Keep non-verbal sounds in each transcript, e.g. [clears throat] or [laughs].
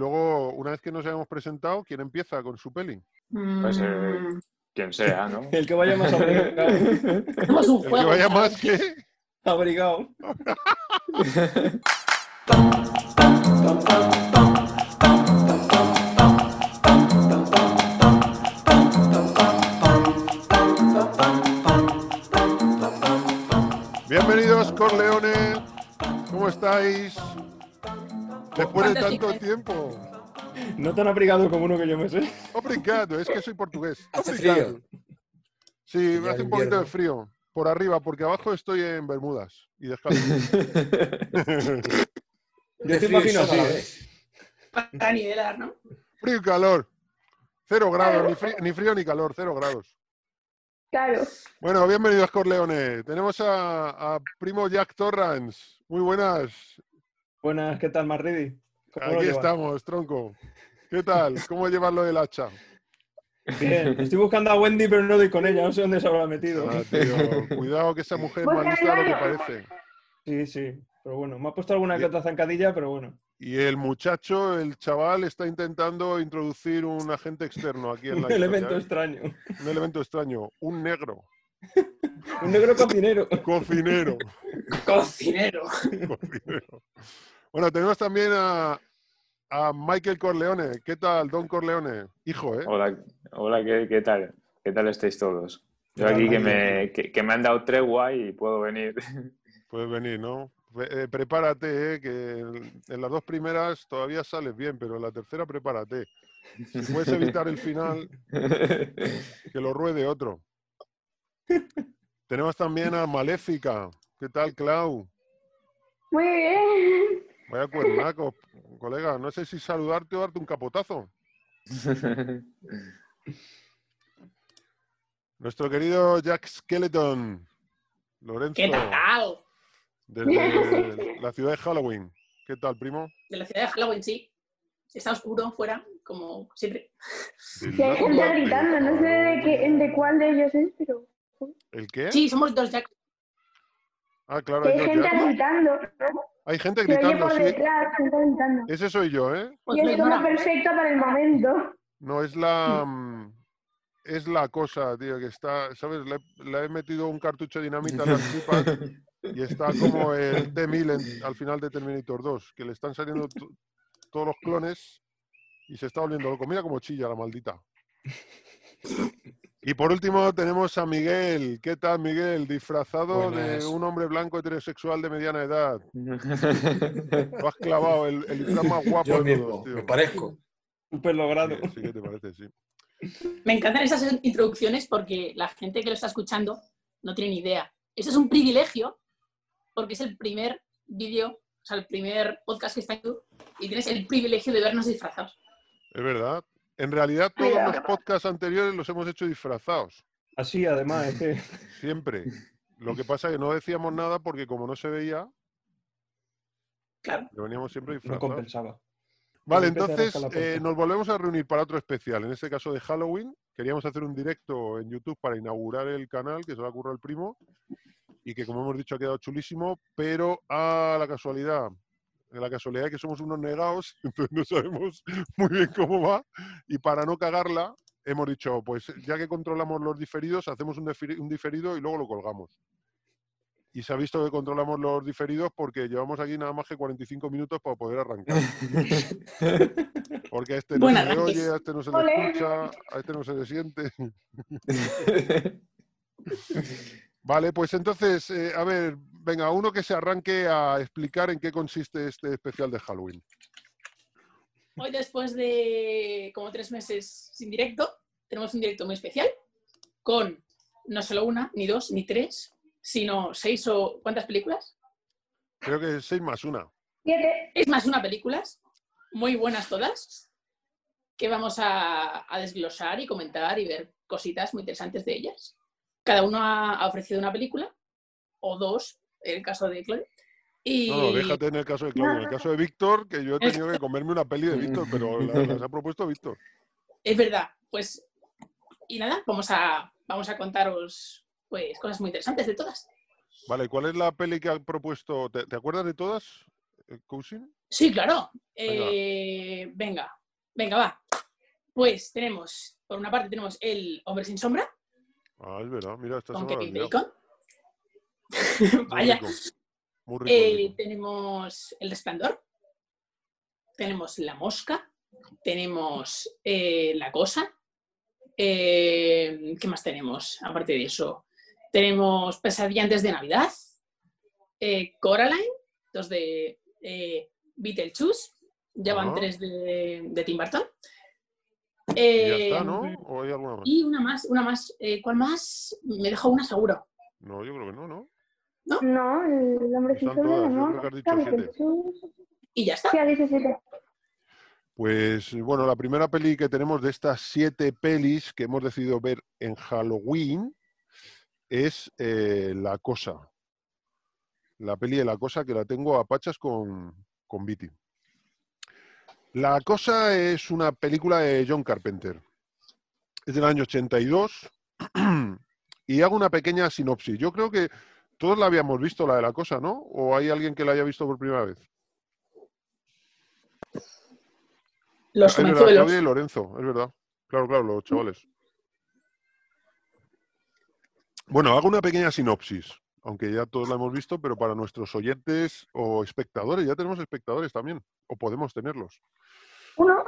luego, una vez que nos hayamos presentado, ¿quién empieza con su peli? Pues, eh, Mm, quien sea, ¿no? [laughs] El que vaya más abrigado. [laughs] El que vaya más que... abrigado. Bienvenidos, Corleones. ¿Cómo estáis? Después de tanto tiempo. No tan abrigado como uno que yo me sé. Obrigado, es que soy portugués. [laughs] Hace frío. Sí, Ya hace un poquito de frío. Por arriba, porque abajo estoy en Bermudas y descalzo. [laughs] [laughs] Yo te imagino así. vez. Para nivelar, ¿no? frío y calor. Cero grados, ni frío, ni frío ni calor, cero grados. Claro. Bueno, bienvenidos, Corleones. Tenemos a, a primo Jack Torrance. Muy buenas. Buenas, ¿qué tal, Marridi? ¿Cómo lo Aquí estamos, tronco. ¿Qué tal? ¿Cómo llevas lo del hacha? Bien, estoy buscando a Wendy, pero no doy con ella, no sé dónde se habrá metido. Ah, tío, cuidado que esa [laughs] mujer es más Busca lista de lo que parece. Sí, sí, pero bueno, me ha puesto alguna que otra zancadilla, pero bueno. Y el muchacho, el chaval, está intentando introducir un agente externo aquí en la Un elemento ¿eh? extraño. Un elemento extraño, un negro, [laughs] Un negro cocinero. cocinero. [laughs] Cocinero. cocinero. Bueno, tenemos también a, a Michael Corleone. ¿Qué tal, Don Corleone? Hijo, ¿eh? Hola, hola ¿qué, qué tal? ¿Qué tal estáis todos? Yo aquí que me, que, que me han dado tregua y puedo venir. Puedes venir, ¿no? Eh, prepárate, ¿eh? que en, en las dos primeras todavía sales bien, pero en la tercera prepárate. Si puedes evitar el final, [laughs] que lo ruede otro. [laughs] Tenemos también a Maléfica. ¿Qué tal, Clau? Muy bien. Vaya cuernaco, colega. No sé si saludarte o darte un capotazo. [laughs] Nuestro querido Jack Skeleton. Lorenzo, ¿Qué tal? desde [laughs] la ciudad de Halloween. ¿Qué tal, primo? De la ciudad de Halloween, sí. Está oscuro fuera, como siempre. Que hay gente gritando, no sé de, qué, de cuál de ellos es, pero ¿El qué? Sí, somos dos Jack. Ah, claro, que hay hay gente Jack. gritando. ¿no? Hay gente gritando, por sí. detrás, gente gritando. Ese soy yo, ¿eh? Pues y es como perfecto para el momento. No, es la... mm, Es la cosa, tío, que está... ¿Sabes? Le, le he metido un cartucho de dinamita a las tripas y está como el T-1000 en- al final de Terminator 2, que le están saliendo to- todos los clones y se está volviendo loco. Mira cómo chilla la maldita. Y por último tenemos a Miguel. ¿Qué tal, Miguel? Disfrazado de un hombre blanco heterosexual de mediana edad. [laughs] Lo has clavado, el, el disfraz más guapo Yo de mismo, todos, tío. me parezco. Súper logrado. Sí, sí que te parece, sí. Me encantan esas introducciones porque la gente que lo está escuchando no tiene ni idea. Eso es un privilegio porque es el primer vídeo, o sea, el primer podcast que está en YouTube y tienes el privilegio de vernos disfrazados. Es verdad. En realidad todos Mira. los podcasts anteriores los hemos hecho disfrazados. Así, además, es que [laughs] Siempre. Lo que pasa es que no decíamos nada porque como no se veía, Claro. lo veníamos siempre no disfrazados. compensaba. Vale, entonces eh, nos volvemos a reunir para otro especial. En este caso de Halloween. Queríamos hacer un directo en YouTube para inaugurar el canal, que se lo ha ocurrido al primo. Y que, como hemos dicho, ha quedado chulísimo. Pero a la casualidad, la casualidad de que somos unos negados, [laughs] entonces no sabemos muy bien cómo va. Y para no cagarla, hemos dicho, pues ya que controlamos los diferidos, hacemos un, diferido y luego lo colgamos. Y se ha visto que controlamos los diferidos porque llevamos aquí nada más que 45 minutos para poder arrancar. Porque a este no se le oye, a este no se le escucha, a este no se le siente. [laughs] Vale, pues entonces, eh, a ver, venga, uno que se arranque a explicar en qué consiste este especial de Halloween. Hoy, después de como tres meses sin directo, tenemos un directo muy especial con no solo una, ni dos, ni tres, sino seis o ¿cuántas películas? Creo que es 6 más una. Siete. Es más una películas, muy buenas todas, que vamos a, a desglosar y comentar y ver cositas muy interesantes de ellas. Cada uno ha, ha ofrecido una película, o dos, en el caso de Chloe. Y No, no, déjate en el caso de Claudio. En el caso de Víctor, que yo he tenido que comerme una peli de Víctor, pero la- las ha propuesto Víctor. es verdad, pues, y nada, vamos a, vamos a contaros pues cosas muy interesantes de todas. Vale, ¿cuál es la peli que ha propuesto? ¿Te, te acuerdas de todas, eh, Cousin? Sí, claro. Eh, venga, venga, va. Pues tenemos, por una parte tenemos el Hombre sin sombra, Ah, es verdad. Mira, esta con Kevin había [laughs] Muy Vaya. rico. Muy rico, Eh, rico. tenemos El Resplandor, tenemos La Mosca, tenemos eh, La Cosa. eh, ¿Qué más tenemos aparte de eso? Tenemos Pesadilla antes de Navidad, Coraline, dos de Beetlejuice, ya van Ah. tres de, de Tim Burton. Y ya está, ¿no? ¿O hay alguna más? Y una más, una más. Eh, ¿Cuál más? Me dejo una seguro. No, yo creo que no, ¿no? No, el hombre sin todas, no. creo que has dicho Cabe siete. Jesús. Y ya está. Sí, siete. Pues bueno, la primera peli que tenemos de estas siete pelis que hemos decidido ver en Halloween es eh, La Cosa. La peli de La Cosa que la tengo a pachas con, con Viti. La Cosa es una película de John Carpenter. Es del año 82 [clears throat] y hago una pequeña sinopsis. Yo creo que todos la habíamos visto, la de La Cosa, ¿no? ¿O hay alguien que la haya visto por primera vez? Los Es verdad, jovenzuelos. Claudia y Lorenzo, es verdad. Claro, claro, los chavales. Bueno, hago una pequeña sinopsis, aunque ya todos la hemos visto, pero para nuestros oyentes o espectadores, ya tenemos espectadores también, o podemos tenerlos. Uno.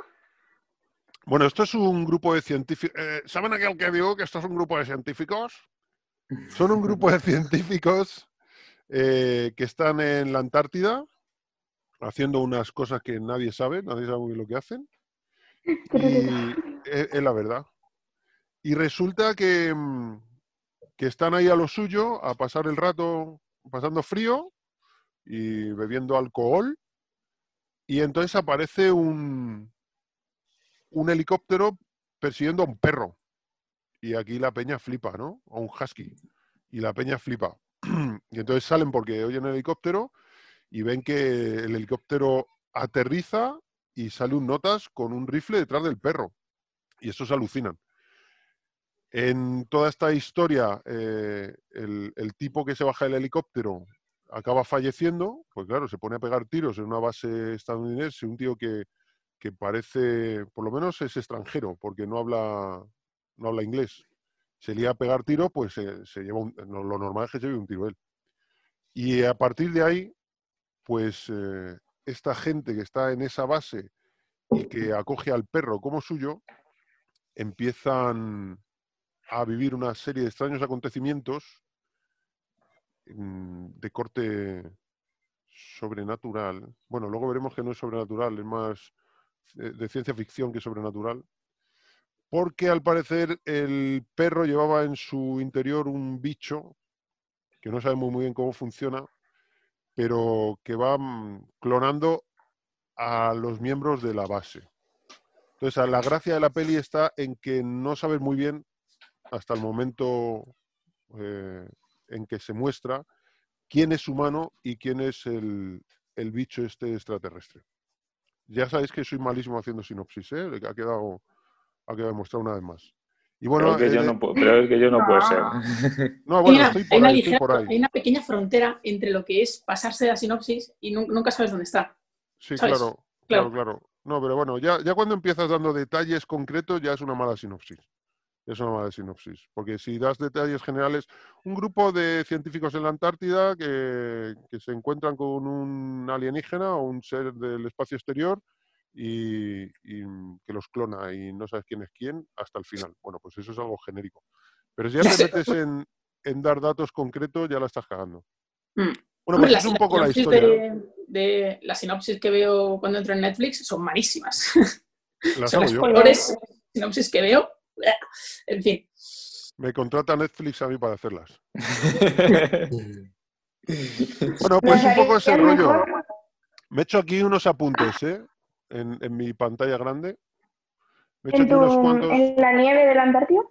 Bueno, esto es un grupo de científicos. ¿Saben aquel que digo que esto es un grupo de científicos? Son un grupo de científicos eh, que están en la Antártida haciendo unas cosas que nadie sabe, nadie sabe muy bien lo que hacen. Y es, es la verdad. Y resulta que, mm, que están ahí a lo suyo, a pasar el rato pasando frío y bebiendo alcohol. Y entonces aparece un, un helicóptero persiguiendo a un perro. Y aquí la peña flipa, ¿no? A un husky. Y la peña flipa. [clears throat] Y entonces salen porque oyen el helicóptero y ven que el helicóptero aterriza y sale un notas con un rifle detrás del perro. Y eso se alucinan. En toda esta historia, eh, el, el tipo que se baja del helicóptero acaba falleciendo, pues claro, se pone a pegar tiros en una base estadounidense, un tío que, que parece, por lo menos es extranjero, porque no habla, no habla inglés. Se lía a pegar tiros, pues se, lleva un- lo normal es que se lleve un tiro él. Y a partir de ahí, pues eh, esta gente que está en esa base y que acoge al perro como suyo, empiezan a vivir una serie de extraños acontecimientos mm, de corte sobrenatural. Bueno, luego veremos que no es sobrenatural, es más eh, de ciencia ficción que sobrenatural. Porque al parecer el perro llevaba en su interior un bicho que no sabemos muy bien cómo funciona, pero que va mm, clonando a los miembros de la base. Entonces, la gracia de la peli está en que no sabes muy bien hasta el momento eh, en que se muestra quién es humano y quién es el, el bicho este extraterrestre. Ya sabéis que soy malísimo haciendo sinopsis, ¿eh? Ha quedado, ha quedado demostrado una vez más. Y bueno, Creo que yo eh, no puedo, creo que yo no puedo ser. [laughs] no, Hay bueno, una- estoy hay por una ahí, estoy ligera- por ahí. hay una pequeña frontera entre lo que es pasarse la sinopsis y nu- nunca sabes dónde está. Sí, ¿sabes? claro, Claro. claro, claro. No, pero bueno, ya, ya cuando empiezas dando detalles concretos ya es una mala sinopsis. Es una mala sinopsis. Porque si das detalles generales, un grupo de científicos en la Antártida que, que se encuentran con un alienígena o un ser del espacio exterior y, y que los clona y no sabes quién es quién hasta el final. Bueno, pues eso es algo genérico. Pero si ya te metes en, en dar datos concretos, ya la estás cagando. Mm. Bueno, Hombre, pues es un poco la historia. De, de las sinopsis que veo cuando entro en Netflix son malísimas. [laughs] Las son las yo. peores sinopsis que veo. En fin. Me contrata Netflix a mí para hacerlas. [laughs] Bueno, pues un poco ese ¿Nos harías rollo. Me he hecho aquí unos apuntes, ¿eh? En, en mi pantalla grande. Me he hecho ¿En, aquí unos tu, cuantos. ¿En la nieve de la Antártida?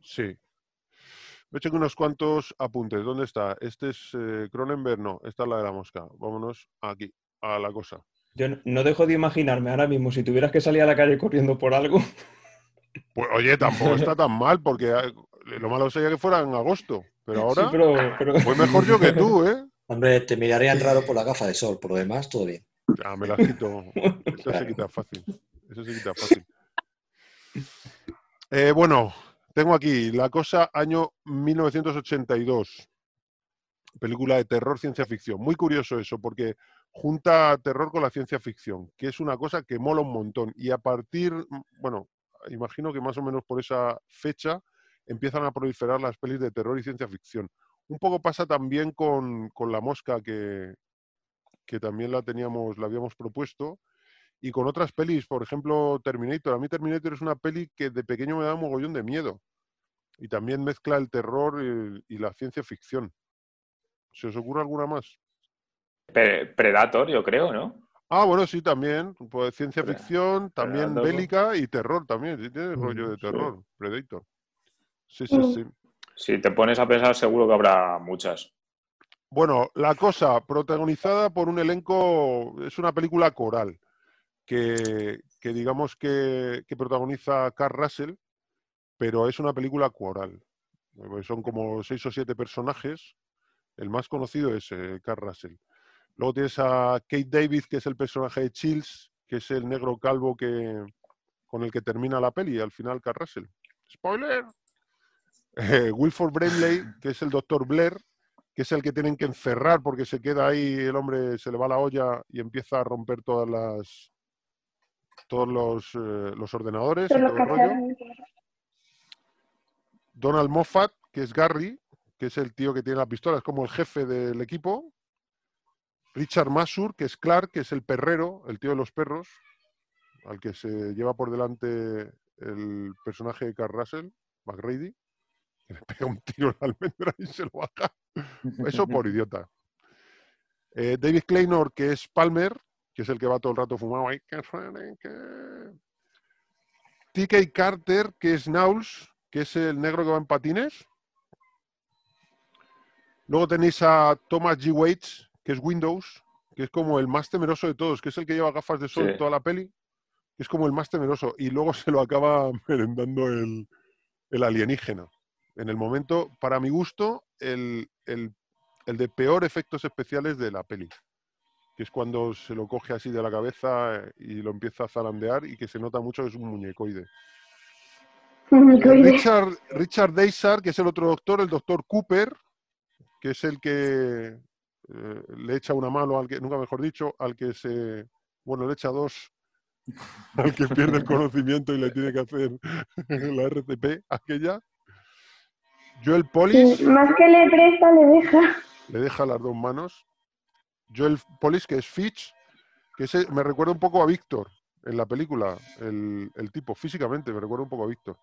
Sí. Me he hecho unos cuantos apuntes. ¿Dónde está? Este es eh, Cronenberg, no. Esta es la de la mosca. Vámonos aquí, a la cosa. Yo no- no dejo de imaginarme ahora mismo, si tuvieras que salir a la calle corriendo por algo, Pues oye, tampoco está tan [laughs] mal, porque eh, lo malo sería que fuera en agosto. Pero ahora, sí, pero, pero- voy mejor yo que tú, ¿eh? [laughs] Hombre, te mirarían raro por la gafa de sol, por lo demás, todo bien. Ya, me las quito. [laughs] Eso se quita fácil. Eso se quita fácil. Eh, bueno, tengo aquí La Cosa, año 1982. Película de terror, ciencia ficción. Muy curioso eso, porque junta terror con la ciencia ficción, que es una cosa que mola un montón. Y a partir, bueno, imagino que más o menos por esa fecha empiezan a proliferar las pelis de terror y ciencia ficción. Un poco pasa también con, con La Mosca, que, que también la teníamos, la habíamos propuesto, y con otras pelis, por ejemplo, Terminator. A mí Terminator es una peli que de pequeño me da un mogollón de miedo. Y también mezcla el terror y, y la ciencia ficción. ¿Se os ocurre alguna más? Pre- Predator, yo creo, ¿no? Ah, bueno, sí, también. Pues ciencia Pre- ficción, también Predator. bélica y terror también. Sí, tiene rollo de sí. terror, Predator. Sí, sí, Mm. sí. Si te pones a pensar, seguro que habrá muchas. Bueno, La Cosa, protagonizada por un elenco, es una película coral, que, que digamos que, que protagoniza Carl Russell, pero es una película coral. Eh, Son como seis o siete personajes. El más conocido es eh, Carl Russell. Luego tienes a Kate David, que es el personaje de Chills, que es el negro calvo que, con el que termina la peli, al final Carl Russell. ¡Spoiler! [laughs] Eh, Wilford Brimley, que es el doctor Blair, que es el que tienen que encerrar porque se queda ahí, el hombre se le va la olla y empieza a romper todas las todos los, eh, los ordenadores y todo el rollo. Donald Moffat, que es Gary, que es el tío que tiene la pistola, es como el jefe del equipo. Richard Masur, que es Clark, que es el perrero, el tío de los perros, al que se lleva por delante el personaje de Carl Russell, McReady, que le pega un tiro en la almendra y se lo baja. [laughs] Eso por idiota. Eh, David Kleynor, que es Palmer, que es el que va todo el rato fumado ahí. TK Carter, que es Nauls, que es el negro que va en patines. Luego tenéis a Thomas G. Waits, que es Windows, que es como el más temeroso de todos, que es el que lleva gafas de sol Sí. en toda la peli, que es como el más temeroso. Y luego [laughs] se lo acaba merendando el, el alienígena. En el momento, para mi gusto, el, el- el de peor efectos especiales de la peli. Que es cuando se lo coge así de la cabeza eh, y lo empieza a zarandear y que se nota mucho que es un muñecoide. Richard, Richard Deisar, que es el otro doctor, el doctor Cooper, que es el que eh, le echa una mano al que, nunca mejor dicho, al que se, bueno, le echa dos, al que pierde el [laughs] conocimiento y le tiene que hacer la RCP, aquella. Joel Polis, Sí, más que le presta, le deja. le deja las dos manos. Joel Polis, que es Fitch, que ese me recuerda un poco a Víctor en la película, el, el tipo, físicamente me recuerda un poco a Víctor,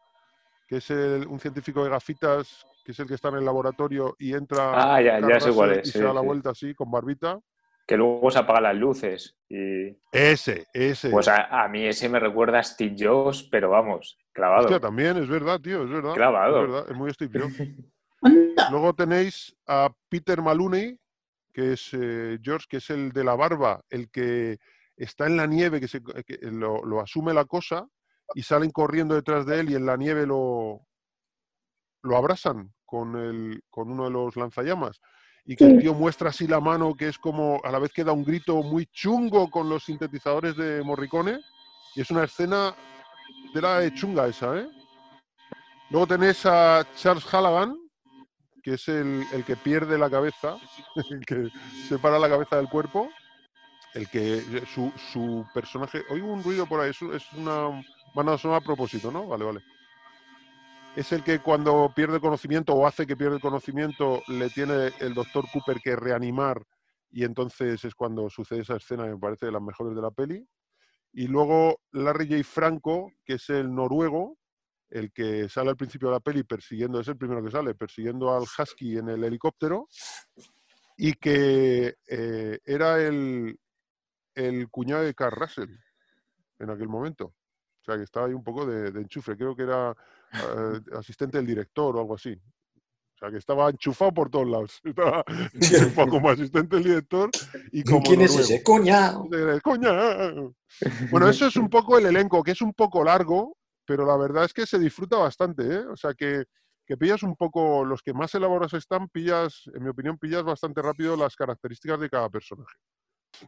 que es el- un científico de gafitas, que es el que está en el laboratorio y entra Ah, ya, ya sé cuál Russell es. y sí, se da la sí. vuelta así, con barbita. Que luego se apagan las luces. Y Ese, ese. pues a, a mí ese me recuerda a Steve Jobs, pero vamos, clavado. Hostia, también, es verdad, tío, es verdad. Clavado. Es verdad, es muy Steve Jobs. [laughs] Luego tenéis a Peter Maloney, que es eh, George, que es el de la barba, el que está en la nieve, que, se, que lo, lo asume la cosa y salen corriendo detrás de él y en la nieve lo, lo abrasan con, el, con uno de los lanzallamas. Y que el tío muestra así la mano, que es como a la vez que da un grito muy chungo con los sintetizadores de Morricone. Y es una escena de la de chunga esa, ¿eh? Luego tenés a Charles Halligan, que es el, el que pierde la cabeza, [laughs] el que separa la cabeza del cuerpo, el que su, su personaje. Oigo un ruido por ahí, es, es una banda sonora a propósito, ¿no? Vale, vale. Es el que cuando pierde conocimiento o hace que pierde el conocimiento, le tiene el doctor Cooper que reanimar y entonces es cuando sucede esa escena que me parece de las mejores de la peli. Y luego Larry J. Franco, que es el noruego, el que sale al principio de la peli persiguiendo, es el primero que sale, persiguiendo al Husky en el helicóptero, y que eh, era el, el cuñado de Carl Russell en aquel momento. O sea, que estaba ahí un poco de, de enchufe. Creo que era asistente del director o algo así. O sea, que estaba enchufado por todos lados. [laughs] Estaba enchufado como asistente del director y como ¿Quién es ese coñado? De- ¡Coña! Bueno, eso es un poco el elenco, que es un poco largo, pero la verdad es que se disfruta bastante, ¿eh? O sea, que, que pillas un poco, los que más elaborados están, pillas, en mi opinión, pillas bastante rápido las características de cada personaje.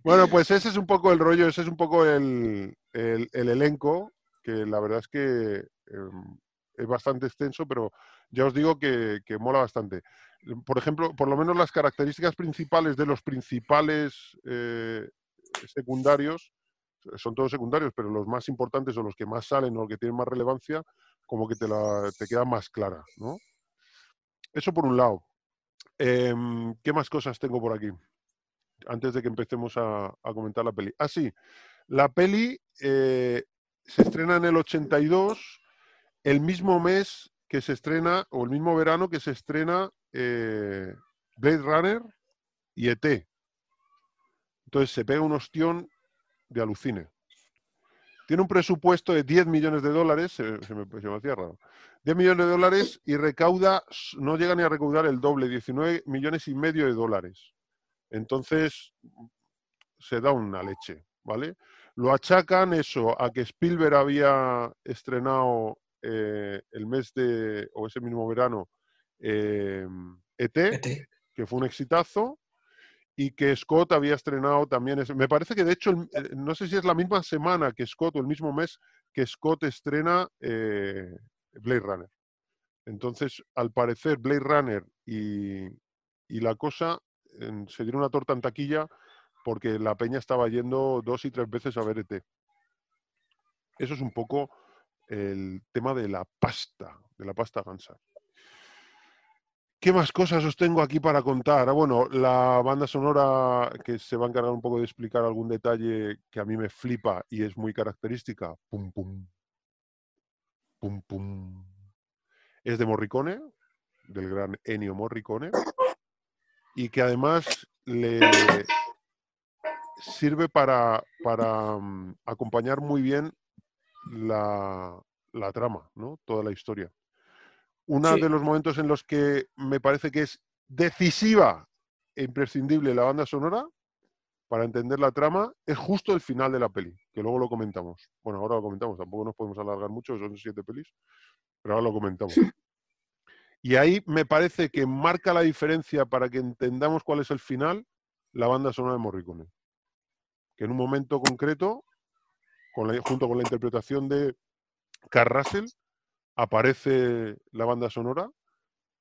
Bueno, pues ese es un poco el rollo, ese es un poco el, el- el elenco, que la verdad es que em, es bastante extenso, pero ya os digo que, que mola bastante. Por ejemplo, por lo menos las características principales de los principales eh, secundarios, son todos secundarios, pero los más importantes o los que más salen o los que tienen más relevancia, como que te, la, te quedan más claras, ¿no? Eso por un lado. Em, ¿Qué más cosas tengo por aquí? Antes de que empecemos a, a comentar la peli. Ah, sí. La peli eh, se estrena en el 82, el mismo mes que se estrena, o el mismo verano que se estrena eh, Blade Runner y ET. Entonces se pega un ostión de alucine. Tiene un presupuesto de 10 millones de dólares, se, me, se me hacía raro. 10 millones de dólares y recauda, no llega ni a recaudar el doble, 19 millones y medio de dólares. Entonces, se da una leche, ¿vale? Lo achacan eso a que Spielberg había estrenado eh, el mes de, o ese mismo verano, eh, ET, Vete. que fue un exitazo, y que Scott había estrenado también. ese- me parece que de hecho, el- eh, no sé si es la misma semana que Scott o el mismo mes que Scott estrena eh, Blade Runner. Entonces, al parecer, Blade Runner y, y la cosa en- se dieron una torta en taquilla porque la peña estaba yendo dos y tres veces a ver ET. Eso es un poco el tema de la pasta, de la pasta gansa. ¿Qué más cosas os tengo aquí para contar? Ah, bueno, la banda sonora que se va a encargar un poco de explicar algún detalle que a mí me flipa y es muy característica. Pum, pum. Pum, pum. Es de Morricone, del gran Ennio Morricone, y que además le sirve para, para mm, acompañar muy bien la, la trama, ¿no? Toda la historia. Uno Sí. de los momentos en los que me parece que es decisiva e imprescindible la banda sonora para entender la trama es justo el final de la peli, que luego lo comentamos. Bueno, ahora lo comentamos, tampoco nos podemos alargar mucho, son siete pelis, pero ahora lo comentamos. Y ahí me parece que marca la diferencia para que entendamos cuál es el final, la banda sonora de Morricone. Que en un momento concreto, con la- junto con la interpretación de Carl Russell, aparece la banda sonora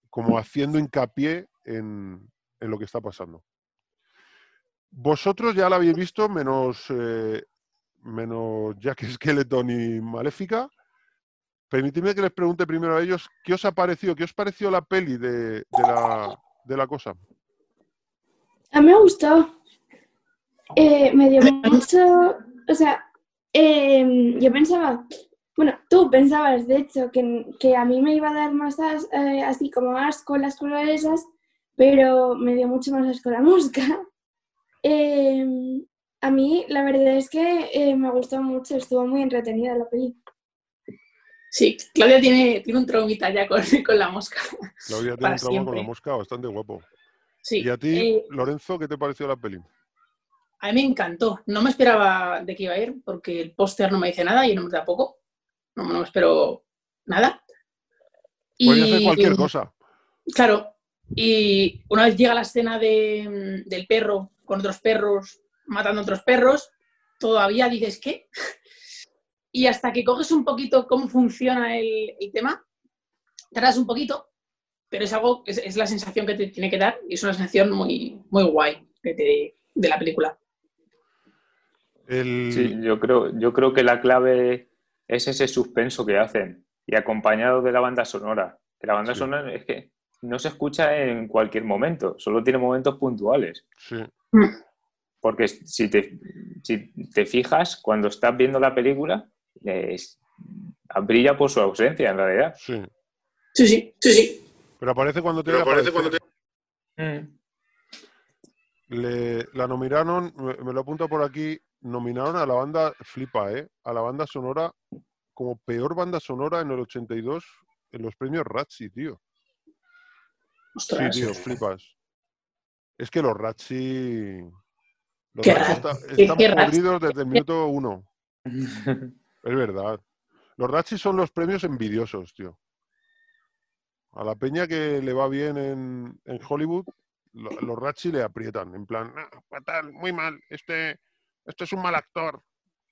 como haciendo hincapié en, en lo que está pasando. Vosotros ya la habéis visto, menos, eh, menos Jack Skeleton y Maléfica. Permitidme que les pregunte primero a ellos qué os ha parecido, qué os pareció la peli de, de la, de la cosa. A mí me gustó. Eh, me dio mucho. O sea, eh, yo pensaba. Bueno, tú pensabas, de hecho, que, que a mí me iba a dar más as- eh, así como asco las cosas esas, pero me dio mucho más asco la mosca. Eh, a mí, la verdad es que eh, me gustó mucho, estuvo muy entretenida la peli. Sí, Claudia tiene, tiene un traumita ya con, [laughs] con la mosca. Claudia tiene Para un trauma con la mosca bastante guapo. Sí. ¿Y a ti, eh, Lorenzo, qué te pareció la peli? A mí me encantó. No me esperaba de qué iba a ir, porque el póster no me dice nada y el nombre tampoco. No, no me espero nada. Ser Y- cualquier cosa. Claro, y una vez llega la escena de, del perro con otros perros, matando a otros perros, todavía dices, ¿qué? Y hasta que coges un poquito cómo funciona el, el tema, tardas un poquito, pero es algo, es, es la sensación que te tiene que dar y es una sensación muy, muy guay que te- de la película. El- Sí, yo creo, yo creo que la clave es ese suspenso que hacen y acompañado de la banda sonora. Que la banda Sí. sonora es que no se escucha en cualquier momento, solo tiene momentos puntuales. sí. Porque si te, si te fijas, cuando estás viendo la película, es- brilla por su ausencia en realidad. Sí. Sí, sí, sí, sí. Pero aparece cuando tiene que aparecer. Le- la nominaron, me, me lo apunto por aquí, nominaron a la banda, flipa, ¿eh? A la banda sonora como peor banda sonora en el 82 en los premios Razzie, tío. Sí, Ostras. tío, flipas. Es que los Razzie... Los Qué está- están qué desde el minuto uno. [laughs] Es verdad. Los Razzie son los premios envidiosos, tío. A la peña que le va bien en, en Hollywood, lo- los Ratchi le aprietan, en plan, "Ah, fatal, muy mal, este, este es un mal actor,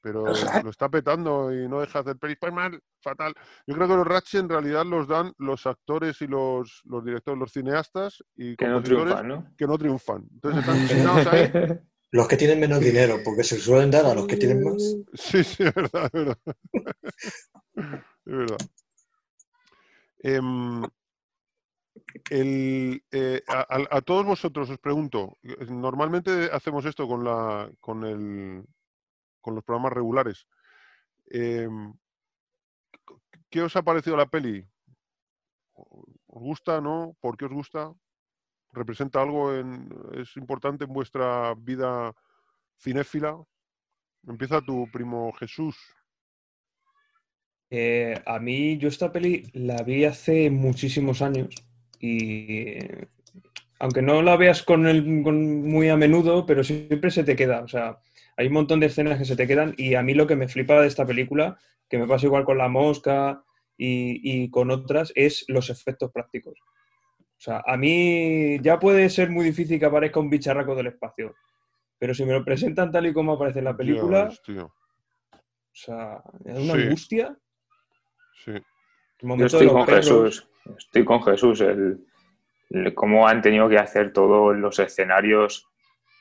pero lo está petando y no deja de hacer pelis, pues mal, fatal. Yo creo que los Ratchi en realidad los dan los actores y los, los directores, los cineastas y Que no triunfan, ¿no? que no triunfan. Entonces están [laughs] chinados ahí. Los que tienen menos dinero, porque se suelen dar a los que tienen más. Sí, sí, es verdad, es verdad. [laughs] Es verdad. Em, eh, a todos vosotros os pregunto, eh, normalmente hacemos esto con, la, con, el, con los programas regulares. Em, ¿Qué os ha parecido la peli? ¿Os gusta, no? ¿Por qué os gusta? ¿Representa algo? En, ¿Es importante en vuestra vida cinéfila? Empieza tu primo Jesús. Eh, a mí, yo esta peli la vi hace muchísimos años y aunque no la veas con el, con- muy a menudo, pero siempre se te queda. O sea, hay un montón de escenas que se te quedan y a mí lo que me flipa de esta película, que me pasa igual con La Mosca y, y con otras, es los efectos prácticos. O sea, a mí ya puede ser muy difícil que aparezca un bicharraco del espacio, pero si me lo presentan tal y como aparece en la película, tío. o sea, da una Sí. angustia. Sí. El Yo momento estoy de los con perros. Jesús, estoy con Jesús. El, el cómo han tenido que hacer todos los escenarios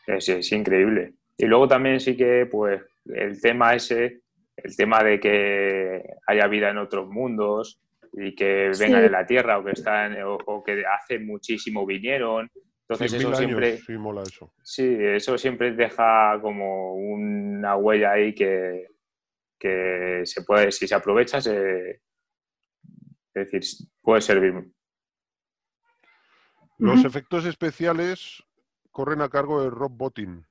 es, es increíble. Y luego también sí que, pues, el tema ese, el tema de que haya vida en otros mundos y que vengan Sí. de la Tierra o que están o, o que hace muchísimo vinieron. Entonces Sí, eso siempre, años, sí, mola eso. sí, eso siempre deja como una huella ahí que, que se puede, si se aprovecha, se, es decir, puede servir. Los efectos especiales corren a cargo de Rob Bottin,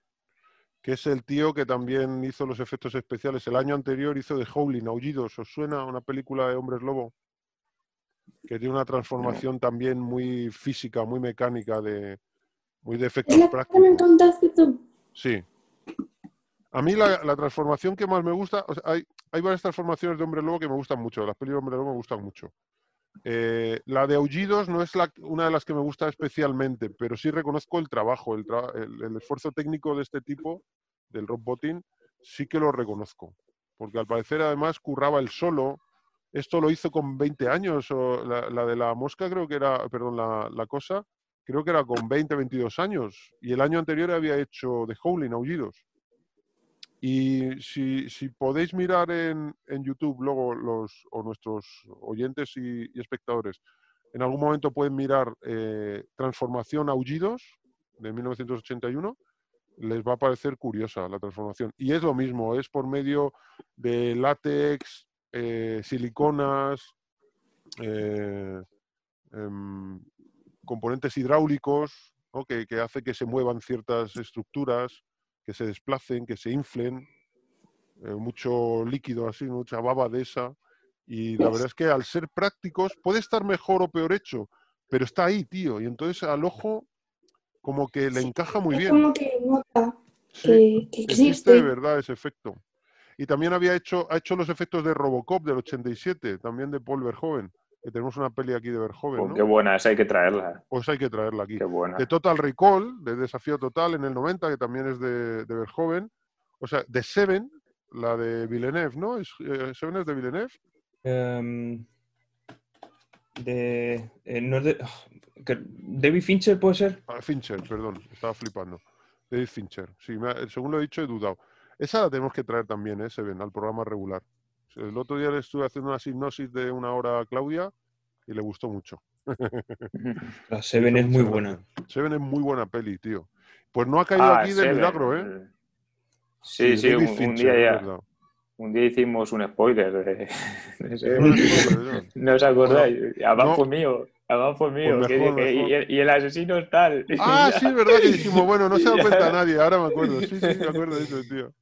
que es el tío que también hizo los efectos especiales. El año anterior hizo The Howling, Aullidos. ¿Os suena una película de hombres lobo? Que tiene una transformación también muy física, muy mecánica, de, muy de efectos Es la que me prácticos. contaste tú. Sí. A mí la, la transformación que más me gusta, o sea, hay, hay varias transformaciones de Hombre Lobo que me gustan mucho, las pelis de Hombre Lobo me gustan mucho. Eh, la de Aullidos no es la- una de las que me gusta especialmente, pero sí reconozco el trabajo, el, tra- el- esfuerzo técnico de este tipo, del Rob sí que lo reconozco. Porque al parecer además curraba el solo. Esto lo hizo con 20 años, o la, de la mosca creo que era, perdón, la, la cosa, creo que era con 20, 22 años. Y el año anterior había hecho The Howling, Aullidos. Y si, podéis mirar en, YouTube luego los, o nuestros oyentes y, espectadores, en algún momento pueden mirar eh, Transformación Aullidos de 1981, les va a parecer curiosa la transformación. Y es lo mismo, es por medio de látex, eh, siliconas, eh, em, componentes hidráulicos, que, que hace que se muevan ciertas estructuras, que se desplacen, que se inflen, eh, mucho líquido así, mucha baba de esa. Y la verdad es que al ser prácticos puede estar mejor o peor hecho, pero está ahí, tío. Y entonces al ojo como que le Sí, encaja muy es bien. como que nota Sí, que, que existe de existe. verdad ese efecto. Y también había hecho, ha hecho los efectos de Robocop del 87, también de Paul Verhoeven, que tenemos una peli aquí de Verhoeven, Oh, ¿no? Qué buena, esa hay que traerla. Pues hay que traerla aquí. Qué buena. De Total Recall, de Desafío Total en el 90, que también es de, de Verhoeven. O sea, de Seven, la de Villeneuve, ¿no? Es, eh, Seven es de Villeneuve. Em, de, eh, no es de- ah, que- David Fincher puede ser. Ah, Fincher, perdón, estaba flipando. David Fincher. Sí, me ha- según lo he dicho, he dudado. Esa la tenemos que traer también, ¿eh? Seven, al programa regular. El otro día le estuve haciendo una hipnosis de una hora a Claudia y le gustó mucho. [laughs] La Seven es muy buena. Seven es muy buena peli, tío. Pues no ha caído Ah, aquí de Seven. milagro, ¿eh? Sí, sí, un, día ya, verdad. un día hicimos un spoiler de, de Seven. No, no, no, no. ¿No os acordáis? Además no. fue mío, mío. Pues mejor, dije, y, el asesino es tal. Ah, sí, es verdad que dijimos, bueno, no se da [laughs] cuenta nadie, ahora me acuerdo. Sí, sí, me acuerdo de eso, tío.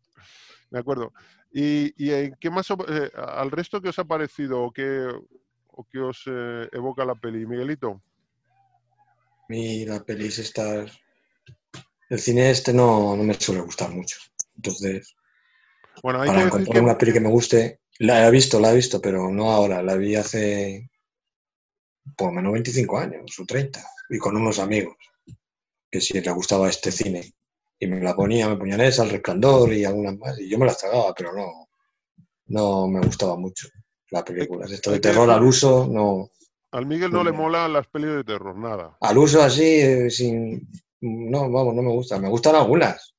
Me acuerdo. ¿Y, y en qué más, eh, al resto que os ha parecido o qué, o qué os eh, evoca la peli? Miguelito. Mí la peli es estar... El cine este no, no me suele gustar mucho. Entonces, Bueno, hay para que encontrar que una peli que me guste, la he visto, la he visto, pero no ahora. La vi hace por lo menos 25 años o 30 y con unos amigos. que si le gustaba este cine. Y me la ponía, me ponían esa, El Resplandor y algunas más, y yo me las tragaba, pero no, no me gustaba mucho la película. Esto de terror al uso, no. Al Miguel no le molan las pelis de terror, nada. Al uso así, eh, sin. No, vamos, no me gusta. Me gustan algunas,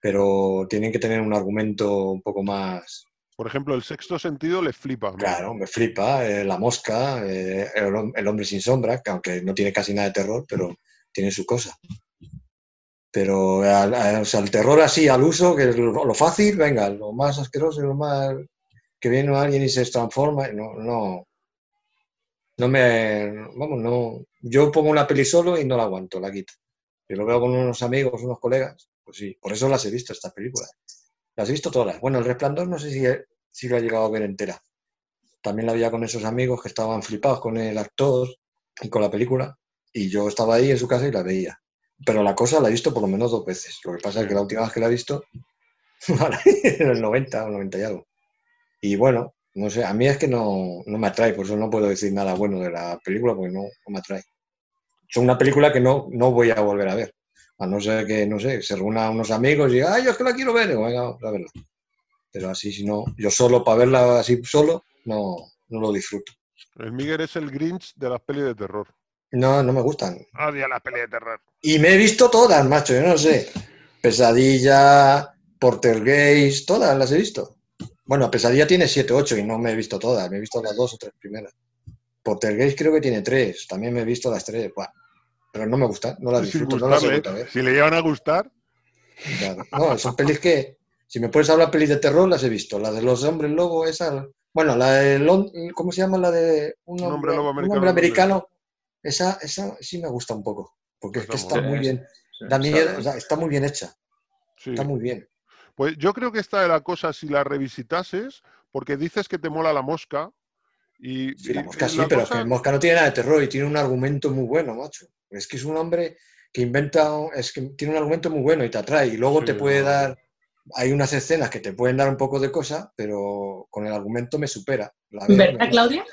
pero tienen que tener un argumento un poco más. Por ejemplo, el sexto sentido le flipa. ¿no? Claro, me flipa. eh, la mosca, eh, el, el hombre sin sombra, que aunque no tiene casi nada de terror, pero tiene su cosa. Pero al- el terror así al uso, que es lo, fácil, venga, lo más asqueroso, lo más que viene alguien y se transforma, no, no, no me, vamos, no, yo pongo una peli solo y no la aguanto, la quito. Yo lo veo con unos amigos, unos colegas, pues sí, por eso las he visto, estas películas. Las he visto todas. Bueno, El Resplandor no sé si, si lo he llegado a ver entera. También la veía con esos amigos que estaban flipados con el actor y con la película, y yo estaba ahí en su casa y la veía. Pero la cosa la he visto por lo menos dos veces. Lo que pasa es que la última vez que la he visto, [laughs] en el 90 o 90 y algo. Y bueno, no sé, a mí es que no, no me atrae, por eso no puedo decir nada bueno de la película, porque no, no me atrae. Es una película que no, no voy a volver a ver. A no ser que, no sé, se reúna unos amigos y diga, ay, yo es que la quiero ver, digo, venga, vamos a verla. Pero así, si no, yo solo, para verla así solo, no, no lo disfruto. El Miguel es el Grinch de las pelis de terror. No, no me gustan. Odia las pelis de terror. Y me he visto todas, macho, yo no sé. Pesadilla, Portergeist, todas las he visto. Bueno, Pesadilla tiene 7, 8 y no me he visto todas, me he visto las dos o tres primeras. Portergeist creo que tiene 3, también me he visto las 3, pero no me gustan, no las disfruto, no las ver. Si le llevan a gustar, Claro. No, son pelis que, si me puedes hablar pelis de terror, las he visto. La de los hombres lobo, esa. Bueno, la de. ¿Cómo se llama? La de. Un Un hombre, hombre lobo un americano, hombre no sé. americano. Esa, esa sí me gusta un poco. Porque es que está muy bien. Sí, Da miedo, esa- o sea, está muy bien hecha. sí. Está muy bien. Pues yo creo que esta de la cosa, si la revisitases, porque dices que te mola la mosca. Y, Sí, la mosca y sí, la pero cosa- que el mosca no tiene nada de terror y tiene un argumento muy bueno, macho. Es que es un hombre que inventa, es que tiene un argumento muy bueno y te atrae. Y luego Sí, te puede no. dar, hay unas escenas que te pueden dar un poco de cosa, pero con el argumento me supera. La ¿Verdad. Claudia?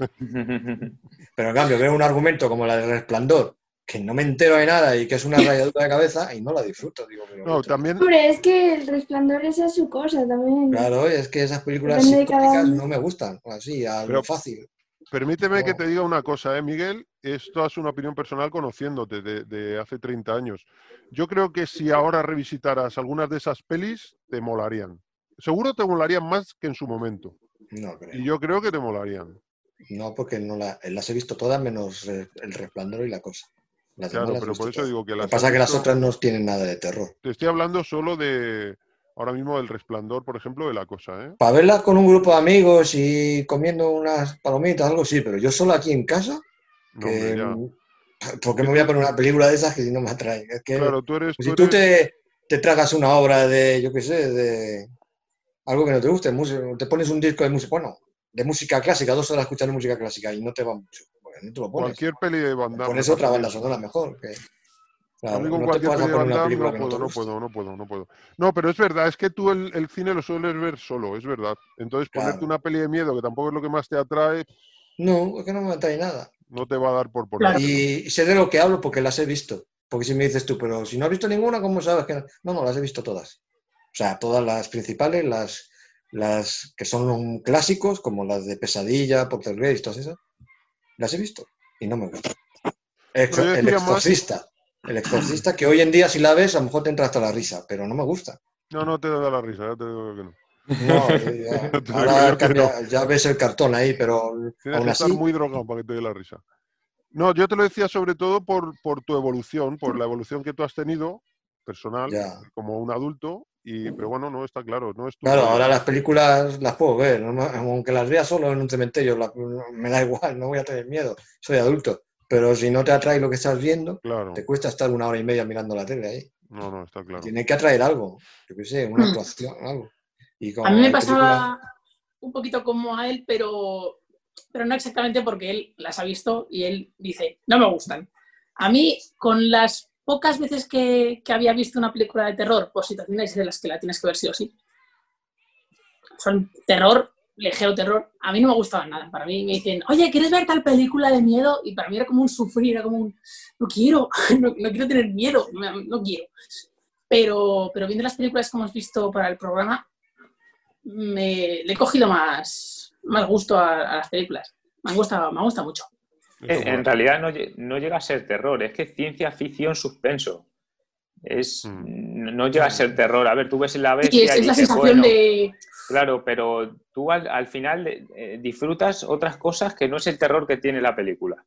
[laughs] Pero en cambio veo un argumento como la de Resplandor, que no me entero de nada y que es una [coughs] rayadura de cabeza y no la disfruto. Digo, pero No, también, Hombre, es que el resplandor esa es su cosa también. Claro, es que esas películas cada no me gustan, así, a Pero- lo fácil. permíteme que te diga una cosa, ¿eh, Miguel? Esto es una opinión personal conociéndote de, de hace 30 años. Yo creo que si ahora revisitaras algunas de esas pelis, te molarían. Seguro te molarían más que en su momento. No creo. Y yo creo que te molarían. No, porque no la- las he visto todas menos El Resplandor y La Cosa. Las Claro, las pero por eso todas. digo que Lo las que pasa es que las otras no tienen nada de terror. Te estoy hablando solo de, ahora mismo del resplandor, por ejemplo, de la cosa, ¿eh? Para verlas con un grupo de amigos y comiendo unas palomitas, algo sí, pero yo solo aquí en casa, No, que, hombre. ¿por qué me voy a poner una película de esas que si no me atraen? Es que Claro, tú eres... si tú tú eres- te, te tragas una obra de, yo qué sé, de algo que no te guste, música, te pones un disco de música, bueno, de música clásica, dos horas escuchando música clásica y no te va mucho, no te lo pones. Cualquier peli de Van Damme pones otra banda sonora mejor. Que, A claro, mí con no cualquier peli de Van Damme no puedo, no puedo, no puedo, no puedo. No, pero es verdad, es que tú el, el cine lo sueles ver solo, es verdad. Entonces ponerte una peli de miedo, que tampoco es lo que más te atrae, No, es que no me atrae nada. no te va a dar por Claro. poner. Y sé de lo que hablo porque las he visto. Porque si me dices tú, pero si no has visto ninguna, ¿cómo sabes que no? No, no, las he visto todas. O sea, todas las principales, las, las que son clásicos, como las de Pesadilla, Poltergeist, todas esas, las he visto y no me gustan. El, yo el exorcista. El exorcista, que hoy en día si la ves, a lo mejor te entra hasta la risa, pero no me gusta. No, no te da la risa, ya te digo que no. No, [laughs] eh, ya, ahora ya ves el cartón ahí, pero Tienes aún que así, estar muy drogado para que te dé la risa. No, yo te lo decía sobre todo por, por tu evolución, por la evolución que tú has tenido personal, ya. como un adulto, y, pero bueno, no está claro, no es tu Claro, ahora las películas las puedo ver, no aunque las vea solo en un cementerio, la- me da igual, no voy a tener miedo, soy adulto. Pero si no te atrae lo que estás viendo, Claro, te cuesta estar una hora y media mirando la tele ahí. no, no, está claro. Tiene que atraer algo, yo qué sé, una Hmm. actuación, algo. Y A mí me pasaba un poquito como a él, pero, pero no exactamente porque él las ha visto y él dice, no me gustan. A mí, con las pocas veces que, que había visto una película de terror, por situaciones de las que la tienes que ver sí o sí, son terror ligero terror, a mí no me gustaba nada. Para mí me dicen, oye, ¿quieres ver tal película de miedo? Y para mí era como un sufrir, era como un, no quiero, [laughs] no, no quiero tener miedo, no, no quiero. Pero, pero viendo las películas que hemos visto para el programa, me, le he cogido más, más gusto a, a las películas. Me han gustado, me ha gustado mucho. Eh, En realidad no, lle- no llega a ser terror, es que es ciencia ficción suspenso. Es, Mm. No llega a ser terror. A ver, tú ves la Sí, bestia es, y es la dices, sensación bueno, de... Claro, pero tú al, al final eh, disfrutas otras cosas que no es el terror que tiene la película.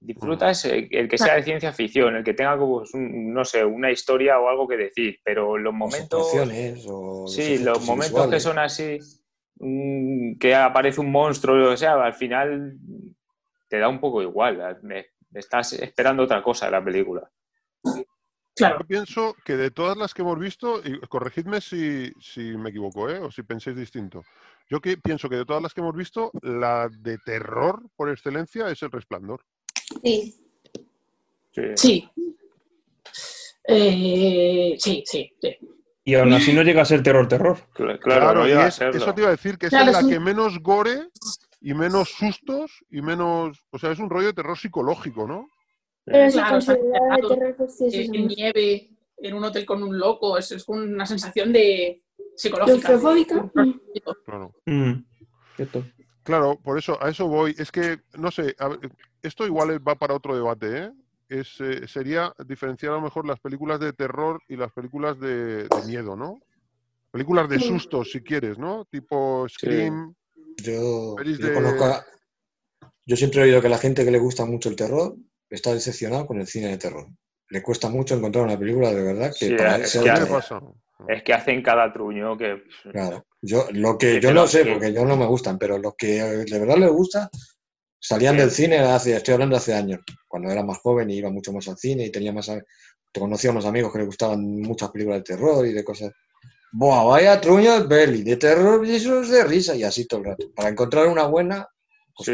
Disfrutas eh, el que sea de ciencia ficción, el que tenga como, pues, un- no sé, una historia o algo que decir, pero los momentos... O Sí, los momentos que son así, mm, que aparece un monstruo, o sea, al final te da un poco igual. me- estás esperando otra cosa de la película. Claro, Yo pienso que de todas las que hemos visto, y corregidme si, si me equivoco, ¿eh? o si pensáis distinto. Yo que pienso que de todas las que hemos visto, la de terror por excelencia es El Resplandor. Sí. Sí. sí. Eh, sí, sí, sí. Y aún así no llega a ser terror, terror. Cl- Claro, no y es- eso te iba a decir que es Claro, la es un- que menos gore y menos sustos y menos. O sea, es un rollo de terror psicológico, ¿no? Pero Claro, considerada de terror, pues sí, en más. nieve, en un hotel con un loco, es, es una sensación de psicológica. Claustrofóbica. de-. Claro. Mm, cierto. Claro, por eso, a eso voy. Es que, no sé, a esto igual va para otro debate, ¿eh? Es, eh, sería diferenciar a lo mejor las películas de terror y las películas de, de miedo, ¿no? Películas de Sí. sustos, si quieres, ¿no? Tipo Scream. Yo, yo de- conozco a- yo siempre he oído que la gente que le gusta mucho el terror está decepcionado con el cine de terror. Le cuesta mucho encontrar una película de verdad que Sí, para él es que ¿Qué de le terror. pasa? Es que hacen cada truño que... Claro. Yo, lo que Que yo no lo- sé, que- porque yo no me gustan, pero los que de verdad les gusta salían del cine hace, estoy hablando hace años, cuando era más joven y iba mucho más al cine y tenía más, a- te conocía unos amigos que le gustaban muchas películas de terror y de cosas. Buah, vaya truño de peli, de terror y eso es de risa y así todo el rato. Para encontrar una buena, Sí.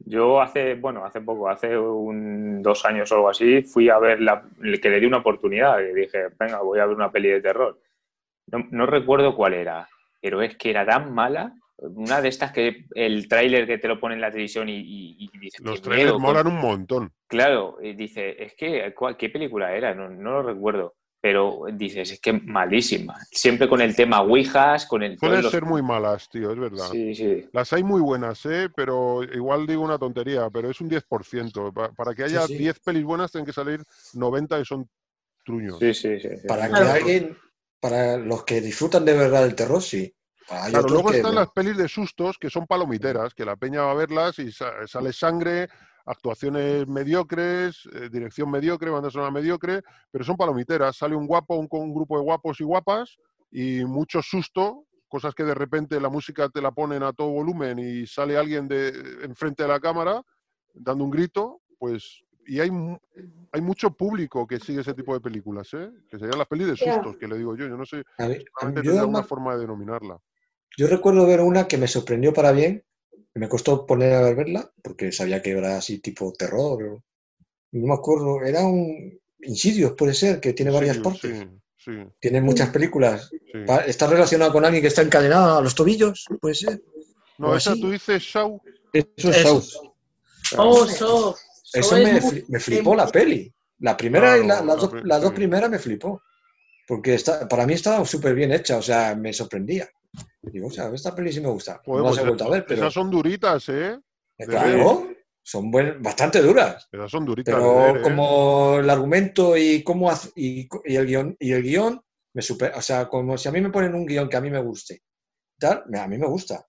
Yo hace, bueno, hace poco, hace un, dos años o algo así, fui a ver la, que le di una oportunidad y dije, venga, voy a ver una peli de terror. No, no recuerdo cuál era, pero es que era tan mala, una de estas que el tráiler que te lo pone en la televisión y, y, y dices, Los "Qué trailers molan un montón. Claro, y dice, es que, ¿cuál- ¿qué película era? No, no lo recuerdo. Pero dices, es que malísima. Siempre con el tema Ouijas, con el... Pueden los- ser muy malas, tío, es verdad. Sí, sí. Las hay muy buenas, ¿eh? Pero igual digo una tontería, pero es un 10%. Pa- Para que haya sí. 10 pelis buenas tienen que salir 90 que son truños. Sí, sí, sí. sí. Para que Claro. alguien, para los que disfrutan de verdad del terror, sí. Hay Claro, otros luego que, están las pelis de sustos que son palomiteras, que la peña va a verlas y sa- sale sangre, actuaciones mediocres, eh, dirección mediocre, banda sonora mediocre, pero son palomiteras. Sale un guapo, un, con un grupo de guapos y guapas y mucho susto, cosas que de repente la música te la ponen a todo volumen y sale alguien de enfrente de la cámara dando un grito, pues y hay mu- hay mucho público que sigue ese tipo de películas, ¿eh? Que serían las pelis de sustos, que le digo yo, yo no sé, a yo me- una forma de denominarla. Yo recuerdo ver una que me sorprendió para bien, me costó poner a verla, porque sabía que era así tipo terror. No me acuerdo, era un Insidious, puede ser, que tiene varias Sí, partes. Sí, sí, Tiene muchas películas. ¿Está relacionado con alguien que está encadenado a los tobillos? Puede ser. No, o esa así. tú dices Shaw. Eso es Eso. Saw. Oh, so, so Eso es me, me flipó la peli. La primera y la- Claro, las, la dos, las dos primeras me flipó. Porque está, para mí estaba súper bien hecha, o sea, me sorprendía. Digo, o sea, esta peli sí me gusta. No pues he vuelto a ver, pero Esas son duritas, ¿eh? eh, claro, son buen- bastante duras. Esas son duritas. Pero ver, ¿eh? como el argumento y cómo y, y el guion y el guion me super, o sea, como si a mí me ponen un guion que a mí me guste, tal, me- a mí me gusta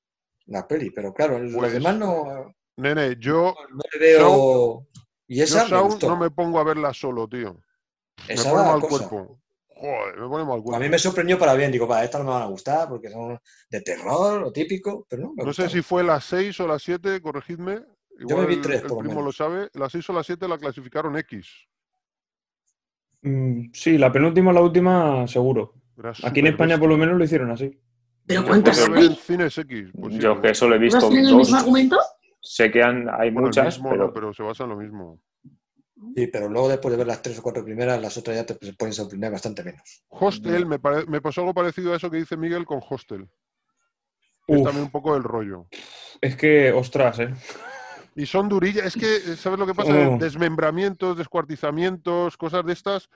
la peli, pero claro, los Pues, demás no, Nene, yo, no le veo. Y yo esa me Shaw gustó. no me pongo a verla solo, tío. Me Esa pone da mal cosa. cuerpo. Joder, me pone mal. A mí me sorprendió para bien, digo, para estas no me van a gustar porque son de terror o típico, pero no, me No sé si fue las 6 o las 7, corregidme. Yo me vi el- tres, el, por lo primo menos. lo sabe. Las 6 o las 7 la clasificaron X. Mm, sí, la penúltima o la última, seguro. Era Aquí en España por lo menos lo hicieron así. ¿Pero cuántas hay? en cines X. pues sí, Yo ¿no? que solo he visto ¿Todas tienen el mismo argumento? Sé que han- hay Bueno, muchas, mismo pero, no, pero se basa en lo mismo. Sí, pero luego después de ver las tres o cuatro primeras, las otras ya te pueden sorprender bastante menos. Hostel, me, pare- me pasó algo parecido a eso que dice Miguel con Hostel. es también un poco el rollo. Es que, ostras, ¿eh? Y son durillas. Es que, ¿sabes lo que pasa? Oh. Desmembramientos, descuartizamientos, cosas de estas.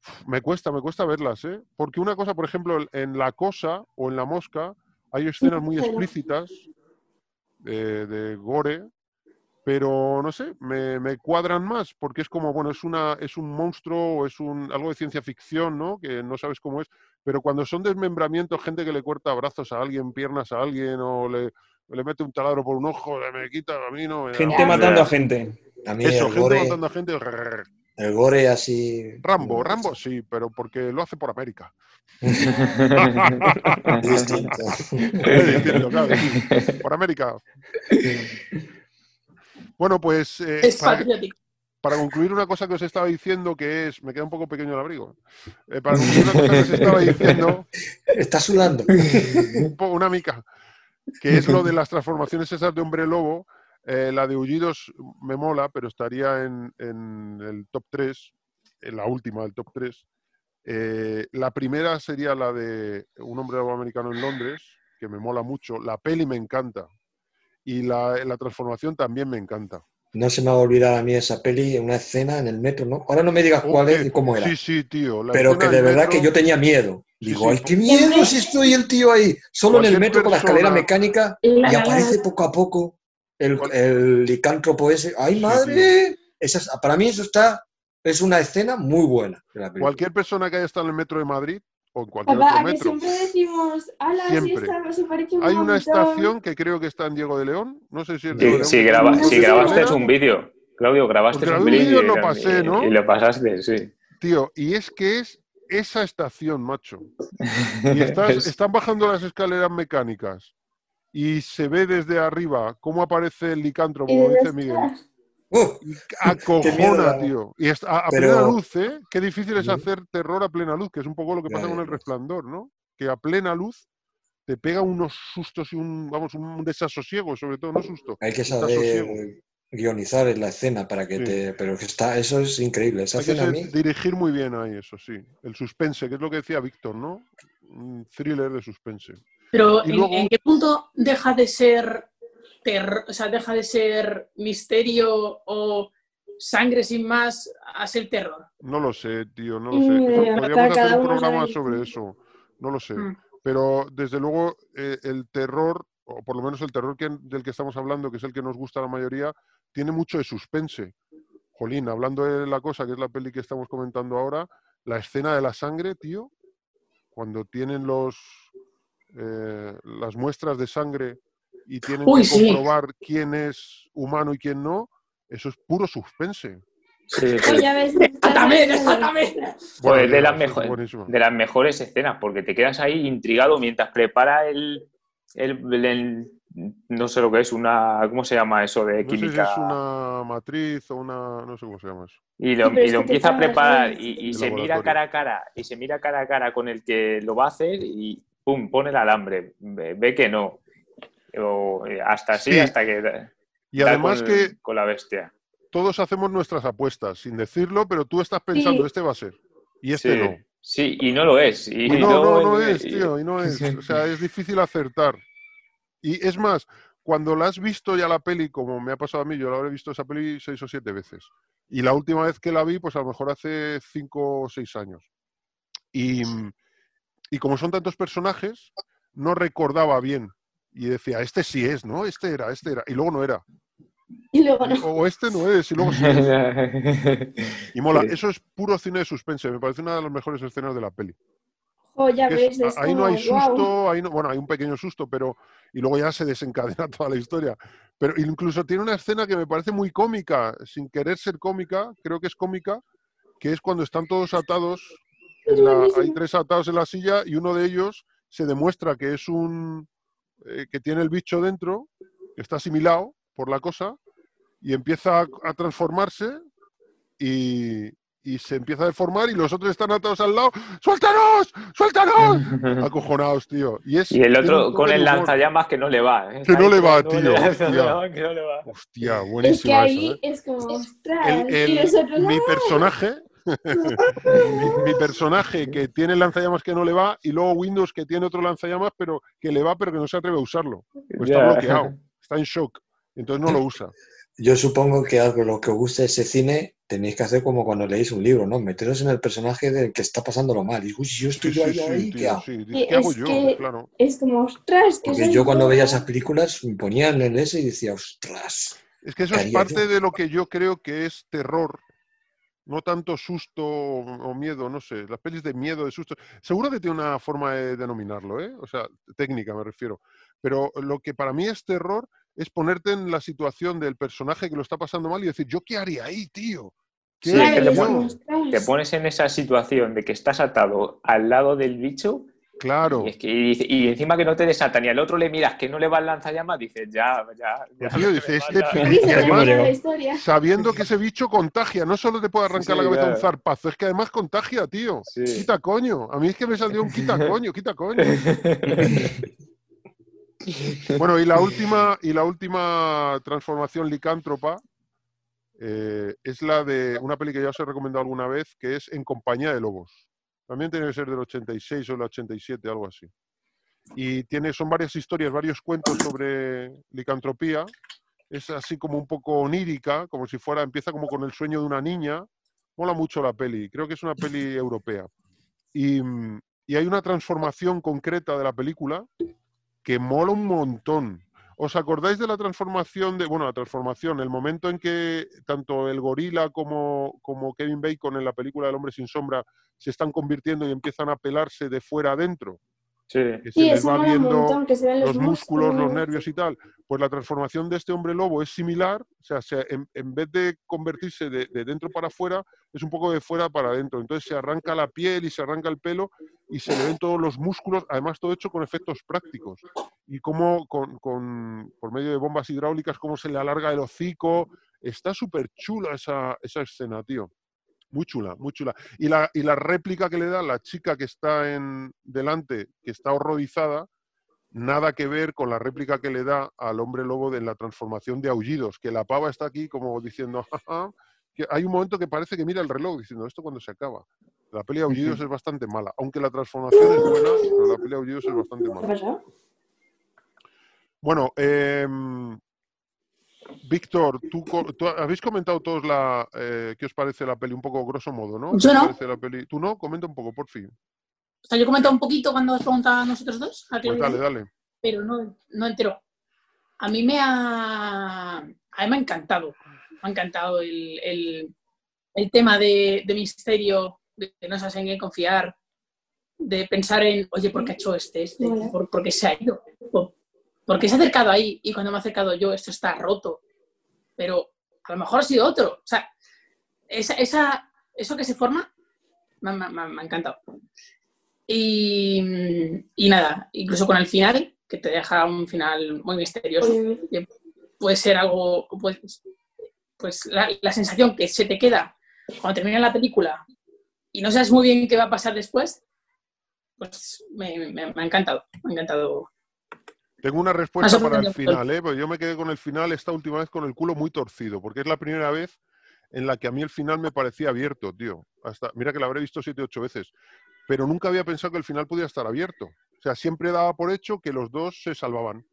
uf, Me cuesta, me cuesta verlas, ¿eh? Porque una cosa, por ejemplo, en La Cosa o en La Mosca hay escenas muy explícitas de, de gore, pero no sé, me, me cuadran más porque es como, bueno, es, una, es un monstruo o es un, algo de ciencia ficción, ¿no? Que no sabes cómo es. Pero cuando son desmembramientos, gente que le corta brazos a alguien, piernas a alguien o le, le mete un taladro por un ojo, me quita, a mí no me da. Gente matando a gente. A mí Eso, gente gore, matando a gente. el gore así. Rambo, Rambo sí, pero porque lo hace por América. [laughs] Distinto. [laughs] Es distinto, claro, sí, por América. Bueno, pues eh, Es para, patriótico. para concluir una cosa que os estaba diciendo, que es, me queda un poco pequeño el abrigo. Eh, para concluir una cosa que os estaba diciendo, [laughs] Está sudando. un po- una mica, que es lo de las transformaciones esas de hombre lobo. eh, la de Ullidos me mola, pero estaría en, en el top 3, en la última del top 3. Eh, la primera sería la de Un hombre lobo americano en Londres, que me mola mucho. La peli me encanta. Y la, la transformación también me encanta. No se me va a olvidar a mí esa peli, una escena en el metro, ¿no? Ahora no me digas cuál es y cómo era. Sí, sí, tío. la pero que de verdad metro- que yo tenía miedo. Sí, Digo, sí. ay, qué miedo si estoy el tío ahí, solo en el metro con la escalera mecánica y aparece poco a poco el, el licántropo ese. ¡Ay, Sí, madre! Esa es- para mí eso está, es una escena muy buena. de la película. Cualquier persona que haya estado en el metro de Madrid o en cualquier Papá, otro metro. siempre decimos, ala, sí, Siempre. esta se parece un Hay una montón". estación que creo que está en Diego de León. No sé si es Diego de Sí, León. si, graba- No si sé si grabaste un vídeo, Claudio, grabaste un vídeo vídeo y lo y pasé, ¿no? y lo pasaste, sí. Tío, y es que es esa estación, macho. [laughs] Y estás- Es- están bajando las escaleras mecánicas y se ve desde arriba cómo aparece el licántropo, como de dice Miguel. ¡Uh! [laughs] Miedo acojona, tío. Y está- a, a Pero- plena luz, ¿eh? Qué difícil es hacer terror a plena luz, que es un poco lo que pasa ya, con el resplandor, ¿no? Que a plena luz te pega unos sustos y un, vamos, un desasosiego, sobre todo, no susto. Hay que saber guionizar en la escena para que Sí. te. Pero que está, eso es increíble. Esa Hay que ser- mí. dirigir muy bien ahí, eso sí. El suspense, que es lo que decía Víctor, ¿no? Un thriller de suspense. Pero Y ¿en, luego- en qué punto deja de ser terror, o sea, deja de ser misterio o sangre sin más a ser terror? No lo sé, tío, no lo Ni sé. idea, Podríamos hacer un programa sobre eso. No lo sé. Mm. Pero desde luego eh, el terror, o por lo menos el terror que- del que estamos hablando, que es el que nos gusta a la mayoría, tiene mucho de suspense. Jolín, hablando de la cosa, que es la peli que estamos comentando ahora, la escena de la sangre, tío, cuando tienen los eh, las muestras de sangre y tienen Uy, que sí. comprobar quién es humano y quién no, eso es puro suspense. Sí, sí. [laughs] Bueno, Pues de las mejores- de las mejores escenas, porque te quedas ahí intrigado mientras prepara el, el- el- no sé lo que es, una, ¿cómo se llama eso de No sé si química? es una matriz o una. No sé cómo se llama eso. Y lo, Sí, y lo empieza a preparar y, se mira cara a cara, y se mira cara a cara con el que lo va a hacer y pum, pone el alambre, ve, ve que no. O, eh, hasta así, Sí. hasta que Y además con, que con la bestia. todos hacemos nuestras apuestas, sin decirlo, pero tú estás pensando, Sí. este va a ser. Y este sí, no. sí, y no lo es. Y, Y no, no, no es, y- tío, y no es. O sea, es difícil acertar. Y es más, cuando la has visto ya la peli, como me ha pasado a mí, yo la habré visto esa peli seis o siete veces. Y la última vez que la vi, pues a lo mejor hace cinco o seis años. Y, y como son tantos personajes, no recordaba bien. Y decía, este sí es, ¿no? Este era, este era. Y luego no era. Y luego no. O este no es, y luego sí es. [laughs] Y mola, Sí. eso es puro cine de suspense. Me parece una de las mejores escenas de la peli. Jo, ya ves, es ahí no hay susto, ahí no, bueno, hay un pequeño susto, pero y luego ya se desencadena [laughs] toda la historia. Pero incluso tiene una escena que me parece muy cómica, sin querer ser cómica, creo que es cómica, que es cuando están todos atados, la- hay tres atados en la silla y uno de ellos se demuestra que es un eh, que tiene el bicho dentro, que está asimilado por la cosa y empieza a, a transformarse y, y se empieza a deformar y los otros están atados al lado. ¡Suéltanos! ¡Suéltanos! [laughs] Acojonados, tío. Y, es, Y el otro con el lanzallamas que no le va. ¿eh? Que no le va, tío, hostia. no le va, [laughs] que no le va. Hostia, Es que buenísima ahí esa, ¿eh? es como, ostras. El- el- mi personaje, [laughs] mi, mi personaje que tiene el lanzallamas que no le va y luego Windows que tiene otro lanzallamas pero que le va pero que no se atreve a usarlo. Pues está bloqueado, está en shock. Entonces no lo usa. [laughs] Yo supongo que algo lo que os gusta ese cine tenéis que hacer como cuando leéis un libro, ¿no? Meteros en el personaje del que está pasándolo mal. Y, uy, si yo estoy sí, ahí, sí, ahí, ¿qué hago? ¿Qué hago yo? que- Claro. Es como, ostras, que Porque yo cuando veía tonta". esas películas me ponía en el ese y decía, ostras. Es que eso ¿Qué es parte yo? de lo que yo creo que es terror. No tanto susto o, o miedo, no sé. Las pelis de miedo, de susto. Seguro que tiene una forma de denominarlo, ¿eh? O sea, técnica me refiero. Pero lo que para mí es terror es ponerte en la situación del personaje que lo está pasando mal y decir, ¿yo qué haría ahí, tío? ¿Qué Sí, es haría que te Claro, y es yo?". como, Te pones en esa situación de que estás atado al lado del bicho Claro. y, es que- y- y encima que no te desatan y al otro le miras que no le va el lanzallamas, dices, ya, ya. ya Pues, tío, dice, este mata". pi- Aquí se y además- termina la llegado. historia. Sabiendo que ese bicho contagia, no solo te puede arrancar Sí, la cabeza claro. un zarpazo, es que además contagia, tío. Sí. Quita coño. A mí es que me salió un quita [laughs] coño, quita coño. Bueno, y la última, y la última transformación licántropa eh, es la de una peli que ya os he recomendado alguna vez, que es En compañía de lobos. También tiene que ser del 86 o el 87, algo así. Y tiene, son varias historias, varios cuentos sobre licantropía. Es así como un poco onírica, como si fuera, empieza como con el sueño de una niña. Mola mucho la peli, creo que es una peli europea. Y, y hay una transformación concreta de la película que mola un montón. ¿Os acordáis de la transformación de, bueno, la transformación, el momento en que tanto el gorila como, como Kevin Bacon en la película El hombre sin sombra se están convirtiendo y empiezan a pelarse de fuera adentro? Sí. Que se Sí, les va viendo montón, que se ven los, los músculos, los nervios y tal. Pues la transformación de este hombre lobo es similar, o sea, se- en, en vez de convertirse de, de dentro para afuera, es un poco de fuera para adentro. Entonces se arranca la piel y se arranca el pelo y se le ven todos los músculos, además todo hecho con efectos prácticos. Y cómo con, con- por medio de bombas hidráulicas, cómo se le alarga el hocico. Está súper chula esa, esa escena, tío. Muy chula, muy chula. Y la, y la réplica que le da la chica que está en delante, que está horrorizada, nada que ver con la réplica que le da al hombre lobo de la transformación de aullidos, que la pava está aquí como diciendo, [laughs] "Jaja", que hay un momento que parece que mira el reloj diciendo, ¿esto cuando se acaba? La peli de aullidos es bastante mala, aunque la transformación es buena, pero la peli de aullidos es bastante ¿Qué mala. pasa? Bueno, em, Víctor, tú, habéis comentado todos la, eh, qué os parece la peli, un poco grosso modo, ¿no? Yo ¿Qué os no. parece la peli? ¿Tú no? Comenta un poco, por fin. O sea, yo he comentado un poquito cuando os preguntaba a nosotros dos, a Pues dale, dale. pero no, no entero. A mí me ha, a mí me ha encantado. Me ha encantado el, el- el tema de, de misterio, de que no sabes en qué confiar, de pensar en, oye, ¿por qué ha hecho este? este? Vale. ¿Por, por qué se ha ido? ¿Por, por qué se ha acercado ahí? Y cuando me he acercado yo, esto está roto. Pero a lo mejor ha sido otro. O sea, esa, esa- eso que se forma me, ha- me ha- me ha- me ha encantado. Y, y nada, incluso con el final, que te deja un final muy misterioso, puede ser algo, pues, pues la, la sensación que se te queda cuando termina la película y no sabes muy bien qué va a pasar después, pues me, me- me ha encantado, me ha encantado. Tengo una respuesta para el final, ¿eh? Porque yo me quedé con el final esta última vez con el culo muy torcido, porque es la primera vez en la que a mí el final me parecía abierto, tío. Hasta, mira que la habré visto siete, ocho veces, pero nunca había pensado que el final podía estar abierto. O sea, siempre daba por hecho que los dos se salvaban.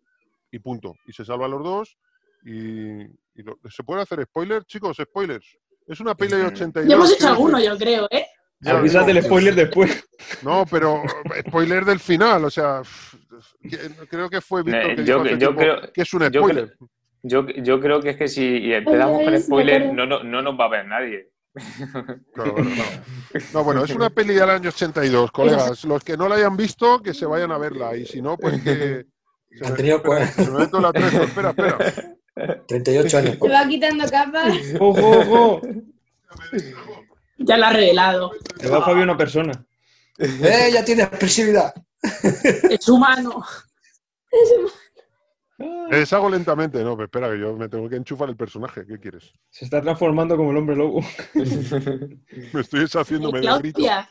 Y punto. Y se salvan los dos. Y, y lo- ¿Se puede hacer spoiler, chicos? Spoilers. Es una peli de Mm. 82. Ya hemos hecho alguno, yo creo, ¿eh? Ya Avísate digo, el spoiler después. No, pero spoiler del final, o sea, creo que fue Víctor Eh, que yo- dijo creo- que es un yo creo- spoiler. Yo, yo creo que es que si empezamos Oye, con spoiler, no, no, no nos va a ver nadie. Claro, no. No, bueno, es una peli del año 82, colegas. Los que no la hayan visto, que se vayan a verla. Y si no, pues que... Se Han me, tenido espera, se me meto la tres, espera, espera. 38 años. Se va quitando capas. ¡Ojo, ojo! Ya la ha revelado. Te va Fabio una persona. ¡Eh, ya tiene expresividad! Es humano. Deshago lentamente, no, pero espera, que yo me tengo que enchufar el personaje. ¿Qué quieres? Se está transformando como el hombre lobo. [laughs] Me estoy deshaciéndome de grito. Claudia,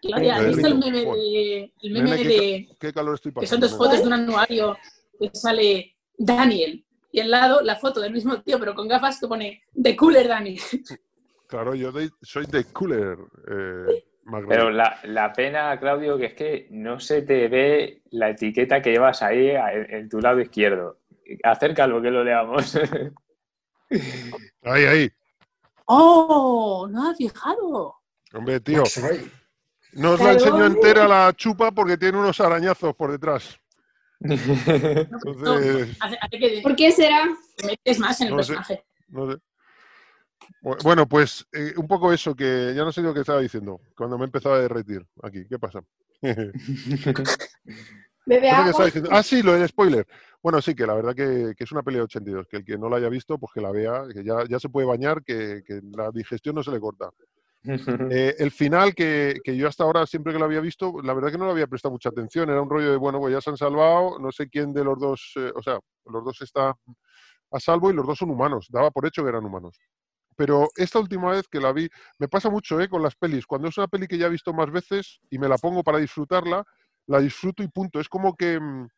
Claudia, ¿has visto el meme de, el meme Nene, ¿qué, de qué calor estoy que pasando? son dos fotos de un anuario que sale Daniel y al lado la foto del mismo tío pero con gafas que pone The Cooler Daniel. Claro, yo soy de cooler. Eh, Pero la, la pena, Claudio, que es que no se te ve la etiqueta que llevas ahí en, en tu lado izquierdo. Acércalo que lo leamos. Ahí, ahí. ¡Oh! No he fijado. Hombre, tío. Ray. No os la enseño entera la chupa porque tiene unos arañazos por detrás. [laughs] Entonces, ¿Por qué será? te metes más en el No sé. personaje. no sé. Bu- Bueno, pues eh, un poco eso, que ya no sé lo que estaba diciendo cuando me empezaba a derretir aquí. ¿Qué pasa? [laughs] Bebe agua. Ah, sí, lo del spoiler. Bueno, sí, que la verdad que, que es una pelea de 82, que el que no la haya visto, pues que la vea, que ya, ya se puede bañar, que, que la digestión no se le corta. [laughs] Eh, el final, que, que yo hasta ahora, siempre que lo había visto, la verdad que no le había prestado mucha atención. Era un rollo de, bueno, pues ya se han salvado, no sé quién de los dos, eh, o sea, los dos está a salvo y los dos son humanos. Daba por hecho que eran humanos. Pero esta última vez que la vi, me pasa mucho ¿eh? con las pelis. Cuando es una peli que ya he visto más veces y me la pongo para disfrutarla, la disfruto y punto. Es como que, mm,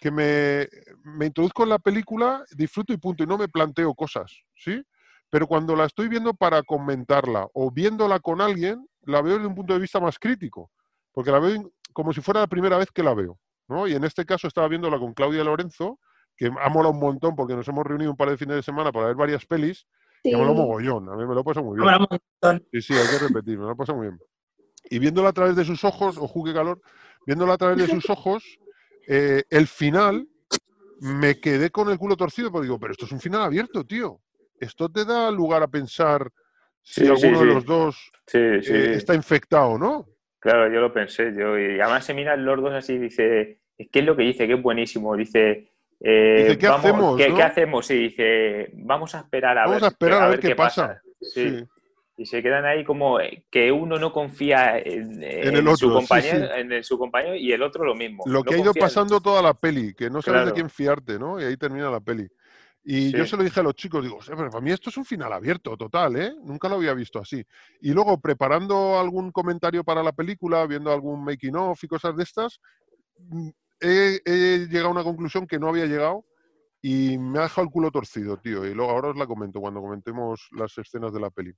que me, me introduzco en la película, disfruto y punto, y no me planteo cosas, ¿sí? Pero cuando la estoy viendo para comentarla o viéndola con alguien, la veo desde un punto de vista más crítico, porque la veo como si fuera la primera vez que la veo, ¿no? Y en este caso estaba viéndola con Claudia Lorenzo, que ha molado un montón porque nos hemos reunido un par de fines de semana para ver varias pelis, Sí. y ha molado mogollón, a mí me lo he pasado muy bien. Sí, sí, hay que repetir, me lo ha pasado muy bien. Y viéndola a través de sus ojos, ojo qué calor, viéndola a través de sus [laughs] ojos, eh, el final me quedé con el culo torcido, porque digo, pero esto es un final abierto, tío. Esto te da lugar a pensar si Sí, sí, alguno de sí. los dos Sí, sí. eh, está infectado o no. Claro, yo lo pensé. Yo, y además se miran los dos así y dice, ¿qué es lo que dice? Que es buenísimo. Dice, eh, Dice, ¿qué hacemos, ¿qué, no? qué hacemos? Sí, dice, vamos a esperar a Vamos ver, a esperar a ver qué pasa. Sí. Sí. Y se quedan ahí como eh, que uno no confía en, En el otro, su compañero, sí. en el- su compañero y el otro lo mismo. Lo No que ha ido en- pasando toda la peli, que no sabes de Claro. quién fiarte, ¿no? Y ahí termina la peli. Y yo se lo dije a los chicos, digo, "Hostia, pero para mí esto es un final abierto, total, ¿eh? Nunca lo había visto así. Y luego, preparando algún comentario para la película, viendo algún making of y cosas de estas, mm, he, he llegado a una conclusión que no había llegado y me ha dejado el culo torcido, tío. Y luego ahora os la comento cuando comentemos las escenas de la peli.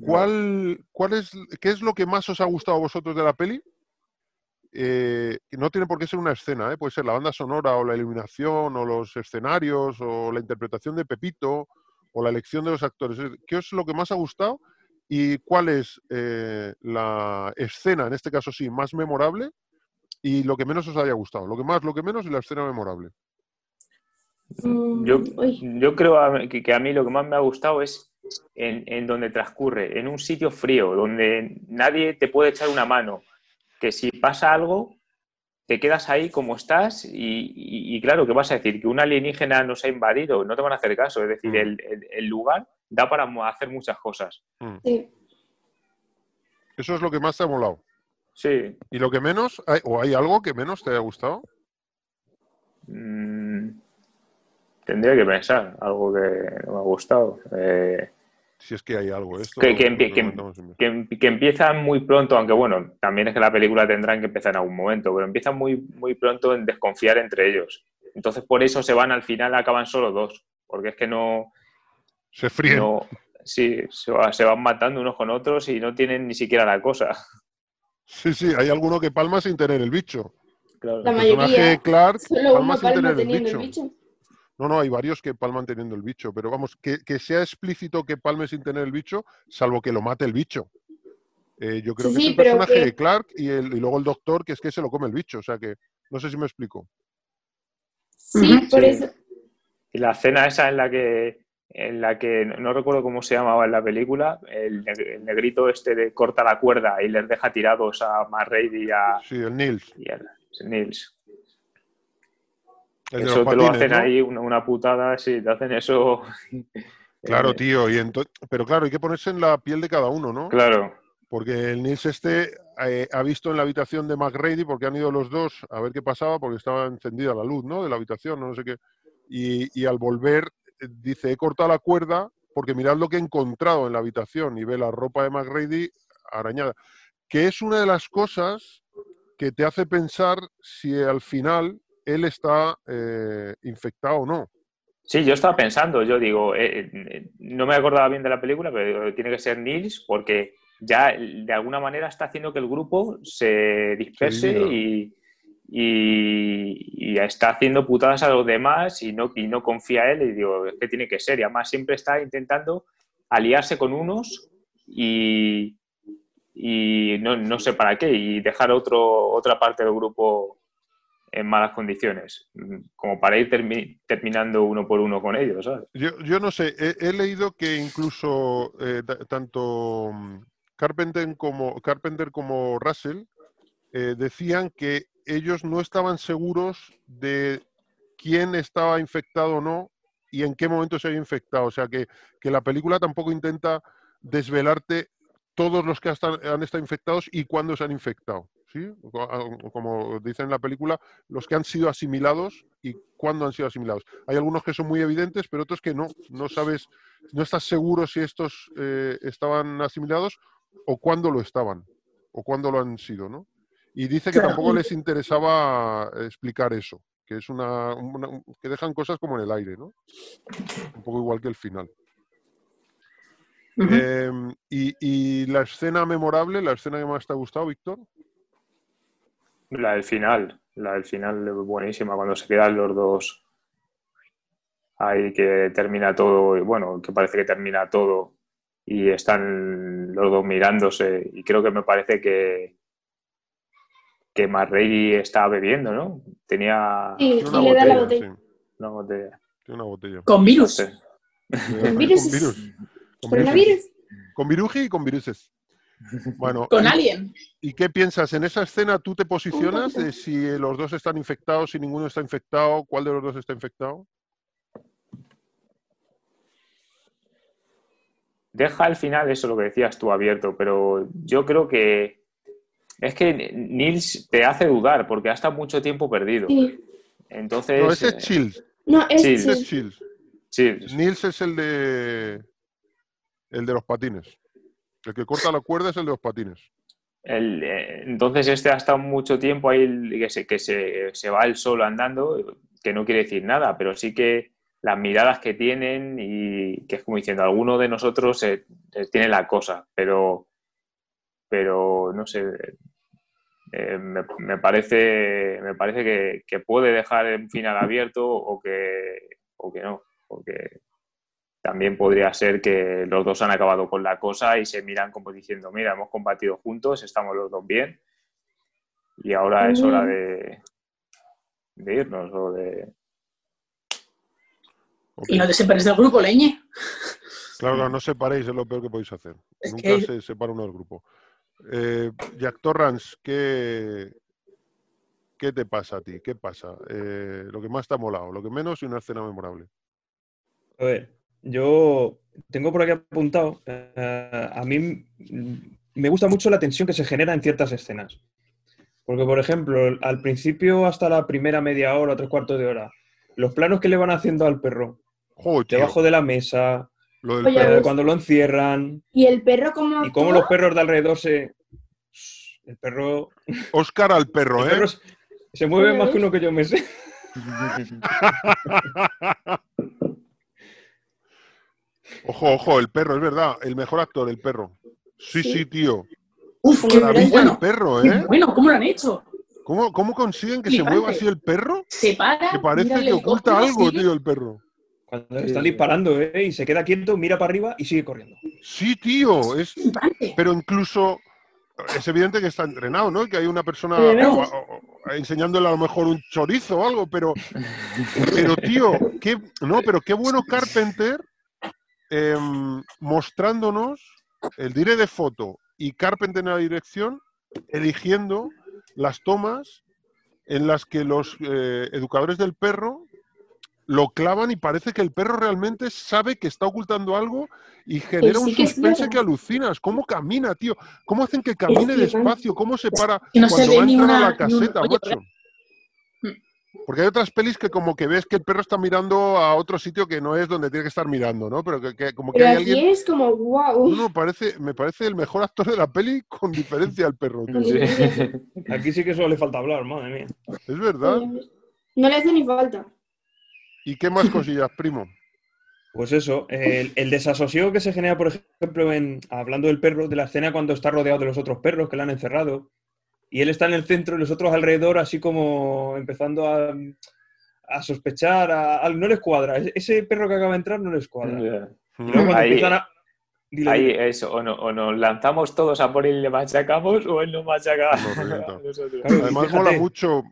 ¿Cuál, cuál es, ¿Qué es lo que más os ha gustado a vosotros de la peli? Eh, no tiene por qué ser una escena, ¿eh? puede ser la banda sonora o la iluminación o los escenarios o la interpretación de Pepito o la elección de los actores. Es- ¿Qué es lo que más ha gustado y cuál es eh, la escena, en este caso sí, más memorable y lo que menos os haya gustado? Lo que más, lo que menos y la escena memorable. Mm, Yo, creo a- que, que a mí lo que más me ha gustado es en, en donde transcurre, en un sitio frío, donde nadie te puede echar una mano, que si pasa algo, te quedas ahí como estás y, y- y claro, ¿qué vas a decir? Que un alienígena nos ha invadido, no te van a hacer caso, es decir, Mm. el, el- el lugar da para hacer muchas cosas. Sí. Eso es lo que más te ha molado. Sí, ¿Y lo que menos? ¿Hay- ¿O hay algo que menos te haya gustado? Mm, tendría que pensar, algo que no me ha gustado. Eh, Si es que hay algo. Esto Que- que empie- em- empiezan muy pronto, aunque bueno, también es que la película tendrán que empezar en algún momento, pero empiezan muy, muy pronto en desconfiar entre ellos. Entonces por eso se van al final, acaban solo dos, porque es que no, Se fríen. no sí, se, va- se van matando unos con otros y no tienen ni siquiera la cosa. Sí, sí, hay alguno que palma sin tener el bicho. Claro. La El mayoría. personaje Clark Solo palma uno sin palma tener el teniendo bicho. el bicho. No, no, hay varios que palman teniendo el bicho, pero vamos, que, que sea explícito que palme sin tener el bicho, salvo que lo mate el bicho. Eh, yo creo Sí, que sí, es el personaje que- de Clark y, el, y luego el doctor, que es que se lo come el bicho. O sea que, no sé si me explico. Sí, por Sí. eso. Y la escena esa en la que, en la que no no recuerdo cómo se llamaba en la película, el, el negrito este de corta la cuerda y les deja tirados a McReady y a, Sí, el Nils. y a Nils. El eso te lo hacen ¿no? ahí, una, una putada, sí, te hacen eso. [laughs] Claro, Eh, tío. Y pero claro, hay que ponerse en la piel de cada uno, ¿no? Claro, Porque el Nils este eh, ha visto en la habitación de McReady, porque han ido los dos a ver qué pasaba, porque estaba encendida la luz, ¿no? De la habitación, no sé qué. Y, y al volver, dice, he cortado la cuerda porque mirad lo que he encontrado en la habitación y ve la ropa de McReady arañada. Que es una de las cosas que te hace pensar si al final él está eh, infectado o no. Sí, yo estaba pensando, yo digo, eh, eh, no me acordaba bien de la película, pero tiene que ser Nils porque ya de alguna manera está haciendo que el grupo se disperse y, y- está haciendo putadas a los demás y no, y no confía él y digo, es que tiene que ser. Y además siempre está intentando aliarse con unos y, y no, no sé para qué y dejar otro, otra parte del grupo en malas condiciones, como para ir termi- terminando uno por uno con ellos. Yo, yo no sé, he, leído que incluso eh, ta- tanto Carpenter como, Carpenter como Russell eh, decían que ellos no estaban seguros de quién estaba infectado o no y en qué momento se había infectado. O sea, que, que la película tampoco intenta desvelarte todos los que han estado infectados y cuándo se han infectado. ¿sí? Como dice en la película, los que han sido asimilados y cuándo han sido asimilados. Hay algunos que son muy evidentes, pero otros que no. No sabes, no estás seguro si estos eh, estaban asimilados o cuándo lo estaban, o cuándo lo han sido, ¿no? Y dice que Claro. tampoco les interesaba explicar eso, que es una, una- que dejan cosas como en el aire, ¿no? Un poco igual que el final. Em, y, y la escena memorable, la escena que más te ha gustado, Víctor. La del final, la del final es buenísima, cuando se quedan los dos ahí que termina todo, y bueno, que parece que termina todo y están los dos mirándose y creo que me parece que que Marrey está bebiendo, ¿no? Tenía Sí, y le da la botella. sí, una botella. una botella. Con No virus. sé. Con virus. virus. Con Coronavirus. Con viruji y con viruses. Bueno, [laughs] Con y- Alien. ¿Y qué piensas? ¿En esa escena tú te posicionas de si los dos están infectados, si ninguno está infectado, cuál de los dos está infectado? Deja al final eso lo que decías tú abierto, pero yo creo que es que Nils te hace dudar porque ha estado mucho tiempo perdido. Sí. Entonces, No, ese eh, es Chills. No, es es chill. Chills. sí, Nils es el de el de los patines. El que corta la cuerda es el de los patines. El, eh, entonces este ha estado mucho tiempo ahí que, se, que se, se va él solo andando, que no quiere decir nada, pero sí que las miradas que tienen y que es como diciendo, alguno de nosotros eh, eh, tiene la cosa, pero, pero no sé, eh, me, me parece, me parece que, que puede dejar el final abierto o que, o que no, porque también podría ser que los dos han acabado con la cosa y se miran como diciendo, mira, hemos combatido juntos, estamos los dos bien y ahora es hora de, de irnos o de... Y no te separes del grupo, leñe. Claro, claro, no separéis, es lo peor que podéis hacer. Es Nunca que- se separa uno del grupo. Eh, Jack Torrance, ¿qué, ¿qué te pasa a ti? ¿Qué pasa? Eh, lo que más te ha molado, lo que menos y una escena memorable. A ver, yo tengo por aquí apuntado. eh, a mí me gusta mucho la tensión que se genera en ciertas escenas. Porque, por ejemplo, al principio, hasta la primera media hora, tres cuartos de hora, los planos que le van haciendo al perro, Joder, debajo de la mesa, lo del Oye, perro. cuando lo encierran, Y el perro como... y cómo los perros de alrededor se. El perro. Oscar al perro, el ¿eh? perro se- se mueve más que uno que yo me sé. [laughs] ojo, ojo, el perro, es verdad. El mejor actor, el perro. Sí, sí, Sí. tío. Uf, qué Maravilla bueno. el perro, ¿eh? bueno, ¿cómo lo han hecho? ¿Cómo, cómo consiguen que se mueva así el perro? Se para, Que parece que oculta algo, sigue. tío, el perro. Cuando Sí, están disparando, ¿eh? Y se queda quieto, mira para arriba y sigue corriendo. Sí, tío. Es, pero incluso es evidente que está entrenado, ¿no? Que hay una persona o- o- enseñándole a lo mejor un chorizo o algo, pero, pero tío, qué, no, pero qué bueno Carpenter em, mostrándonos el dire de foto y Carpenter en la dirección eligiendo las tomas en las que los eh, educadores del perro lo clavan y parece que el perro realmente sabe que está ocultando algo y genera sí un que suspense verdad. que alucinas. ¿Cómo camina, tío? ¿Cómo hacen que camine despacio? ¿Cómo se para que no se cuando ve va a entrar a la un- caseta, oye, macho? Porque hay otras pelis que como que ves que el perro está mirando a otro sitio que no es donde tiene que estar mirando, ¿no? Pero que, que como que Pero hay aquí alguien... es como, wow. No, no, parece, me parece el mejor actor de la peli con diferencia al perro. tío. Sí. Aquí sí que solo le falta hablar, madre mía. Es verdad. No le hace ni falta. ¿Y qué más [laughs] cosillas, primo? Pues eso, el, el desasosiego que se genera, por ejemplo, en, hablando del perro, de la escena cuando está rodeado de los otros perros que le han encerrado, y él está en el centro y los otros alrededor, así como empezando a, a sospechar, a, a- no les cuadra. E- Ese perro que acaba de entrar no les cuadra. Y luego cuando Ahí- empiezan a... Dile, Ahí dile. eso, o, no- o nos lanzamos todos a por él y le machacamos, o él nos machaca Nos [laughs] revienta. a nosotros. Claro, Además fíjate. mola mucho.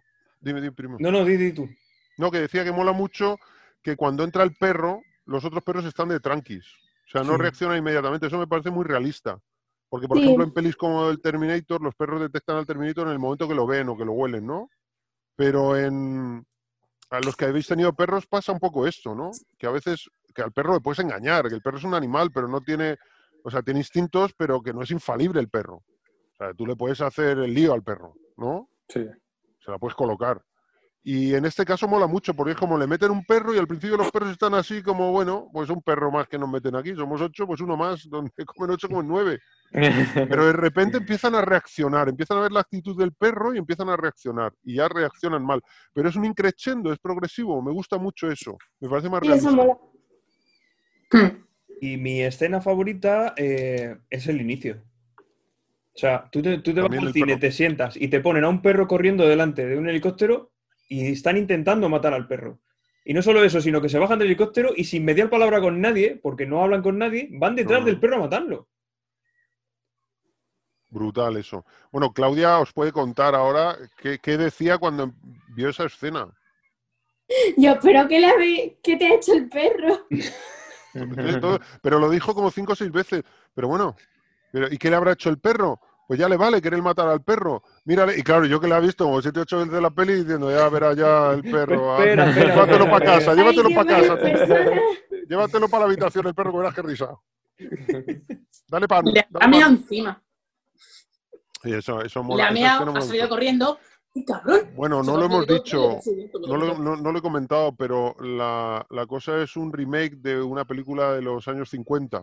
Dime, dime, primo. No, no, di, di tú. No, que decía que mola mucho que cuando entra el perro, los otros perros están de tranquis. O sea, no Sí. reaccionan inmediatamente. Eso me parece muy realista. Porque, por Sí. ejemplo, en pelis como el Terminator, los perros detectan al Terminator en el momento que lo ven o que lo huelen, ¿no? Pero en a los que habéis tenido perros pasa un poco esto, ¿no? Que a veces que al perro le puedes engañar, que el perro es un animal, pero no tiene, o sea, tiene instintos, pero que no es infalible el perro. O sea, tú le puedes hacer el lío al perro, ¿no? Sí. se la puedes colocar. Y en este caso mola mucho, porque es como le meten un perro y al principio los perros están así como, bueno, pues un perro más que nos meten aquí, somos ocho, pues uno más, donde [laughs] comen ocho, comen nueve. Pero de repente [laughs] empiezan a reaccionar, empiezan a ver la actitud del perro y empiezan a reaccionar. Y ya reaccionan mal. Pero es un increchendo, es progresivo, me gusta mucho eso. Me parece más realista. Y mi escena favorita eh, es el inicio. O sea, tú te, tú te vas al cine, perro. te sientas y te ponen a un perro corriendo delante de un helicóptero y están intentando matar al perro. Y no solo eso, sino que se bajan del helicóptero y sin mediar palabra con nadie, porque no hablan con nadie, van detrás No. del perro a matarlo. Brutal eso. Bueno, Claudia os puede contar ahora qué, qué decía cuando vio esa escena. Yo, pero ¿qué, le habe- qué te ha hecho el perro? Pero lo dijo como cinco o seis veces. Pero bueno, pero, ¿y qué le habrá hecho el perro? Pues ya le vale querer matar al perro. Mírale, y claro, yo que la he visto como siete o ocho veces la peli diciendo, ya verá ya el perro. ah, Espera, espera, [laughs] llévatelo para casa, Ay, llévatelo para casa. persona. Llévatelo para la habitación el perro, que verás qué risa. Dale pan. Le dale ha meado pan. encima. Y eso, eso Le mola. ha salido corriendo. ¡Y cabrón! Bueno, no lo hemos dicho. sí, No lo, contento. no- no lo he comentado, pero la, la cosa es un remake de una película de los años 50.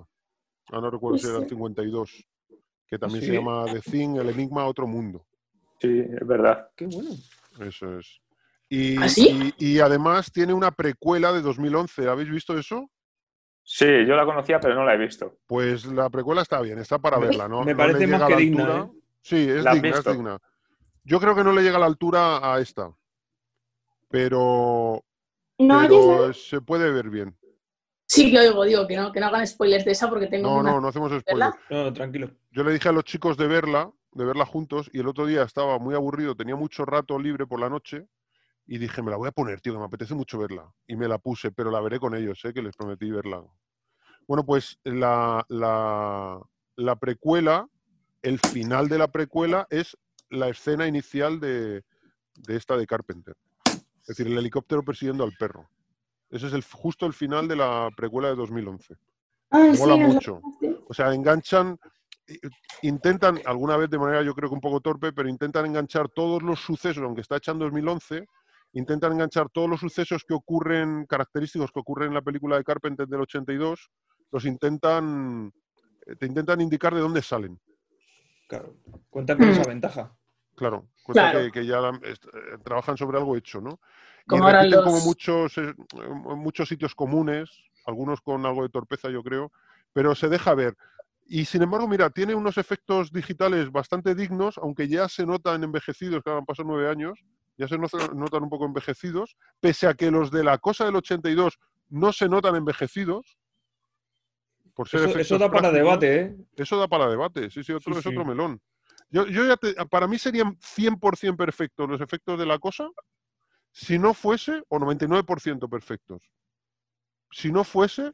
Ah, no recuerdo si era el Hostia. 52. Que también se llama The Thing, El Enigma a Otro Mundo. Sí, es verdad. Qué bueno. Eso es. Y, ¿Ah, sí? y, y además tiene una precuela de 2011. ¿Habéis visto eso? Sí, yo la conocía, pero no la he visto. Pues la precuela está bien, está para verla, ¿no? me no parece más que digna, altura. ¿eh? Sí, es ¿La has digna, es digna. Yo creo que no le llega a la altura a esta. Pero, No pero se puede ver bien. Sí, que oigo, digo, que no, que no hagan spoilers de esa porque tengo No, una. no, no hacemos spoilers. ¿Verla? No, tranquilo. Yo le dije a los chicos de verla, de verla juntos, y el otro día estaba muy aburrido, tenía mucho rato libre por la noche, y dije, me la voy a poner, tío, que me apetece mucho verla. Y me la puse, pero la veré con ellos, ¿eh? que les prometí verla. Bueno, pues la, la, la precuela, el final de la precuela es la escena inicial de, de esta de Carpenter. Es decir, el helicóptero persiguiendo al perro. Ese es el, justo el final de la precuela de 2011. Ah, mola mucho. O sea, enganchan, intentan, alguna vez de manera yo creo que un poco torpe, pero intentan enganchar todos los sucesos, aunque está hecha en 2011, intentan enganchar todos los sucesos que ocurren, característicos que ocurren en la película de Carpenter del 82, los intentan, eh, te intentan indicar de dónde salen. Claro. Cuenta con Mm. esa ventaja. Claro, cuenta Claro. que, que ya la- eh, trabajan sobre algo hecho, ¿no? Como ahora repiten como los- muchos, eh, muchos sitios comunes, algunos con algo de torpeza, yo creo, pero se deja ver. Y sin embargo, mira, tiene unos efectos digitales bastante dignos, aunque ya se notan envejecidos, claro, han pasado nueve años, ya se no- notan un poco envejecidos, pese a que los de la cosa del 82 no se notan envejecidos. Por ser Eso, eso da para debate, ¿eh? Eso da para debate, sí, sí, otro, Sí, es sí. otro melón. Yo, yo ya te- para mí serían 100% perfectos los efectos de la cosa si no fuese, o 99% perfectos, si no fuese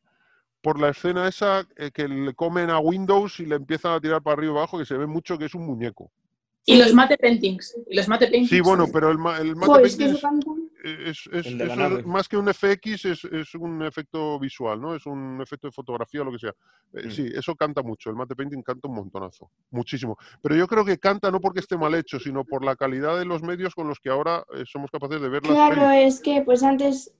por la escena esa eh, que le comen a Windows y le empiezan a tirar para arriba y abajo, que se ve mucho que es un muñeco. Y los mate paintings. Y los mate paintings. Sí, bueno, pero el, ma- el mate Joder, es que painting eso canta. Es, es- es más que un FX, es, es un efecto visual, ¿no? Es un efecto de fotografía o lo que sea. Eh, Mm. Sí, eso canta mucho. El mate painting canta un montonazo. Muchísimo. Pero yo creo que canta no porque esté mal hecho, sino por la calidad de los medios con los que ahora eh, somos capaces de ver Claro, es que pues antes,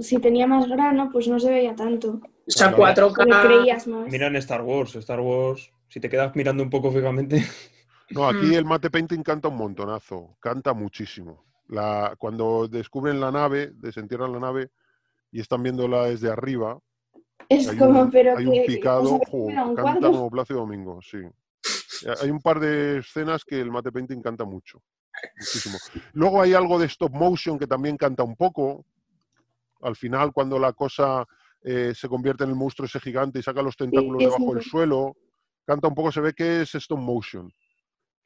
si tenía más grano, pues no se veía tanto. O sea, Claro. 4K. Le creías más. Mira en Star Wars. Star Wars, si te quedas mirando un poco fijamente. No, aquí Mm. [laughs] el mate painting canta un montonazo. Canta muchísimo. La, cuando descubren la nave, desentierran la nave y están viéndola desde arriba, Es hay como, un, pero hay que. un picado, canta como Plácido Domingo, sí. Eh, Hay un par de escenas que el mate painting canta mucho, muchísimo. Luego hay algo de stop motion que también canta un poco. Al final, cuando la cosa eh, se convierte en el monstruo ese gigante y saca los tentáculos sí, debajo del suelo, canta un poco, se ve que es stop motion.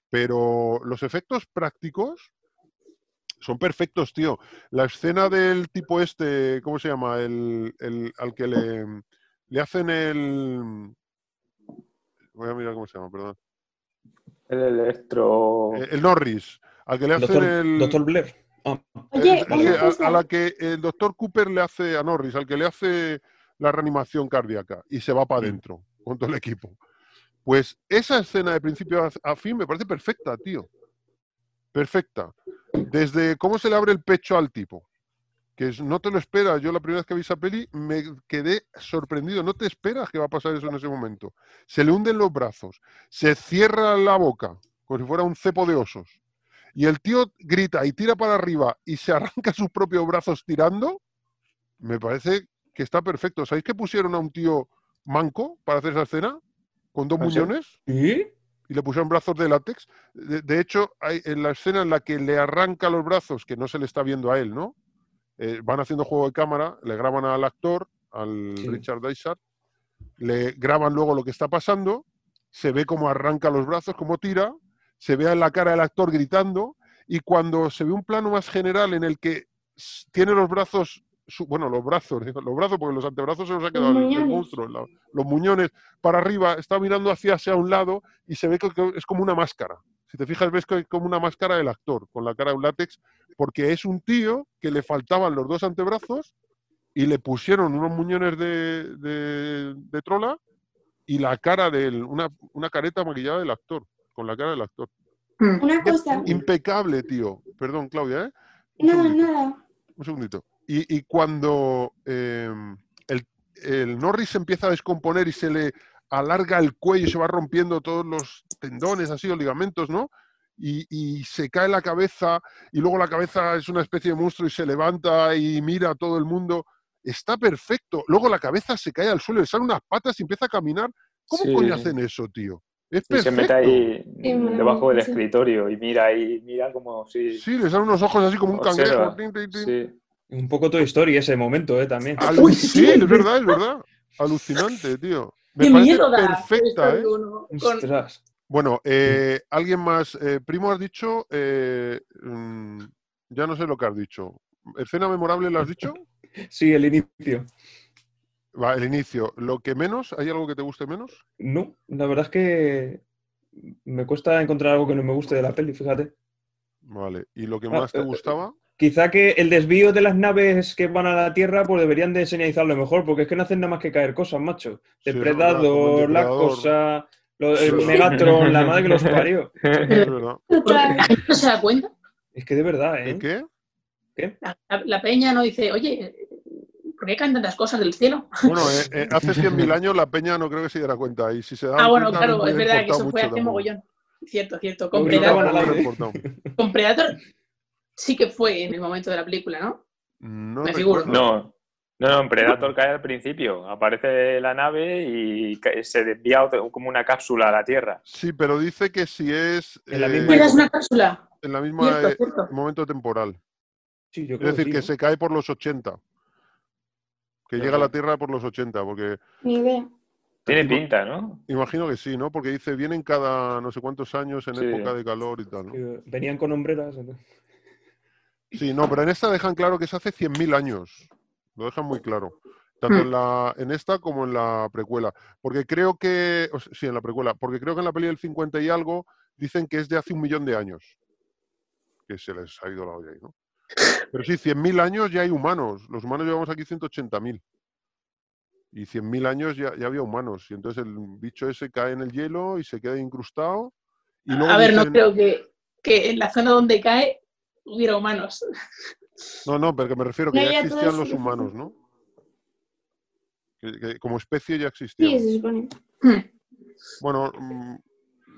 Pero los efectos prácticos son perfectos, tío. La escena del tipo este, ¿cómo se llama? El, el- al que le, le hacen el... Voy a mirar cómo se llama, perdón. El electro. Eh, El Norris, al que le hacen Doctor, el... Doctor Blair. Ah, Oye, a- a, la que el doctor Cooper le hace a Norris, al que le hace la reanimación cardíaca y se va para adentro con todo el equipo. Pues esa escena de principio a fin me parece perfecta, tío. Perfecta. Desde cómo se le abre el pecho al tipo, que no te lo esperas. Yo la primera vez que vi esa peli me quedé sorprendido. No te esperas que va a pasar eso en ese momento. Se le hunden los brazos, se cierra la boca, como si fuera un cepo de osos. Y el tío grita y tira para arriba y se [laughs] arranca sus propios brazos tirando. Me parece que está perfecto. ¿Sabéis que pusieron a un tío manco para hacer esa escena? Con dos ¿Ah, sí? ¿Y? le pusieron brazos de látex. De, de hecho, hay, en la escena en la que le arranca los brazos, que no se le está viendo a él, ¿no? Eh, van haciendo juego de cámara, le graban al actor, al Sí. Richard Dysart, le graban luego lo que está pasando, se ve cómo arranca los brazos, cómo tira, se ve en la cara del actor gritando, y cuando se ve un plano más general en el que tiene los brazos, su- bueno, los brazos, digo, los brazos, porque los antebrazos se los ha quedado el- el, monstruo, la- los muñones para arriba, está mirando hacia, hacia un lado y se ve que que es como una máscara. Si te fijas, ves que es como una máscara del actor, con la cara de un látex, porque es un tío que le faltaban los dos antebrazos y le pusieron unos muñones de, de, de trola y la cara del, una, una careta maquillada del actor, con la cara del actor. Mm. Una cosa. Impecable, tío. Perdón, Claudia, ¿eh? Un Nada, segundito, nada. un segundito. Y, y cuando eh, el, el Norris se empieza a descomponer y se le alarga el cuello y se va rompiendo todos los tendones, así, o ligamentos, ¿no? Y, y se cae la cabeza y luego la cabeza es una especie de monstruo y se levanta y mira a todo el mundo. Está perfecto. Luego la cabeza se cae al suelo, le salen unas patas y empieza a caminar. ¿Cómo Sí. coño hacen eso, tío? Es Y se perfecto. mete ahí debajo del sí. escritorio y mira ahí, mira como si. Sí, le salen unos ojos así como un observa. cangrejo. Sí. Un poco Toy Story ese momento, ¿eh? También. Uy, sí, sí. es verdad, es verdad. Alucinante, tío. Me Qué parece miedo da. perfecta, ¿eh? Uno con-. Bueno, eh, alguien más. Eh, Primo, has dicho. eh, mm, ya no sé lo que has dicho. ¿Escena memorable lo has dicho? [laughs] Sí, el inicio. Va, el inicio. ¿Lo que menos? ¿Hay algo que te guste menos? No, la verdad es que me cuesta encontrar algo que no me guste de la peli, fíjate. Vale. ¿Y lo que Ah, más te gustaba? Quizá que el desvío de las naves que van a la Tierra, pues deberían de señalizarlo mejor, porque es que no hacen nada más que caer cosas, macho. Sí, Depredador, el la Depredador. cosa, lo- Sí. el Megatron, la madre que los [laughs] parió. No se da cuenta. Es que de verdad, ¿eh? ¿El qué? ¿Qué? La, la- la peña no dice, oye, ¿por qué caen tantas cosas del cielo? Bueno, eh, eh, [laughs] hace 100.000 años la peña no creo que se diera cuenta. Y si se da Ah, bueno, cuenta, claro, no es verdad que eso fue hace mogollón. Cierto, cierto. Con Predator, con Predator sí que fue en el momento de la película, ¿no? No Me figuro. recuerdo. No, no, no, en Predator cae al principio. Aparece la nave y se desvía como una cápsula a la Tierra. Sí, pero dice que si es En la eh, misma es una cápsula. en la misma Cierto, eh, cierto. momento temporal. Sí, yo Es decir, sí, que ¿no? se cae por los 80. Que llega a la Tierra por los 80, porque Ni idea. Tiene pinta, ¿no? imagino que sí, ¿no? Porque dice, vienen cada no sé cuántos años en Sí. época de calor y tal. ¿no? Venían con hombreras. ¿no? Sí, no, pero en esta dejan claro que es hace 100.000 años. Lo dejan muy claro. Tanto Hmm. en, la, en esta como en la precuela. Porque creo que, o sea, sí, en la precuela, porque creo que en la peli del 50 y algo dicen que es de hace un millón de años. Que se les ha ido la olla ahí, ¿no? Pero sí, 100.000 años ya hay humanos. Los humanos llevamos aquí 180.000. Y 100.000 años ya, ya había humanos. Y entonces el bicho ese cae en el hielo y se queda incrustado. Y luego A ver, no creo que, que en la zona donde cae hubiera humanos. No, no, pero que me refiero que No, ya existían los humanos, ¿no? Que, que como especie ya Sí, existían. se supone. Bueno, mm,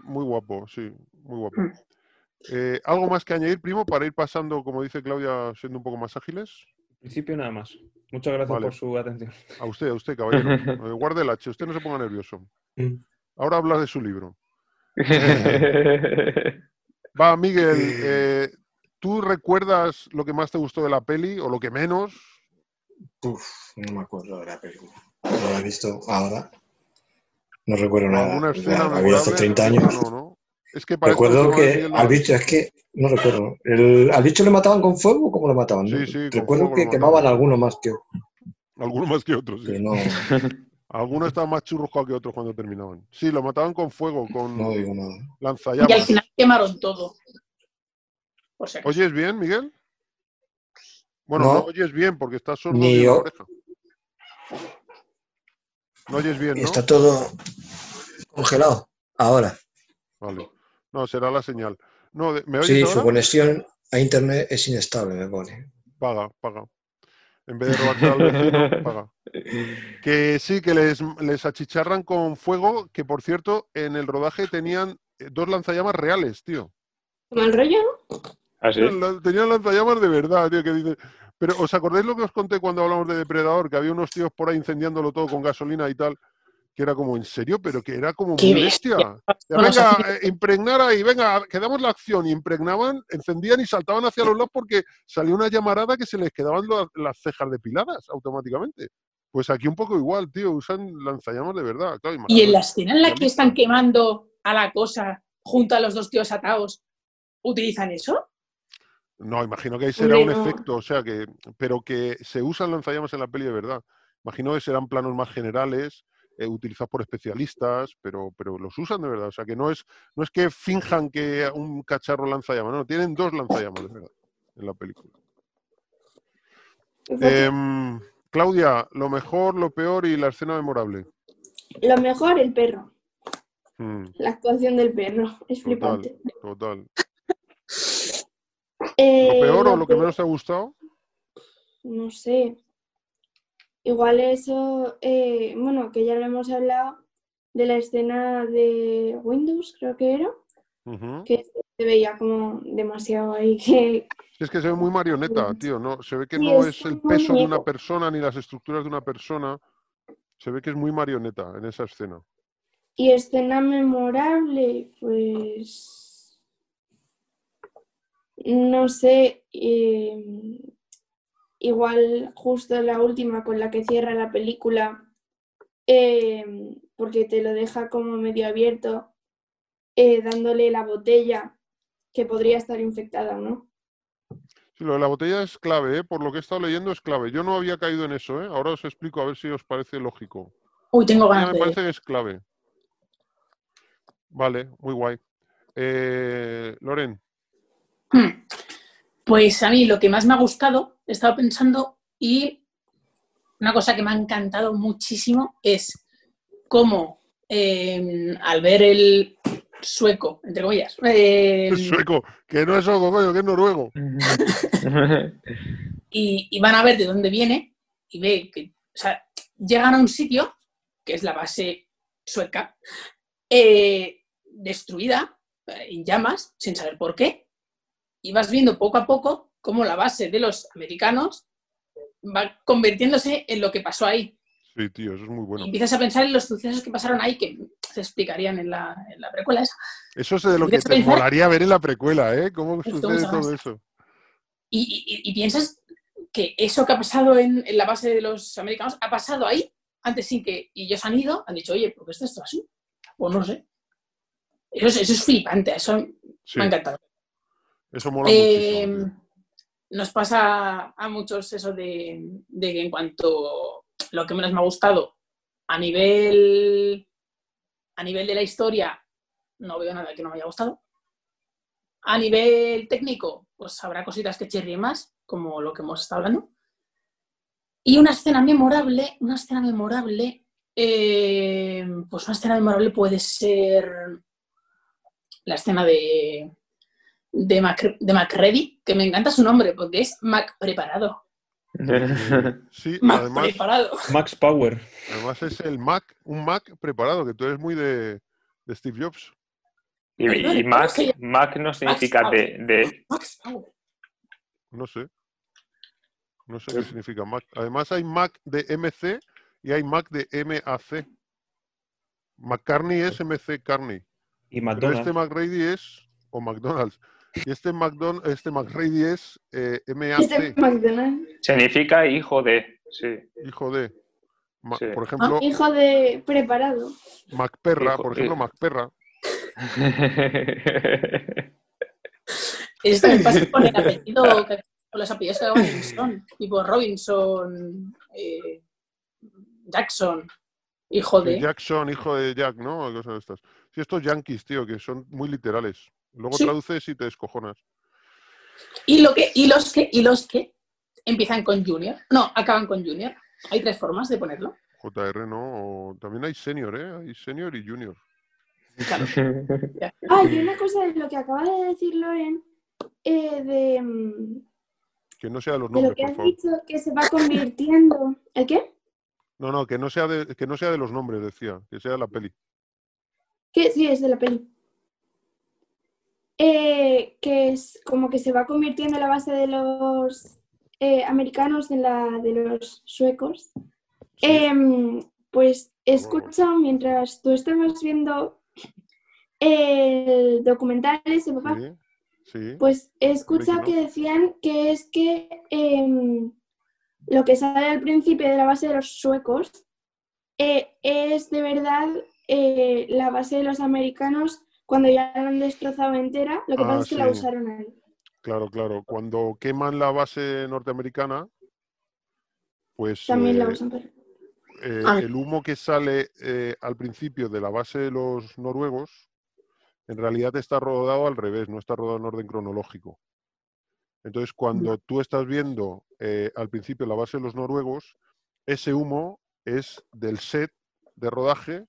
muy guapo, sí, muy guapo. Mm. Eh, ¿Algo más que añadir, primo, para ir pasando, como dice Claudia, siendo un poco más ágiles? En principio nada más. Muchas gracias Vale. por su atención. A usted, a usted, caballero. [laughs] Eh, Guarde el H, usted no se ponga nervioso. Mm. Ahora habla de su libro. [laughs] Va, Miguel, eh, ¿tú recuerdas lo que más te gustó de la peli o lo que menos? Uf, no me acuerdo de la película. No la he visto ahora. No recuerdo nada. ¿Alguna Ya, escena la vi hace memorable? 30 años. No, no. Es que para esto Recuerdo que al bicho, es que no recuerdo. El- ¿Al bicho le mataban con fuego o cómo lo mataban? Sí, sí, recuerdo que quemaban mataban. alguno más que Algunos más que otros, sí. que no, [laughs] Algunos estaban más churruscados que otros cuando terminaban. Sí, lo mataban con fuego, con no digo nada. Y al lanzallamas. final quemaron todo. ¿Oyes bien, Miguel? Bueno, No. no, oyes bien porque estás sordo Ni de una o- oreja. No oyes bien, ¿no? Está todo congelado ahora. Vale. No, será la señal. No, de- ¿me oyes Sí, ahora? su conexión a internet es inestable, me pone. Paga, paga. En vez de robarse al vecino, [laughs] paga. Que sí, que les, les achicharran con fuego, que por cierto, en el rodaje tenían eh, dos lanzallamas reales, tío. Mal rollo, ¿no? ¿Ah, sí? La- Tenían lanzallamas de verdad, tío, que dice... Pero ¿os acordáis lo que os conté cuando hablamos de Depredador? Que había unos tíos por ahí incendiándolo todo con gasolina y tal, que era como, ¿en serio? Pero que era como muy bestia. venga, eh, impregnar ahí, venga, que damos la acción. Y impregnaban, encendían y saltaban hacia los lados porque salía una llamarada que se les quedaban lo- las cejas depiladas automáticamente. Pues aquí un poco igual, tío, usan lanzallamas de verdad. Claro, Y en la escena en la que están quemando a la cosa junto a los dos tíos atados, ¿utilizan eso? No, imagino que ahí será Hombre, un no. efecto, o sea, que, pero que se usan lanzallamas en la peli de verdad. Imagino que serán planos más generales, eh, utilizados por especialistas, pero, pero los usan de verdad. O sea, que no es, no es que finjan que un cacharro lanzallamas, no, tienen dos lanzallamas de verdad en la película. Em, Claudia, lo mejor, lo peor y la escena memorable. Lo mejor, el perro. Mm, La actuación del perro. Es Total. flipante. total. Eh, ¿Lo peor o lo que menos te ha gustado? No sé. Igual eso, eh, bueno, que ya lo hemos hablado de la escena de Windows, creo que era, que se veía como demasiado ahí, [laughs] que Es que se ve muy marioneta, tío. No, se ve que Sí, no es es el peso de una persona ni las estructuras de una persona. Se ve que es muy marioneta en esa escena. Y escena memorable, pues. No sé. eh, igual justo la última con la que cierra la película, eh, porque te lo deja como medio abierto, eh, dándole la botella que podría estar infectada, ¿no? Sí, lo de la botella es clave, ¿eh? Por lo que he estado leyendo es clave. Yo no había caído en eso, ¿eh? Ahora os explico a ver si os parece lógico. Uy, tengo ganas me de... parece que es clave. Vale, muy guay. Eh, Loren. Pues a mí lo que más me ha gustado, he estado pensando y una cosa que me ha encantado muchísimo es cómo eh, al ver el sueco, entre comillas, eh, [laughs] sueco, que no es sueco, coño, que es noruego. [laughs] y, y van a ver de dónde viene y ve que, o sea, llegan a un sitio, que es la base sueca, eh, destruida, eh, en llamas, sin saber por qué, y vas viendo poco a poco cómo la base de los americanos va convirtiéndose en lo que pasó ahí. Sí, tío, eso es muy bueno. Y empiezas a pensar en los sucesos que pasaron ahí, que se explicarían en la, en la precuela esa. Eso es de lo que te pensar- molaría ver en la precuela, ¿eh? ¿Cómo Esto sucede todo eso? Y, y- y piensas que eso que ha pasado en, en la base de los americanos ha pasado ahí antes sin que y ellos han ido, han dicho, oye, ¿por qué esto está así? Pues no sé. Eso es, eso es flipante, eso Sí, me ha encantado. Tío. nos pasa a muchos eso de, que en cuanto lo que menos me ha gustado a nivel a nivel de la historia no veo nada que no me haya gustado. A nivel técnico, pues habrá cositas que chirrien más, como lo que hemos estado hablando. Y una escena memorable, una escena memorable, eh, pues una escena memorable puede ser la escena de, de, Mac, de Macready, que me encanta su nombre, porque es Mac preparado. [laughs] Sí, Mac además, preparado. Max Power. además es el Mac, un Mac preparado, que tú eres muy de, de Steve Jobs. Y, Perdón, y ¿cómo Mac, que- Mac no significa de, de- Max Power. No sé. No sé qué significa Mac. Además hay Mac de MC y hay Mac de MAC. McCartney es MC Carney. Y Pero McDonald's. este McRady es, o McDonald's, y este, McDon este McRady es eh, MAC, Este McDonald's. Significa hijo de. Sí. hijo de. Ma- Sí. Por ejemplo, Hijo de preparado. Macperra, Hijo- por ejemplo, eh. Macperra. [laughs] Esto me pasa con el apellido, que- con los apellidos que acaban en son, tipo Robinson, eh, Jackson, hijo de. Jackson, hijo de Jack, ¿no? Cosas de estas. Sí, estos yankees, tío, que son muy literales. Luego Sí. traduces y te descojonas. Y, lo que, y, los que, y los que empiezan con Junior. No, acaban con Junior. Hay tres formas de ponerlo. JR, ¿no? O también hay senior, ¿eh? Hay senior y junior. Claro. [laughs] Ah, y una cosa de lo que acaba de decir Loren, eh, de, mm, Que no sea de los de lo nombres, que por has favor. dicho que se va convirtiendo. ¿El qué? No, no, que no sea de, que no sea de los nombres, decía. Que sea de la peli. Que sí, es de la peli. Eh, que es como que se va convirtiendo la base de los eh, americanos en la de los suecos. Sí. Em, pues he escuchado mientras tú estabas viendo el documental ese, papá, Sí, sí. pues he escuchado Making que decían que es que em, lo que sale al principio de la base de los suecos eh, es de verdad la base de los americanos cuando ya la han destrozado entera. Lo que Ah, pasa es que la usaron ahí. Claro, claro. Cuando queman la base norteamericana, pues También la eh, usan para... eh, Ah. el humo que sale eh, al principio de la base de los noruegos, en realidad está rodado al revés, no está rodado en orden cronológico. Entonces, cuando tú estás viendo eh, al principio la base de los noruegos, ese humo es del set de rodaje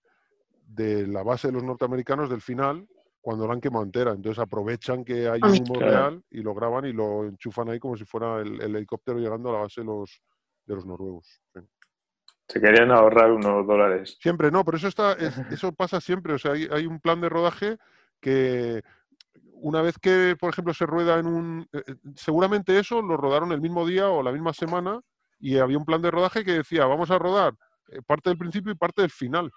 de la base de los norteamericanos del final, cuando la han quemado entera. Entonces aprovechan que hay Ah, un humo real y lo graban y lo enchufan ahí como si fuera el, el helicóptero llegando a la base de los, de los noruegos. Sí. Se querían ahorrar unos dólares. Siempre, no, pero eso está, es- eso pasa siempre. O sea, hay, hay un plan de rodaje que una vez que, por ejemplo, se rueda en un. eh, eh, seguramente eso lo rodaron el mismo día o la misma semana y había un plan de rodaje que decía, vamos a rodar eh, parte del principio y parte del final.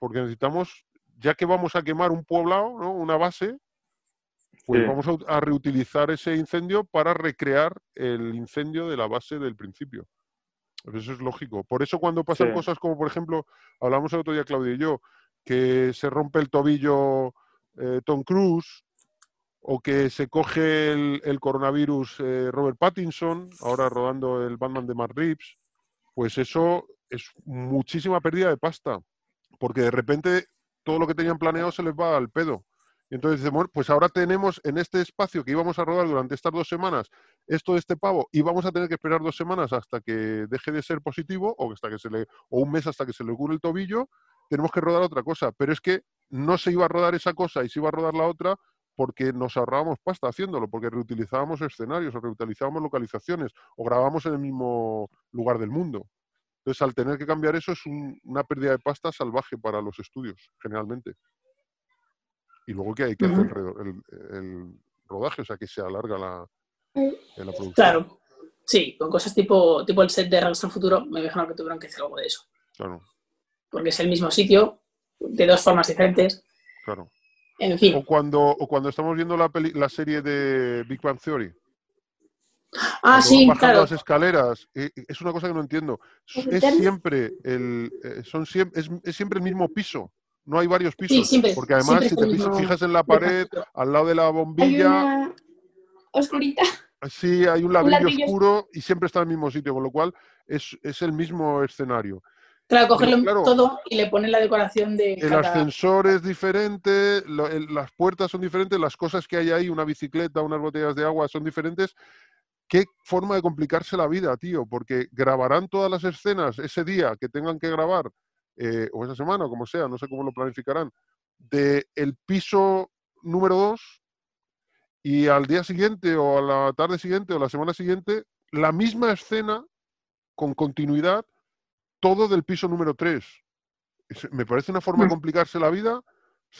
Porque necesitamos, ya que vamos a quemar un poblado, ¿no? una base, pues Sí. vamos a, ut- a reutilizar ese incendio para recrear el incendio de la base del principio. Pues Eso es lógico. Por eso cuando pasan Sí. cosas como, por ejemplo, hablamos el otro día, Claudia y yo, que se rompe el tobillo eh, Tom Cruise o que se coge el, el coronavirus eh, Robert Pattinson, ahora rodando el Batman de Matt Reeves, pues eso es muchísima pérdida de pasta, porque de repente todo lo que tenían planeado se les va al pedo. Y entonces dicen, bueno, pues ahora tenemos en este espacio que íbamos a rodar durante estas dos semanas esto de este pavo y vamos a tener que esperar dos semanas hasta que deje de ser positivo o hasta que se le o un mes hasta que se le cure el tobillo, tenemos que rodar otra cosa. Pero es que no se iba a rodar esa cosa y se iba a rodar la otra porque nos ahorrábamos pasta haciéndolo, porque reutilizábamos escenarios o reutilizábamos localizaciones o grabábamos en el mismo lugar del mundo. Entonces, al tener que cambiar eso es un- una pérdida de pasta salvaje para los estudios, generalmente. Y luego que hay que hacer Ujú. redo- el, el rodaje, o sea, que se alarga la producción. Claro. Sí, con cosas tipo, tipo el set de Regreso al Futuro, me imagino que tuvieron que hacer algo de eso. Claro, Porque es el mismo sitio, de dos formas diferentes. claro. En fin. O cuando, o cuando estamos viendo la, peli- la serie de Big Bang Theory. Ah, sí, claro. las escaleras. Es una cosa que no entiendo. ¿Los Es siempre el, eh, son siempre, es, es siempre el mismo piso. No hay varios pisos. Sí, siempre. porque además, si te fijas- mismo fijas en la pared, al lado de la Hay bombilla, una oscurita. [laughs] sí hay un ladrillo ladrillo oscuro y siempre está en el mismo sitio, con lo cual es, es el mismo escenario. Claro, cogerlo claro. todo y le ponen la decoración de El cada... ascensor es diferente, lo- el- las puertas son diferentes, las cosas que hay ahí, una bicicleta, unas botellas de agua son diferentes. Qué forma de complicarse la vida, tío, porque grabarán todas las escenas ese día que tengan que grabar, eh, o esa semana, o como sea, no sé cómo lo planificarán, de el piso número 2 y al día siguiente o a la tarde siguiente o la semana siguiente, la misma escena con continuidad, todo del piso número 3. Me parece una forma de Mm. complicarse la vida.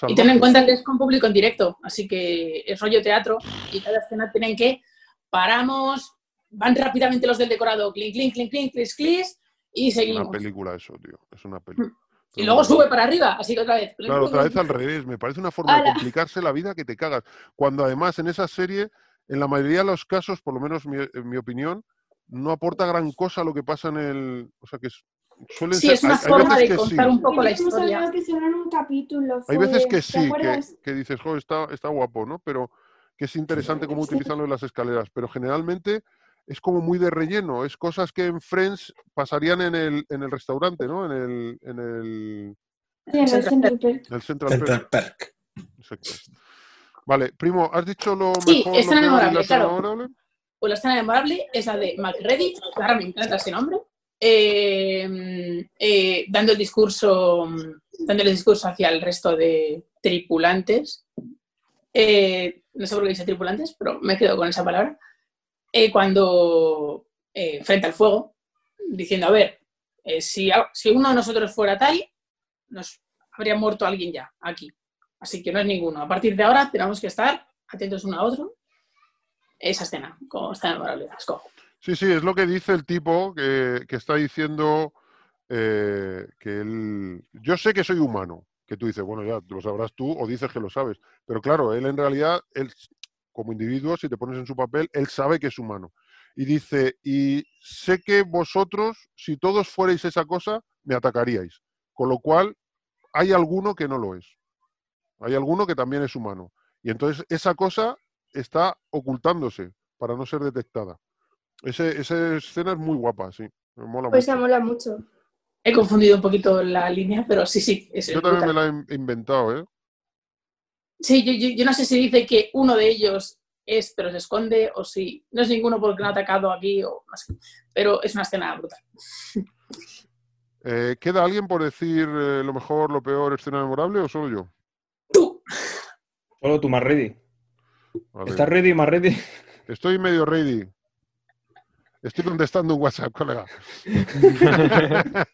Y ten en cuenta que es con público en directo, así que es rollo teatro y cada escena tienen que paramos, van rápidamente los del decorado, clink, clink, clink, clink, clis, clis, y Es seguimos. una película eso, tío. Es una película. Y luego sube para arriba, así que otra vez. Claro, otra vez al [laughs] revés. Me parece una forma de complicarse la vida que te cagas. Cuando además en esa serie, en la mayoría de los casos, por lo menos mi- en mi opinión, no aporta gran cosa lo que pasa en el. O sea, que es- suelen Sí, ser. es una hay- forma de sí. contar un poco la historia. que un capítulo. Hay veces que ¿te sí, que, que dices, jo, está, está guapo, ¿no? Pero que es interesante cómo utilizan lo de las escaleras. Pero generalmente es como muy de relleno. Es cosas que en Friends pasarían en el, en el restaurante, ¿no? En el, en el, Sí, en el Central Perk. en el Central Perk. Central Perk. Exacto. Vale, primo, ¿has dicho lo Sí, mejor, peor y la memorable, claro. memorable? Pues la escena memorable es la de McReady, ahora me encanta ese nombre, eh, eh, dando el discurso, dando el discurso hacia el resto de tripulantes. Eh, no sé por qué dice tripulantes, pero me quedo con esa palabra. Eh, cuando eh, frente al fuego, diciendo, a ver, eh, si, si uno de nosotros fuera tal, nos habría muerto alguien ya aquí. Así que no es ninguno. A partir de ahora tenemos que estar atentos uno a otro. Esa escena, como está memorable, la escojo. Sí, sí, es lo que dice el tipo que, que está diciendo que él... Yo sé que soy humano, que tú dices, bueno, ya lo sabrás tú o dices que lo sabes, pero claro, él en realidad, él, como individuo, si te pones en su papel, él sabe que es humano. Y dice, y sé que vosotros, si todos fuerais esa cosa, me atacaríais. Con lo cual, hay alguno que no lo es. Hay alguno que también es humano. Y entonces esa cosa está ocultándose para no ser detectada. Ese, esa escena es muy guapa, sí. Me mola Pues mucho. se mola mucho. He confundido un poquito la línea, pero sí, sí. Es Yo también me la he in- inventado, ¿eh? Sí, yo, yo- yo no sé si dice que uno de ellos es, pero se esconde, o si no es ninguno porque no ha atacado aquí, o no sé. Pero es una escena brutal. Eh, ¿Queda alguien por decir eh, lo mejor, lo peor, escena memorable o solo yo? ¡Tú! Solo tú más ready. Vale. ¿Estás ready, más ready? Estoy medio ready. Estoy contestando un WhatsApp, colega. [laughs]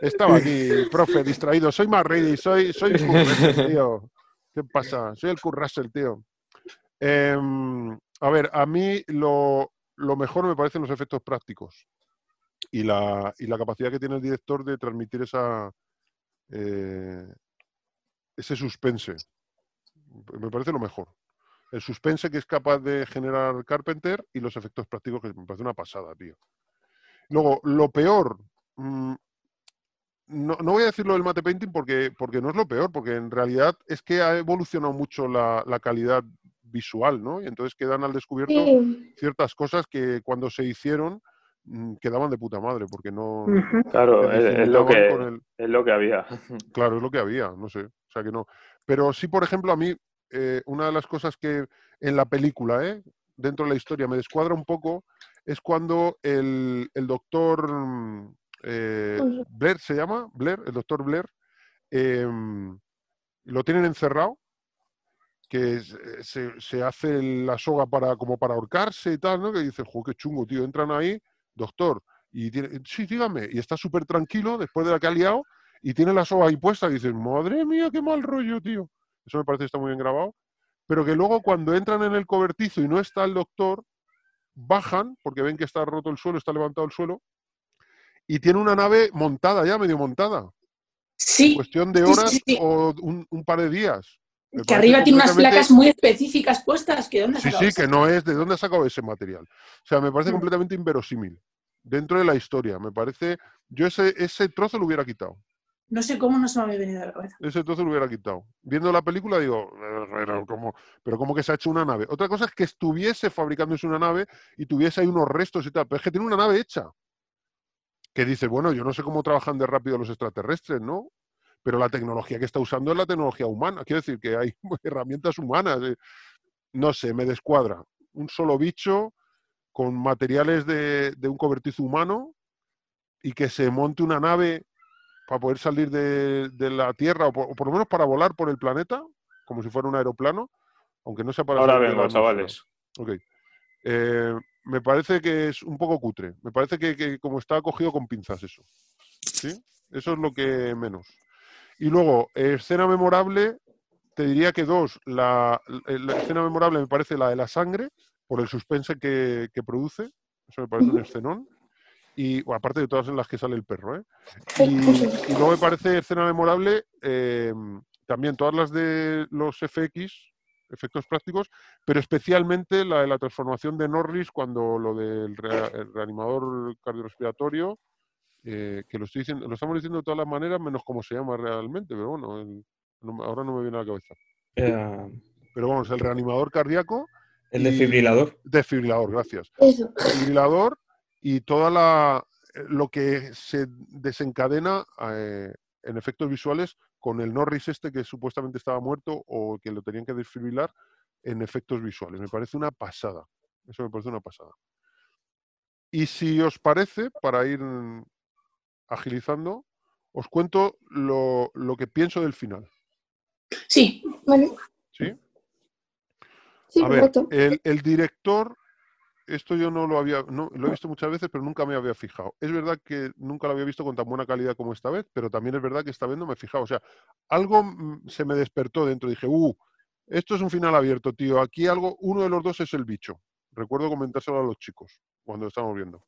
Estaba aquí, profe, distraído. Soy más ready, soy, soy [laughs] Russell, tío. ¿Qué pasa? Soy el Kurt Russell, tío. Em, a ver, a mí lo, lo mejor me parecen los efectos prácticos y la, y la capacidad que tiene el director de transmitir esa, eh, ese suspense. Me parece lo mejor. El suspense que es capaz de generar Carpenter y los efectos prácticos que me parece una pasada, tío. Luego, lo peor, mm, no, no voy a decirlo del mate painting porque, porque no es lo peor, porque en realidad es que ha evolucionado mucho la, la calidad visual, ¿no? Y entonces quedan al descubierto Sí, ciertas cosas que cuando se hicieron mm, quedaban de puta madre, porque no... Claro, es, es lo que, el- es lo que había. [laughs] Claro, es lo que había, no sé. O sea que no. Pero sí, por ejemplo, a mí, eh, una de las cosas que en la película, ¿eh? dentro de la historia, me descuadra un poco, es cuando el, el doctor mm, eh. Blair se llama, Blair, el doctor Blair, em, lo tienen encerrado, que eh, se, se hace la soga para, como para ahorcarse y tal, ¿no? Que dice, jo, qué chungo, tío, entran ahí, doctor, y tiene, sí, dígame, y está súper tranquilo después de la que ha liado, y tiene la soga ahí puesta, y dices, madre mía, qué mal rollo, tío. Eso me parece que está muy bien grabado. Pero que luego cuando entran en el cobertizo y no está el doctor, bajan, porque ven que está roto el suelo, está levantado el suelo, y tiene una nave montada ya, medio montada. Sí, Cuestión de horas sí, sí. o un, un par de días. Me que arriba tiene unas placas muy específicas puestas. que ¿Dónde Sí, sí, que no es de dónde ha sacado ese material. O sea, me parece Mm. completamente inverosímil. Dentro de la historia, me parece. Yo ese, ese trozo lo hubiera quitado. No sé cómo no se me había venido a la cabeza. Ese trozo lo hubiera quitado. Viendo la película digo, "Eh, pero como, pero como que se ha hecho una nave. Otra cosa es que estuviese fabricándose una nave y tuviese ahí unos restos y tal. Pero es que tiene una nave hecha. Que dice, bueno, yo no sé cómo trabajan de rápido los extraterrestres, ¿no? Pero la tecnología que está usando es la tecnología humana. Quiero decir que hay [laughs] herramientas humanas. eh. No sé, me descuadra. Un solo bicho con materiales de, de un cobertizo humano y que se monte una nave para poder salir de, de la Tierra o por, o por lo menos para volar por el planeta, como si fuera un aeroplano, aunque no sea para Ahora vengo, chavales. Ok. Eh, me parece que es un poco cutre. Me parece que, que como está cogido con pinzas eso. ¿Sí? Eso es lo que menos. Y luego, eh, escena memorable, te diría que dos. La, la- la escena memorable me parece la de la sangre, por el suspense que, que produce. Eso me parece un escenón. Y bueno, aparte de todas en las que sale el perro, ¿eh? Y luego me parece escena memorable eh, también todas las de los FX, efectos prácticos, pero especialmente la de la transformación de Norris cuando lo del rea- el reanimador cardiorrespiratorio, eh, que lo, estoy diciendo, lo estamos diciendo de todas las maneras, menos cómo se llama realmente, pero bueno, el- no ahora no me viene a la cabeza. Eh, Pero vamos, el reanimador cardíaco, el desfibrilador. desfibrilador, gracias. Eso. Desfibrilador y toda la lo que se desencadena eh, en efectos visuales con el Norris este que supuestamente estaba muerto o que lo tenían que desfibrilar en efectos visuales. Me parece una pasada. Eso me parece una pasada. Y si os parece, para ir agilizando, os cuento lo, lo que pienso del final. Sí, Vale. ¿Sí? Sí, A ver, el director, esto yo no lo había, no, lo he visto muchas veces, pero nunca me había fijado. Es verdad que nunca lo había visto con tan buena calidad como esta vez, pero también es verdad que esta vez no me he fijado. O sea, algo mm, se me despertó dentro. Dije, uh, esto es un final abierto, tío. Aquí algo, uno de los dos es el bicho. Recuerdo comentárselo a los chicos cuando lo estábamos viendo.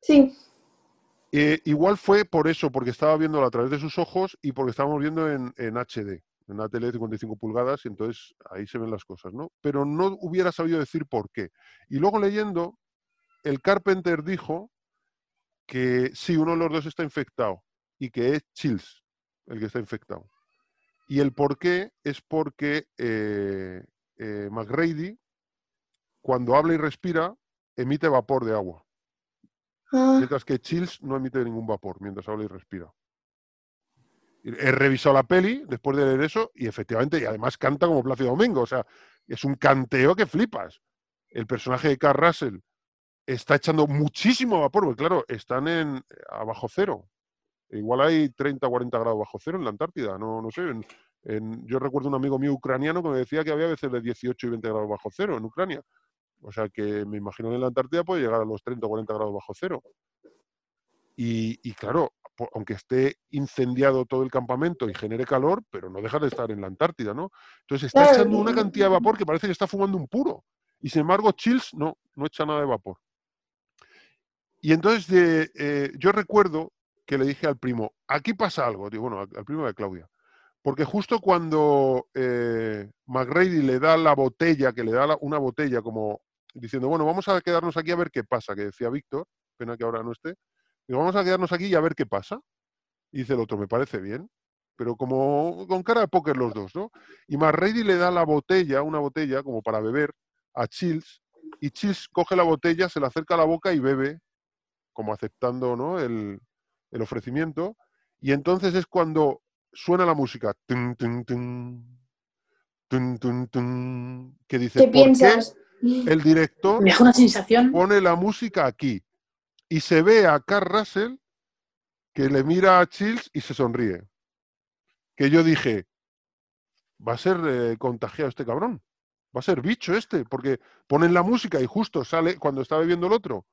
Sí. Eh, igual fue por eso, porque estaba viéndolo a través de sus ojos y porque estábamos viendo en, en HD, en una tele de 55 pulgadas, y entonces ahí se ven las cosas, ¿no? Pero no hubiera sabido decir por qué. Y luego leyendo, el Carpenter dijo que sí, uno de los dos está infectado y que es Chills el que está infectado. Y el por qué es porque eh, eh, McGrady, cuando habla y respira, emite vapor de agua. Ah, Mientras que Chills no emite ningún vapor mientras habla y respira. He revisado la peli después de leer eso y efectivamente, y además canta como Plácido Domingo. O sea, es un canteo que flipas. El personaje de Carl Russell está echando muchísimo vapor, porque claro, están en, a bajo cero. Igual hay 30 o 40 grados bajo cero en la Antártida, no, no sé. yo recuerdo un amigo mío ucraniano que me decía que había veces de 18 y 20 grados bajo cero en Ucrania. O sea que me imagino que en la Antártida puede llegar a los 30 o 40 grados bajo cero. Y, claro, aunque esté incendiado todo el campamento y genere calor, pero no deja de estar en la Antártida, ¿no? Entonces está Claro. echando una cantidad de vapor que parece que está fumando un puro. Y sin embargo, Chills no, no echa nada de vapor. Y entonces de, eh, yo recuerdo que le dije al primo, aquí pasa algo, digo, bueno, al, primo de Claudia, porque justo cuando eh, le da la botella, que le da la- una botella como diciendo, bueno, vamos a quedarnos aquí a ver qué pasa, que decía Víctor, pena que ahora no esté, digo, vamos a quedarnos aquí y a ver qué pasa. Y dice el otro, me parece bien, pero como con cara de póker los dos, ¿no? Y McGrady le da la botella, una botella como para beber, a Chills, y Chills coge la botella, se la acerca a la boca y bebe, como aceptando ¿no? el, el ofrecimiento. Y entonces es cuando suena la música, tun, tun, tun, que dice, ¿Qué ¿por piensas? qué el director [laughs] me deja una sensación. pone la música aquí? Y se ve a Carl Russell que le mira a Chills y se sonríe. Que yo dije, va a ser eh, contagiado este cabrón. Va a ser bicho este, porque ponen la música y justo sale cuando está bebiendo el otro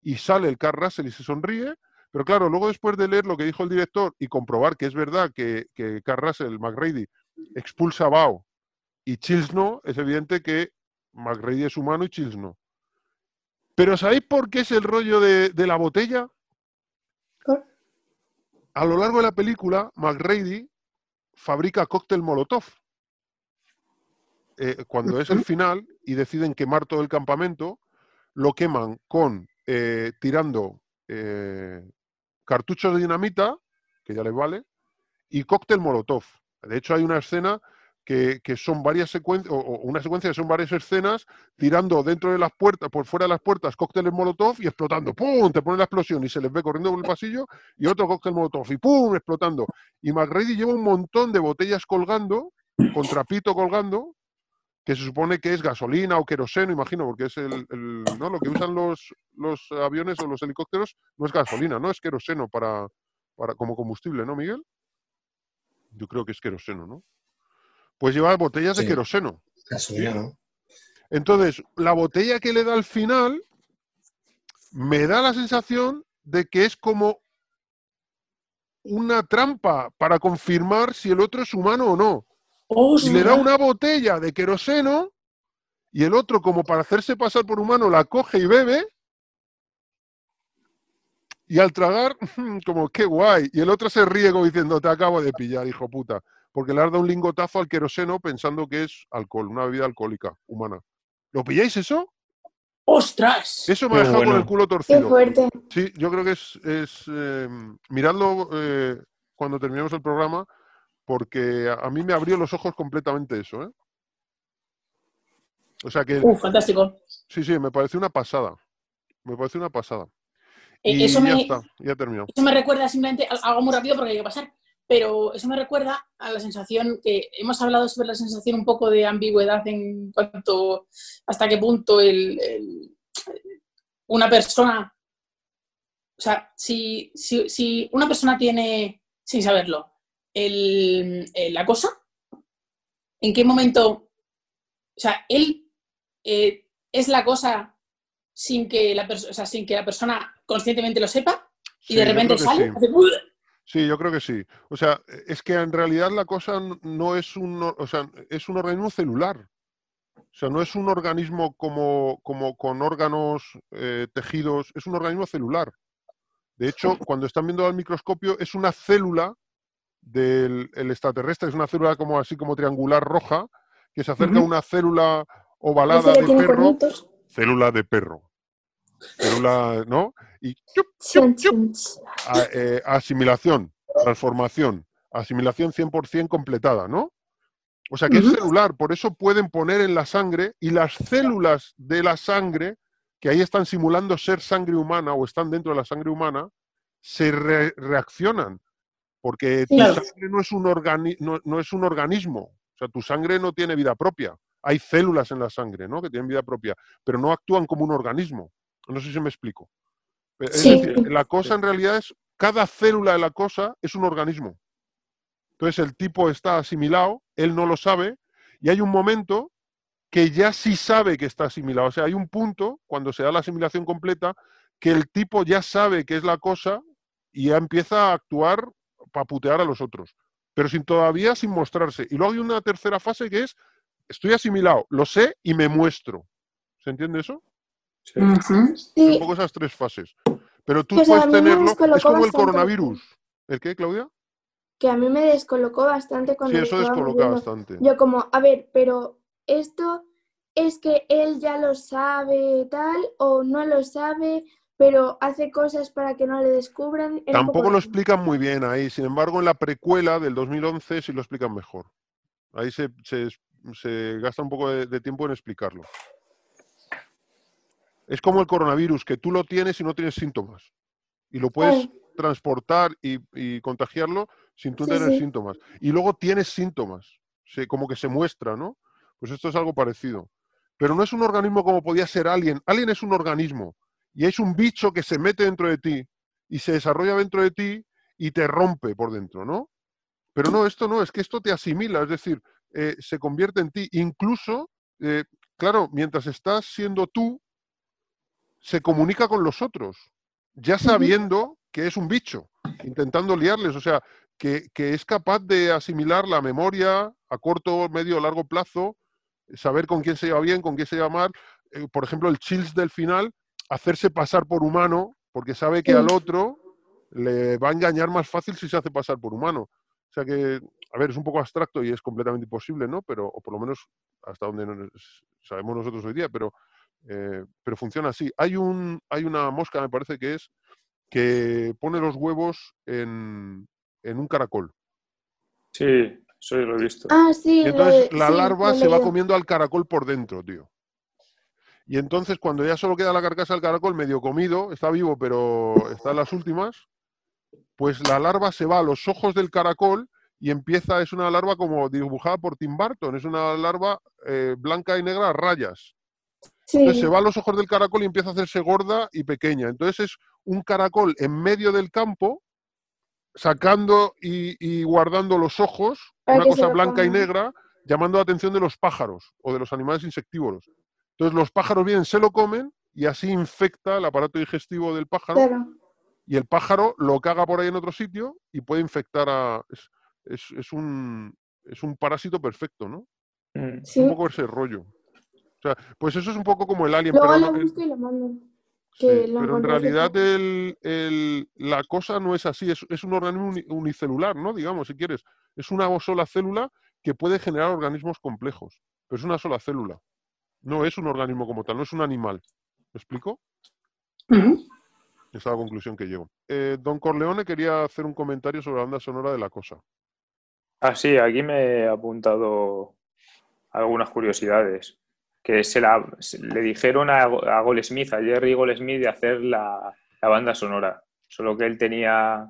y sale el Carl Russell y se sonríe. Pero claro, luego después de leer lo que dijo el director y comprobar que es verdad que, que Carl Russell, McGrady, expulsa a Bao y Chills no, es evidente que McGrady es humano y Chills no. Pero ¿sabéis por qué es el rollo de, de la botella? ¿Por? A lo largo de la película, McGrady fabrica cóctel Molotov. Eh, cuando es el final y deciden quemar todo el campamento, lo queman con eh, tirando eh, cartuchos de dinamita, que ya les vale, y cóctel Molotov. De hecho, hay una escena que, son varias secuencias, o, una secuencia que son varias escenas tirando dentro de las puertas, por fuera de las puertas, cócteles Molotov y explotando. ¡Pum! Te pone la explosión y se les ve corriendo por el pasillo y otro cóctel Molotov y ¡pum! explotando. Y McGrady lleva un montón de botellas colgando, con trapito colgando, que se supone que es gasolina o queroseno, imagino, porque es el, el- ¿no? lo que usan los, los aviones o los helicópteros, no es gasolina, no es queroseno para, para, como combustible, ¿no, Miguel? Yo creo que es queroseno, ¿no? Pues lleva botellas de queroseno. Gasolina, ¿no? Entonces, la botella que le da al final me da la sensación de que es como una trampa para confirmar si el otro es humano o no. Y le da una botella de queroseno y el otro, como para hacerse pasar por humano, la coge y bebe Y al tragar, [laughs] como, qué guay. Y el otro se ríe como diciendo, te acabo de pillar, hijo puta. Porque le has dado un lingotazo al queroseno pensando que es alcohol, una bebida alcohólica humana. ¿Lo pilláis eso? ¡Ostras! Eso me ha Qué dejado con el culo Qué torcido. fuerte. Sí, yo creo que es, es eh, miradlo eh, cuando terminemos el programa, porque a, a mí me abrió los ojos completamente eso, ¿eh? O sea que, Uh, fantástico. sí, sí, me parece una pasada. Me parece una pasada. Eh, Y eso, ya me, está, ya he terminado. eso me recuerda simplemente, a- algo muy rápido porque hay que pasar, pero eso me recuerda a la sensación que hemos hablado sobre la sensación un poco de ambigüedad en cuanto hasta qué punto el, el- una persona, o sea, si, si, si una persona tiene, sin saberlo, el, el- la cosa, ¿en qué momento, o sea, él eh, es la cosa sin que la, o sea, sin que la persona conscientemente lo sepa? y Sí, de repente sale, sí. hace ¡buah! Sí, yo creo que sí. O sea, es que en realidad la cosa no es un, o sea, es un organismo celular. O sea, no es un organismo como, como con órganos, eh, tejidos, es un organismo celular. De hecho, [laughs] cuando están viendo al microscopio, es una célula del el extraterrestre, es una célula como así como triangular roja, que se acerca a una célula ovalada de perro, célula de perro. Célula, ¿no? Y eh, asimilación, transformación, asimilación 100% completada, ¿no? O sea que es celular, por eso pueden poner en la sangre y las células de la sangre, que ahí están simulando ser sangre humana o están dentro de la sangre humana, se re- reaccionan, porque tu sangre no es, un no, no es un organismo, o sea, tu sangre no tiene vida propia. Hay células en la sangre, ¿no? Que tienen vida propia, pero no actúan como un organismo. No sé si me explico. Es Sí. decir, la cosa en realidad es, cada célula de la cosa es un organismo. Entonces el tipo está asimilado, él no lo sabe, y hay un momento que ya sí sabe que está asimilado. O sea, hay un punto, cuando se da la asimilación completa, que el tipo ya sabe que es la cosa y ya empieza a actuar para putear a los otros, pero sin todavía sin mostrarse. Y luego hay una tercera fase que es, estoy asimilado, lo sé y me muestro. ¿Se entiende eso? Sí. Un Sí, poco esas tres fases. Pero tú Pues puedes tenerlo, es como el coronavirus. ¿El qué, Claudia? que a mí me descolocó bastante cuando lo eso estábamos descoloca viendo. bastante. Yo como, a ver, pero esto es que él ya lo sabe tal o no lo sabe, pero hace cosas para que no le descubran. Era Tampoco lo explican muy bien ahí. Sin embargo, en la precuela del 2011 sí lo explican mejor. Ahí se, se- se gasta un poco de, de tiempo en explicarlo. Es como el coronavirus, que tú lo tienes y no tienes síntomas. Y lo puedes transportar y, y contagiarlo sin tú Sí, tener sí. síntomas. Y luego tienes síntomas. Se- como que se muestra, ¿no? Pues esto es algo parecido. Pero no es un organismo como podía ser Alien. Alien es un organismo. Y es un bicho que se mete dentro de ti y se desarrolla dentro de ti y te rompe por dentro, ¿no? Pero no, esto no, es que esto te asimila, es decir, eh, se convierte en ti. Incluso, eh, claro, mientras estás siendo tú, se comunica con los otros, ya sabiendo que es un bicho, intentando liarles, o sea, que, que es capaz de asimilar la memoria a corto, medio, largo plazo, saber con quién se lleva bien, con quién se lleva mal. Eh, por ejemplo, el chills del final, hacerse pasar por humano, porque sabe que al otro le va a engañar más fácil si se hace pasar por humano. O sea que, a ver, es un poco abstracto y es completamente imposible, ¿no? Pero, o por lo menos hasta donde nos- sabemos nosotros hoy día, pero, eh, pero funciona así. Hay, un, hay una mosca, me parece que es, que pone los huevos en, en un caracol. Sí, eso yo lo he visto. Ah, sí, Y entonces la sí, larva se va comiendo al caracol por dentro, tío. Y entonces cuando ya solo queda la carcasa del caracol medio comido, está vivo pero está en las últimas, pues la larva se va a los ojos del caracol y empieza, es una larva como dibujada por Tim Burton, es una larva eh, blanca y negra a rayas. Sí, Entonces se va a los ojos del caracol y empieza a hacerse gorda y pequeña. Entonces es un caracol en medio del campo, sacando y, y guardando los ojos, Para una cosa blanca y negra, llamando la atención de los pájaros o de los animales insectívoros. Entonces los pájaros vienen, se lo comen y así infecta el aparato digestivo del pájaro claro. y el pájaro lo caga por ahí en otro sitio y puede infectar a... Es, es- es un, es un parásito perfecto, ¿no? Mm. Sí. un poco ese rollo. O sea, pues eso es un poco como el alien, Luego pero lo no- busco y lo mando. que Sí, lo pero en realidad poco. el- el- la cosa no es así, es, es un organismo uni- unicelular, ¿no? Digamos, si quieres. Es una sola célula que puede generar organismos complejos, pero es una sola célula. No es un organismo como tal, no es un animal. ¿Me explico? Esa es la conclusión que llego. Eh, Don Corleone quería hacer un comentario sobre la banda sonora de la cosa. Ah, sí, aquí me he apuntado algunas curiosidades. Que se la, se- le dijeron a, a Goldsmith, a Jerry Goldsmith, de hacer la, la banda sonora. Solo que él tenía,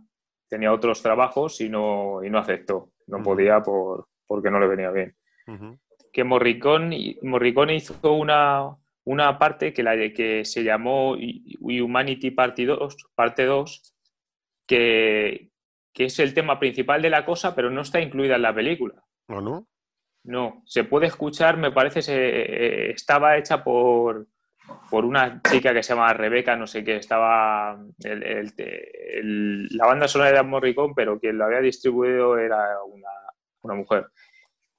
tenía otros trabajos y no, y no aceptó. No podía por, porque no le venía bien. Ujú. que Morricone, Morricone hizo una, una parte que, la, que se llamó Humanity Parte 2, parte 2 que, que es el tema principal de la cosa, pero no está incluida en la película. ¿Ah, no? No, se puede escuchar, me parece, se, eh, estaba hecha por, por una chica que se llama Rebeca, no sé qué, estaba el- el- el- la banda sonora era Morricone, pero quien lo había distribuido era una, una mujer.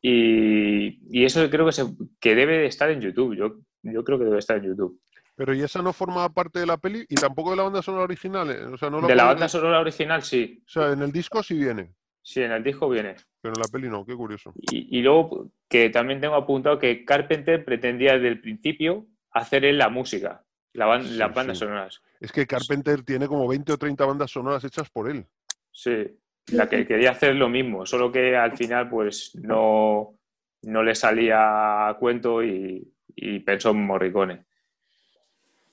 Y, y eso creo que, se, que debe de estar en YouTube, yo, yo creo que debe estar en YouTube. Pero ¿y esa no forma parte de la peli? ¿Y tampoco de la banda sonora original? eh? O sea, no De la banda sonora original, sí, O sea, en el disco sí viene, sí, en el disco viene. pero en la peli no, qué curioso. Y, y luego que también tengo apuntado que Carpenter pretendía desde el principio hacer él la música, la ban- Sí, las bandas sí. sonoras. Es que Carpenter tiene como 20 o 30 bandas sonoras hechas por él. Sí, la que quería hacer lo mismo, solo que al final pues no, no le salía a cuento y, y pensó en Morricone.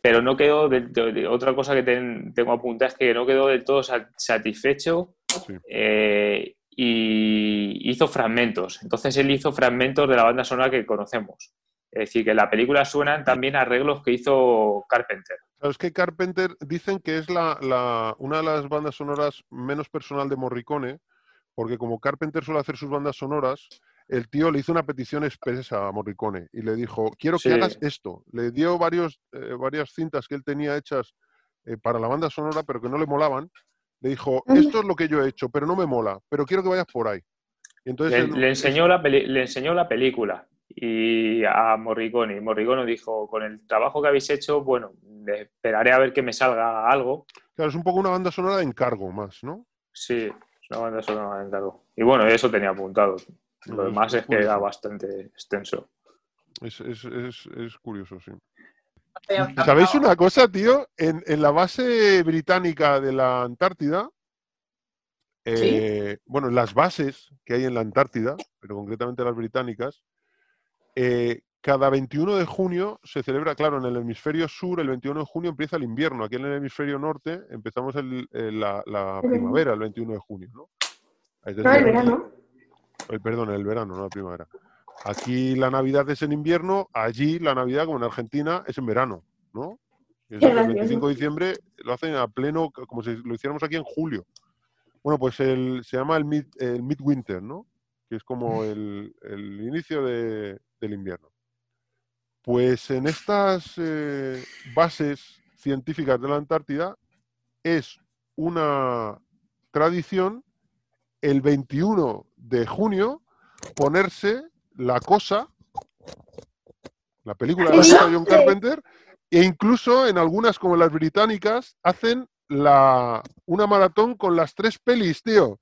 Pero no quedó, del- de- de- otra cosa que ten- tengo apuntada es que no quedó del todo sa- satisfecho Sí. eh, y hizo fragmentos. Entonces él hizo fragmentos de la banda sonora que conocemos. Es decir, que en la película suenan también arreglos que hizo Carpenter. Sabes que Carpenter dicen que es la, la- una de las bandas sonoras menos personal de Morricone, porque como Carpenter suele hacer sus bandas sonoras, el tío le hizo una petición expresa a Morricone y le dijo, quiero que Sí. hagas esto. Le dio varios, eh, varias cintas que él tenía hechas eh, para la banda sonora, pero que no le molaban. Le dijo, esto es lo que yo he hecho, pero no me mola, pero quiero que vayas por ahí. Y entonces Le, él- le enseñó la peli- le enseñó la película y a Morricone. Y Morricone dijo, con el trabajo que habéis hecho, bueno, esperaré a ver que me salga algo. claro, es un poco una banda sonora de encargo más, ¿no? Sí, es una banda sonora de encargo. Y bueno, eso tenía apuntado. Lo demás es es que era bastante extenso. Es, es- es- es curioso, sí. [laughs] ¿Sabéis una cosa, tío? En, en la base británica de la Antártida, eh, bueno, en las bases que hay en la Antártida, pero concretamente las británicas, eh, cada 21 de junio se celebra, claro, en el hemisferio sur, el 21 de junio empieza el invierno. Aquí en el hemisferio norte empezamos el- el- la, primavera, el 21 de junio, ¿no? Es No, el verano. el- perdón, el verano, no la primavera. Aquí la Navidad es en invierno, allí la Navidad, como en Argentina, es en verano, ¿no? Es el gracioso. 25 de diciembre lo hacen a pleno, como si lo hiciéramos aquí en julio. Bueno, pues el, se llama el, mid, el midwinter, ¿no? Que es como el, el inicio de- del invierno. Pues en estas eh, bases científicas de la Antártida es una tradición el 21 de junio ponerse la cosa, la película de la ¿Qué cosa de John? Carpenter, e incluso en algunas como las británicas hacen la, una maratón con las tres pelis, tío.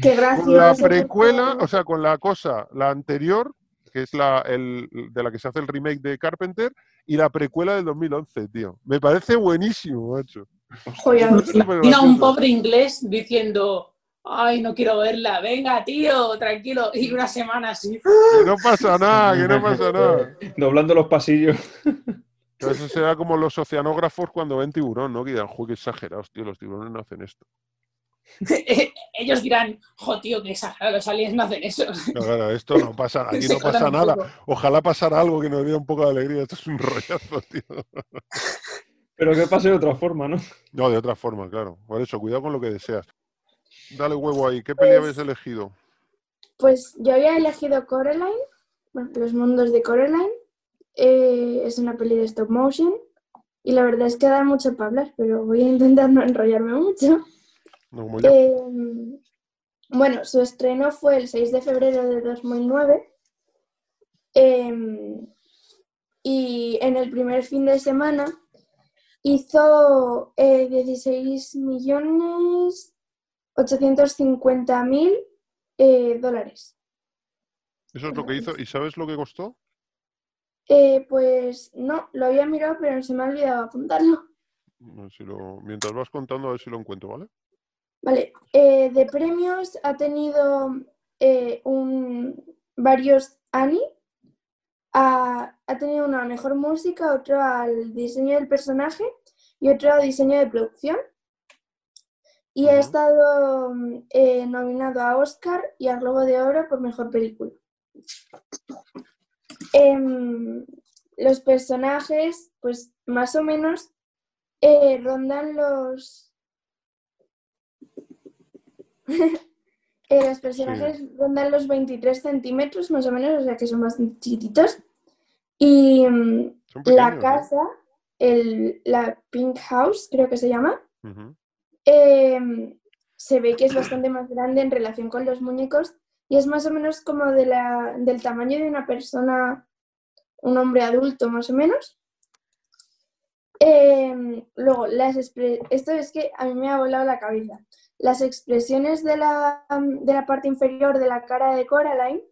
Qué Con la gracioso. precuela, o sea, con la cosa, la anterior, que es la el, de la que se hace el remake de Carpenter, y la precuela del 2011, tío. Me parece buenísimo, macho. Joder, Súper Imagina a un gracioso. pobre inglés diciendo, ay, no quiero verla, venga, tío, tranquilo, y una semana así. Que no pasa nada, que no pasa nada. [laughs] Doblando los pasillos. Que Eso será como los oceanógrafos cuando ven tiburón, ¿no? Que dirán, joder, qué exagerados, tío, los tiburones no hacen esto. [laughs] Ellos dirán, jo, tío, qué exagerado, los aliens no hacen eso. No, claro, esto no pasa, [laughs] aquí no pasa nada. Ojalá pasara algo que nos diera un poco de alegría. Esto es un rollazo, tío. Pero que pase de otra forma, ¿no? No, de otra forma, claro. Por eso, cuidado con lo que deseas. Dale huevo ahí. ¿Qué peli Pues- habéis elegido? Pues yo había elegido Coraline, bueno, Los mundos de Coraline. Eh, es una peli de stop motion. Y la verdad es que da mucho para hablar, pero voy a intentar no enrollarme mucho. No. Eh, bueno, su estreno fue el 6 de febrero de 2009. eh, y en el primer fin de semana hizo eh, 16 millones 850 mil eh, dólares. Eso es lo que hizo. ¿Y sabes lo que costó? Eh, pues no, lo había mirado, pero se me ha olvidado apuntarlo. Si lo- Mientras vas contando, a ver si lo encuentro, ¿vale? Vale, eh, de premios ha tenido eh, un, varios Annie. Ha, ha tenido una mejor música, otro al diseño del personaje y otro al diseño de producción. Y ha estado mm, eh, nominado a Oscar y al Globo de Oro por mejor película. Em, los personajes, pues más o menos, eh, rondan los. [laughs] Eh, los personajes rondan los 23 centímetros, más o menos, o sea que son bastante chiquititos. Y mm, la casa, el, la Pink House, creo que se llama. Em, se ve que es bastante más grande en relación con los muñecos y es más o menos como de la, del tamaño de una persona, un hombre adulto más o menos. Em, luego, las esto es que a mí me ha volado la cabeza. Las expresiones de la, de la parte inferior de la cara de Coraline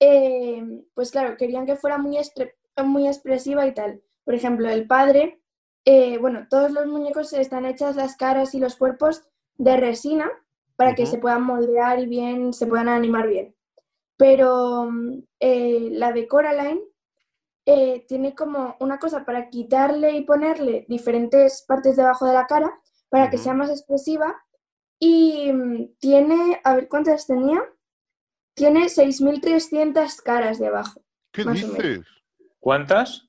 eh, pues claro, querían que fuera muy, muy expresiva y tal. Por ejemplo, el padre, eh, bueno, todos los muñecos están hechas las caras y los cuerpos de resina para que se puedan moldear y bien, se puedan animar bien. Pero mm, eh, la de Coraline eh, tiene como una cosa para quitarle y ponerle diferentes partes debajo de la cara para que sea más expresiva. Y mm, tiene, a ver cuántas tenía, tiene 6.300 caras debajo. ¿Qué dices? ¿Cuántas?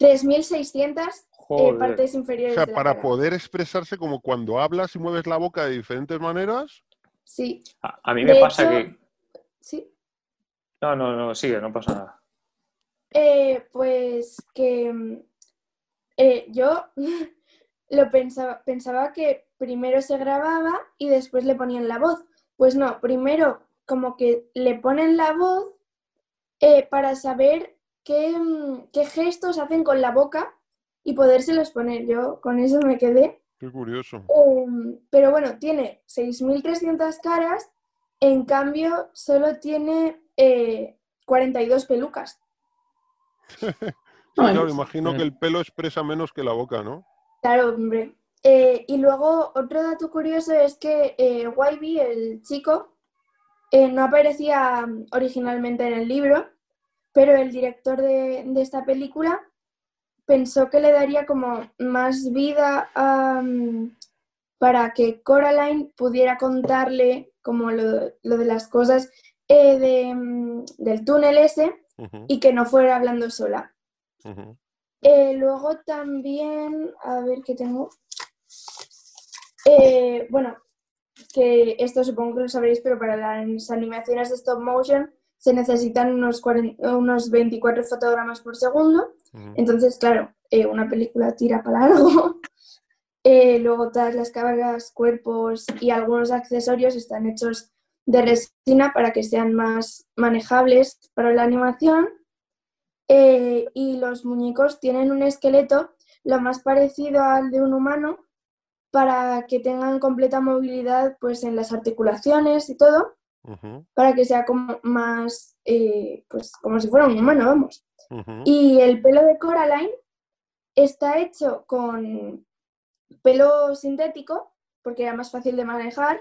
3.600 eh, Joder. partes O inferiores sea, de la para cara. poder expresarse como cuando hablas y mueves la boca de diferentes maneras. Sí, A, a mí me De pasa hecho- que... sí. No, no, no, sigue, no pasa nada. Eh, pues que mm, eh, yo [laughs] lo pensaba, pensaba que primero se grababa y después le ponían la voz. Pues no, primero como que le ponen la voz eh, para saber qué, mm, qué gestos hacen con la boca y podérselos poner. Yo con eso me quedé. Qué curioso. Em, pero bueno, tiene 6.300 caras, en cambio solo tiene eh, 42 pelucas. [laughs] Sí, claro, imagino que el pelo expresa menos que la boca, ¿no? Claro, hombre. Eh, y luego otro dato curioso es que eh, Wybie, el chico, eh, no aparecía originalmente en el libro, pero el director de, de esta película pensó que le daría como más vida a, para que Coraline pudiera contarle como lo, lo de las cosas eh, de, mm, del túnel ese y que no fuera hablando sola. Eh, luego también, a ver qué tengo. Eh, bueno, que esto supongo que lo sabréis, pero para las animaciones de stop motion se necesitan unos, 40 unos 24 fotogramas por segundo. Entonces, claro, eh, una película tira para largo. [laughs] Eh, luego todas las cámaras, cuerpos y algunos accesorios están hechos de resina para que sean más manejables para la animación. Eh, y los muñecos tienen un esqueleto lo más parecido al de un humano para que tengan completa movilidad pues, en las articulaciones y todo, Para que sea como más, eh, pues como si fuera un humano, vamos. Y el pelo de Coraline está hecho con pelo sintético, porque era más fácil de manejar,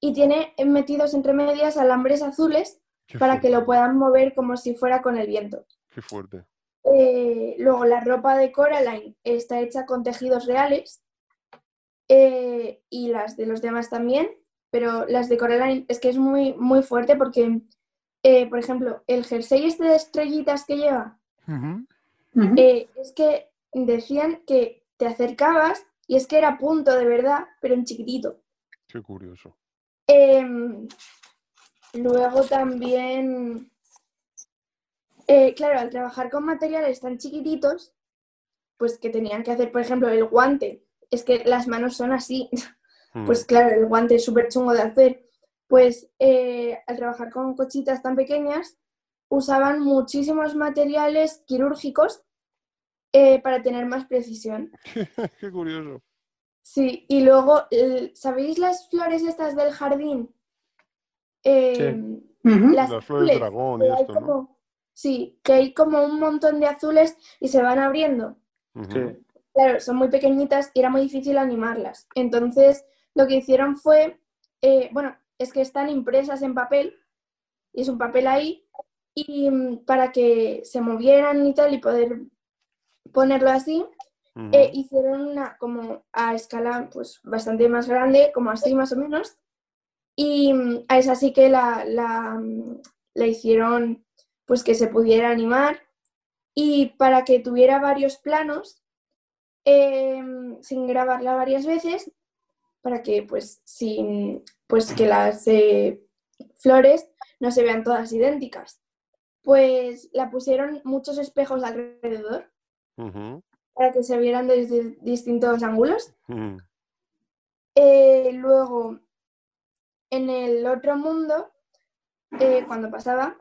y tiene metidos entre medias alambres azules Qué para que lo puedan mover como si fuera con el viento. Qué fuerte. Eh, luego, la ropa de Coraline está hecha con tejidos reales eh, y las de los demás también, pero las de Coraline es que es muy, muy fuerte porque, eh, por ejemplo, el jersey este de estrellitas que lleva, eh, es que decían que te acercabas y es que era punto de verdad, pero en chiquitito. Qué curioso. Em, luego también, eh, claro, al trabajar con materiales tan chiquititos, pues que tenían que hacer, por ejemplo, el guante, es que las manos son así, [laughs] Mm. pues claro, el guante es súper chungo de hacer. Pues eh, al trabajar con cochitas tan pequeñas, usaban muchísimos materiales quirúrgicos eh, para tener más precisión. [laughs] Qué curioso. Sí, y luego, ¿sabéis las flores estas del jardín? Eh, Ujú. Las, Las flores azules, dragón que y Sí, que hay como un montón de azules y se van abriendo. Sí. Claro, son muy pequeñitas y era muy difícil animarlas. Entonces, lo que hicieron fue, eh, bueno, es que están impresas en papel, y es un papel ahí, y mm, para que se movieran y tal y poder ponerlo así, eh, hicieron una como a escala pues bastante más grande, como así más o menos, y mm, a esa sí que la, la, mm, la hicieron pues que se pudiera animar y para que tuviera varios planos em, sin grabarla varias veces para que pues sin pues que las eh, flores no se vean todas idénticas pues la pusieron muchos espejos alrededor para que se vieran desde distintos ángulos Ujú. Eh, luego, en el otro mundo, eh, cuando pasaba,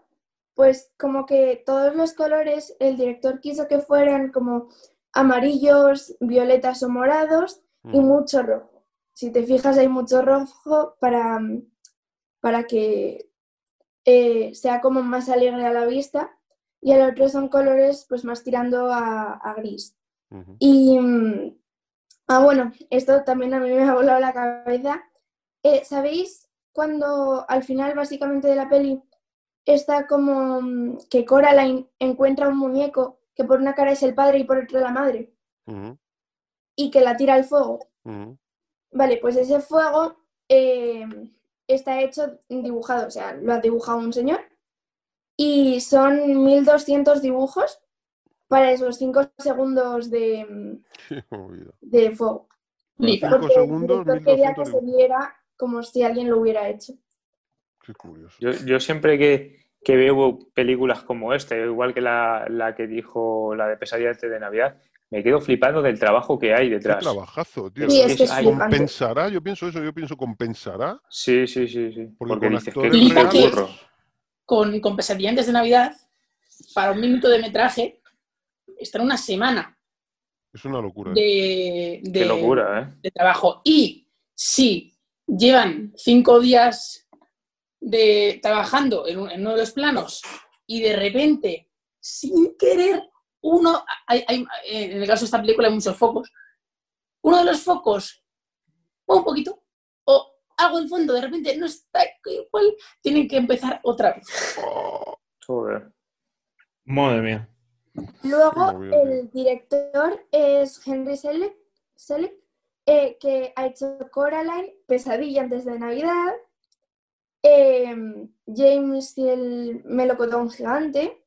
pues como que todos los colores, el director quiso que fueran como amarillos, violetas o morados y Ujú. mucho rojo. Si te fijas, hay mucho rojo para, para que eh, sea como más alegre a la vista y el otro son colores pues más tirando a- a gris. Y, mm, ah, bueno, esto también a mí me ha volado la cabeza. Eh, ¿Sabéis cuando al final básicamente de la peli está como mm, que Coraline encuentra un muñeco que por una cara es el padre y por otra la madre y que la tira al fuego? Vale, pues ese fuego eh, está hecho dibujado, o sea, lo ha dibujado un señor y son 1200 dibujos para esos 5 segundos de, [laughs] de fuego. Cinco Porque el segundos, director quería que 1200 se viera como si alguien lo hubiera hecho. Qué curioso. Yo, yo siempre que, que veo películas como esta, igual que la, la que dijo la de Pesadilla de Navidad, me quedo flipando del trabajo que hay Qué detrás. trabajazo, tío. Sí, es que es Ay, flipante. ¿Compensará? Yo pienso eso, yo pienso compensará. Sí, sí, sí, sí. Porque Porque, con dices que qué reales- curro. Con, con Pesadilla antes de Navidad, para un minuto de metraje, están una semana Es una locura. de, de- Qué locura, ¿eh? de trabajo. Y si llevan cinco días de, trabajando en, un- en uno de los planos y de repente, sin querer, uno, hay- hay- en el caso de esta película hay muchos focos, uno de los focos mueve un poquito o algo en fondo de repente no está igual, tienen que empezar otra vez. Oh, Joder. Madre mía. Luego, el director es Henry Selick, Selick, eh, que ha hecho Coraline, Pesadilla antes de Navidad, em, James y el melocotón gigante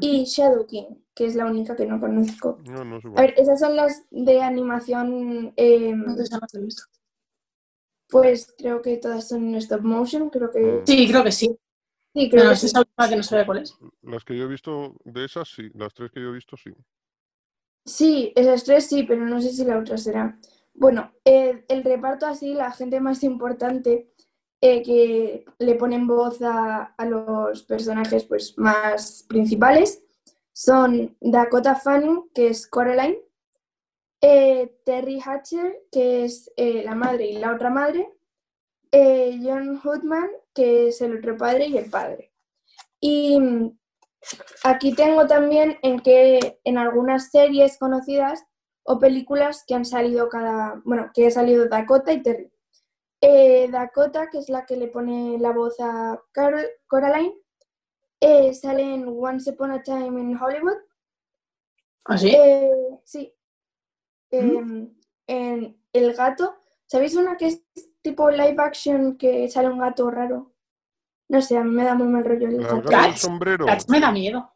y Shadow King, que es la única que no conozco. No, no es A ver, esas son las de animación, esto. pues creo que todas son en stop motion, creo que Sí, creo que sí. sí, creo No, que es sí. esa última que no sabe cuál es. Las que yo he visto de esas, sí. Las tres que yo he visto, sí. Sí, esas tres sí, pero no sé si la otra será. Bueno, eh, el reparto así, la gente más importante eh, que le ponen voz a, los personajes pues, más principales son Dakota Fanning, que es Coraline, eh, Terry Hatcher, que es eh, la madre y la otra madre, John Hoodman, que es el otro padre y el padre. Y Aquí tengo también en que en algunas series conocidas o películas que han salido cada, bueno, que ha salido Dakota y Terry. Eh, Dakota, que es la que le pone la voz a Carol, Coraline, eh, sale en Once Upon a Time in Hollywood. ¿Ah, sí? Eh, sí. Em, en El gato. ¿Sabéis una que es tipo live action que sale un gato raro? No sé, a mí me da muy mal rollo el La gato. gato y el sombrero. Me da miedo.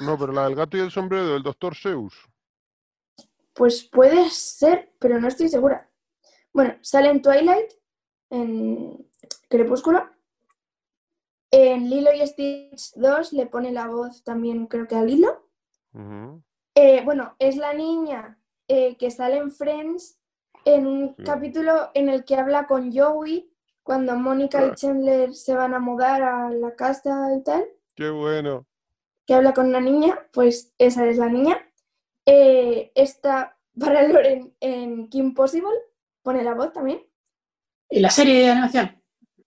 No, pero la del gato y el sombrero del doctor Zeus. Pues puede ser, pero no estoy segura. Bueno, sale en Twilight, en Crepúsculo. En Lilo y Stitch 2 le pone la voz también, creo que a Lilo. Eh, bueno, es la niña eh, que sale en Friends en un Sí. capítulo en el que habla con Joey cuando Mónica y Chandler se van a mudar a la casa y tal. Qué bueno. que habla con una niña, pues esa es la niña. eh, está [laughs] para Loren en Kim Possible, pone la voz también. ¿En la serie de animación?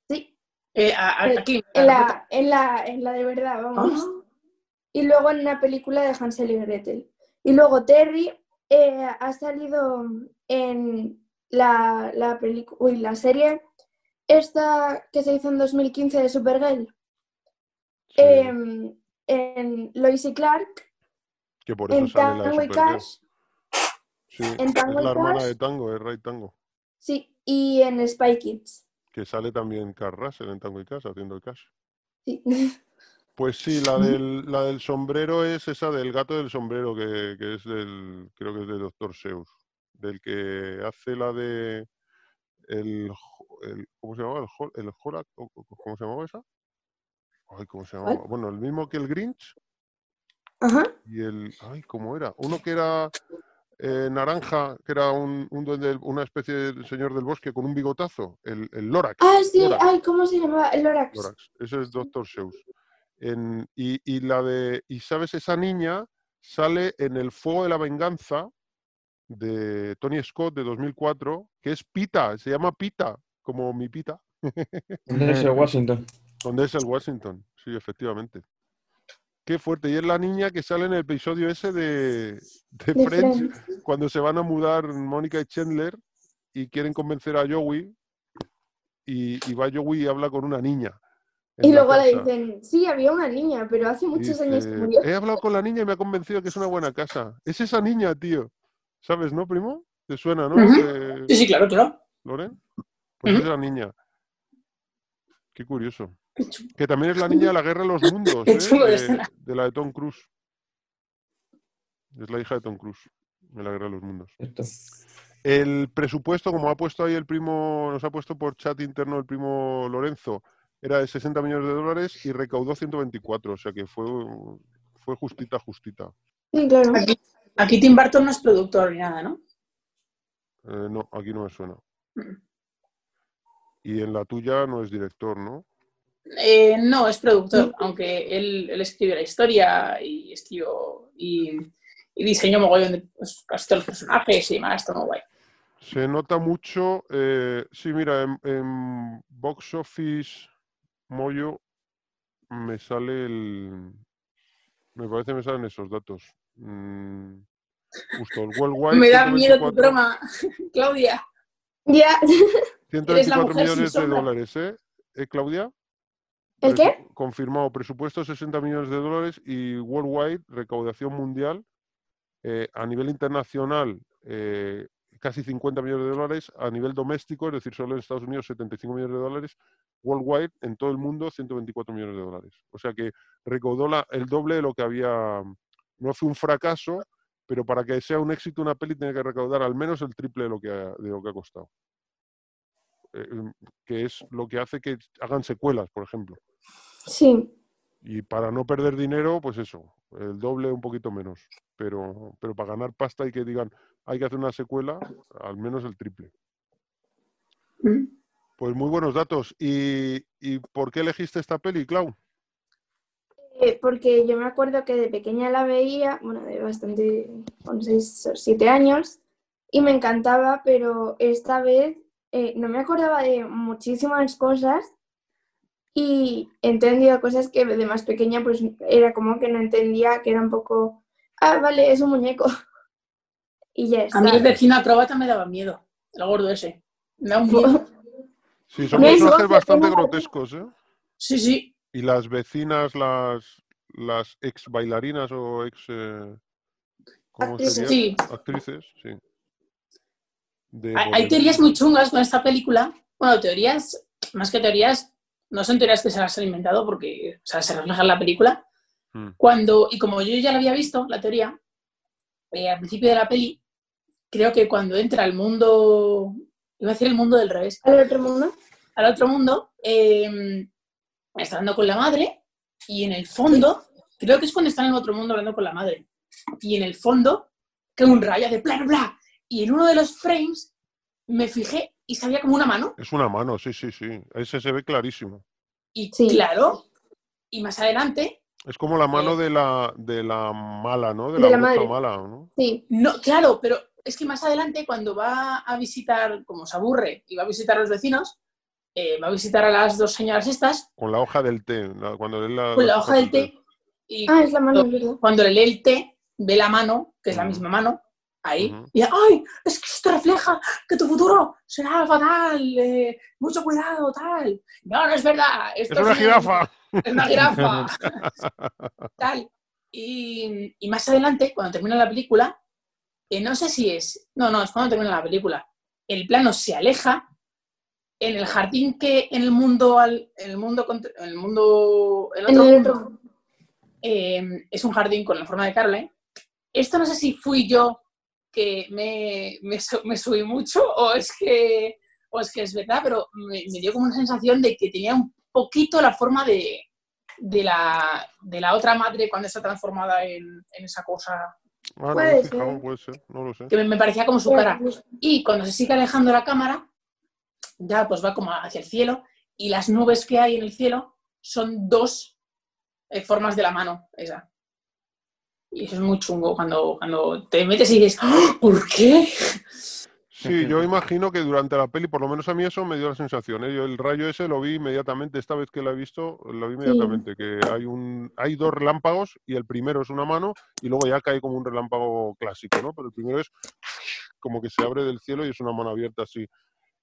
Sí. Eh, a- a- Eh, aquí. En la, en la, en la de verdad, vamos. Ah. Y luego en una película de Hansel y Gretel. Y luego Terry eh, ha salido en la, la, uy, la serie esta que se hizo en 2015 de Supergirl, Sí, em, en Lois y Clark, que por eso en sale la de Tango y Supergirl. Cash, Sí, en es Tango y la hermana Cash. de Tango, es Ray Tango. sí, y en Spy Kids. Que sale también Russell en Tango y Cash haciendo el cash. Sí. Pues sí, la del, la del sombrero es esa del gato del sombrero, que, que es del, creo que es de Doctor Seuss, del que hace la de el, el- ¿cómo se llamaba? El, el Horak, ¿cómo se llamaba esa? Ay, ¿cómo se llamaba? Bueno, el mismo que el Grinch Ajá. y el, ay, ¿cómo era? Uno que era eh, naranja, que era un, un duende, una especie de señor del bosque con un bigotazo, el, el Lorax. Ah, sí, Lorax. ay, ¿cómo se llamaba? El Lorax. Lorax. Ese es Doctor Seuss. En- y, y la de. Y sabes, esa niña sale en El Fuego de la Venganza de Tony Scott de 2004, que es Pita, se llama Pita, como mi Pita, ¿Dónde es el Washington? donde es el Washington. Sí, efectivamente. Qué fuerte. Y es la niña que sale en el episodio ese de, de De Friends, Friends. cuando se van a mudar Mónica y Chandler y quieren convencer a Joey. Y, y va Joey y habla con una niña. Y la luego le dicen, sí, había una niña, pero hace muchos años que murió. He hablado con la niña y me ha convencido que es una buena casa. Es esa niña, tío. ¿Sabes, no, primo? ¿Te suena, no? Sí, sí, claro, claro. ¿Loren? Pues es esa niña. Qué curioso. Que también es la niña de la Guerra de los Mundos, [laughs] ¿eh? de la de Tom Cruise. Es la hija de Tom Cruise, de la Guerra de los Mundos. El presupuesto, como ha puesto ahí el primo, nos ha puesto por chat interno el primo Lorenzo, era de 60 millones de dólares y recaudó 124, o sea que fue, fue justita, justita. Sí, claro. Aquí, aquí Tim Burton no es productor ni nada, ¿no? Eh, no, aquí no me suena. Mm. Y en la tuya no es director, ¿no? Eh, no, es productor, aunque él, él escribe la historia y escribió y, y diseñó mogollón de pues, casi todos los personajes y demás, muy guay. Se nota mucho, eh, sí, mira, en, en Box Office Moyo me sale el... Me parece que me salen esos datos. Mm, justo, el Worldwide. Me da miedo tu 124 broma, [laughs] Claudia. Ya. Eres la 124 mujer sin millones de dólares, ¿eh? ¿Eh, Claudia? ¿El qué? Confirmado, presupuesto 60 millones de dólares y worldwide, recaudación mundial, eh, a nivel internacional, eh, casi 50 millones de dólares, a nivel doméstico, es decir, solo en Estados Unidos 75 millones de dólares, worldwide, en todo el mundo 124 millones de dólares. O sea que recaudó la- el doble de lo que había, no fue un fracaso, pero para que sea un éxito una peli tiene que recaudar al menos el triple de lo que ha, de lo que ha costado. Eh, em, que es lo que hace que hagan secuelas, por ejemplo. Sí. Y para no perder dinero, pues eso, el doble, un poquito menos. Pero, pero para ganar pasta y que digan, hay que hacer una secuela, al menos el triple. Mm. Pues muy buenos datos. ¿Y, y por qué elegiste esta peli, Clau? Eh, porque yo me acuerdo que de pequeña la veía, bueno, de bastante, con 6 o 7 años, y me encantaba, pero esta vez eh, no me acordaba de muchísimas cosas y he entendido cosas que de más pequeña pues era como que no entendía, que era un poco, ah, vale, es un muñeco. [laughs] Y ya está. A mí el vecino acróbata me daba miedo, el gordo ese. Me da un miedo. [laughs] Sí, son personajes bastante grotescos, ¿eh? Sí, sí. Y las vecinas, las, las ex bailarinas o ex... eh, ¿Cómo Actrices. sería? Sí. Actrices, sí. De Hay, teorías muy chungas con esta película. Bueno, teorías, más que teorías, no son teorías que se las han inventado porque o sea, se refleja en la película. Mm. Cuando, y como yo ya la había visto, la teoría, eh, al principio de la peli, creo que cuando entra al mundo, iba a decir el mundo del revés, ¿Al otro mundo? al otro mundo, eh, está hablando con la madre y en el fondo, creo que es cuando está en el otro mundo hablando con la madre, y en el fondo, que un rayo de bla, bla, bla, y en uno de los frames me fijé y salía como una mano, Es una mano, sí, sí, sí. Ese se ve clarísimo. y Sí. claro, y más adelante, Es como la mano Eh. de la, de la mala, ¿no? De, De la, la mala, ¿no? Sí, No, claro, pero es que más adelante, cuando va a visitar, como se aburre, y va a visitar a los vecinos, eh, va a visitar a las dos señoras estas Con la hoja del té. cuando lee la, con la hoja del té y ah, es la mano, verdad. cuando le lee el té, ve la mano, que es la Ujú. misma mano, ahí, Ujú. y ¡ay! Es que esto refleja que tu futuro será fatal, eh, mucho cuidado, tal. No, no es verdad. ¡Es una un- jirafa! Es una jirafa. [laughs] tal. Y, y más adelante, cuando termina la película, eh, no sé si es. No, no, es cuando termina la película. El plano se aleja en el jardín que en el mundo al, en el mundo en el mundo el En otro el mundo, otro. eh, es un jardín con la forma de Caroline. Esto no sé si fui yo que me, me, su- me subí mucho o es que o es que es verdad, pero me, me dio como una sensación de que tenía un poquito la forma de, de, la, de la otra madre cuando está transformada en, en esa cosa, Ah, no Puede fijado, ser. puede ser, no lo sé. que me, me parecía como su cara. Y cuando se sigue alejando la cámara, ya pues va como hacia el cielo y las nubes que hay en el cielo son dos eh, formas de la mano, esa. Y eso es muy chungo cuando, cuando te metes y dices, ¡Ah! ¿por qué? Sí, yo imagino que durante la peli, por lo menos a mí eso me dio la sensación. ¿eh? Yo el rayo ese lo vi inmediatamente, esta vez que la he visto, lo vi inmediatamente, que hay un hay dos relámpagos y el primero es una mano y luego ya cae como un relámpago clásico, ¿no? Pero el primero es como que se abre del cielo y es una mano abierta así.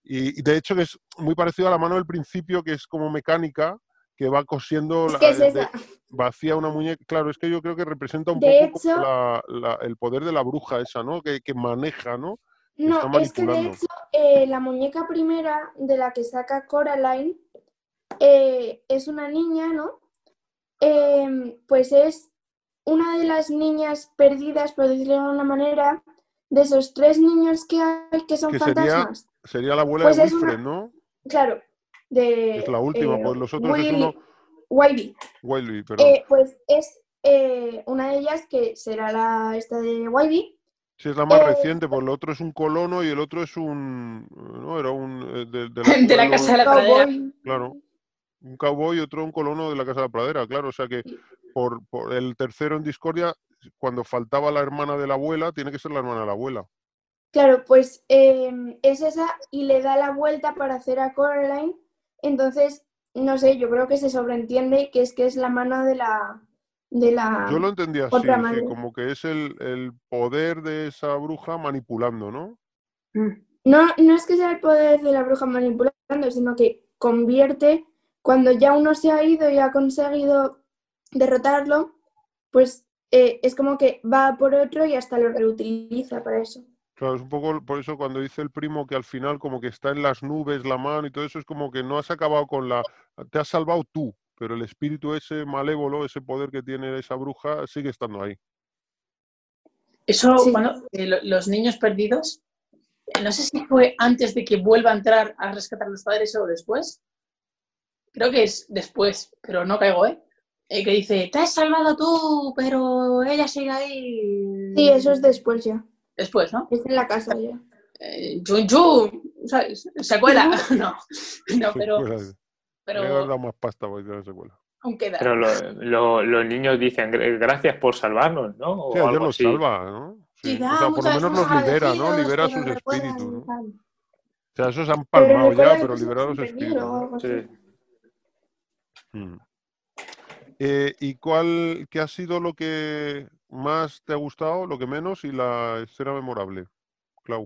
Y, y de hecho que es muy parecido a la mano del principio, que es como mecánica, que va cosiendo, Es la- que es de- esa. vacía una muñeca. Claro, es que yo creo que representa un De poco como hecho- la- la- el poder de la bruja esa, ¿no? Que, que maneja, ¿no? No, es que de hecho eh, la muñeca primera de la que saca Coraline eh, es una niña, ¿no? Em, pues es una de las niñas perdidas, por decirlo de alguna manera, de esos tres niños que hay que son Que fantasmas. Sería la abuela Pues de una- Wilfred, ¿no? Claro, de... Es la última, eh, pues los otros es uno- Wiley. Wiley, perdón. Eh, pues es eh, una de ellas que será la esta de Wiley. sí, es la más eh, reciente, pues el otro es un colono y el otro es un... No, era un... de, la [laughs] casa de la pradera. Cowboy. Claro. Un cowboy y otro un colono de la Casa de la Pradera, claro. O sea que por, por el tercero en discordia, cuando faltaba la hermana de la abuela, tiene que ser la hermana de la abuela. Claro, pues es esa y le da la vuelta para hacer a Coraline. Entonces, no sé, yo creo que se sobreentiende que es que es la mano de la de la Yo lo entendía así, como que es el, el poder de esa bruja manipulando, ¿no? no, no es que sea el poder de la bruja manipulando, sino que convierte cuando ya uno se ha ido y ha conseguido derrotarlo, pues eh, es como que va por otro y hasta lo reutiliza para eso. Claro, es un poco por eso cuando dice el primo que al final como que está en las nubes la mano y todo eso es como que no has acabado con la... Te has salvado tú, pero el espíritu ese malévolo, ese poder que tiene esa bruja sigue estando ahí. Eso, Sí. cuando eh, lo- los niños perdidos, no sé si fue antes de que vuelva a entrar a rescatar a los padres o después. Creo que es después, pero no caigo, ¿eh? Eh, que dice, te has salvado tú, pero ella sigue ahí. Sí, eso es después ya. Después, ¿no? Es en la casa ya. Eh, chun, chun, ¿sabes? Secuela. [laughs] [laughs] no, no, pero, Secuela, Le he pero dado más pasta para la secuela. aún queda. Pero lo- lo- los niños dicen "Gra- gracias por salvarnos, ¿no? O Sí, algo los así. salva, ¿no? Sí. Sí, O da sea, por lo menos los libera, ¿no? Libera pero sus espíritus, ¿no? O sea, esos han Pero palmado ya, que pero se liberar los espíritus. Sí. Mm. Eh, ¿Y cuál, qué ha sido lo que más te ha gustado, lo que menos y la escena memorable? Clau.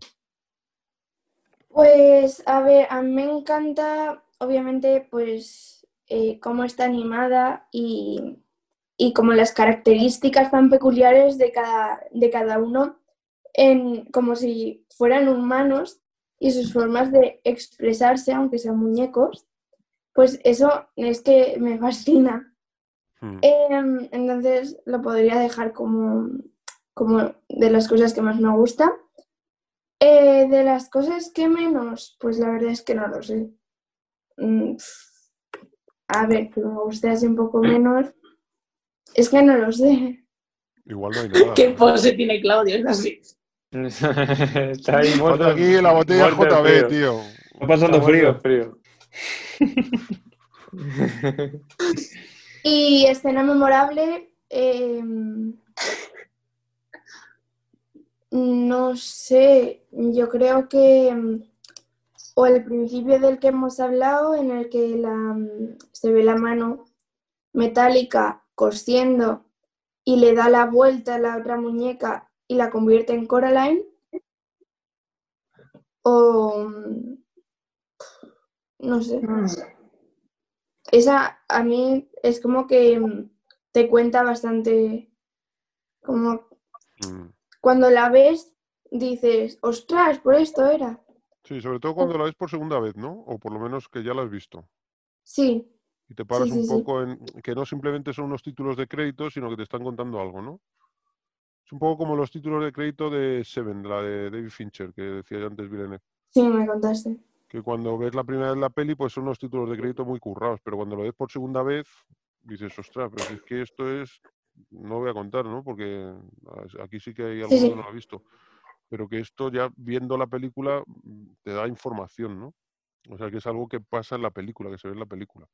Pues, a ver, a mí me encanta, obviamente, pues, eh, cómo está animada y, y como las características tan peculiares de cada, de cada uno, en, como si fueran humanos y sus formas de expresarse, aunque sean muñecos, pues eso es que me fascina. Mm. Em, entonces lo podría dejar como, como de las cosas que más me gusta. Eh, de las cosas que menos, pues la verdad es que no lo sé. Mm, A ver, que me guste así un poco menos. Es que no lo sé. Igual no hay nada. [laughs] ¿Qué pose tiene Claudio? Es así. [laughs] Está ahí muerto, aquí la botella muerto JB, tío. Está pasando Está frío. frío. [laughs] Y escena memorable, eh, no sé, yo creo que mm, o el principio del que hemos hablado, en el que la, mm, se ve la mano metálica cosiendo y le da la vuelta a la otra muñeca y la convierte en Coraline. O mm, no sé. Esa a mí es como que mm, te cuenta bastante, como Mm. cuando la ves dices, ostras, por esto era. Sí, sobre todo cuando la ves por segunda vez, ¿no? O por lo menos que ya la has visto. Sí, Y te paras sí, un sí. poco en que no simplemente son unos títulos de crédito, sino que te están contando algo, ¿no? Es un poco como los títulos de crédito de Seven, la de David Fincher, que decía yo antes Villeneuve. sí, me contaste. Que cuando ves la primera vez la peli, pues son unos títulos de crédito muy currados, pero cuando lo ves por segunda vez, dices, ostras, pero si es que esto es. No voy a contar, ¿no? Porque aquí sí que hay alguno sí. que no lo ha visto. Pero que esto ya viendo la película mm, te da información, ¿no? O sea, que es algo que pasa en la película, que se ve en la película.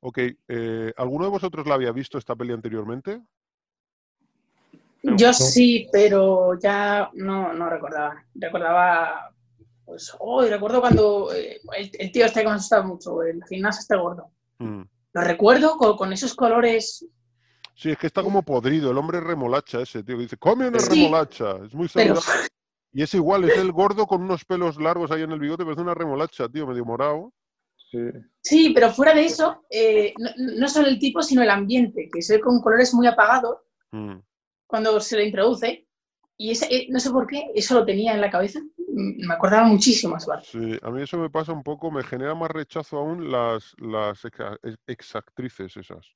Ok, eh, ¿alguno de vosotros la había visto esta peli anteriormente? Yo sí, pero ya no, no recordaba. Recordaba, pues, oh, y recuerdo cuando eh, el, el tío este que me ha asustado mucho, el gimnasio este gordo. Mm. Lo recuerdo con, con esos colores, Sí, es que está como podrido, el hombre remolacha ese, tío, que dice, come una Sí, remolacha, es muy pero saludable. Y es igual, es el gordo con unos pelos largos ahí en el bigote, parece una remolacha, tío, medio morado. Sí. sí, pero fuera de eso, eh, no, no solo el tipo, sino el ambiente, que se ve con colores muy apagados Mm. cuando se lo introduce. Y ese, eh, no sé por qué, eso lo tenía en la cabeza. Me acordaba muchísimo parte. Sí, a mí eso me pasa un poco, me genera más rechazo aún las, las exa- ex- exactrices esas.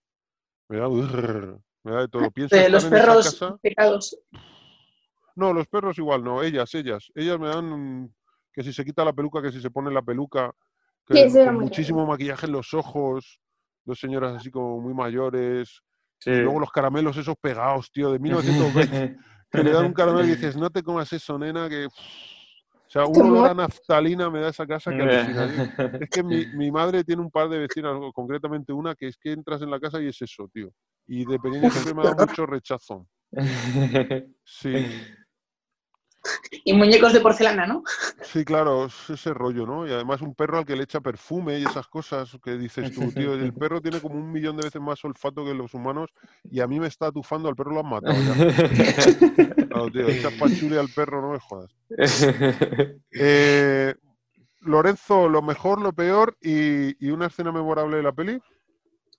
Me da, me da de todo. Pienso De los perros pecados. No, los perros igual, no, ellas, ellas. Ellas me dan que si se quita la peluca, que si se pone la peluca, que Sí, con muchísimo maquillaje en los ojos, dos señoras así como muy mayores, Sí. y luego los caramelos esos pegados, tío, de 1920, que le dan un [laughs] caramelo y dices, no te comas eso, nena, que... O sea, un olor a naftalina me da esa casa que. [laughs] Es que mi, mi madre tiene un par de vecinas, concretamente una, que es que entras en la casa y es eso, tío. Y de pequeño siempre me ha dado mucho rechazo. [laughs] Sí, [laughs] Y muñecos de porcelana, ¿no? sí, claro, es ese rollo, ¿no? Y además un perro al que le echa perfume y esas cosas que dices tú, [laughs] tío. El perro tiene como un millón de veces más olfato que los humanos y a mí me está atufando, al perro lo han matado ya. [laughs] Claro, tío, echas pachuli al perro, no me jodas. Eh, Lorenzo, lo mejor, lo peor y, y una escena memorable de la peli.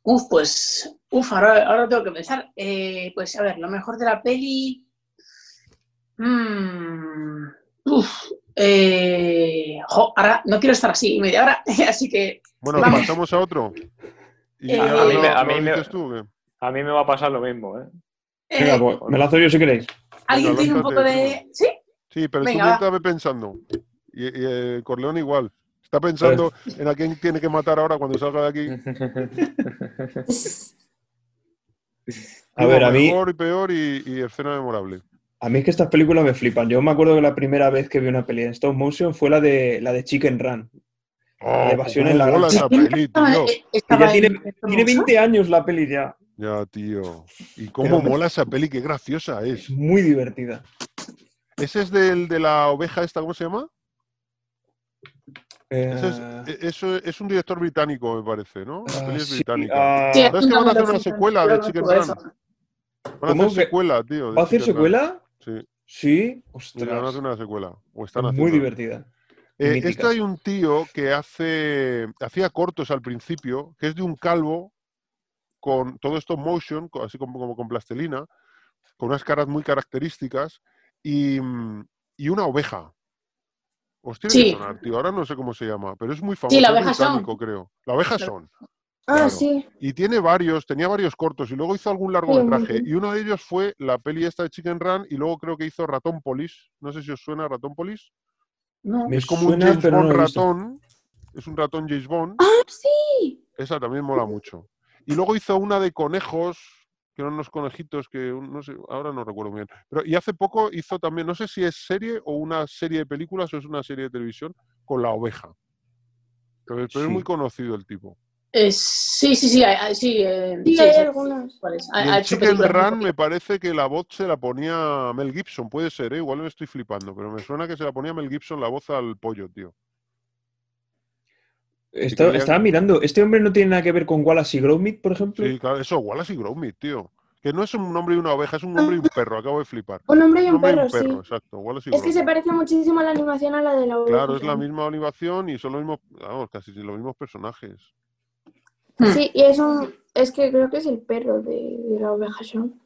Uf, pues, uf, ahora, ahora tengo que pensar. Eh, pues a ver, lo mejor de la peli. Mm, uf, eh, jo, ahora no quiero estar así media hora, [laughs] así que Bueno, Vamos. pasamos a otro. ¿Y Eh, a mí me- a lo mí me- dices tú o qué? A mí me va a pasar lo mismo, ¿eh? eh, Venga, pues, me lanzo yo si queréis. alguien venga, tiene un poco de. ¿Sí? Sí, pero Venga, tú mientras pensando. Y, y, eh, Corleone igual. Está pensando en a quién tiene que matar ahora cuando salga de aquí. [laughs] A ver, a mí, Mejor y peor y, y escena memorable. A mí es que estas películas me flipan. Yo me acuerdo que la primera vez que vi una peli en stop motion fue la de, la de Chicken Run. Oh, de Evasión cómo en la granja. esa peli, tío. Eh, ya tiene, en- en tiene 20 años la peli ya. Ya, tío. Y cómo Pero- mola esa peli, qué graciosa Es es. muy divertida. Ese es del de la oveja esta, ¿cómo se llama? Ese es, Eh, e- eso es un director británico, me parece, ¿no? La ah, peli es sí, británica. ah, ¿Sabes que van a hacer una secuela de Chicken Run? Van a ¿Cómo hacer secuela, tío. ¿Va a hacer secuela? Sí, Sí. sí, van a Ostras. hacer una secuela. O están Es haciendo. muy divertida. Eh, este hay un tío que hace hacía cortos al principio, que es de un calvo con todo esto motion, así como, como con plastelina, con unas caras muy características y, y una oveja. Os tiene que Sí. sonar, tío. Ahora no sé cómo se llama, pero es muy famoso. la es oveja Son. británico, creo. La oveja La- son. Ah, Claro. sí. Y tiene varios, tenía varios cortos y luego hizo algún largometraje. montón. Y uno de ellos fue la peli esta de Chicken Run y luego creo que hizo Ratón Polis. No sé si os suena Ratón Polis. No. Me Es como un James no ratón. Es un ratón James Bond. Ah, sí. Esa también mola mucho. Y luego hizo una de conejos, que eran unos conejitos que no sé, ahora no recuerdo bien. Pero y hace poco hizo también, no sé si es serie o una serie de películas o es una serie de televisión con la oveja. Pero, pero es Sí. muy conocido el tipo. Eh, sí, sí, sí, hay- sí. eh, Sí, sí, hay sí. algunas. ¿Cuál es? Y Ha- en ha hecho Chicken Run me parece que la voz se la ponía Mel Gibson, puede ser, ¿eh? igual me estoy flipando, pero me suena que se la ponía Mel Gibson la voz al pollo, tío. Está- quería- Estaba mirando, ¿este hombre no tiene nada que ver con Wallace y Gromit, por ejemplo? Sí, claro, eso, Wallace y Gromit, tío. Que no es un hombre y una oveja, es un hombre y un perro, acabo de flipar. Un hombre y un hombre y perro, un perro, sí. exacto, Wallace y Es que se parece muchísimo a la animación a la de la oveja. Claro, es la misma animación y son los mismos, vamos, casi los mismos personajes. Hmm. Sí, y es un... Es que creo que es el perro de, de la oveja Shaun.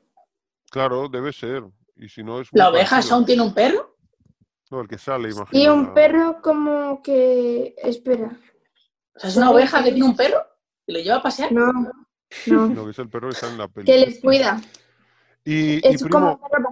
Claro, debe ser. Y si no es ¿La oveja. Shaun tiene un perro? No, el que sale. Y un perro como que... Espera. O sea, es una oveja que tiene un perro y lo lleva a pasear. No, no. No, que es el perro que está en la peli. que les cuida. Y, y Es como un perro.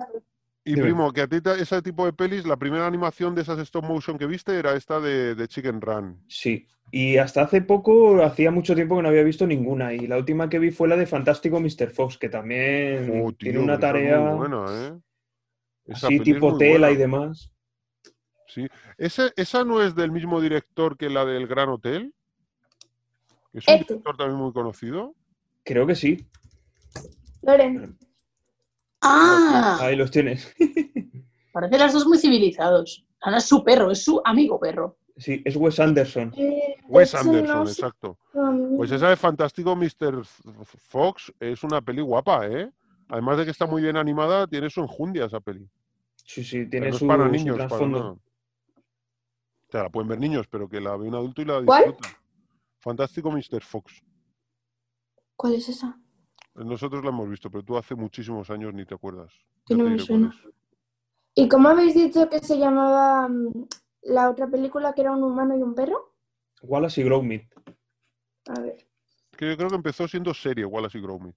Y Dime. primo, que a ti te- ese tipo de pelis, la primera animación de esas stop motion que viste era esta de, de Chicken Run. Sí. Y hasta hace poco, hacía mucho tiempo que no había visto ninguna. Y la última que vi fue la de Fantástico Mr. Fox, que también Oh, tío, tiene una esa tarea muy buena, ¿eh? Esa así peli es tipo muy tela buena. y demás. Sí. ¿Ese- ¿Esa no es del mismo director que la del Gran Hotel? ¿Es un Este. director también muy conocido? Creo que sí. Loren, Ah, Ahí los tienes. parecen las dos muy civilizados. O sea, no es su perro, es su amigo perro. Sí, es Wes Anderson. eh, Wes Anderson, no sé, exacto. Pues esa de Fantástico Mr. Fox es una peli guapa, ¿eh? Además de que está muy bien animada, tiene su enjundia esa peli. Sí, sí, tiene no es su, para su niños, para nada. O sea, la pueden ver niños, pero que la ve un adulto y la ¿Cuál? disfruta. Fantástico Mr. Fox. ¿Cuál es esa? Nosotros la hemos visto, pero tú hace muchísimos años ni te acuerdas. Ya no te me suena. ¿Y cómo habéis dicho que se llamaba mm, la otra película que era un humano y un perro? Wallace y Gromit. A ver. Que yo creo que empezó siendo serie Wallace y Gromit.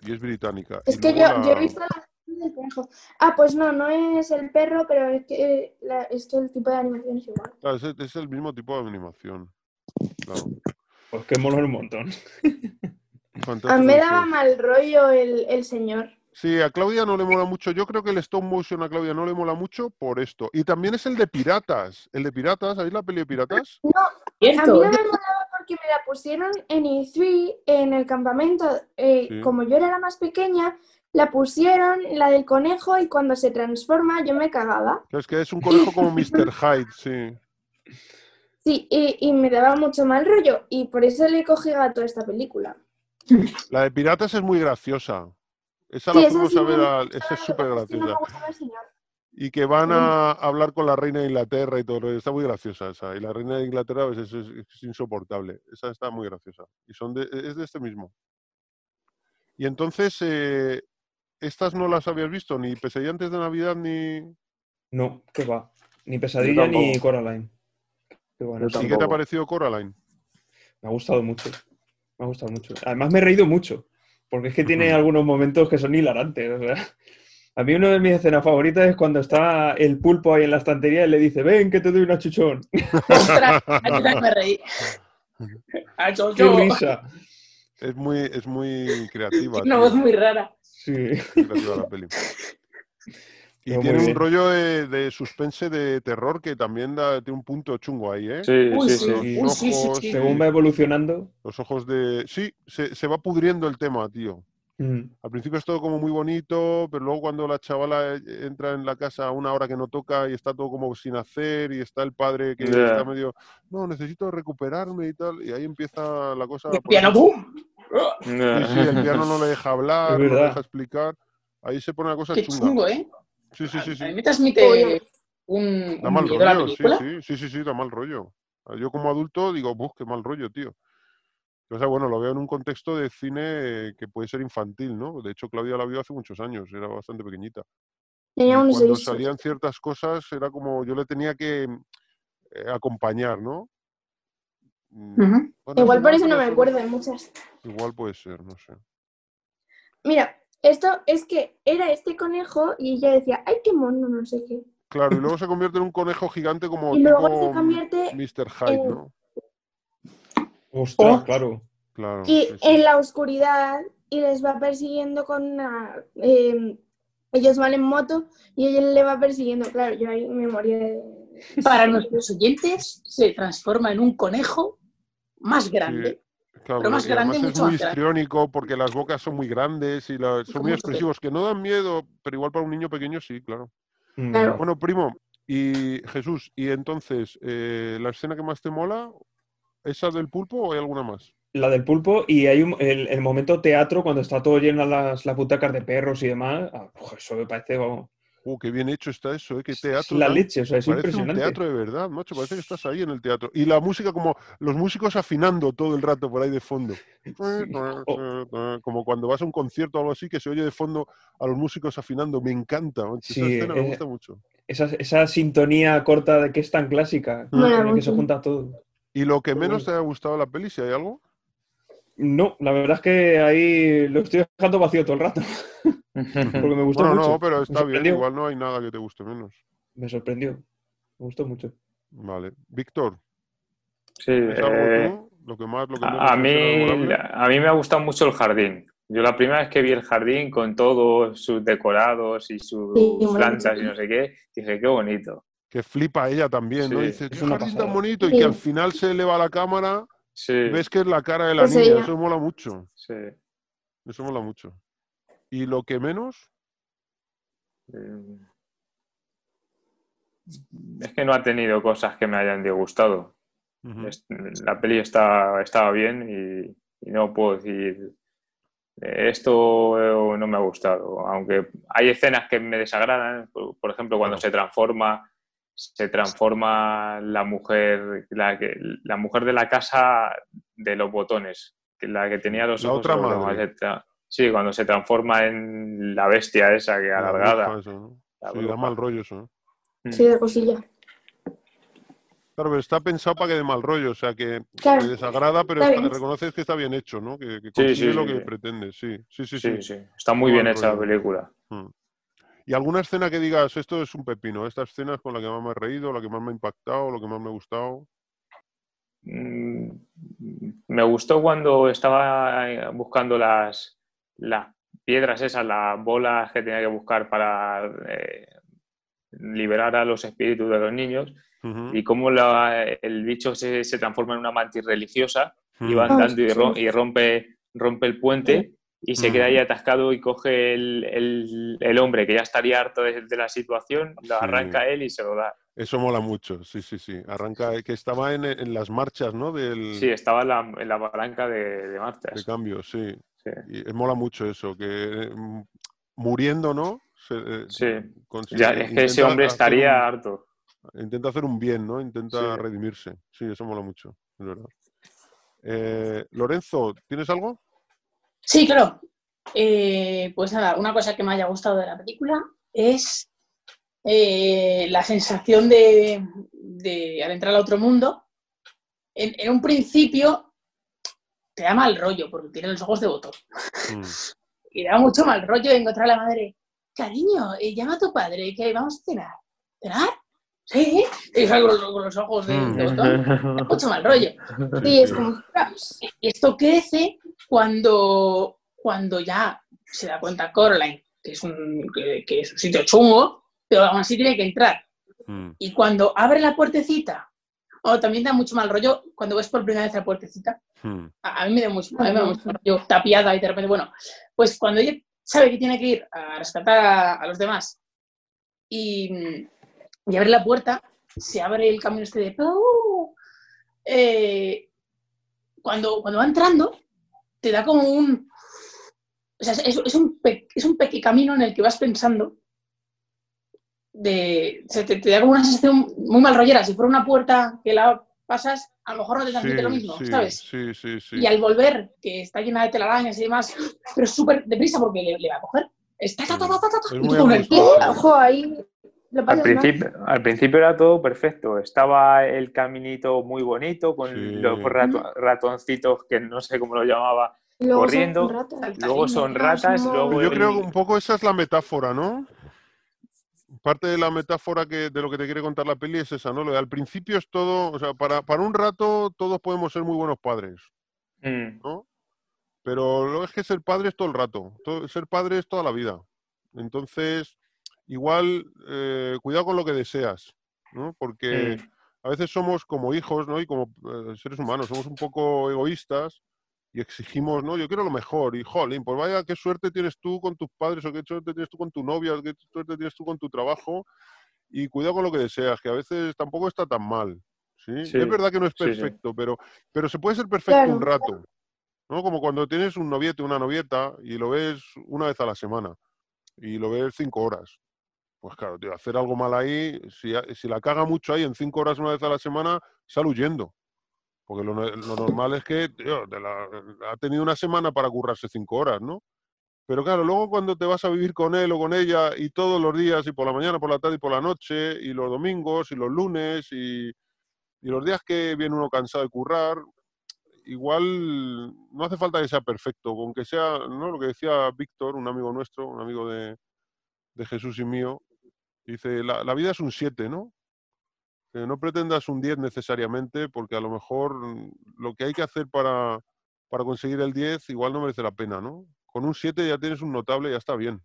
Y es británica. Es Y que yo, he visto la del conejo. Ah, pues no, no es el perro, pero es que, eh, la- es que el tipo de animación es igual. Claro, es, es el mismo tipo de animación. Claro. Pues que mola un montón. [laughs] A Fantástico mí me daba mal rollo el, el señor. Sí, a Claudia no le mola mucho. Yo creo que el stop motion a Claudia no le mola mucho por esto. Y también es el de piratas. El de piratas, ¿sabéis la peli de piratas? A mí no me molaba porque me la pusieron en E3, en el campamento. eh, Sí. Como yo era la más pequeña, la pusieron, la del conejo, y cuando se transforma yo me cagaba. Es que es un conejo como [laughs] Mr. Hyde, sí. Sí, y, y me daba mucho mal rollo. Y por eso le cogí gato a esta película. La de piratas es muy graciosa. Esa Sí, la fuimos sí a me ver, gustaba, a- esa es que súper que graciosa. Y que van a hablar con la reina de Inglaterra y todo. Está muy graciosa esa. Y la reina de Inglaterra pues, es, es- es insoportable. Esa está muy graciosa. Y son de, es de este mismo. Y entonces, eh, estas no las habías visto, ni Pesadilla antes de Navidad, ni... No, qué va. Ni Pesadilla ni. Coraline. Qué bueno. Yo ¿Y qué te ha parecido Coraline? Me ha gustado mucho. Me ha gustado mucho. Además me he reído mucho. Porque es que tiene algunos momentos que son hilarantes. o sea. A mí una de mis escenas favoritas es cuando está el pulpo ahí en la estantería y le dice, ven que te doy una chuchón. Ostras, yo también me reí. [laughs] Ah. Es muy, es muy creativa. Una tío. voz muy rara. Sí. Creativa la peli. [laughs] Y Pero tiene un bien. rollo de, de suspense de terror que también da, tiene un punto chungo ahí, ¿eh? Sí, Uy, sí, sí. sí. Uy, sí, sí, ojos, sí. Según va evolucionando. Los ojos de... Sí, se, se va pudriendo el tema, tío. mm, Al principio es todo como muy bonito, pero luego cuando la chavala eh, entra en la casa a una hora que no toca y está todo como sin hacer y está el padre que está medio, no, necesito recuperarme y tal, y ahí empieza la cosa... El piano, ¡boom! Sí, sí, el piano no le deja hablar, no le deja explicar. Ahí se pone la cosa Qué chunga. chungo, ¿eh? Sí, sí, sí, A sí. mí me transmite un, Da un mal rollo, sí, película. sí, sí, sí, sí, da mal rollo. Yo como adulto digo, buf, qué mal rollo, tío. O sea, bueno, lo veo en un contexto de cine que puede ser infantil, ¿no? De hecho, Claudia la vio hace muchos años, era bastante pequeñita. Y Tenía unos cuando salían ciertas cosas era como yo le tenía que eh, acompañar, ¿no? Mm, bueno, Igual por eso no me acuerdo de muchas. Igual puede ser, no sé. Mira, esto es que era este conejo y ella decía, ay, qué mono, no sé qué. Claro, y luego se convierte en un conejo gigante como Y luego tipo se convierte Mr. Hyde, en- ¿no? Ostras, Oh. claro. Claro. y sí, sí. en la oscuridad y les va persiguiendo con una... eh, ellos van en moto y ella le va persiguiendo. Claro, yo ahí me moría de... Para nuestros oyentes, se transforma en un conejo más grande. Claro, Pero más y además es mucho muy histriónico porque las bocas son muy grandes y la- son muy expresivos, que no dan miedo, pero igual para un niño pequeño sí, claro. Claro. Bueno, primo, y Jesús, y entonces, eh, ¿la escena que más te mola, esa del pulpo o hay alguna más? La del pulpo y hay un- el, el momento teatro cuando está todo lleno las, las butacas de perros y demás. Ah, eso me parece vamos, Uh, qué bien hecho está eso, ¿eh? Qué es teatro. la leche, o sea, es Parece un impresionante. teatro de verdad, macho. Parece que estás ahí en el teatro. Y la música, como los músicos afinando todo el rato por ahí de fondo. [laughs] [laughs] Como cuando vas a un concierto o algo así, que se oye de fondo a los músicos afinando. Me encanta. macho, Esa escena me eh, gusta mucho. Esa, esa sintonía corta de que es tan clásica, en el que se junta todo. ¿Y lo que menos te haya gustado de la peli, si hay algo? No, la verdad es que ahí lo estoy dejando vacío todo el rato, [laughs] porque me gustó Bueno, mucho. no, pero está bien. Igual no hay nada que te guste menos. Me sorprendió. Me gustó mucho. Vale. Víctor, Sí, ¿es algo eh, tú? Lo que más, lo que a, mí, a mí me ha gustado mucho el jardín. Yo la primera vez que vi el jardín con todos sus decorados y sus Sí, plantas y no sé qué, dije, qué bonito. Que flipa ella también, ¿no? Dice, es qué jardín tan pasada. bonito. Y que al final se eleva la cámara Sí, ves que es la cara de la Es niña. ella. Eso mola mucho. sí. Eso mola mucho. ¿Y lo que menos? Eh, Es que no ha tenido cosas que me hayan disgustado. La peli está, estaba bien y, y no puedo decir eh, esto eh, no me ha gustado. Aunque hay escenas que me desagradan, por, ejemplo, cuando se transforma se transforma la mujer la, que, la mujer de la casa de los botones, que la que tenía los La ojos otra la madre. Sí, cuando se transforma en la bestia esa que La alargada. bruja esa, ¿no? La Sí, da mal rollo eso. ¿eh? Mm. Sí, de cosilla. Claro, pero está pensado para que dé mal rollo, o sea, que Claro. te desagrada, pero Está reconoces que está bien hecho, ¿no? Que, que consigue sí, lo sí, que sí. pretende, sí, sí, sí, sí. Sí, sí. Está muy bien hecha la película. Mm. ¿Y alguna escena que digas, esto es un pepino, esta escena es con la que más me he reído, la que más me ha impactado, lo que más me ha gustado? Mm, Me gustó cuando estaba eh, buscando las, las piedras esas, las bolas que tenía que buscar para eh, liberar a los espíritus de los niños y cómo la- el bicho se, se transforma en una mantis religiosa y va andando y, sí. ro- y rompe, rompe el puente y se queda ahí atascado y coge el, el- el hombre que ya estaría harto de, de la situación, lo Sí. arranca él y se lo da. Eso mola mucho, sí, sí, sí. Arranca, que estaba en, en las marchas, ¿no? Del, Sí, estaba en la, en la palanca de, de de marchas. cambio, sí. Sí. Y mola mucho eso, que mm, muriendo, ¿no? Se, eh, Sí. consigue- Ya, es que ese hombre estaría un- harto. Intenta hacer un bien, ¿no? Intenta Sí. redimirse. Sí, eso mola mucho, es verdad. Eh, Lorenzo, ¿tienes algo? Sí, claro. Eh, pues nada, una cosa que me haya gustado de la película es eh, la sensación de, de al entrar al otro mundo. En, en un principio te da mal rollo porque tiene los ojos de botón. Mm, [laughs] Y da mucho mal rollo encontrar a la madre. Cariño, eh, llama a tu padre que vamos a cenar. ¿Cenar? Sí. Y sale con los, con los ojos de, de botón. Da mucho mal rollo. [laughs] Sí, es como. Y esto crece cuando, cuando ya se da cuenta Coraline que es, un, que, que es un sitio chungo, pero aún así tiene que entrar. mm, Y cuando abre la puertecita, o también da mucho mal rollo cuando ves por primera vez la puertecita. mm. A, a mí me da mucho, a mí me da mucho mal rollo, tapiada y de repente, bueno, pues cuando ella sabe que tiene que ir a rescatar a, a los demás y, y abre la puerta, se abre el camino este de... Eh, cuando, cuando va entrando, te da como un... O sea, es, es un, pe- es un pequeño camino en el que vas pensando de... o sea, te, te da como una sensación muy mal rollera. Si fuera una puerta que la pasas, a lo mejor no te transmite lo mismo, sí, ¿sabes? Sí, sí, sí. Y al volver, que está llena de telarañas y demás, pero súper deprisa porque le, le va a coger. Está, ta, ta, ta, ta, ta, Es y muy tú con el pie. angustioso. Ojo, ahí Al mal. principio, al principio era todo perfecto. Estaba el caminito muy bonito con Sí. los rato- ratoncitos que no sé cómo lo llamaba. Luego son corriendo. ratas. Luego son ratas, luego yo el- creo que un poco esa es la metáfora, ¿no? Parte de la metáfora que, de lo que te quiere contar la peli es esa, ¿no? Lo de al principio es todo, o sea, para, para un rato todos podemos ser muy buenos padres, Mm, ¿no? Pero lo es que ser padre es todo el rato, todo- ser padre es toda la vida. Entonces, igual, eh, cuidado con lo que deseas, ¿no? Porque a veces somos como hijos, ¿no? Y como eh, seres humanos, somos un poco egoístas y exigimos, ¿no? Yo quiero lo mejor. Y, jolín, pues vaya, qué suerte tienes tú con tus padres, o qué suerte tienes tú con tu novia, o qué suerte tienes tú con tu trabajo. Y cuidado con lo que deseas, que a veces tampoco está tan mal. ¿sí? Sí, Es verdad que no es sí, sí. perfecto, pero, pero se puede ser perfecto Claro. un rato. ¿no? Como cuando tienes un noviete, una novieta, y lo ves una vez a la semana, y lo ves cinco horas. Pues claro, tío, hacer algo mal ahí, si, si la caga mucho ahí en cinco horas una vez a la semana, sal huyendo. Porque lo, no- lo normal es que ha tenido una semana para currarse cinco horas, ¿no? Pero claro, luego cuando te vas a vivir con él o con ella y todos los días, y por la mañana, por la tarde y por la noche, y los domingos y los lunes, y, y los días que viene uno cansado de currar, igual no hace falta que sea perfecto, con que sea, ¿no? Lo que decía Víctor, un amigo nuestro, un amigo de, de Jesús y mío, dice, la, la vida es un 7, ¿no? Que no pretendas un 10 necesariamente, porque a lo mejor mm, lo que hay que hacer para, para conseguir el 10 igual no merece la pena, ¿no? Con un 7 ya tienes un notable ya está bien.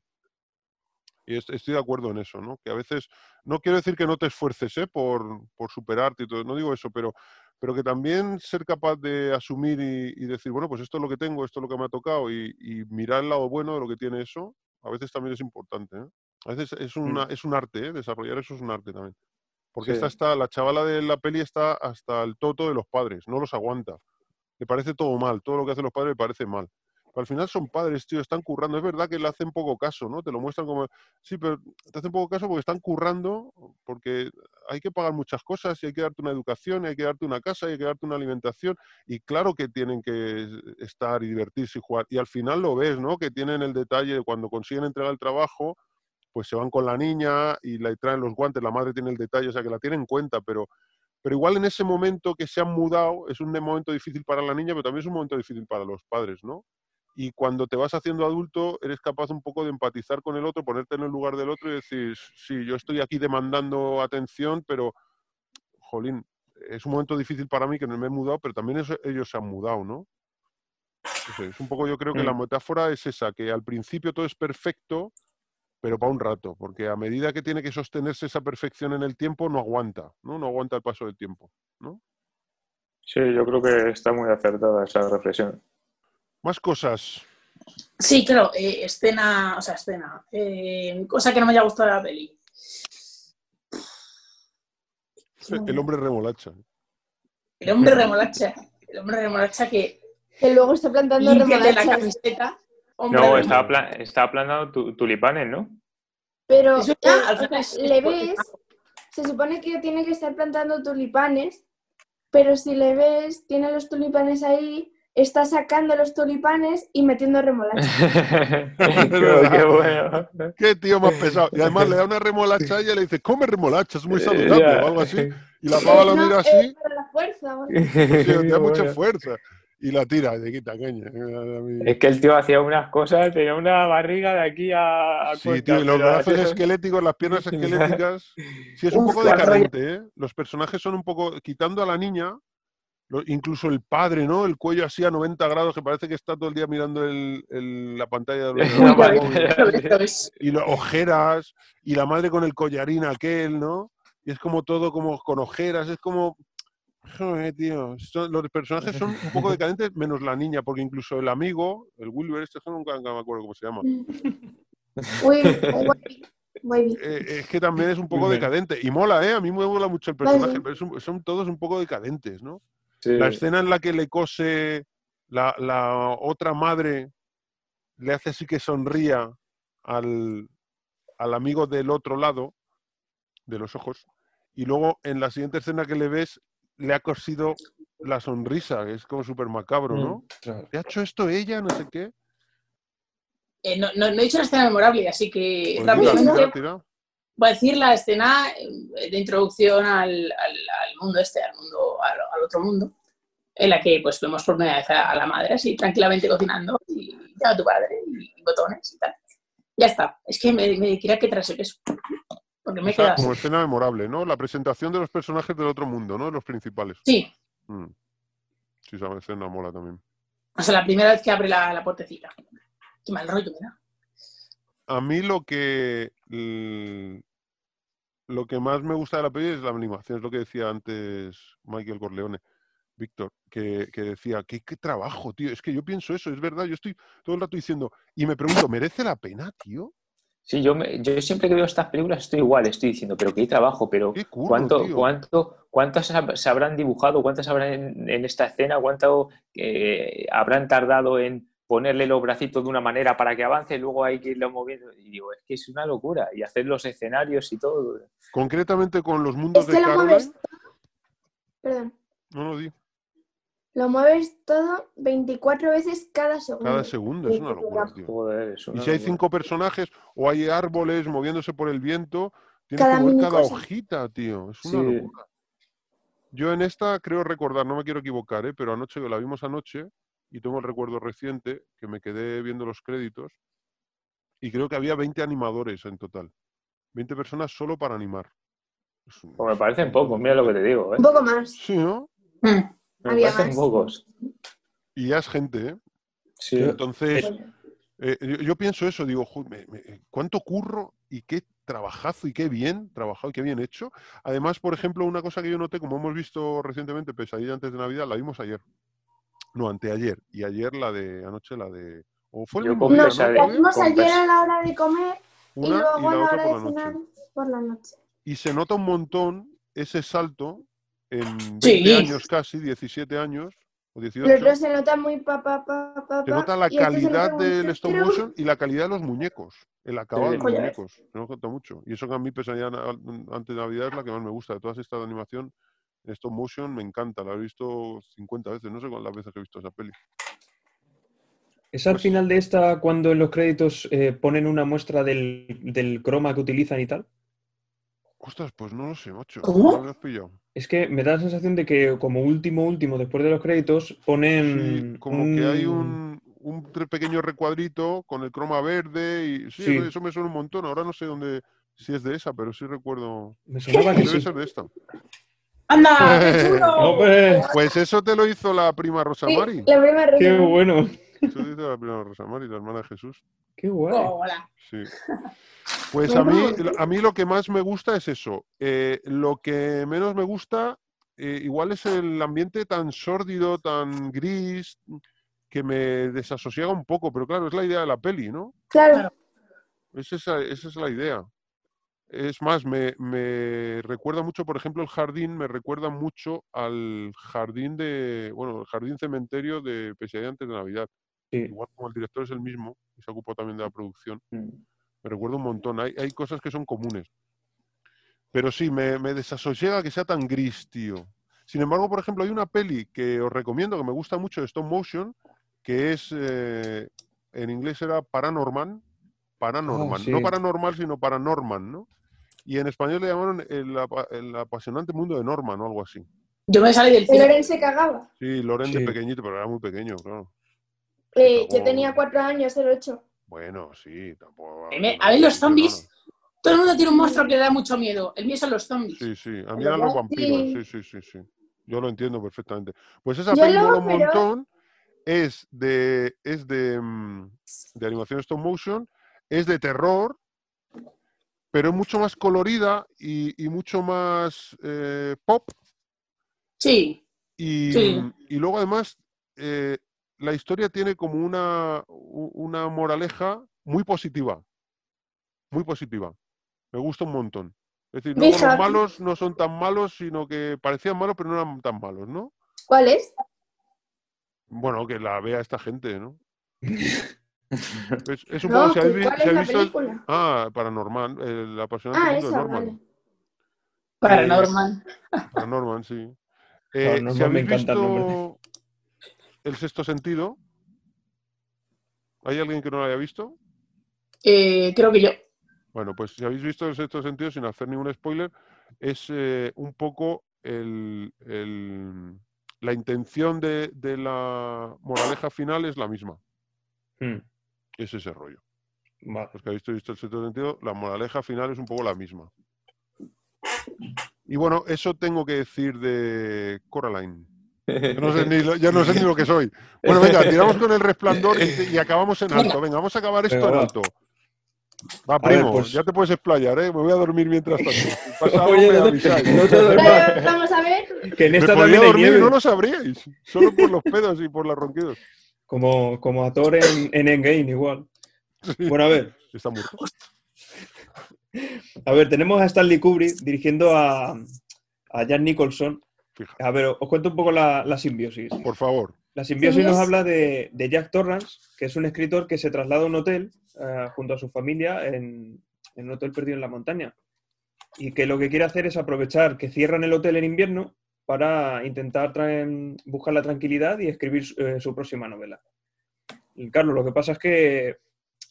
Y est- estoy de acuerdo en eso, ¿no? Que a veces, no quiero decir que no te esfuerces, ¿eh? Por, por superarte y todo, no digo eso, pero, pero que también ser capaz de asumir y, y decir, bueno, pues esto es lo que tengo, esto es lo que me ha tocado, y, y mirar el lado bueno de lo que tiene eso, a veces también es importante, ¿eh? A veces es, una, es un arte, ¿eh? Desarrollar eso es un arte también. Porque Sí. esta está, la chavala de la peli está hasta el toto de los padres, no los aguanta. Le parece todo mal, todo lo que hacen los padres le parece mal. Pero al final son padres, tío, están currando. Es verdad que le hacen poco caso, ¿no? Te lo muestran como, sí, pero te hacen poco caso porque están currando, porque hay que pagar muchas cosas y hay que darte una educación, y hay que darte una casa, y hay que darte una alimentación. Y claro que tienen que estar y divertirse y jugar. Y al final lo ves, ¿no? Que tienen el detalle de cuando consiguen entregar el trabajo, pues se van con la niña y le traen los guantes, la madre tiene el detalle, o sea que la tiene en cuenta, pero, pero igual en ese momento que se han mudado es un momento difícil para la niña, pero también es un momento difícil para los padres, ¿no? Y cuando te vas haciendo adulto, eres capaz un poco de empatizar con el otro, ponerte en el lugar del otro y decir, sí, yo estoy aquí demandando atención, pero, jolín, es un momento difícil para mí que no me he mudado, pero también eso- ellos se han mudado, ¿no? Es un poco, yo creo que la metáfora es esa, que al principio todo es perfecto, pero para un rato, porque a medida que tiene que sostenerse esa perfección en el tiempo, no aguanta, ¿no? No aguanta el paso del tiempo, ¿no? Sí, yo creo que está muy acertada esa reflexión. Más cosas. Sí, claro, eh, escena, o sea, escena. eh, cosa que no me haya gustado de la peli. [laughs] El hombre remolacha. El hombre remolacha. El hombre remolacha que Que luego está plantando límpiate la camiseta. Hombre, No, remolacha. estaba, pla- estaba plantando tu- tulipanes, ¿no? Pero ya, o sea, le ves, se supone que tiene que estar plantando tulipanes, pero si le ves, tiene los tulipanes ahí, está sacando los tulipanes y metiendo remolachas. [laughs] [laughs] qué, qué bueno. Qué tío más pesado. Y además [laughs] le da una remolacha y le dice, come remolacha, es muy Eh, saludable o algo así. Y la pava lo No, mira eh, así, para la fuerza. bueno. sí, te da mucha fuerza. Y la tira, y quita caña. Mí- Es que el tío hacía unas cosas, tenía una barriga de aquí a, a Sí, tío, y los brazos esqueléticos, las piernas [laughs] esqueléticas. Sí, es un Uf, poco decadente, ¿eh? Los personajes son un poco, quitando a la niña, incluso el padre, ¿no? El cuello así a 90 grados, que parece que está todo el día mirando el- el- la pantalla de [laughs] es- y lo- ojeras, y la madre con el collarín aquel, ¿no? Y es como todo como con ojeras, es como... Joder, tío. son- los personajes son un poco [laughs] decadentes, menos la niña, porque incluso el amigo, el Wilber, este nunca, nunca me acuerdo cómo se llama, [laughs] eh, es que también es un poco decadente. Y mola, ¿eh? A mí me mola mucho el personaje, pero son todos un poco decadentes, ¿no? Sí. La escena en la que le cose la, la otra madre, le hace así que sonría al, al amigo del otro lado, de los ojos, y luego en la siguiente escena que le ves, le ha cosido la sonrisa, que es como súper macabro, ¿no? Mm, claro. ¿Te ha hecho esto ella? No sé qué. eh, no, no- no he dicho una escena memorable, así que Pues rápidamente voy a decir la escena eh, de introducción al, al- al mundo este, al mundo, al, al otro mundo, en la que pues vemos por primera vez a, a la madre así tranquilamente cocinando y ya a tu padre y, botones y tal. Ya está. Es que me, me quería que tras eso. Porque me he O sea, quedado como escena memorable, ¿no? La presentación de los personajes del otro mundo, ¿no? Los principales. Sí. Mm. Sí, esa escena mola también. O sea, la primera vez que abre la, la puertecita. Qué mal rollo me da. A mí lo que lo que más me gusta de la peli es la animación, es lo que decía antes Michael Corleone, Víctor, que, que decía, ¿qué, qué trabajo, tío. Es que yo pienso eso, es verdad, yo estoy todo el rato diciendo, y me pregunto, ¿merece la pena, tío? Sí, yo, me- yo siempre que veo estas películas estoy igual, estoy diciendo, pero qué trabajo, pero Qué curro, cuánto, tío. cuánto, cuántas se habrán dibujado, cuántas habrán en, en esta escena, cuánto eh, habrán tardado en ponerle los bracitos de una manera para que avance, luego hay que irlo moviendo. Y digo, es que es una locura. Y hacer los escenarios y todo. Concretamente con los mundos Es de lo Caroline. Perdón. No lo di. Lo mueves todo 24 veces cada segundo. Cada segundo es una locura, tío. Joder, es Y si hay locura. cinco personajes o hay árboles moviéndose por el viento, tienes Cada que mover cada cosa. hojita, tío. Es una Sí. locura. Yo en esta creo recordar, no me quiero equivocar, ¿eh? pero anoche la vimos anoche y tengo el recuerdo reciente que me quedé viendo los créditos y creo que había 20 animadores en total. 20 personas solo para animar. Pues me parecen pocos, mira lo que te digo. ¿eh? Un poco más. Sí, ¿no? Mm. Había más. Y ya es gente, ¿eh? Sí. Entonces, Eh, yo, yo pienso eso, digo, "Ju, me- me- cuánto curro y qué trabajazo y qué bien trabajado y qué bien hecho. Además, por ejemplo, una cosa que yo noté, como hemos visto recientemente, Pesadilla antes de Navidad, la vimos ayer. No, anteayer. Y ayer la de, anoche la de... O fue el Yo mismo día, No, la vimos ayer a la hora de comer y luego y a la hora de cenar por la noche. Y se nota un montón ese salto en 20 Sí. años casi, 17 años o 18. El otro se nota muy pa, pa, pa, pa, Se nota la este calidad del stop motion y la calidad de los muñecos. El acabado de los muñecos. Se nota mucho. Y eso que a mí, Pesadilla antes de Navidad, es la que más me gusta. De todas estas de animación, stop motion me encanta. La he visto 50 veces. No sé cuántas veces he visto esa peli. ¿Es al Pues- final de esta cuando en los créditos eh, ponen una muestra del, del croma que utilizan y tal? Ostras, pues no lo sé, macho. ¿Cómo? No me has pillado. Es que me da la sensación de que como último, último, después de los créditos, Sí, ponen como que hay un, un pequeño recuadrito con el croma verde y sí, Sí. eso- eso me suena un montón. Ahora no sé dónde, si es de esa, pero sí recuerdo. Me sonaba que Debe sí. ser de esta. ¡Anda! ¡Qué [laughs] chulo! Pues eso te lo hizo la prima Rosa Sí, Mari. la primera ¡Qué reunión. bueno! Eso dice la prima Rosa Mari, la hermana de Jesús. ¡Qué guay! Oh, hola. Sí. [laughs] Pues a mí, a mí lo que más me gusta es eso. Eh, lo que menos me gusta, eh, igual es el ambiente tan sórdido, tan gris, que me desasosiega un poco. Pero claro, es la idea de la peli, ¿no? Claro. Es esa, esa es la idea. Es más, me, me recuerda mucho, por ejemplo, el jardín, me recuerda mucho al jardín de, bueno, el jardín cementerio de Pesadilla antes de Navidad. Sí. Igual como el director es el mismo, y se ocupó también de la producción, Mm. Me recuerda un montón. Hay, hay cosas que son comunes. Pero sí, me, me desasosiega que sea tan gris, tío. Sin embargo, por ejemplo, hay una peli que os recomiendo, que me gusta mucho de stop motion, que es, eh, en inglés era Paranorman, Paranorman, no sí. paranormal, sino Paranorman, ¿no? Y en español le llamaron el, el apasionante mundo de Norman o algo así. Yo me salí del El cine. Loren se cagaba. Sí, Loren de pequeñito, pero era muy pequeño, claro. Eh, yo tenía cuatro años, el ocho. Bueno, sí, tampoco. A mí a los zombies. Todo el mundo tiene un monstruo que le da mucho miedo. El mío son los zombies. Sí, sí, a mí eran los vampiros, Sí. sí, sí, sí, sí. Yo lo entiendo perfectamente. Pues esa mola un pero- montón, es de, es de, mm, de animación stop motion, es de terror, pero es mucho más colorida y, y mucho más eh, pop. Sí. Y, Sí. y luego además eh, la historia tiene como una, una moraleja muy positiva. Muy positiva. Me gusta un montón. Es decir, Fíjate. los malos no son tan malos, sino que parecían malos, pero no eran tan malos, ¿no? ¿Cuál es? Bueno, que la vea esta gente, ¿no? [laughs] Es, es un No, poco, si habéis, ¿cuál si es la visto... el- película? Ah, Paranormal, el apasionante Ah, mundo de esa, Norman. vale. Paranormal. Paranorman, sí. Eh, si Paranorman me habéis encanta el nombre. visto El sexto sentido, ¿hay alguien que no lo haya visto? Eh, creo que yo. Bueno, pues si habéis visto el sexto sentido, sin hacer ningún spoiler, es eh, un poco el, el- la intención de, de la moraleja final es la misma. Hmm, Es ese rollo. vale. Los que habéis visto el sexto sentido, la moraleja final es un poco la misma. Y bueno, eso tengo que decir de Coraline. Ya no sé ni lo, ya no sé ni lo que soy. [laughs] Bueno, venga, tiramos con el resplandor y, y acabamos en alto. Venga, vamos a acabar esto Venga, en alto. Va, ver, primo, pues- ya te puedes explayar, ¿eh? Me voy a dormir mientras tanto. [laughs] Si pasa algo, Oye, me no te- te vamos a ver. que en Me esta hay dormir nieve. no lo sabríais. Solo por los pedos y por los ronquidos. Como, como a Thor en, en Endgame igual. Bueno, a ver, Está muerto. a ver, tenemos a Stanley Kubrick dirigiendo a, a Jan Nicholson. Fija. A ver, os cuento un poco la, la simbiosis. Por favor. La simbiosis nos habla de, de Jack Torrance, que es un escritor que se traslada a un hotel eh, junto a su familia en, en un hotel perdido en la montaña. Y que lo que quiere hacer es aprovechar que cierran el hotel en invierno para intentar buscar la tranquilidad y escribir eh, su próxima novela. Y, Carlos, lo que pasa es que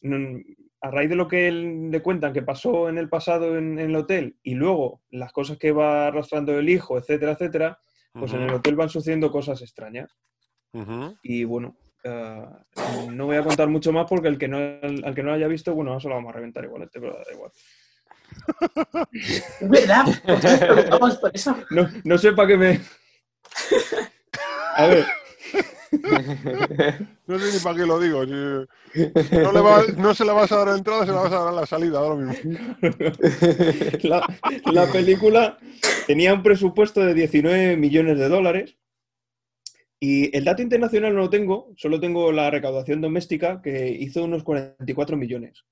mm, a raíz de lo que él le cuentan que pasó en el pasado en, en el hotel y luego las cosas que va arrastrando el hijo, etcétera, etcétera, pues en el hotel van sucediendo cosas extrañas. Y bueno, eh, no voy a contar mucho más porque el que no, al que no lo haya visto, bueno, eso lo vamos a reventar igualmente, pero da igual. Es verdad, ¿por qué nos preocupamos por eso? No, no sé para qué me. A ver, [laughs] No sé ni para qué lo digo. si- [laughs] No, le va- no se la vas a dar a la entrada, se la vas a dar a la salida, ahora mismo. la, la película tenía un presupuesto de 19 millones de dólares. Y el dato internacional no lo tengo, solo tengo la recaudación doméstica que hizo unos 44 millones.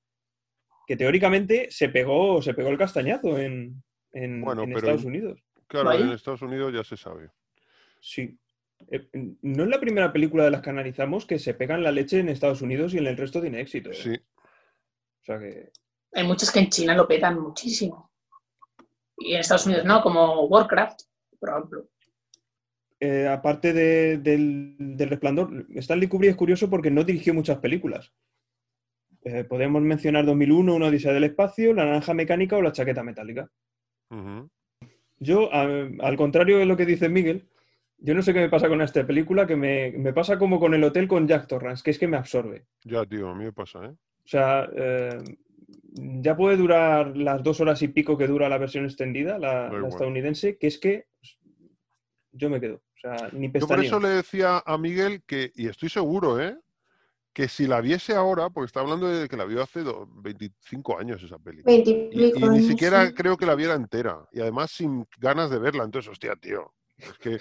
Que teóricamente se pegó, se pegó el castañazo en, en- Bueno, en pero- Estados Unidos. Claro, en Estados Unidos ya se sabe. Sí. Eh, no es la primera película de las que analizamos que se pegan la leche en Estados Unidos y en el resto tiene éxito. ¿eh? Sí. O sea que. Hay muchos que en China lo petan muchísimo. Y en Estados Unidos no, como Warcraft, por ejemplo. eh, aparte de- del, del resplandor, Stanley Kubrick es curioso porque no dirigió muchas películas. Eh, podemos mencionar 2001, Una Odisea del Espacio, La Naranja Mecánica o La Chaqueta Metálica. Yo, a- al contrario de lo que dice Miguel, yo no sé qué me pasa con esta película, que me, me pasa como con el hotel con Jack Torrance, que es que me absorbe. Ya, tío, a mí me pasa, ¿eh? O sea, eh, ya puede durar las dos horas y pico que dura la versión extendida, la, estadounidense, que es que pues, yo me quedo. O sea, ni Yo por eso le decía a Miguel que, y estoy seguro, ¿eh? Que si la viese ahora, porque está hablando de que la vio hace do- 25 años esa peli. Y, y Veintipico ni años, siquiera sí. creo que la viera entera. Y además sin ganas de verla. Entonces, hostia, tío. Es que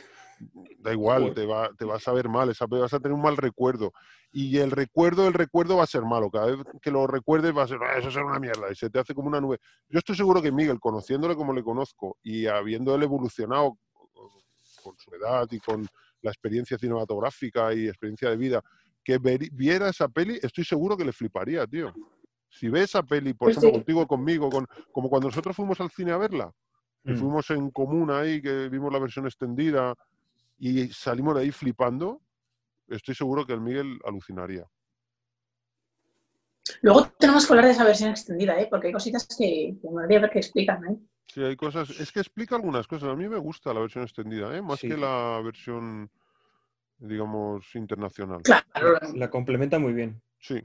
da igual, te, va, te vas a ver mal, esa peli, vas a tener un mal recuerdo. Y el recuerdo, el recuerdo va a ser malo. Cada vez que lo recuerdes va a ser, "Ah, eso es una mierda. Y se te hace como una nube. Yo estoy seguro que Miguel, conociéndole como le conozco y habiendo él evolucionado con su edad y con la experiencia cinematográfica y experiencia de vida, que ver- viera esa peli, estoy seguro que le fliparía, tío. Si ve esa peli, por Pues ejemplo, sí. contigo, conmigo, con, como cuando nosotros fuimos al cine a verla, que Mm. fuimos en común ahí, que vimos la versión extendida y salimos de ahí flipando, estoy seguro que el Miguel alucinaría. Luego tenemos que hablar de esa versión extendida, ¿eh? porque hay cositas que que me gustaría ver que explican. ¿eh? Sí, hay cosas, es que explica algunas cosas. A mí me gusta la versión extendida, ¿eh? más Sí. que la versión, digamos, internacional. Claro, La complementa muy bien. Sí.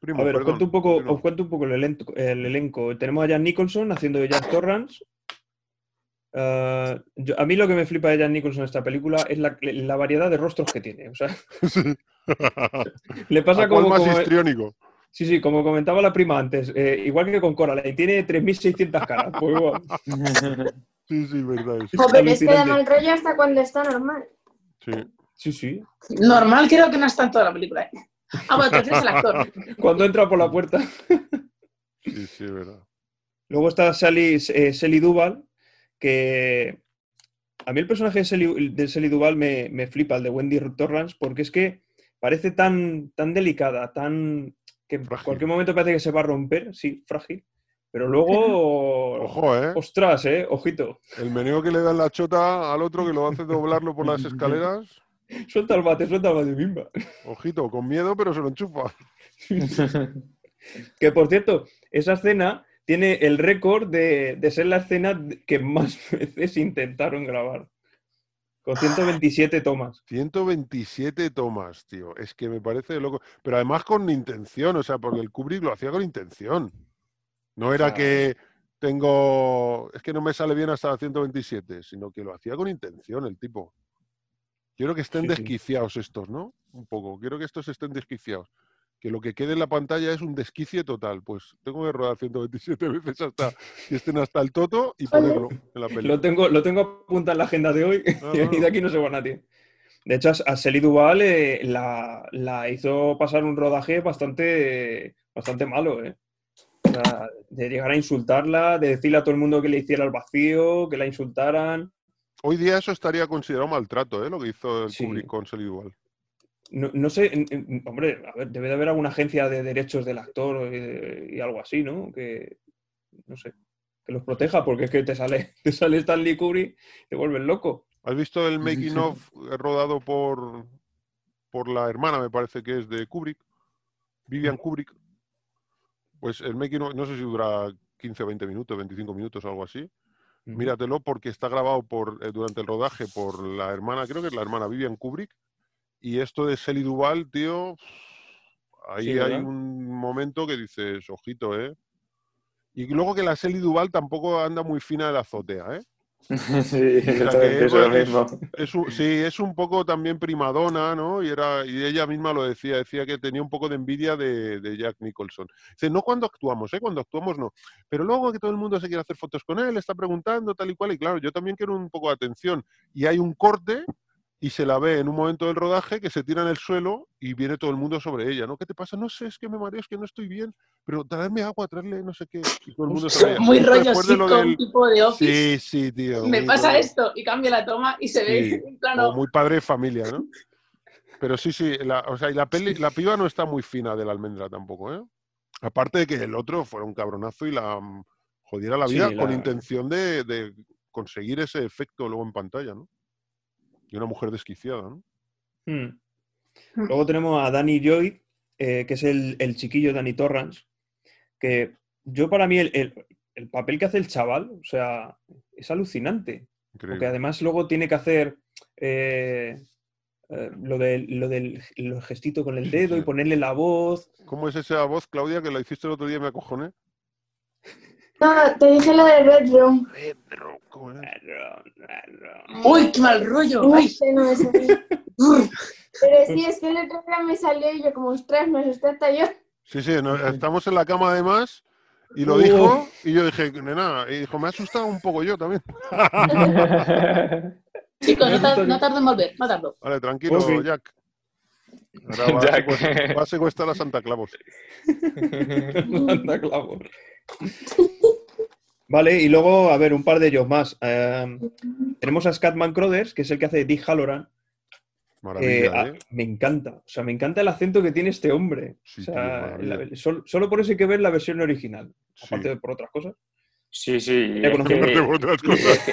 Primo, A ver, os perdón, cuento un poco, os cuento un poco el elenco, el elenco. Tenemos a Jan Nicholson haciendo de Jack Torrance. Yo- a mí lo que me flipa de Jan Nicholson en esta película es la, la variedad de rostros que tiene. O sea, [laughs] Sí. [laughs] le pasa ¿A cuál como, más como- histriónico? sí, sí, como comentaba la prima antes, eh, igual que con Coraline, tiene 3.600 caras. Pues igual. [laughs] Sí, sí, verdad. es. Joder, es que da Alucinante. mal rollo hasta cuando está normal. Sí. Sí, sí. normal creo que no está en toda la película. ¿eh? Ah, bueno, refieres al actor. Cuando entra por la puerta. Sí, sí, es verdad. Luego está Sally, eh, Shelley Duvall, que a mí el personaje de Shelley, de me, me flipa, el de Wendy Torrance, porque es que parece tan, tan delicada, tan que en cualquier momento parece que se va a romper, sí, frágil, pero luego, [laughs] Ojo, ¿eh? ostras, eh, ojito, El meneo que le da la chota al otro que lo hace doblarlo por las [laughs] escaleras. suelta el bate, suelta el bate, bimba. Ojito, con miedo, pero se lo enchufa. [laughs] Que por cierto, esa escena tiene el récord de, de ser la escena que más [laughs] veces intentaron grabar, con 127 tomas. 127 tomas, tío. Es que me parece loco. Pero además con intención, o sea, porque el Kubrick lo hacía con intención. No era que tengo. Es que no me sale bien hasta la 127, sino que lo hacía con intención el tipo. Quiero que estén Sí, sí. desquiciados estos, ¿no? Un poco. Quiero que estos estén desquiciados. Que lo que quede en la pantalla es un desquicie total. Pues tengo que rodar 127 [laughs] veces hasta que estén hasta el toto y ponerlo en la peli. Lo tengo, lo tengo apuntado en la agenda de hoy Ah, [laughs] y de aquí no se va nadie. De hecho, a Shelley Duvall eh, la, la hizo pasar un rodaje bastante, bastante malo, ¿eh? O sea, de llegar a insultarla, de decirle a todo el mundo que le hiciera el vacío, que la insultaran. Hoy día eso estaría considerado maltrato, ¿eh? Lo que hizo el Sí. Kubrick con Duvall. No, no sé, en- en- hombre, a ver, debe de haber alguna agencia de derechos del actor y, y algo así, ¿no? Que, no sé, que los proteja, porque es que te sale, [laughs] te sale Stanley Kubrick y te vuelves loco. ¿Has visto el making of eh, rodado por, por la hermana, me parece que es de Kubrick? Vivian Kubrick. Pues el making of, no sé si dura 15 o 20 minutos, 25 minutos o algo así. Míratelo porque está grabado por, eh, durante el rodaje por la hermana, creo que es la hermana Vivian Kubrick. Y esto de Shelley Duvall, tío, ahí Sí, hay un momento que dices, ojito, ¿eh? Y luego que la Shelley Duvall tampoco anda muy fina de la azotea, ¿eh? [laughs] sí, es un poco también primadona, ¿no? Y, era, y ella misma lo decía, decía que tenía un poco de envidia de, de Jack Nicholson. Dice, no cuando actuamos, ¿eh? Cuando actuamos no. Pero luego que todo el mundo se quiere hacer fotos con él, está preguntando tal y cual, y claro, yo también quiero un poco de atención. Y hay un corte y se la ve en un momento del rodaje que se tira en el suelo y viene todo el mundo sobre ella, ¿no? ¿Qué te pasa? No sé, es que me mareo, es que no estoy bien, pero traerme agua, traerle no sé qué. Y todo el mundo se ve. Muy rollo sitcom, del- tipo de office. Sí, sí, tío. Me pasa rollo. esto y cambia la toma y se ve Sí, [laughs] en plano. O muy padre de familia, ¿no? Pero sí, sí, la, o sea, y la peli, la piba no está muy fina de la almendra tampoco, ¿eh? Aparte de que el otro fuera un cabronazo y la mm, jodiera la Sí, vida con intención de, de conseguir ese efecto luego en pantalla, ¿no? Y una mujer desquiciada, ¿no? Hmm. Luego tenemos a Danny Joy, eh, que es el, el chiquillo Danny Torrance, que yo para mí el, el- el papel que hace el chaval, o sea, es alucinante. Porque además luego tiene que hacer eh, eh, lo, del, lo del el gestito con el dedo y sí. ponerle la voz. ¿Cómo es esa voz, Claudia, que la hiciste el otro día y me acojoné? No, no, te dije lo de Red Room. Pedro, ¿cómo era? ¡Uy, qué mal rollo! No ¡Ay! sé, no me. Pero sí, es que el otro día me salió y yo como, ostras, me asusté hasta yo. Sí, sí, no- estamos en la cama además y lo dijo y yo dije, nena, y dijo, me ha asustado un poco yo también. [laughs] Chicos, no, tar- no tardo en volver, no tardo. Vale, tranquilo. Jack. Ahora va, Jack. A secuestrar, va a secuestrar a Santa Claus. [laughs] Anda, clavo. [laughs] Vale, y luego, a ver, un par de ellos más. Eh, tenemos a Scatman Crothers, que es el que hace Dick Halloran. Eh, a- ¿eh? me encanta, o sea, me encanta el acento que tiene este hombre. Sí, O sea, maravilla. la- sol- solo por eso hay que ver la versión original, Sí. aparte de por otras cosas. Sí, sí. Es que- [laughs] de otras cosas.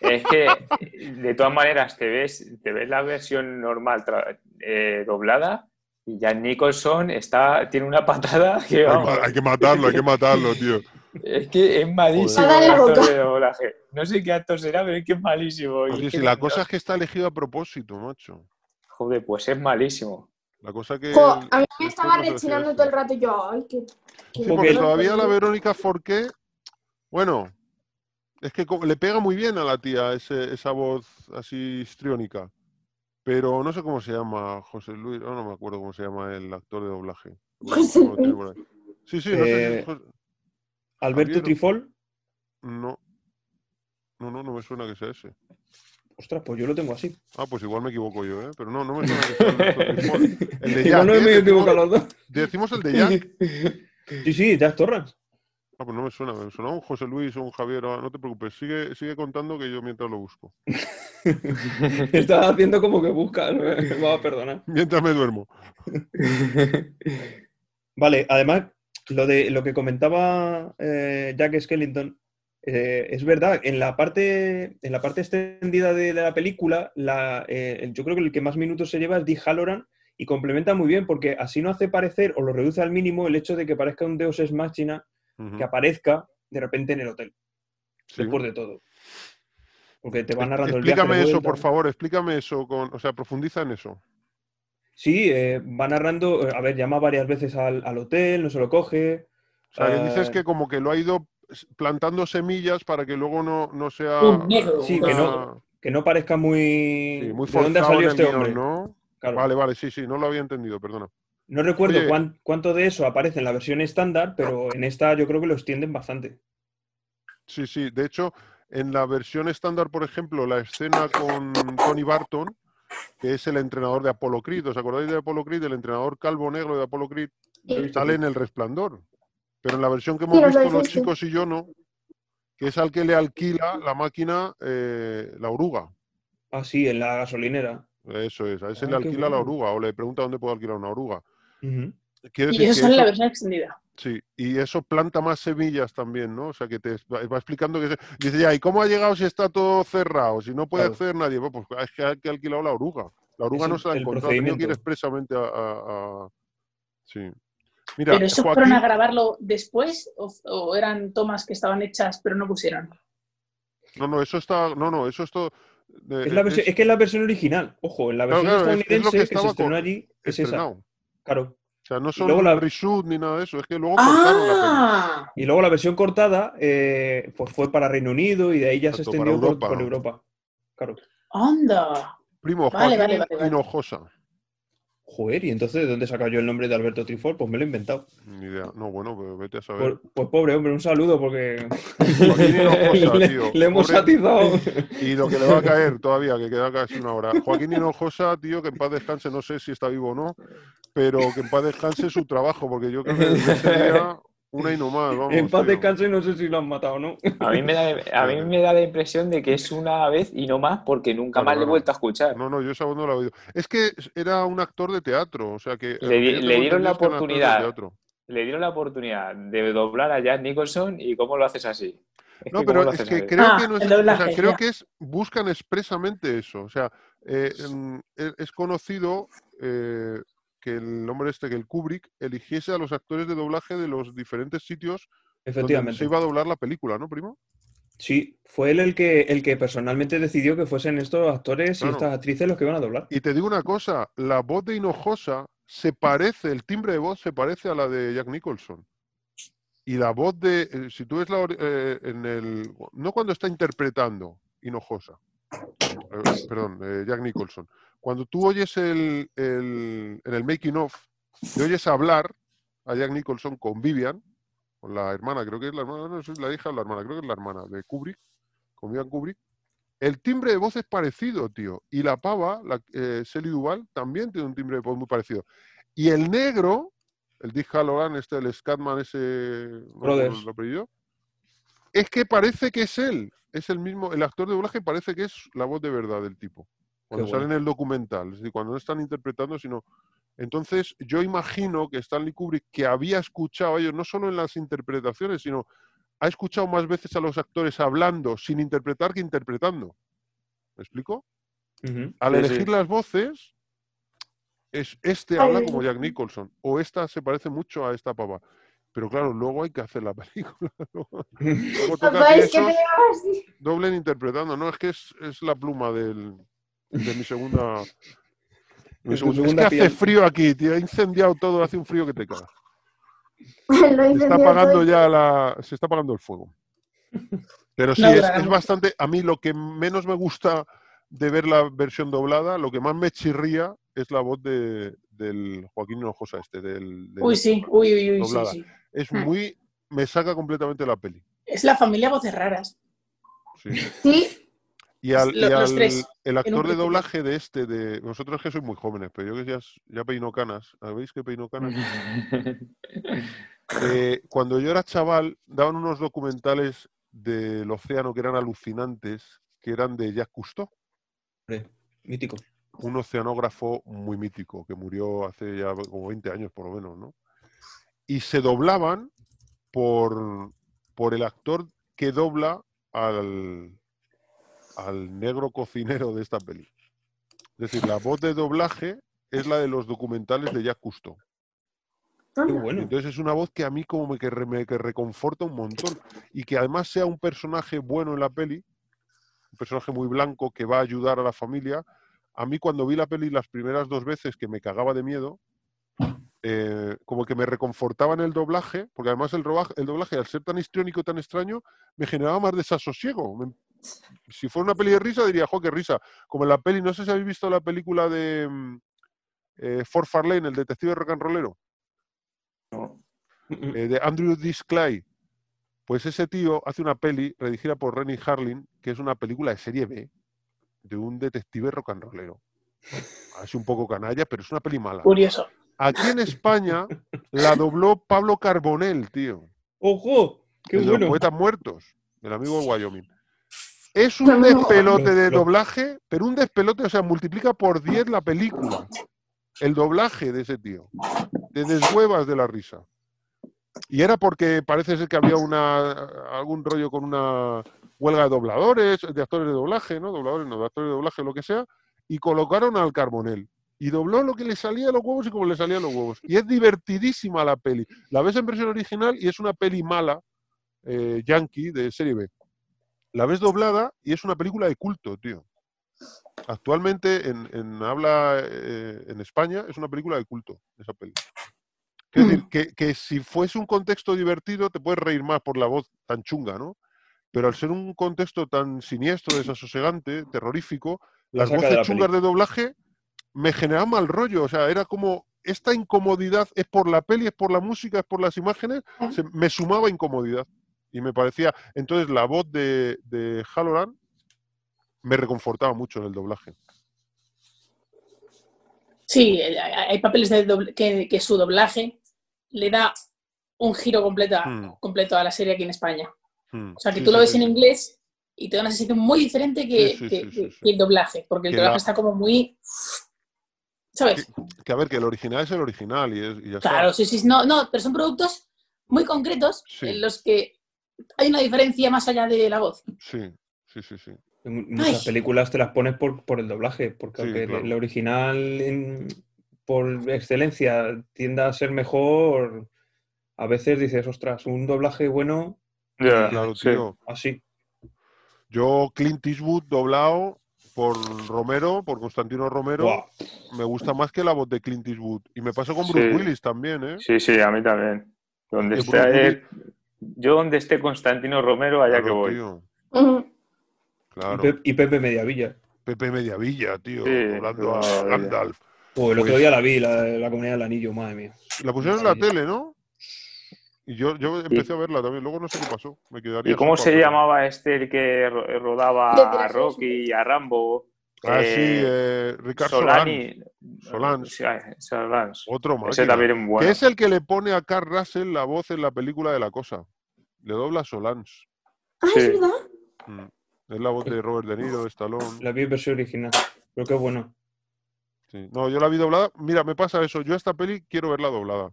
es que, es que, de todas maneras te ves, te ves la versión normal tra- eh, doblada y Jan Nicholson está, tiene una patada que vamos, hay que matarlo, hay que matarlo, tío. [laughs] es que es malísimo el actor de doblaje. No sé qué actor será, pero es que es malísimo. Y Oye, es si que la no- cosa es que está elegido a propósito, macho. Joder, pues es malísimo. La cosa que. Jo, a mí me estaba rechinando todo el rato y yo, ay, qué... qué Sí, Porque todavía la Verónica Forqué, bueno, es que le pega muy bien a la tía ese- esa voz así histriónica. Pero no sé cómo se llama José Luis, oh, no me acuerdo cómo se llama el actor de doblaje. José Luis. Sí, sí, no sé si Eh, es José- Alberto Javier- Trifol, No. No, no, no me suena que sea ese. ostras, pues yo lo tengo así. Ah, pues igual me equivoco yo, ¿eh? Pero no, no me suena que sea Alberto [laughs] Trifol. El de Jack, Igual no ¿eh? me he Decimos- equivocado los dos. Decimos el de Jack. [laughs] Sí, sí, Jack Torrance. Ah, pues no me suena, me suena un José Luis o un Javier, ah, no te preocupes, sigue, sigue contando que yo mientras lo busco. [laughs] Estaba haciendo como que busca, no me me va a perdonar. Mientras me duermo. Vale, además, lo de lo que comentaba eh, Jack Skellington, eh, es verdad, en la parte, en la parte extendida de, de la película, la, eh, yo creo que el que más minutos se lleva es Dick Halloran y complementa muy bien porque así no hace parecer o lo reduce al mínimo el hecho de que parezca un Deus Ex Machina que aparezca de repente en el hotel, Sí. después de todo. Porque te va Ex- narrando el viaje Explícame eso, por favor, explícame eso, con, o sea, profundiza en eso. Sí, eh, va narrando, eh, a ver, llama varias veces al, al hotel, no se lo coge. O sea, que dices Eh, que como que lo ha ido plantando semillas para que luego no, no sea... Un negro. Sí, que no- que no parezca muy... sí, muy ¿De dónde el este guion, hombre? ¿no? Claro. Vale, vale, sí, sí, no lo había entendido, perdona. No recuerdo cuán- cuánto de eso aparece en la versión estándar, pero en esta yo creo que lo extienden bastante. Sí, sí. De hecho, en la versión estándar, por ejemplo, la escena con Tony Barton, que es el entrenador de Apollo Creed, ¿os acordáis de Apollo Creed? El entrenador calvo negro de Apollo Creed Sí. sale en El Resplandor. Pero en la versión que hemos Sí, visto los chicos y yo no, que es al que le alquila la máquina eh, la oruga. Ah, sí, en la gasolinera. Eso es, a ese Ah, le alquila la oruga o le pregunta dónde puedo alquilar una oruga. Quiero Y decir eso que sale en la versión extendida. Sí, y eso planta más semillas también, ¿no? O sea, que te va explicando que... se- Dice, ya, ¿y cómo ha llegado si está todo cerrado? Si no puede Claro. acceder nadie. Bueno, pues es que ha que ha alquilado la oruga. La oruga Es no se la ha encontrado, tenido que ir expresamente a... a- a- Sí. Mira, ¿Pero eso fueron a grabarlo después o, o eran tomas que estaban hechas pero no pusieron? No, no, eso está... No, no, eso es todo... Es, la versión- es es que es la versión original. Ojo, en la versión claro, es- que estadounidense que, se estrenó con- allí es esa. Claro. O sea, no son luego la- reshoot ni nada de eso, es que luego cortaron la peli. ¡Ah! Y luego la versión cortada eh, pues fue para Reino Unido y de ahí ya se Exacto, extendió por- Europa. por Europa. Claro. ¡Anda! Primo, Vale, vale, vale, vale. Hinojosa. Joder, ¿y entonces de dónde he sacado yo el nombre de Alberto Trifol? Pues me lo he inventado. Ni idea. No, bueno, pero vete a saber. Pues, pues pobre hombre, un saludo porque Joaquín Hinojosa, [laughs] le, tío. le hemos Pobre- atizado. Y lo que le va a caer todavía, que queda casi una hora. Joaquín Hinojosa, tío, que en paz descanse, no sé si está vivo o no, pero que en paz descanse su trabajo, porque yo creo que desde ese día una y no más, vamos. en paz tío. descanse, no sé si lo han matado o no. A mí, me da, a mí me da la impresión de que es una vez y no más porque nunca más le he vuelto a escuchar. No, no, yo esa voz no la he oído. Es que era un actor de teatro, o sea que... Le yo le tengo dieron la oportunidad. Le dieron la oportunidad de doblar a Jack Nicholson y ¿cómo lo haces así? Es No, que ¿cómo pero es que así? creo Ah, que no es, o sea, creo que es buscan expresamente eso. O sea, eh, em, e- es conocido eh, que el hombre este, que el Kubrick, eligiese a los actores de doblaje de los diferentes sitios donde Efectivamente. se iba a doblar la película, ¿no, primo? Sí, fue él el que, el que personalmente decidió que fuesen estos actores Claro. y estas actrices los que iban a doblar. Y te digo una cosa, la voz de Hinojosa se parece, el timbre de voz se parece a la de Jack Nicholson. Y la voz de, eh, si tú ves la, eh, en el, no cuando está interpretando Hinojosa, eh, perdón, eh, Jack Nicholson, cuando tú oyes el, el- en el making of, te oyes hablar a Jack Nicholson con Vivian, con la hermana, creo que es la hermana, no sé si es la hija o la hermana, creo que es la hermana de Kubrick, con Vivian Kubrick, el timbre de voz es parecido, tío. Y la pava, la, eh, Shelley Duval, también tiene un timbre de voz muy parecido. Y el negro, el Dick Halloran, este, el Scatman, ese. no apellido, es que parece que es él. Es el mismo, el actor de doblaje parece que es la voz de verdad del tipo. Cuando Qué sale bueno. en el documental, es decir, cuando no están interpretando, sino. Entonces, yo imagino que Stanley Kubrick, que había escuchado a ellos, no solo en las interpretaciones, sino ha escuchado más veces a los actores hablando sin interpretar que interpretando. ¿Me explico? Al Sí, sí. elegir las voces, es, este habla como Jack Nicholson, o esta se parece mucho a esta pava. Pero claro, luego hay que hacer la [laughs] película. Luego Papá, que es que doblen interpretando. No, es que es, es la pluma del, de mi segunda. mi Es que hace frío aquí, tío. Ha incendiado todo, hace un frío que te cagas. [laughs] Lo Se está apagando ya la. Se está apagando el fuego. [laughs] Pero sí, No es, es bastante. A mí lo que menos me gusta de ver la versión doblada, lo que más me chirría es la voz de, del Joaquín Hinojosa este, del, del- Uy, sí, uy, uy, uy, sí, Doblada. sí. Es Hmm. muy. Me saca completamente la peli. Es la familia Voces Raras. sí. Sí, Y, al, Lo- y los al- tres, el actor de doblaje de este, de vosotros que sois muy jóvenes, pero yo que ya, ya peino canas, ¿sabéis que peino canas? [laughs] Eh, cuando yo era chaval, daban unos documentales del océano que eran alucinantes, que eran de Jacques Cousteau, Mítico. un oceanógrafo muy mítico, que murió hace ya como 20 años por lo menos, ¿no? Y se doblaban por, por el actor que dobla al, al negro cocinero de esta peli. Es decir, la voz de doblaje es la de los documentales de Jacques Cousteau. Qué bueno. entonces es una voz que a mí como me, que re- me que reconforta un montón. Y que además sea un personaje bueno en la peli, un personaje muy blanco que va a ayudar a la familia. A mí cuando vi la peli las primeras dos veces que me cagaba de miedo, eh, como que me reconfortaba en el doblaje, porque además el doblaje, al ser tan histriónico, tan extraño, me generaba más desasosiego. Me- si fuera una peli de risa, diría, jo, qué risa. Como en la peli, no sé si habéis visto la película de mm, eh, Ford Farlane, el detective rock and rollero, No. [laughs] eh, de Andrew Dice Clay. Pues ese tío hace una peli redigida por Rennie Harlin, que es una película de serie B, de un detective rock and rollero. Es un poco canalla, pero es una peli mala. Curioso. Aquí en España [laughs] la dobló Pablo Carbonell, tío. ¡Ojo! ¡Qué el de bueno! los poetas muertos, el amigo de Wyoming. Es un Pero no- despelote de doblaje, pero un despelote, o sea, multiplica por 10 la película. El doblaje de ese tío. Te deshuevas de la risa. Y era porque parece ser que había una algún rollo con una huelga de dobladores, de actores de doblaje, ¿no? Dobladores, no, de actores de doblaje, lo que sea, y colocaron al Carbonell. Y dobló lo que le salía de los huevos y como le salían los huevos. Y es divertidísima la peli. La ves en versión original y es una peli mala, eh, yankee, de serie B. La ves doblada y es una película de culto, tío. Actualmente en, en habla eh, en España es una película de culto, esa. Quiero decir, [clears throat] que, que si fuese un contexto divertido te puedes reír más por la voz tan chunga, ¿no? Pero al ser un contexto tan siniestro, desasosegante, terrorífico, La las de voces la chungas de doblaje me generaban mal rollo. O sea, era como esta incomodidad es por la peli, es por la música, es por las imágenes, se- me sumaba incomodidad. Y me parecía. Entonces, la voz de, de Halloran me reconfortaba mucho en el doblaje. Sí, hay papeles de doble- que, que su doblaje le da un giro completo, a- Hmm. completo a la serie aquí en España. Mm, O sea, que sí, tú lo ves sí, en inglés y te da una sensación muy diferente que, Sí, que- el doblaje, porque el doblaje la- está como muy... ¿Sabes? Que a ver, que el original es el original y, es- y ya Claro, está. sí, sí, no, no, pero son productos muy concretos en los que hay una diferencia más allá de la voz. Sí, sí, sí, sí. En Muchas Ay. películas te las pones por, por el doblaje, porque Sí, aunque el- claro. el original en- por excelencia tienda a ser mejor, a veces dices, ostras, un doblaje bueno Ya, Claro, sí. tío. así. Yo, Clint Eastwood doblado por Romero, por Constantino Romero, me gusta más que la voz de Clint Eastwood. Y me pasa con Bruce Sí. Willis también, ¿eh? Sí, sí, a mí también. Donde Bruce él, yo donde esté Constantino Romero, allá que Claro, voy. tío, Ujú. y, claro. Pe- y Pepe Mediavilla. Pepe Mediavilla, tío, Sí, doblando a. Gandalf. Oh, el otro Pues- día la vi, la, la comunidad del anillo, madre mía. La pusieron en la tele, ¿no? Y yo, yo empecé a verla también. Luego no sé qué pasó. Me quedaría ¿Y cómo se llamaba este el que ro- rodaba a. Rocky y a Rambo? Ah, sí, Eh, eh, Ricardo. Solani. Solans. Sí, ah, Solans. Otro Ese también es bueno. Que es el que le pone a Carl Russell la voz en la película de la cosa. Le dobla Solans. Ah, Sí. es verdad. Mm. Es la voz de Robert De Niro, de Stallone. La vi en versión original. Creo que es bueno. Sí. No, yo la vi doblada. Mira, me pasa eso. Yo esta peli quiero verla doblada.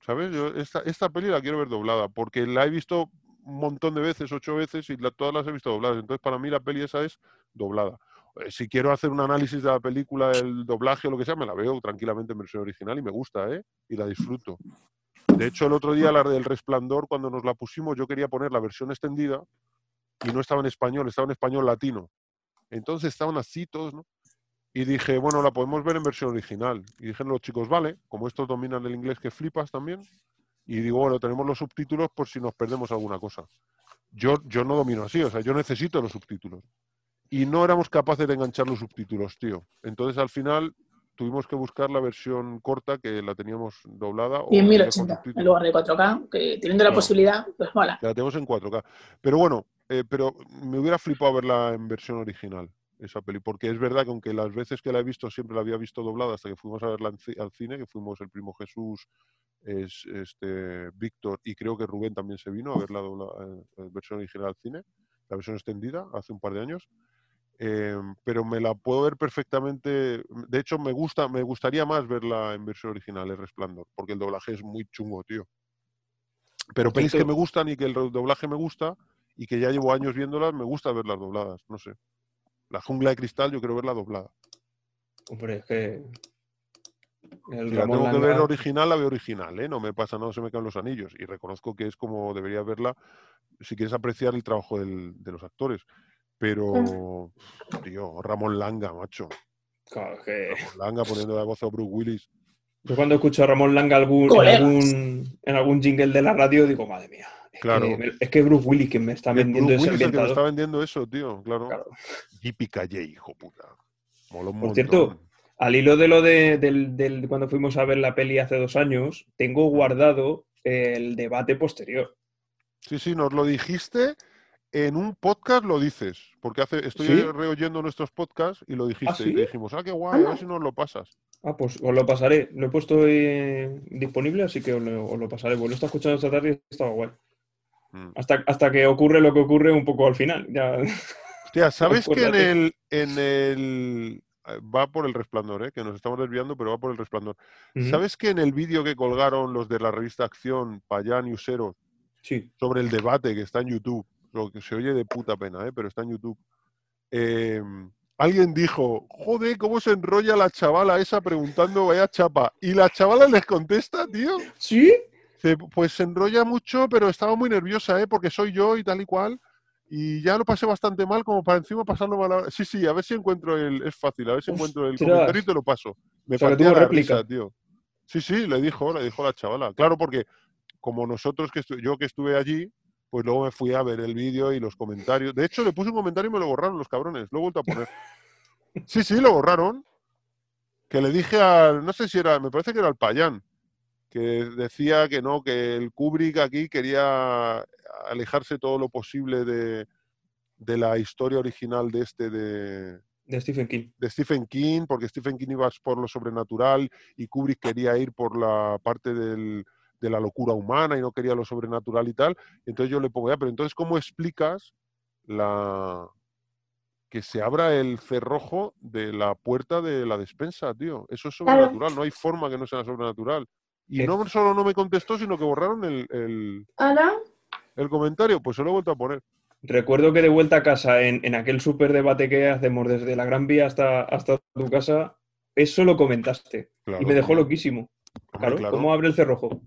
¿Sabes? Yo esta, esta peli la quiero ver doblada porque la he visto montón de veces, ocho veces, y la- todas las he visto dobladas. Entonces, para mí la peli esa es doblada. Eh, Si quiero hacer un análisis de la película, el doblaje o lo que sea, me la veo tranquilamente en versión original y me gusta, ¿eh? Y la disfruto. De hecho, el otro día, la del Resplandor, cuando nos la pusimos, yo quería poner la versión extendida y no estaba en español, estaba en español latino. Entonces estaban así todos, ¿no? Y dije, bueno, la podemos ver en versión original. Y dijeron los chicos, vale, como estos dominan el inglés que flipas también. Y digo, bueno, tenemos los subtítulos por si nos perdemos alguna cosa. Yo, yo no domino así, o sea, yo necesito los subtítulos. Y no éramos capaces de enganchar los subtítulos, tío. Entonces al final tuvimos que buscar la versión corta que la teníamos doblada. Y en en inglés con 1080, en subtítulos. lugar de 4K, que teniendo la posibilidad, pues mola. La tenemos en 4K. Pero bueno, eh, pero me hubiera flipado verla en versión original, esa peli, porque es verdad que aunque las veces que la he visto siempre la había visto doblada hasta que fuimos a verla al cine, que fuimos el primo Jesús, es, este, Víctor y creo que Rubén también se vino a ver la dobla- eh, en versión original al cine, la versión extendida, hace un par de años. Eh, pero me la puedo ver perfectamente. De hecho, me gusta, me gustaría más verla en versión original, El Resplandor, porque el doblaje es muy chungo, tío. Pero pelis que me gustan y que el doblaje me gusta y que ya llevo años viéndolas, me gusta verlas dobladas, no sé. La jungla de cristal yo quiero verla doblada. Hombre, es que. El Si la tengo que ver original, la veo original, ¿eh? No me pasa nada, no se me caen los anillos. Y reconozco que es como debería verla si quieres apreciar el trabajo del- de los actores. Pero, tío, Ramón Langa, macho. Claro, es que- Ramón Langa poniendo la voz a Bruce Willis. Yo cuando escucho a Ramón Langa algún, en, Colegas. algún, en algún jingle de la radio digo, madre mía. Es, Claro. que, es que Bruce Willis que me está Es vendiendo Bruce ese Willis el que me está vendiendo eso, tío, claro. Claro. Yippee hijo puta. Un Por montón. cierto, Al hilo de lo de, del, del- cuando fuimos a ver la peli hace dos años, tengo guardado el debate posterior. Sí, sí, nos lo dijiste en un podcast, lo dices. Porque hace, estoy ¿Sí? reoyendo nuestros podcasts y lo dijiste. ¿sí? Y te dijimos, ah, qué guay, a ver si nos lo pasas. Ah, pues os lo pasaré. Lo he puesto eh, disponible, así que os lo, os lo pasaré. Pues lo está escuchando esta tarde y estaba guay. Mm. Hasta, hasta que ocurre lo que ocurre un poco al final. Ya. Hostia, [laughs] ¿sabes que en el, en el... eh, Va por el resplandor, ¿eh? que nos estamos desviando, pero va por el resplandor. ¿Sabes que en el vídeo que colgaron los de la revista Acción, Payán y Usero, Sí. sobre el debate que está en YouTube, lo que se oye de puta pena, ¿eh? pero está en YouTube. eh, alguien dijo, joder, ¿cómo se enrolla la chavala esa preguntando vaya chapa? Y la chavala les contesta, tío, ¿Sí? Dice, pues se enrolla mucho, pero estaba muy nerviosa, ¿eh? porque soy yo y tal y cual. Y ya lo pasé bastante mal, como para encima pasarlo mal. ahora". Sí, sí, a ver si encuentro el. Es fácil, a ver si encuentro el Ostras. comentario y te lo paso. Me O sea, partía la réplica. risa, tío. Sí, sí, le dijo, le dijo la chavala. Claro, porque como nosotros, que yo que estuve allí, pues luego me fui a ver el vídeo y los comentarios. De hecho, le puse un comentario y me lo borraron los cabrones. Lo he vuelto a poner. [laughs] Sí, sí, lo borraron. Que le dije al. No sé si era. Me parece que era el Payán. Que decía que no, que el Kubrick aquí quería alejarse todo lo posible de, de la historia original de este de, De Stephen King. de Stephen King, porque Stephen King iba por lo sobrenatural y Kubrick quería ir por la parte del- de la locura humana y no quería lo sobrenatural y tal. Entonces yo le pongo, ya, pero entonces, ¿cómo explicas la que se abra el cerrojo de la puerta de la despensa, tío? Eso es Claro. sobrenatural, no hay forma que no sea sobrenatural. Y Eh. no solo no me contestó, sino que borraron el, el- el comentario, pues se lo he vuelto a poner. Recuerdo que de vuelta a casa, en, en aquel súper debate que hacemos desde la Gran Vía hasta, hasta tu casa, eso lo comentaste. Claro, y me dejó tío. loquísimo. Claro, claro. ¿cómo abre el cerrojo?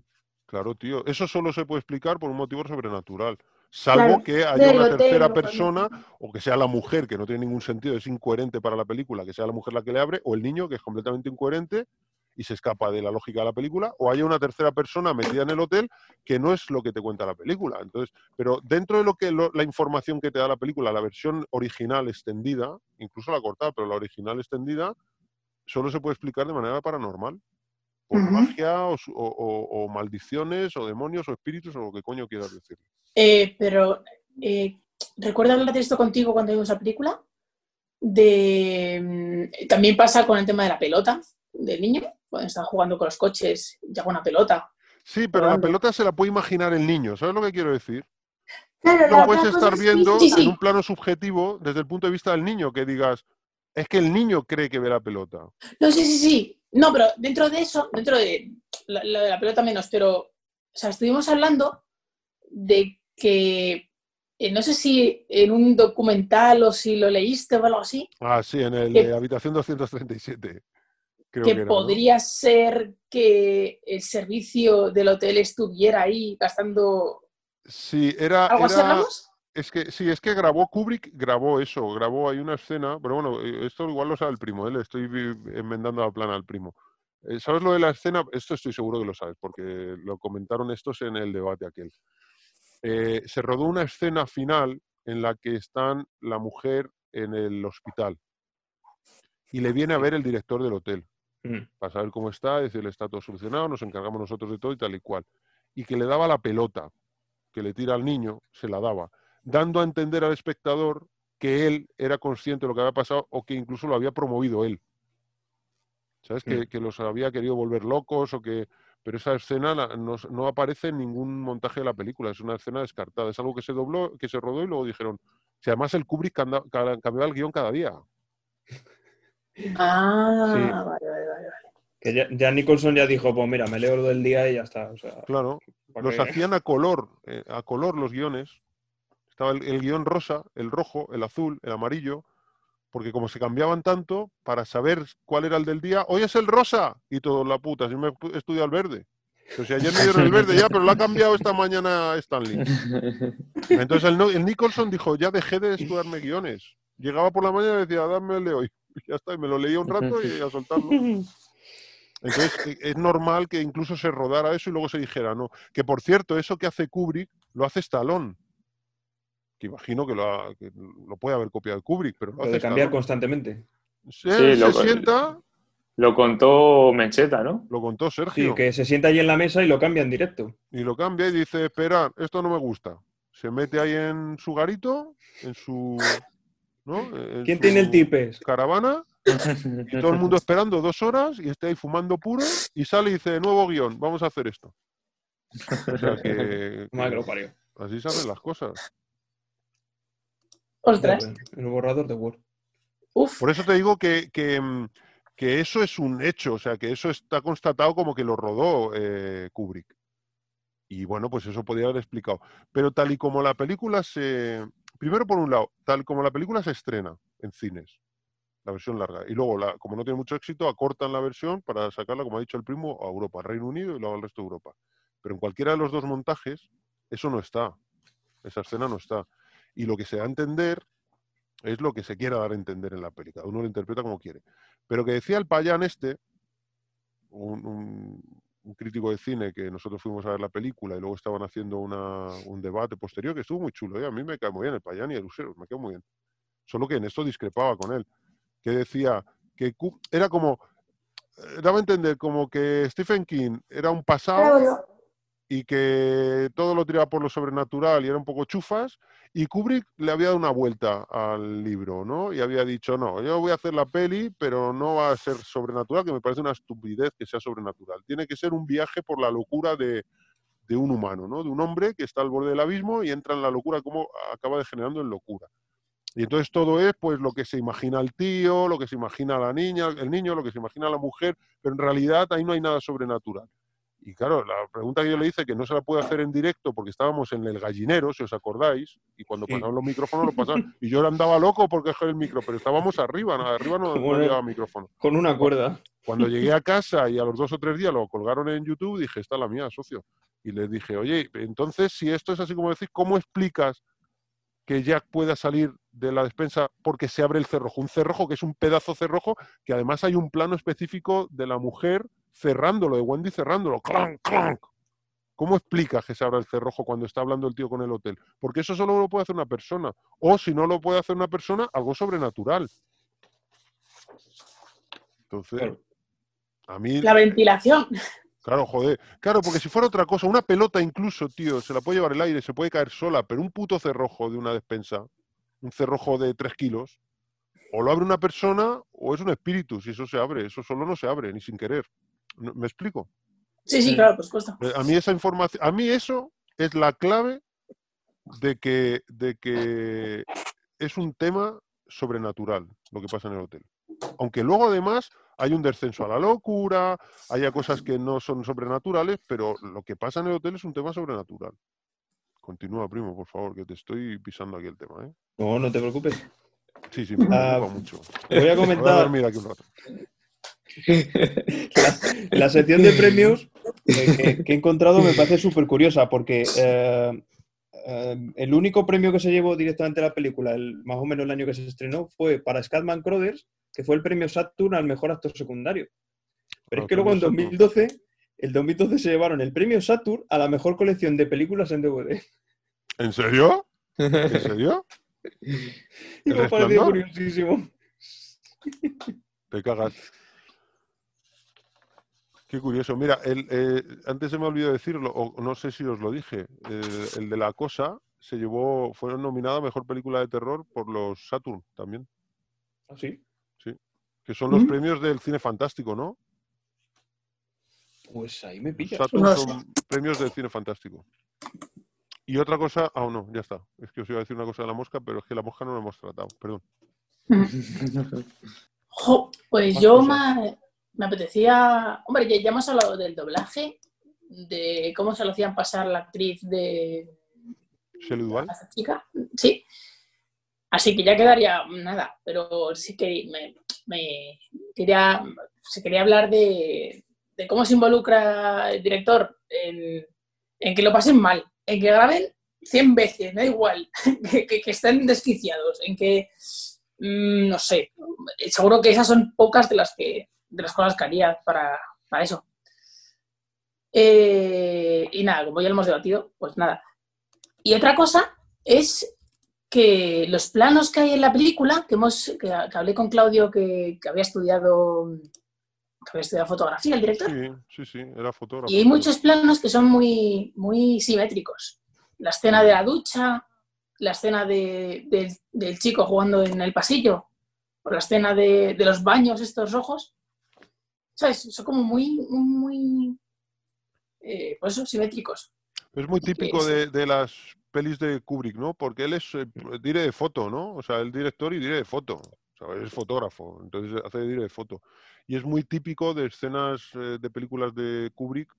Claro, tío. Eso solo se puede explicar por un motivo sobrenatural. Salvo Claro, que haya una tercera persona, o que sea la mujer, que no tiene ningún sentido, es incoherente para la película, que sea la mujer la que le abre, o el niño, que es completamente incoherente y se escapa de la lógica de la película, o haya una tercera persona metida en el hotel que no es lo que te cuenta la película. Entonces, pero dentro de lo que lo- la información que te da la película, la versión original extendida, incluso la cortada, pero la original extendida, solo se puede explicar de manera paranormal. Por magia o, su- o- o- o maldiciones o demonios o espíritus o lo que coño quieras decir. Eh, pero, eh, ¿recuerdo hablar de esto contigo cuando vimos la película? De, mm, también pasa con el tema de la pelota del niño, cuando está jugando con los coches y haga una pelota. Sí, pero la pelota se la puede imaginar el niño, ¿sabes lo que quiero decir? Claro, No puedes estar viendo sí, sí. en un plano subjetivo desde el punto de vista del niño que digas, es que el niño cree que ve la pelota. No, sí, sí, sí. No, pero dentro de eso, dentro de la, la de la pelota menos, pero, o sea, estuvimos hablando de que, eh, no sé si en un documental o si lo leíste o algo así, Ah, sí, en el Que- de habitación 237. Creo que que era, ¿no? podría ser que el servicio del hotel estuviera ahí gastando... Sí, era, ¿Algo era-? Es que sí, es que grabó Kubrick, grabó eso, grabó ahí una escena, pero bueno, eh, esto igual lo sabe el primo, ¿eh? le estoy enmendando la plana al primo. Eh, ¿Sabes lo de la escena? Esto estoy seguro que lo sabes, porque lo comentaron estos en el debate aquel. Eh, se rodó una escena final en la que están la mujer en el hospital y le viene a ver el director del hotel Mm. para saber cómo está, decirle está todo solucionado, nos encargamos nosotros de todo y tal y cual. Y que le daba la pelota que le tira al niño, se la daba, dando a entender al espectador que él era consciente de lo que había pasado o que incluso lo había promovido él. ¿Sabes? Que, Mm. que los había querido volver locos o que... Pero esa escena no, no aparece en ningún montaje de la película, es una escena descartada, es algo que se dobló, que se rodó y luego dijeron, si además el Kubrick cambiaba el guion cada día. Ah, Sí. vale, vale, vale. vale. Que ya, ya Nicholson ya dijo, pues mira, me leo lo del día y ya está. O sea, Claro, ¿para los hacían a color, eh, a color los guiones. Estaba el, el guion rosa, el rojo, el azul, el amarillo, porque como se cambiaban tanto, para saber cuál era el del día, hoy es el rosa, y todo la puta, si me he estudiado el verde. Pero si ayer me dieron el verde ya, pero lo ha cambiado esta mañana Stanley. Entonces el, el Nicholson dijo, ya dejé de estudiarme guiones. Llegaba por la mañana y decía, dame el de hoy. Y [laughs] ya está, y me lo leía un rato y a soltarlo. Entonces, e- es normal que incluso se rodara eso y luego se dijera no. Que por cierto, eso que hace Kubrick lo hace Stallone. Que imagino que lo, ha- que lo puede haber copiado Kubrick, pero lo Lo hace de cambiar Stallone. constantemente. Él Sí, lo- se sienta Lo contó Mencheta, ¿no? Lo contó Sergio. Sí, que se sienta allí en la mesa y lo cambia en directo. Y lo cambia y dice, espera, esto no me gusta. Se mete ahí en su garito, en su... ¿no? En ¿Quién su tiene el tipes? Caravana, [laughs] y todo el mundo esperando dos horas y está ahí fumando puro y sale y dice, nuevo guion, vamos a hacer esto. O sea que, [laughs] que así se hacen las cosas. Ostras. El borrador de Word. Uf. Por eso te digo que, que, que eso es un hecho, o sea, que eso está constatado como que lo rodó eh, Kubrick. Y bueno, pues eso podría haber explicado. Pero tal y como la película se... Primero, por un lado, tal como la película se estrena en cines, la versión larga, y luego, como no tiene mucho éxito, acortan la versión para sacarla, como ha dicho el primo, a Europa, al Reino Unido y luego al resto de Europa. Pero en cualquiera de los dos montajes, eso no está. Esa escena no está. Y lo que se da a entender es lo que se quiera dar a entender en la película. Uno lo interpreta como quiere. Pero que decía el payán este, un- un crítico de cine que nosotros fuimos a ver la película y luego estaban haciendo una- un debate posterior que estuvo muy chulo. ¿eh? A mí me cae muy bien el payán y el me cae muy bien. Solo que en esto discrepaba con él. Que decía que era como, eh, daba a entender como que Stephen King era un pasado y que todo lo tiraba por lo sobrenatural y era un poco chufas, y Kubrick le había dado una vuelta al libro, ¿no? Y había dicho, no, yo voy a hacer la peli, pero no va a ser sobrenatural, que me parece una estupidez que sea sobrenatural. Tiene que ser un viaje por la locura de, un humano, ¿no? De un hombre que está al borde del abismo y entra en la locura, como acaba degenerando en locura. Y entonces todo es pues lo que se imagina el tío, lo que se imagina la niña, el niño, lo que se imagina la mujer, pero en realidad ahí no hay nada sobrenatural. Y claro, la pregunta que yo le hice, que no se la puede hacer en directo porque estábamos en el gallinero, si os acordáis, y cuando Sí. pasaban los micrófonos lo [laughs] pasaban. Y yo andaba loco porque dejé el micro, pero estábamos arriba, ¿no? arriba no, no había micrófono. Con una cuerda. Cuando llegué a [laughs] casa y a los dos o tres días lo colgaron en YouTube, dije, esta es la mía, socio. Y les dije, oye, entonces, si esto es así como decís, ¿cómo explicas que Jack pueda salir de la despensa porque se abre el cerrojo? Un cerrojo que es un pedazo cerrojo, que además hay un plano específico de la mujer cerrándolo, de Wendy cerrándolo. ¡Clank, clank! ¿Cómo explicas que se abra el cerrojo cuando está hablando el tío con el hotel? Porque eso solo lo puede hacer una persona. O si no lo puede hacer una persona, algo sobrenatural. Entonces, Claro. a mí La ventilación. Claro, joder. Claro, porque si fuera otra cosa, una pelota incluso, tío, se la puede llevar el aire, se puede caer sola, pero un puto cerrojo de una despensa, un cerrojo de tres kilos, o lo abre una persona o es un espíritu, si eso se abre, eso solo no se abre, ni sin querer. No- ¿Me explico? Sí, sí, claro, por supuesto. Eh, A mí esa información, a mí eso es la clave de que, de que es un tema sobrenatural lo que pasa en el hotel. Aunque luego además hay un descenso a la locura, haya cosas que no son sobrenaturales, pero lo que pasa en el hotel es un tema sobrenatural. Continúa, primo, por favor, que te estoy pisando aquí el tema, ¿eh? No, no te preocupes. Sí, sí, me Ah, preocupa mucho. Te voy a Voy a comentar dormir aquí un rato. [laughs] la, la sección de premios eh, que, que he encontrado me parece súper curiosa porque eh, eh, el único premio que se llevó directamente a la película, el, más o menos el año que se estrenó, fue para Scatman Crothers, que fue el premio Saturn al mejor actor secundario. Pero es que luego en premio Saturn. 2012, el 2012 se llevaron el premio Saturn a la mejor colección de películas en DVD. ¿En serio? ¿En serio? [laughs] y ¿El me pareció curiosísimo. Te cagas. Qué curioso. Mira, el, eh, antes se me olvidó decirlo, o no sé si os lo dije, el, el de La Cosa se llevó, fue nominada a Mejor Película de Terror por los Saturn también, ¿Ah, sí? que son los Mm. premios del cine fantástico, ¿no? Pues ahí me pilla. Saturn lo son premios del cine fantástico. Y otra cosa, ah, no, ya está. Es que os iba a decir una cosa de la mosca, pero es que la mosca no la hemos tratado, perdón. [laughs] Jo, pues Más yo cosas. me, me apetecía. Hombre, ya, ya hemos hablado del doblaje, de cómo se lo hacían pasar la actriz de Shelley Duvall. a esta chica. Sí. Así que ya quedaría nada, pero sí que me, me quería, se quería hablar de, de cómo se involucra el director en, en que lo pasen mal, en que graben 100 veces, me da igual, [laughs] que, que- que estén desquiciados, en que, mm, no sé, seguro que esas son pocas de las, que, de las cosas que haría para, para eso. Eh, y nada, como ya lo hemos debatido, pues nada. Y otra cosa es que los planos que hay en la película, que, hemos, que, que hablé con Claudio, que, que había estudiado que había estudiado fotografía, el director. Sí, sí, sí, era fotógrafo. Y hay muchos planos que son muy, muy simétricos. La escena de la ducha, la escena de- del- del chico jugando en el pasillo, o la escena de, de los baños estos rojos. ¿Sabes? Son como muy, muy, muy eh, pues eso, simétricos. Es muy típico de, de las pelis de Kubrick, ¿no? Porque él es eh, dire de foto, ¿no? O sea, el director y dire de foto. O sea, es fotógrafo, entonces hace dire de foto. Y es muy típico de escenas eh, de películas de Kubrick,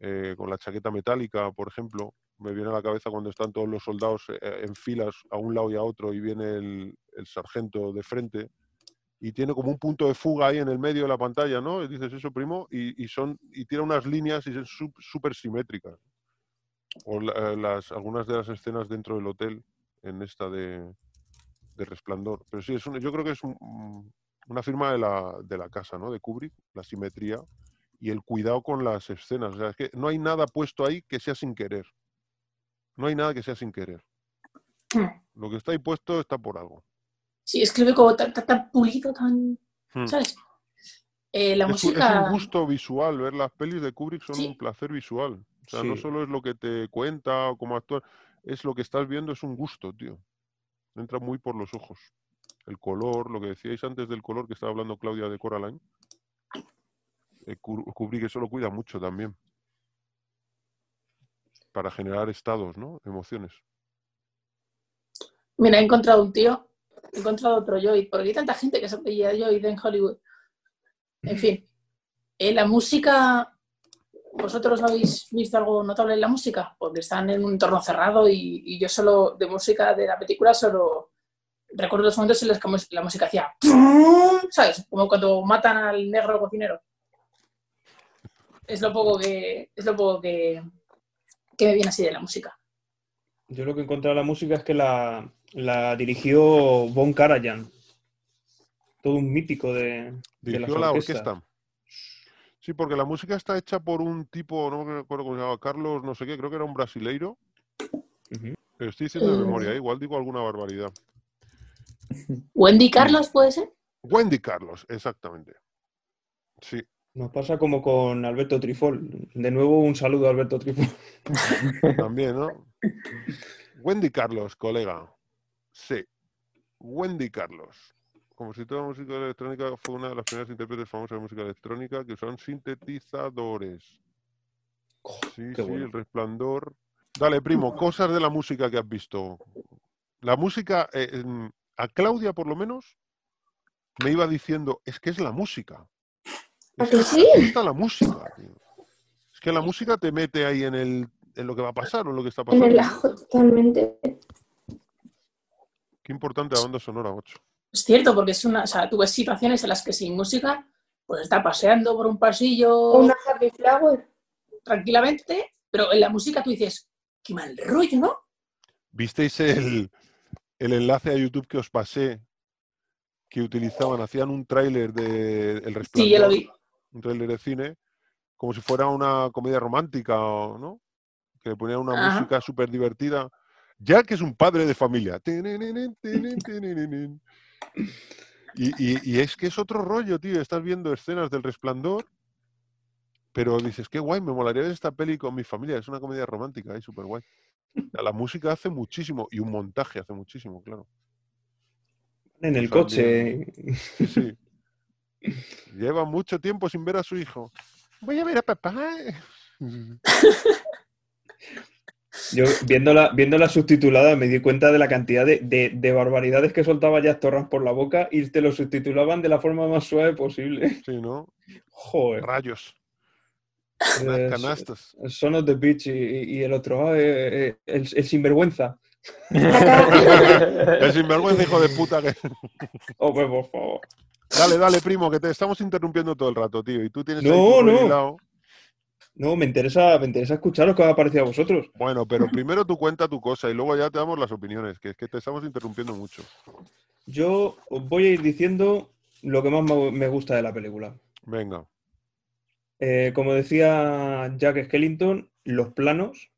eh, con la chaqueta metálica, por ejemplo. Me viene a la cabeza cuando están todos los soldados eh, en filas a un lado y a otro y viene el, el sargento de frente y tiene como un punto de fuga ahí en el medio de la pantalla, ¿no? Y dices eso, primo, y, y son y tiene unas líneas y son súper simétricas o la- eh, las, algunas de las escenas dentro del hotel en esta de, de Resplandor. Pero sí, es un- yo creo que es un- un- una firma de la, de la casa, ¿no? De Kubrick, la simetría y el cuidado con las escenas. O sea, es que no hay nada puesto ahí que sea sin querer. No hay nada que sea sin querer. Hmm. Lo que está ahí puesto está por algo. Sí, escribe como tan, tan- tan pulido, tan. Hmm. ¿Sabes? Eh, la es, un- música. es un gusto visual, ver las pelis de Kubrick son Sí. un placer visual. O sea, no solo es lo que te cuenta o cómo actuar, es lo que estás viendo, es un gusto, tío. Entra muy por los ojos. El color, lo que decíais antes del color que estaba hablando Claudia de Coraline. eh, Ku- Kubrick eso lo cuida mucho también. Para generar estados, ¿no? Emociones. Mira, he encontrado un tío, he encontrado otro Lloyd, porque hay tanta gente que se apellida Lloyd en Hollywood. En fin, eh, la música, ¿vosotros habéis visto algo notable en la música? Porque están en un entorno cerrado y, y yo solo, de música de la película, solo recuerdo los momentos en los que la música hacía, ¿sabes? Como cuando matan al negro cocinero. Es lo poco que, es lo poco que, que me viene así de la música. Yo lo que he encontrado de la música es que la, la dirigió Von Karajan. Todo un mítico de, Dirigió la orquesta. Sí, porque la música está hecha por un tipo, no me acuerdo cómo se llamaba, Carlos, no sé qué, creo que era un brasileiro. Pero estoy diciendo de Eh. memoria, ¿eh? igual digo alguna barbaridad. Wendy Carlos, ¿puede ser? Wendy Carlos, exactamente. Sí, Nos pasa como con Alberto Trifol. De nuevo, un saludo a Alberto Trifol. [laughs] también, ¿no? Wendy Carlos, colega. Sí, Wendy Carlos. Como si toda música electrónica fue una de las primeras intérpretes famosas de música electrónica que usaron sintetizadores. Sí, qué sí, bueno. el resplandor. Dale, primo, cosas de la música que has visto. La música, eh, a Claudia por lo menos, me iba diciendo, es que es la música. ¿A Es que que sí? me gusta la música, tío. Es que la música te mete ahí en, el, en lo que va a pasar o en lo que está En pasando. el ¿no? ajo, totalmente. Qué importante la banda sonora, macho. Es cierto, porque es una, o sea, tú ves situaciones en las que sin música, pues está paseando por un pasillo O una happy flower. tranquilamente, pero en la música tú dices, qué mal rollo, ¿no? ¿Visteis el, el enlace a YouTube que os pasé? Que utilizaban, hacían un tráiler de El Resplandor. Sí, ya lo vi. un tráiler de cine, como si fuera una comedia romántica, o- ¿no? Que le ponían una Ajá. música súper divertida. Ya que es un padre de familia. Y, y- y es que es otro rollo, tío. Estás viendo escenas del resplandor, pero dices, qué guay, me molaría ver esta peli con mi familia. Es una comedia romántica, es súper guay. La música hace muchísimo y un montaje hace muchísimo, claro. En el O sea, coche. Sí, sí. Lleva mucho tiempo sin ver a su hijo. Voy a ver a papá. [laughs] Yo viéndola, viéndola subtitulada me di cuenta de la cantidad de, de- de barbaridades que soltaba Jack Torrance por la boca y te lo subtitulaban de la forma más suave posible. Sí, ¿no? Joder. Rayos. Eh, Canastas. Son of the Beach y, y el otro, ah, eh, eh, el, el sinvergüenza. [laughs] El sinvergüenza hijo de puta que. Oh, pues, por favor. Dale, dale, primo, que te estamos interrumpiendo todo el rato, tío. Y tú tienes ahí No, no. No, me interesa, me interesa escuchar lo que os ha parecido a vosotros. Bueno, pero primero tú cuenta tu cosa y luego ya te damos las opiniones, que es que te estamos interrumpiendo mucho. Yo os voy a ir diciendo lo que más me me gusta de la película. Venga. Eh, como decía Jack Skellington, los planos,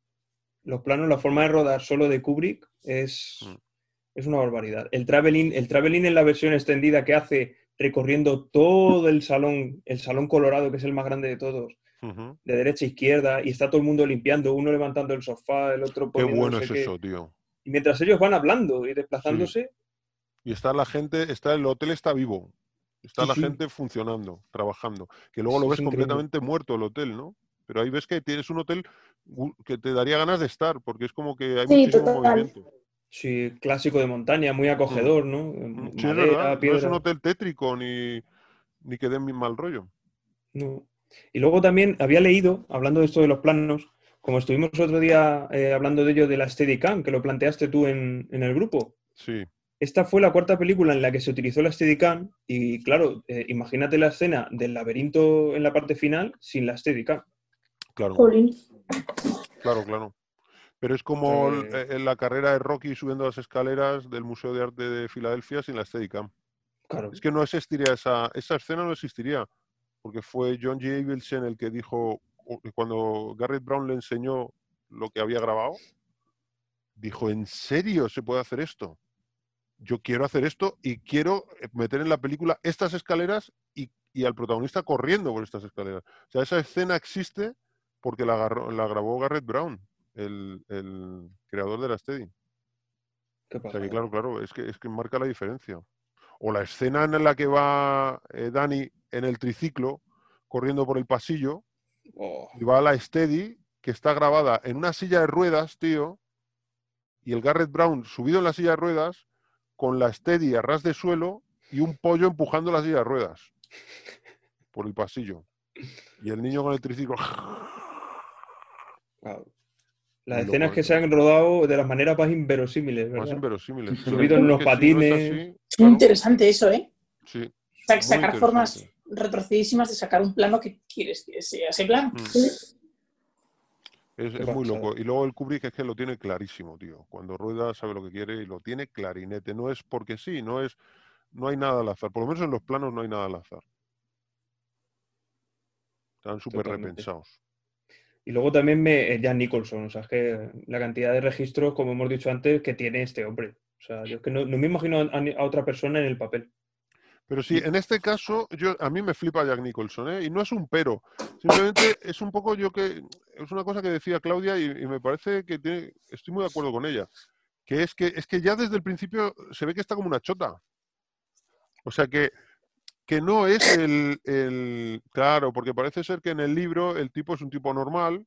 los planos, la forma de rodar solo de Kubrick es, Mm. es una barbaridad. El traveling, el traveling en la versión extendida que hace recorriendo todo el salón, el salón colorado, que es el más grande de todos, De derecha a izquierda, y está todo el mundo limpiando, uno levantando el sofá, el otro Qué bueno sé es qué. eso, tío. Y mientras ellos van hablando y desplazándose, Y está la gente, está el hotel está vivo. Está Sí, la sí. gente funcionando, trabajando. Que luego lo ves completamente muerto el hotel, ¿no? Pero ahí ves que tienes un hotel que te daría ganas de estar, porque es como que hay Sí, muchísimo total. movimiento. sí, clásico de montaña, muy acogedor, ¿no? Mm, Madera. No es un hotel tétrico ni, ni que dé mi mal rollo. No. Y luego también había leído, hablando de esto de los planos, como estuvimos otro día eh, hablando de ello de la Steadicam, que lo planteaste tú en, en el grupo. Sí. Esta fue la cuarta película en la que se utilizó la Steadicam y claro, eh, imagínate la escena del laberinto en la parte final sin la Steadicam. Claro, Jolín. claro, claro. Pero es como eh, en la carrera de Rocky subiendo las escaleras del Museo de Arte de Filadelfia sin la Steadicam. Claro, Es que no existiría esa, esa escena, no existiría, porque fue John G. Avildsen el que dijo, cuando Garrett Brown le enseñó lo que había grabado, dijo, ¿en serio se puede hacer esto? Yo quiero hacer esto y quiero eh, meter en la película estas escaleras y, y al protagonista corriendo por estas escaleras. O sea, esa escena existe porque la, agarró- la grabó Garrett Brown, el, el creador de la Steady. qué O sea que claro, claro, es que, es que marca la diferencia. O la escena en la que va eh, Dani en el triciclo corriendo por el pasillo Oh, y va a la Steady que está grabada en una silla de ruedas, tío, y el Garrett Brown subido en la silla de ruedas con la Steady a ras de suelo y un pollo empujando la silla de ruedas [laughs] por el pasillo. Y el niño con el triciclo. wow. Las escenas que se han rodado de las maneras más inverosímiles, Más ¿verdad? inverosímiles. Subido en unos no patines. así, claro, interesante eso, ¿eh? sí. Muy sacar formas interesante. retorcidísimas de sacar un plano que quieres que sea ese plano. Mm. Sí. Es, muy loco. Y luego el Kubrick es que lo tiene clarísimo, tío. Cuando rueda sabe lo que quiere y lo tiene clarinete. No es porque sí, no es, no hay nada al azar. Por lo menos en los planos no hay nada al azar. Están súper repensados. Y luego también me, eh, Jan Nicholson, o sea, es que la cantidad de registros, como hemos dicho antes, que tiene este hombre. O sea, yo es que no, no me imagino a, a otra persona en el papel. Pero sí, en este caso, yo, a mí me flipa Jack Nicholson, ¿eh? Y no es un pero. Simplemente es un poco yo que. Es una cosa que decía Claudia y, y me parece que tiene, estoy muy de acuerdo con ella. Que es que es que ya desde el principio se ve que está como una chota. O sea que, que no es el, el. Claro, porque parece ser que en el libro el tipo es un tipo normal.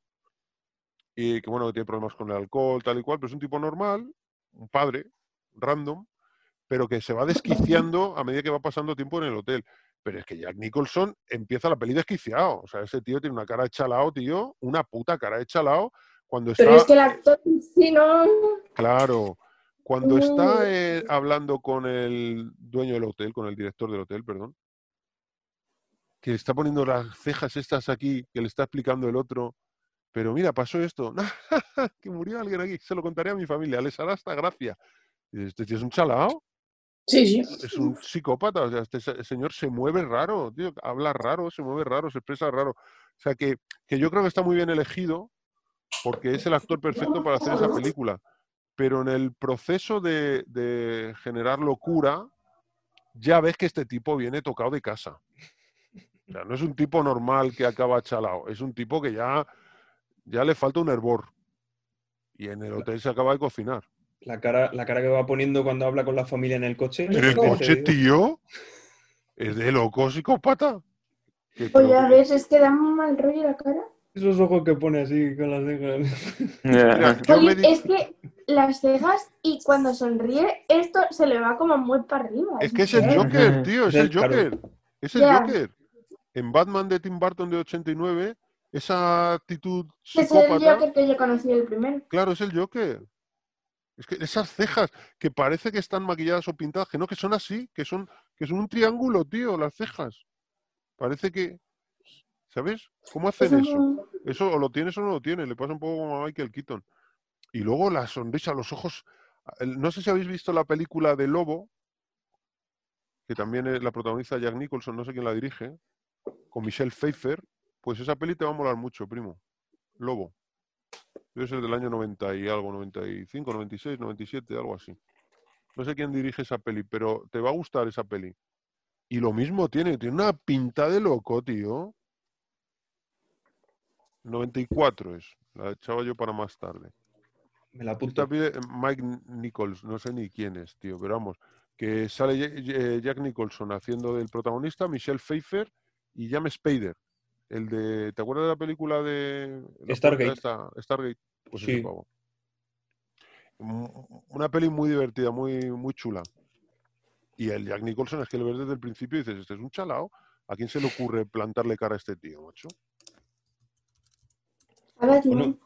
Y que bueno, que tiene problemas con el alcohol, tal y cual, pero es un tipo normal, un padre, random, pero que se va desquiciando a medida que va pasando tiempo en el hotel. Pero es que Jack Nicholson empieza la peli desquiciado. O sea, ese tío tiene una cara de chalao, tío, una puta cara de chalao. Cuando está, Pero es que el actor en sí no. claro, cuando está Mm. eh, hablando con el dueño del hotel, con el director del hotel, perdón, que le está poniendo las cejas estas aquí, que le está explicando el otro. Pero mira, pasó esto, [laughs] que murió alguien aquí, se lo contaré a mi familia, les hará hasta gracia. Y dices, este tío es un chalao Sí, sí. es un psicópata, o sea, este se- señor se mueve raro, tío, habla raro, se mueve raro, se expresa raro. O sea, que, que yo creo que está muy bien elegido porque es el actor perfecto para hacer esa película. Pero en el proceso de, de generar locura, ya ves que este tipo viene tocado de casa. O sea, no es un tipo normal que acaba chalao, es un tipo que ya, ya le falta un hervor. Y en el hotel se acaba de cocinar. La cara, la cara que va poniendo cuando habla con la familia en el coche. En el coche, tío, es de loco psicópata. Pues creo ya que- ves, es que da un mal rollo la cara. Esos ojos que pone así con las cejas. Es que las cejas y cuando sonríe, esto se le va como muy para arriba. Es que es el. Joker, tío, es el. Joker. Es el. Joker. En Batman de Tim Burton de 89, esa actitud es el Joker que yo conocí el primero. claro, es el Joker. Es que esas cejas que parece que están maquilladas o pintadas, que no, que son así, que son, que son un triángulo, tío, las cejas. Parece que, ¿sabes? ¿Cómo hacen Es eso? Eso o lo tienes o no lo tienes. Le pasa un poco como a Michael Keaton. Y luego la sonrisa, los ojos. No sé si habéis visto la película de Lobo, que también es- la protagoniza Jack Nicholson, no sé quién la dirige, con Michelle Pfeiffer. Pues esa peli te va a molar mucho, primo. Lobo. Debe ser del año 90 y algo, 95, 96, 97, algo así. No sé quién dirige esa peli, pero te va a gustar esa peli. Y lo mismo tiene, tiene una pinta de loco, tío. 94 es, la echaba yo para más tarde. Me la Esta apunto. pide Mike Nichols, no sé ni quién es, tío, pero vamos, que sale Jack Nicholson haciendo del protagonista, Michelle Pfeiffer y James Spader, el de, ¿te acuerdas de la película de la Stargate. esta? Stargate? Pues Sí. pavo. Una peli muy divertida, muy, muy chula. Y el Jack Nicholson es que lo ves desde el principio y dices, este es un chalao. ¿A quién se le ocurre plantarle cara a este tío, macho? Bueno, no.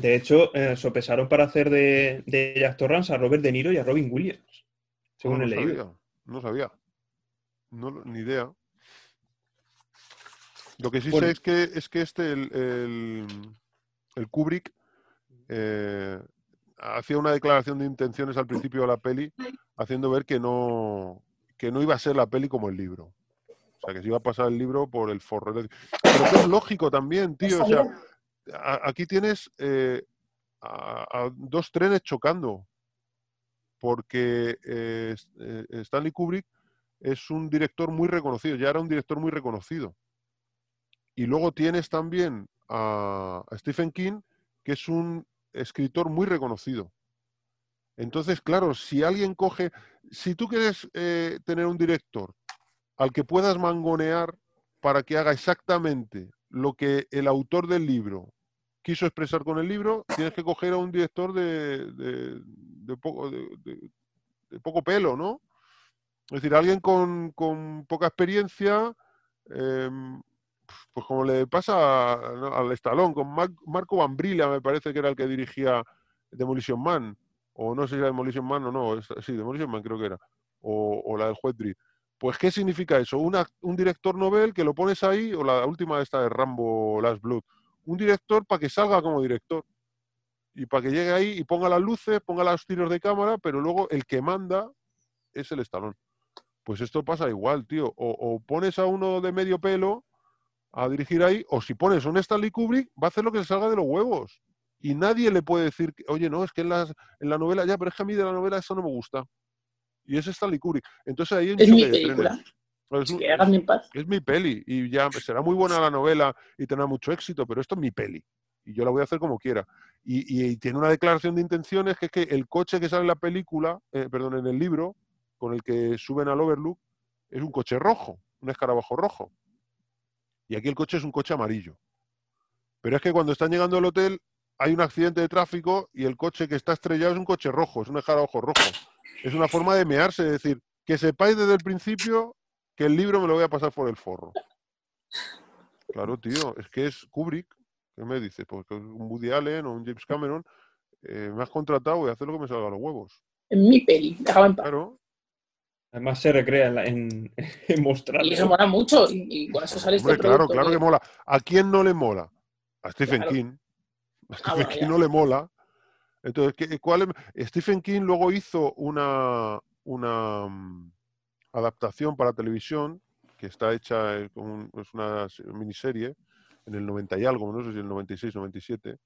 De hecho, eh, sopesaron para hacer de, de Jack Torrance a Robert De Niro y a Robin Williams. Según Ah, he no leído. sabía, no sabía. No, lo- ni idea. Lo que sí Bueno. sé es que, es que este, el, el, el Kubrick, eh, hacía una declaración de intenciones al principio de la peli, haciendo ver que no, que no iba a ser la peli como el libro. O sea, que se iba a pasar el libro por el forro. Pero que es lógico también, tío. O sea, a- aquí tienes eh, a, a dos trenes chocando. Porque eh, eh, Stanley Kubrick es un director muy reconocido, ya era un director muy reconocido. Y luego tienes también a, Stephen King, que es un escritor muy reconocido. Entonces, claro, si alguien coge, si tú quieres eh, tener un director al que puedas mangonear para que haga exactamente lo que el autor del libro quiso expresar con el libro, tienes que coger a un director de, de- poco, de poco pelo, ¿no? Es decir, alguien con, con poca experiencia, em, pues como le pasa al Estalón, con Mar- Marco Bambrilla, me parece que era el que dirigía Demolition Man, o no sé si era Demolition Man o no, sí, Demolition Man creo que era, o, la del juez Dredd. Pues, ¿qué significa eso? Un director novel que lo pones ahí, o la última esta de Rambo Last Blood, un director para que salga como director y para que llegue ahí y ponga las luces, ponga los tiros de cámara, pero luego el que manda es el estalón. Pues esto pasa igual, tío. O, o pones a uno de medio pelo a dirigir ahí, o si pones un Stanley Kubrick, va a hacer lo que le salga de los huevos. Y nadie le puede decir, que, oye, no, es que en, las, en la novela, ya, pero es que a mí de la novela eso no me gusta. Y es Stanley Kubrick. Entonces ahí Es mi película. Es, un- paz. es mi peli y ya será muy buena la novela y tendrá mucho éxito, pero esto es mi peli y yo la voy a hacer como quiera. Y, y- y tiene una declaración de intenciones que es que el coche que sale en la película, eh, perdón, en el libro, con el que suben al Overlook, es un coche rojo, un escarabajo rojo. Y aquí el coche es un coche amarillo. Pero es que cuando están llegando al hotel hay un accidente de tráfico y el coche que está estrellado es un coche rojo, es un escarabajo rojo. Es una forma de mearse, es decir, que sepáis desde el principio que el libro me lo voy a pasar por el forro. Claro, tío, es que es Kubrick. ¿Qué me dices? Porque un Woody Allen o un James Cameron eh, me has contratado, a hacer lo que me salga a los huevos. En mi peli. Déjame en paz. Claro. Además se recrea en, la- en, [laughs] en mostrarlo. Y eso mola mucho. Y, y con eso sale este Hombre, claro, producto claro que mola. ¿A quién no le mola? A Stephen Claro. King. A Stephen bueno, King ya. no le mola. Entonces, ¿qué- cuál es? Stephen King luego hizo una, una mm, adaptación para televisión que está hecha, eh, con un- es una miniserie en el 90 y algo, no sé si el 96, 97,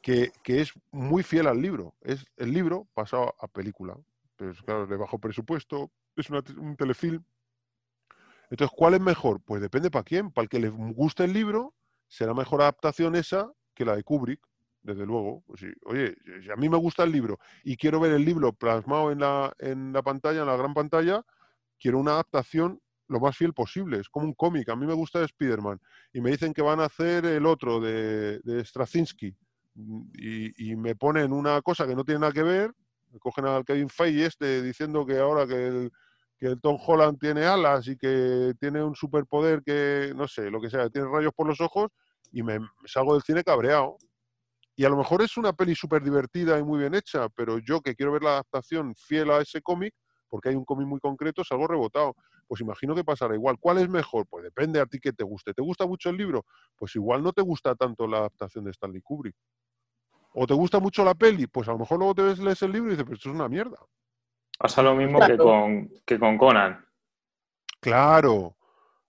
que, que es muy fiel al libro. Es el libro pasado a película. Claro, de bajo presupuesto, es una un telefilm. Entonces, ¿cuál es mejor? Pues depende para quién. Para el que le guste el libro, será mejor adaptación esa que la de Kubrick, desde luego. Pues sí, oye, si a mí me gusta el libro y quiero ver el libro plasmado en la, en la pantalla, en la gran pantalla, quiero una adaptación lo más fiel posible. Es como un cómic. A mí me gusta Spider-Man y me dicen que van a hacer el otro de, de Straczynski y, y me ponen una cosa que no tiene nada que ver, cogen al Kevin Feige este diciendo que ahora que el, que Tom Holland tiene alas y que tiene un superpoder que, no sé, lo que sea, tiene rayos por los ojos y me, me salgo del cine cabreado. Y a lo mejor es una peli súper divertida y muy bien hecha, pero yo que quiero ver la adaptación fiel a ese cómic, porque hay un cómic muy concreto, salgo rebotado. Pues imagino que pasará igual. ¿Cuál es mejor? Pues depende a ti que te guste. ¿Te gusta mucho el libro? Pues igual no te gusta tanto la adaptación de Stanley Kubrick. ¿O te gusta mucho la peli? Pues a lo mejor luego te ves, lees el libro y dices, pero esto es una mierda. Pasa lo mismo que con, que con Conan. Claro.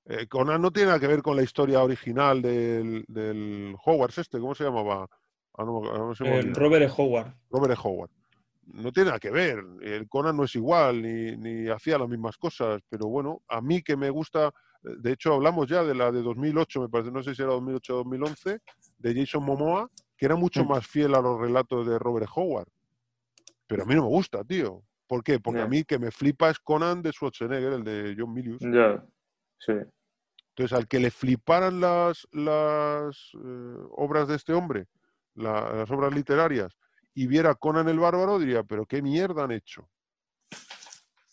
Eh, Conan no tiene nada que ver con la historia original del, del Hogwarts este, ¿cómo se llamaba? Ah, no, se me Eh, olvida. Robert E. Howard. Robert E. Howard. no tiene nada que ver. El Conan no es igual, ni, ni hacía las mismas cosas, pero bueno, a mí que me gusta, de hecho hablamos ya de la de 2008, me parece, no sé si era 2008 o 2011, de Jason Momoa, que era mucho Mm. más fiel a los relatos de Robert Howard. Pero a mí no me gusta, tío. ¿Por qué? Porque a mí que me flipa es Conan de Schwarzenegger, el de John Milius. Ya, sí. Entonces, al que le fliparan las, las eh, obras de este hombre, la- las obras literarias, y viera Conan el Bárbaro, diría, pero qué mierda han hecho.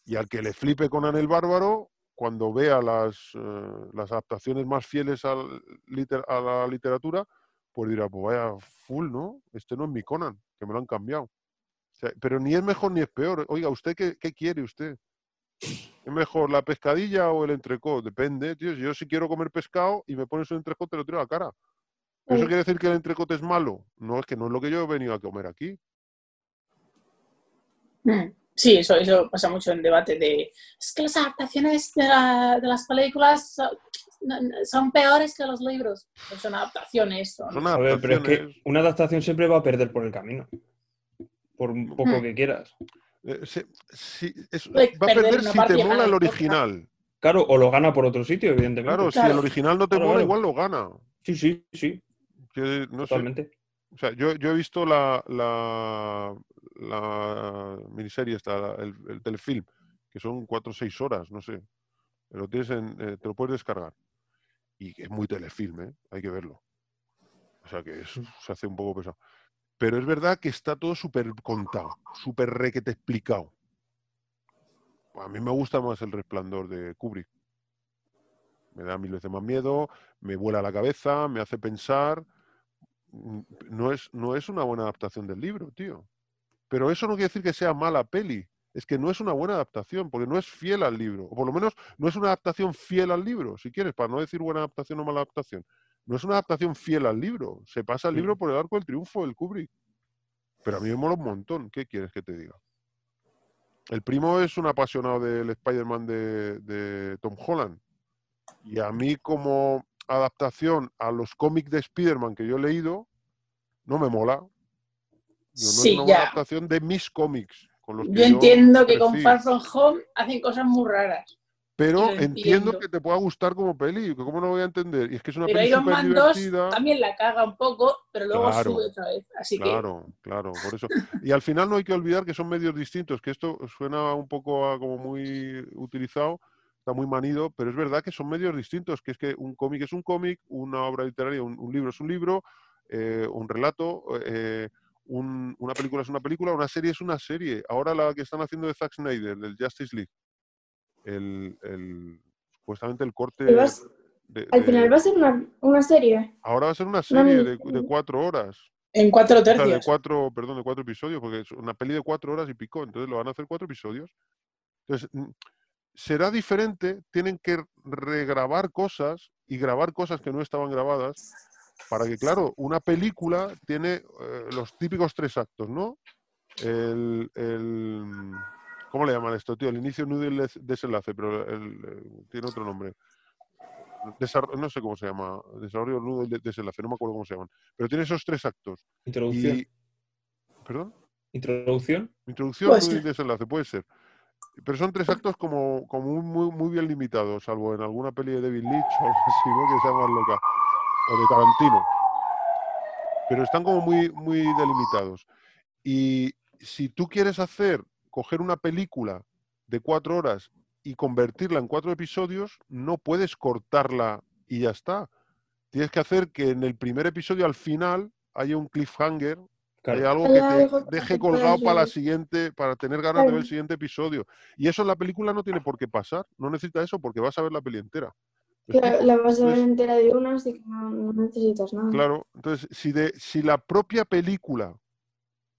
Y al que le flipe Conan el Bárbaro, cuando vea las, eh, las adaptaciones más fieles al liter- a la literatura, pues dirá, pues vaya full, ¿no? Este no es mi Conan, que me lo han cambiado. O sea, pero ni es mejor ni es peor. Oiga, ¿usted qué, qué quiere usted? ¿Es mejor la pescadilla o el entrecot? Depende, tío. Si yo si quiero comer pescado y me pones un entrecot, te lo tiro a la cara. ¿Eso Sí. quiere decir que el entrecot es malo? No, es que no es lo que yo he venido a comer aquí. Mm. Sí, eso, eso pasa mucho en debate de es que las adaptaciones de, la- de las películas no- son peores que los libros. Son adaptaciones, son... Son A ver, pero es que una adaptación siempre va a perder por el camino. Por un poco Hmm. que quieras. eh, se- si- es- Puede va a perder si te mola el otra. original. Claro, o lo gana por otro sitio, evidentemente. Claro, si el original no te Claro, mola, claro. igual lo gana. Sí, sí, sí, Que, no sé. totalmente. O sea, yo, yo he visto la, la, la miniserie esta, la- el, el telefilm, que son cuatro o seis horas, no sé. Lo tienes en, eh, te lo puedes descargar. Y es muy telefilm, ¿eh? Hay que verlo. O sea que es- se hace un poco pesado. Pero es verdad que está todo súper contado, súper requete explicado. A mí me gusta más el resplandor de Kubrick. Me da mil veces más miedo, me vuela la cabeza, me hace pensar. Mm, No es, no es una buena adaptación del libro, tío. Pero eso no quiere decir que sea mala peli. Es que no es una buena adaptación, porque no es fiel al libro. O por lo menos no es una adaptación fiel al libro, si quieres, para no decir buena adaptación o mala adaptación. No es una adaptación fiel al libro. Se pasa el libro por el arco del triunfo del Kubrick. Pero a mí me mola un montón. ¿Qué quieres que te diga? El primo es un apasionado del Spider-Man de, de Tom Holland. Y a mí como adaptación a los cómics de Spider-Man que yo he leído, no me mola. Digo, no Sí, es una ya. adaptación de mis cómics. Con los que Yo entiendo que con. Far From Home hacen cosas muy raras. Pero entiendo entiendo. que te pueda gustar como peli. que ¿Cómo no lo voy a entender? Y es que es una Pero peli Iron Man 2 divertida. también la caga un poco, pero luego Claro. sube otra vez. Así Claro, claro, por eso. Y al final no hay que olvidar que son medios distintos, que esto suena un poco a como muy utilizado, está muy manido, pero es verdad que son medios distintos, que es que un cómic es un cómic, una obra literaria, un, un libro es un libro, eh, un relato, eh, un- una película es una película, una serie es una serie. Ahora la que están haciendo de Zack Snyder, del Justice League, el, el- supuestamente el corte... Y vas- de- Al de- final va a ser una, una serie. ahora va a ser una una serie de, cuatro horas. en cuatro O sea, de tercios. cuatro, perdón, de cuatro episodios, porque es una peli de cuatro horas y pico, entonces lo van a hacer cuatro episodios. Entonces, será diferente, tienen que regrabar cosas y grabar cosas que no estaban grabadas, para que, claro, una película tiene eh, los típicos tres actos, ¿no? El, el- ¿Cómo le llaman esto, tío? El inicio, nudo y el desenlace, pero el- tiene otro nombre. Desar- no sé cómo se llama, desarrollo, nudo y de- desenlace, no me acuerdo cómo se llaman. Pero tiene esos tres actos. Introducción. Y, ¿Perdón? Introducción. Introducción, Puede nudo y ser. desenlace, puede ser. Pero son tres actos como, como muy, muy, bien limitados, salvo en alguna peli de David Leitch o algo así, ¿no? Que sea más loca. O de Tarantino. Pero están como muy, muy delimitados. Y si tú quieres hacer, coger una película de cuatro horas y convertirla en cuatro episodios, no puedes cortarla y ya está. Tienes que hacer que en el primer episodio al final haya un cliffhanger Claro. hay algo Haya que te deje colgado para la siguiente, para tener ganas de ver el siguiente episodio. Y eso en la película no tiene por qué pasar. No necesita eso porque vas a ver la peli entera. ¿Me La, explico? la vas a ver Entonces, entera de una, así que no, no necesitas nada. Claro, entonces, si, de, si la propia película,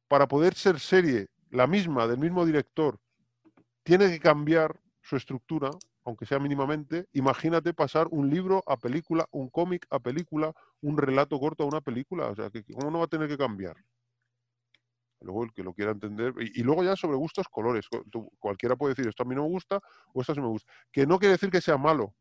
para poder ser serie, la misma, del mismo director, tiene que cambiar su estructura, aunque sea mínimamente, imagínate pasar un libro a película, un cómic a película, un relato corto a una película. O sea, que, ¿cómo no va a tener que cambiar? Luego el que lo quiera entender. Y, y luego ya sobre gustos, colores. Tú- cualquiera puede decir, esto a mí no me gusta o esto sí me gusta. Que no quiere decir que sea malo.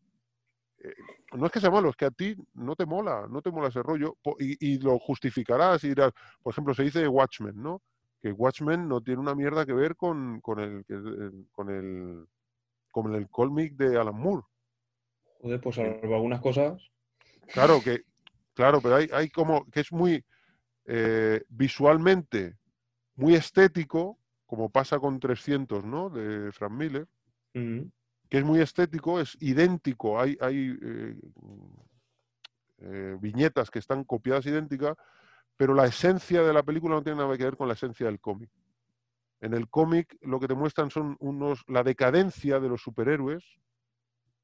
Eh, no es que sea malo, es que a ti no te mola, no te mola ese rollo. Y, y lo justificarás y dirás, por ejemplo, se dice Watchmen, ¿no? que Watchmen no tiene una mierda que ver con, con el, que- eh, con el, con el cómic de Alan Moore. Joder, pues salvo algunas cosas. Claro que, claro, pero hay, hay como que es muy eh, visualmente muy estético, como pasa con 300, ¿no? De Frank Miller, que es muy estético, es idéntico. Hay, hay eh, eh, viñetas que están copiadas idénticas, pero la esencia de la película no tiene nada que ver con la esencia del cómic. En el cómic lo que te muestran son unos la decadencia de los superhéroes,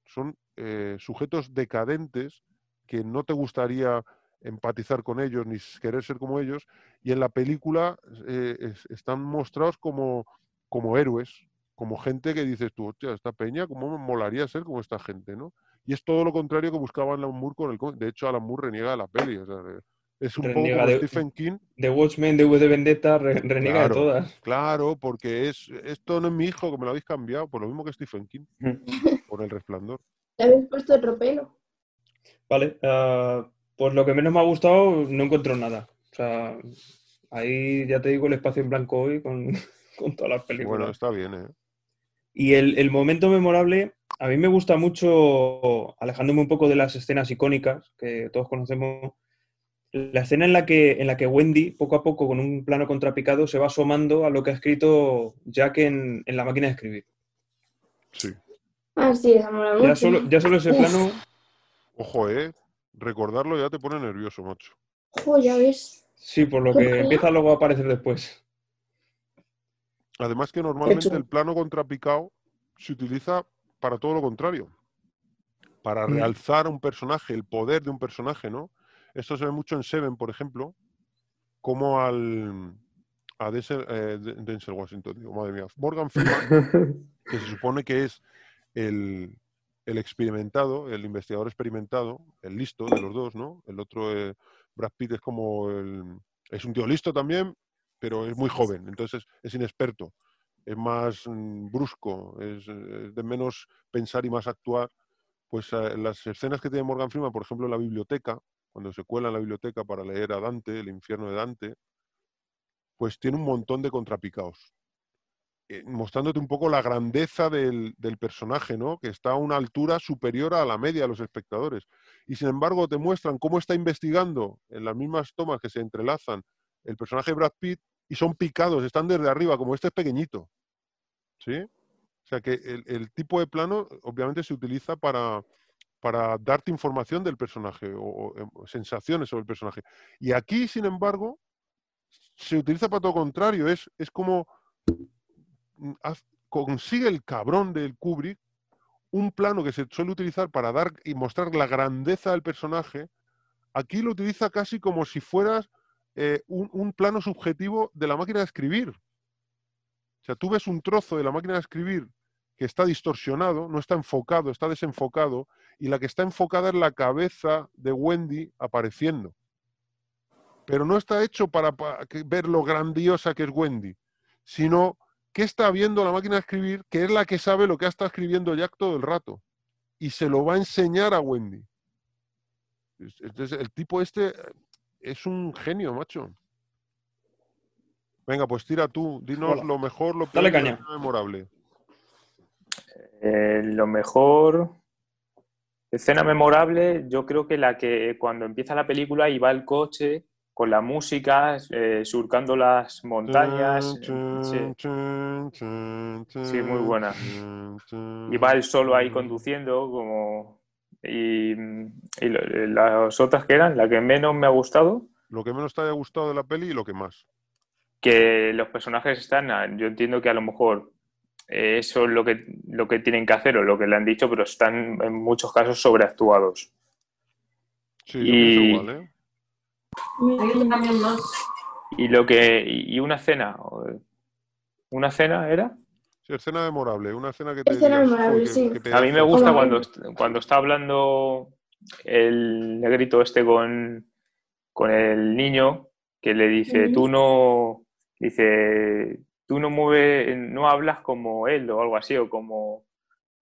son eh, sujetos decadentes que no te gustaría empatizar con ellos ni querer ser como ellos, y en la película es- están mostrados como, como héroes, como gente que dices tú, hostia, esta peña, ¿cómo me molaría ser como esta gente, no? Y es todo lo contrario que buscaba Alan Moore con el cómic. De hecho, Alan Moore reniega de la peli. o sea, de- es un Reniega poco como de- Stephen King. The Watchmen, DVD Vendetta, re- reniega Claro. de todas. Claro, porque es esto no es mi hijo, que me lo habéis cambiado, por lo mismo que Stephen King, por el resplandor. Le habéis puesto otro pelo. Vale, ah, pues lo que menos me ha gustado, no encuentro nada. O sea, ahí ya te digo el espacio en blanco hoy con, [laughs] con todas las películas. Bueno, está bien, ¿eh? Y el, el momento memorable, a mí me gusta mucho, alejándome un poco de las escenas icónicas que todos conocemos, la escena en la que, en la que Wendy, poco a poco, con un plano contrapicado, se va asomando a lo que ha escrito Jack en, en la máquina de escribir. Sí. Ah, sí, esa mola mucho. Ya solo, ya solo ese Uf. plano, Ojo, ¿eh? Recordarlo ya te pone nervioso, macho. Jo, ya ves. sí, por lo ¿Qué que empieza luego a aparecer después. Además que normalmente el plano contrapicado se utiliza para todo lo contrario. Para Mm. realzar a un personaje, el poder de un personaje, ¿no? Esto se ve mucho en Seven, por ejemplo, como al a Denzel, eh, De- Denzel Washington, digo, madre mía, Morgan Freeman, [laughs] que se supone que es el, el experimentado, el investigador experimentado, el listo de los dos, ¿no? El otro, eh, Brad Pitt, es como el, es un tío listo también, pero es muy joven, entonces es inexperto, es más mm, brusco, es, eh, de menos pensar y más actuar. Pues eh, las escenas que tiene Morgan Freeman, por ejemplo, en la biblioteca, cuando se cuela en la biblioteca para leer a Dante, el infierno de Dante, pues tiene un montón de contrapicados eh, mostrándote un poco la grandeza del, del personaje, ¿no? Que está a una altura superior a la media de los espectadores. Y sin embargo te muestran cómo está investigando en las mismas tomas que se entrelazan el personaje de Brad Pitt y son picados, están desde arriba, como este es pequeñito. ¿Sí? O sea que el, tipo de plano obviamente se utiliza para, para darte información del personaje o, em, sensaciones sobre el personaje. Y aquí, sin embargo, se utiliza para todo contrario. Es, es como mm, consigue el cabrón del Kubrick un plano que se suele utilizar para dar y mostrar la grandeza del personaje, aquí lo utiliza casi como si fueras eh, un, plano subjetivo de la máquina de escribir. O sea, tú ves un trozo de la máquina de escribir que está distorsionado, no está enfocado, está desenfocado, y la que está enfocada es la cabeza de Wendy apareciendo. Pero no está hecho para, ver lo grandiosa que es Wendy, sino que está viendo la máquina de escribir, que es la que sabe lo que ha escribiendo Jack todo el rato, y se lo va a enseñar a Wendy. Es- Entonces, el tipo este es un genio, macho. Venga, pues tira tú, dinos Hola. lo mejor, lo Dale peor y lo memorable. Eh, lo mejor. Escena memorable, yo creo que la que cuando empieza la película y va el coche con la música, eh, surcando las montañas. eh, sí. Sí, muy buena. Y va él solo ahí conduciendo, como. Y, las otras que eran, la que menos me ha gustado, Lo que menos te haya gustado de la peli y lo que más. que los personajes están, yo entiendo que a lo mejor eso es lo que, lo que tienen que hacer o lo que le han dicho, pero están en muchos casos sobreactuados. Sí, Y- igual, ¿eh? Y lo que y una cena, una cena era. Sí, escena memorable, una escena que te Escena digas, memorable, "Joder, sí. A mí me pedazo". gusta cuando, est- cuando está hablando el negrito este con, con el niño, que le dice, tú no, dice, tú no mueves, no hablas como él o algo así, o como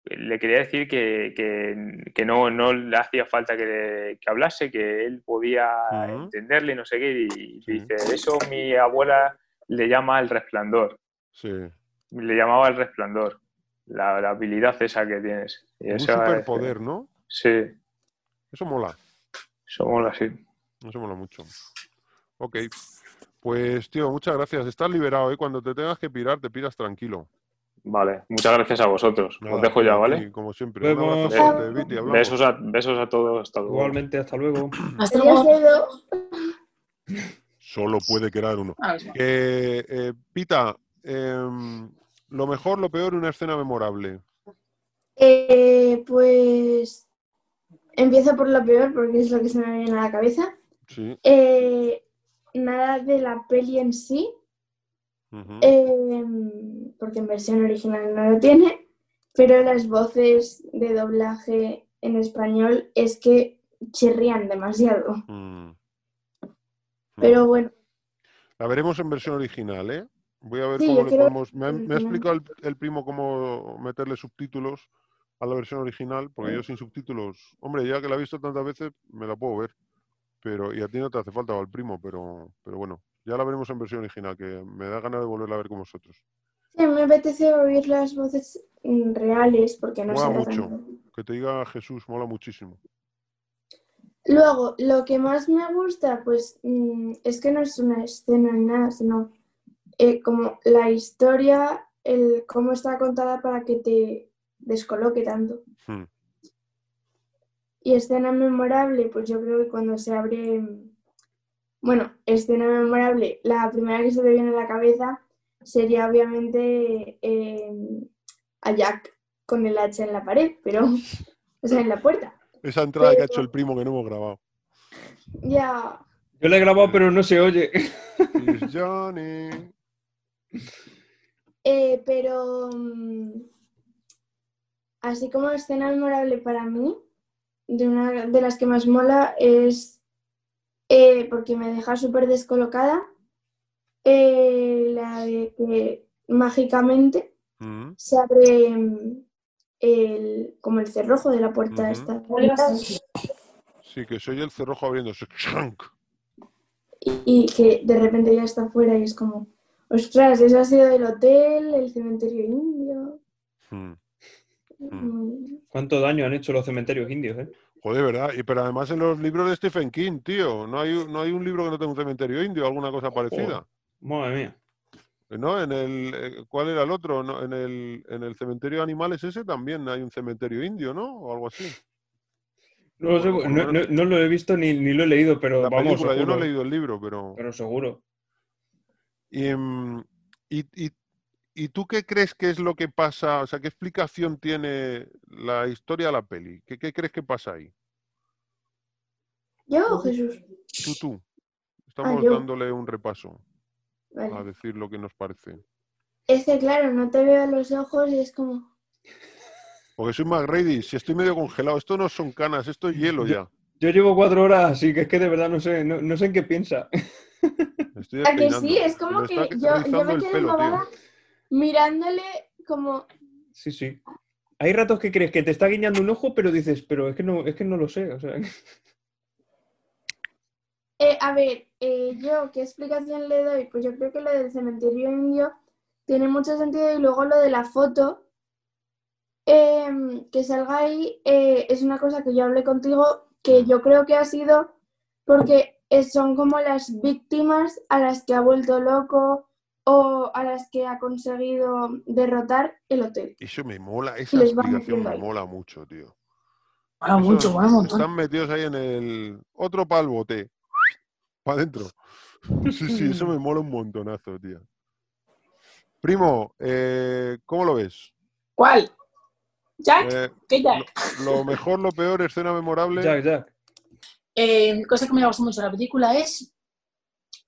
le quería decir que, que- que no, no le hacía falta que, que hablase, que él podía Ujú. entenderle y no sé qué, y Sí. dice, eso mi abuela le llama el resplandor. Sí. Le llamaba el resplandor. La, la habilidad esa que tienes. Y Un es- superpoder, ¿no? Sí, Eso mola. eso mola así. Eso mola mucho. Ok. Pues, tío, muchas gracias. Estás liberado, ¿eh? Cuando te tengas que pirar, te piras tranquilo. Vale, muchas gracias a vosotros. Nada, Os dejo ya, ¿vale? como siempre. Un abrazo fuerte, Viti. Besos a, besos a todos. Hasta luego. Igualmente, hasta luego. [clears throat] Hasta luego. Solo puede quedar uno. Ah, sí. Eh, eh, Pita, em, lo mejor, lo peor, una escena memorable. Eh, pues empiezo por lo peor porque es lo que se me viene a la cabeza. Sí. Eh, nada de la peli en sí, eh, porque en versión original no lo tiene, pero las voces de doblaje en español es que chirrían demasiado. Mm. Pero bueno, La veremos en versión original, ¿eh? Voy a ver Sí, cómo le quiero podemos. Me ha, me ha original. explicado el, el primo cómo meterle subtítulos a la versión original, porque yo sin subtítulos, hombre, ya que la he visto tantas veces, me la puedo ver. Pero, y a ti no te hace falta, o al primo, pero, pero bueno, ya la veremos en versión original, que me da ganas de volverla a ver con vosotros. sí, me apetece oír las voces reales porque no Mola se mucho. Que te diga Jesús, mola muchísimo. Luego, lo que más me gusta, pues mm, es que no es una escena ni nada, sino eh, como la historia, el cómo está contada para que te descoloque tanto. Hmm. Y escena memorable, pues yo creo que cuando se abre, bueno, escena memorable, la primera que se te viene a la cabeza sería obviamente eh, a Jack con el hacha en la pared, pero, o sea, en la puerta. Esa entrada que ha Pero- hecho el primo que no hemos grabado. Ya, Yo la he grabado, pero no se oye. It's Johnny. Eh, pero mm, así como escena memorable para mí, de una de las que más mola es eh, porque me deja súper descolocada, eh, la de que mágicamente Mm. se abre mm, el, como el cerrojo de la puerta Ujú. esta. Sí, que soy el cerrojo abriéndose. Y, y que de repente ya está fuera y es como, ostras, eso ha sido del hotel, el cementerio indio. Mm. Mm, ¿Cuánto daño han hecho los cementerios indios, eh? Joder, ¿verdad? Y pero además en los libros de Stephen King, tío, no hay, no hay un libro que no tenga un cementerio indio, alguna cosa parecida. Madre mía. ¿No? En el, eh, ¿Cuál era el otro? ¿No? En, el, en el cementerio de animales ese también hay un cementerio indio, ¿no? O algo así. No, no- no- no lo he visto ni, ni lo he leído, pero La vamos, película, yo no he leído el libro, pero... Pero seguro. Y, mm, y, y- ¿y tú qué crees que es lo que pasa? O sea, ¿qué explicación tiene la historia de la peli? ¿Qué, qué crees que pasa ahí? ¿Yo o Jesús? Tú, tú. Estamos yo. dándole un repaso Vale. a decir lo que nos parece. Es que claro, no te veo a los ojos y es como, Porque soy McGrady, si estoy medio congelado, esto no son canas, esto es hielo ya. Yo llevo cuatro horas, así que es que de verdad no sé, no, no sé en qué piensa. [laughs] Estoy ¿a que sí? Es como me que yo, yo me el quedo pelo, mirándole como, Sí, sí. Hay ratos que crees que te está guiñando un ojo, pero dices, pero es que no, es que no lo sé. O sea, [laughs] eh, a ver, eh, yo, ¿qué explicación le doy? Pues yo creo que lo del cementerio indio tiene mucho sentido y luego lo de la foto, em, que salga ahí, eh, es una cosa que yo hablé contigo, que yo creo que ha sido porque son como las víctimas a las que ha vuelto loco o a las que ha conseguido derrotar el hotel. Eso me mola, esa explicación me mola mucho, tío. Mola Eso- mucho, mola un montón. Están metidos ahí en el otro pal bote. Para adentro. [laughs] Sí, sí, eso me mola un montonazo, tío. Primo, eh, ¿cómo lo ves? ¿Cuál? ¿Jack? Eh, ¿Qué Jack? lo, lo mejor, lo peor, escena memorable. Jack, Jack. Eh, cosa que me ha gustado mucho de la película es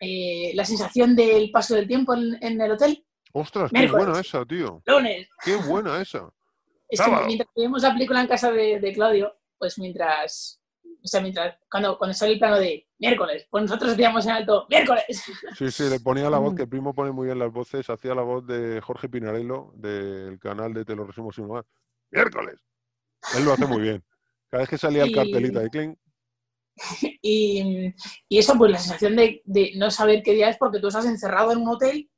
eh, la sensación del paso del tiempo en, en el hotel. Ostras, qué buena esa, tío. Lunes. Qué buena esa. Es que mientras vemos la película en casa de, de Claudio, pues mientras, o sea, mientras, cuando, cuando sale el plano de miércoles, pues nosotros decíamos en alto, miércoles. [laughs] Sí, sí, le ponía la voz, Mm. que el primo pone muy bien las voces, hacía la voz de Jorge Pinarello, del canal de Te lo resumo sin más. ¡Miércoles! Él lo hace muy bien. Cada vez que salía el Y- cartelita de Klein, [laughs] Y, y eso, pues la sensación de, de no saber qué día es porque tú estás encerrado en un hotel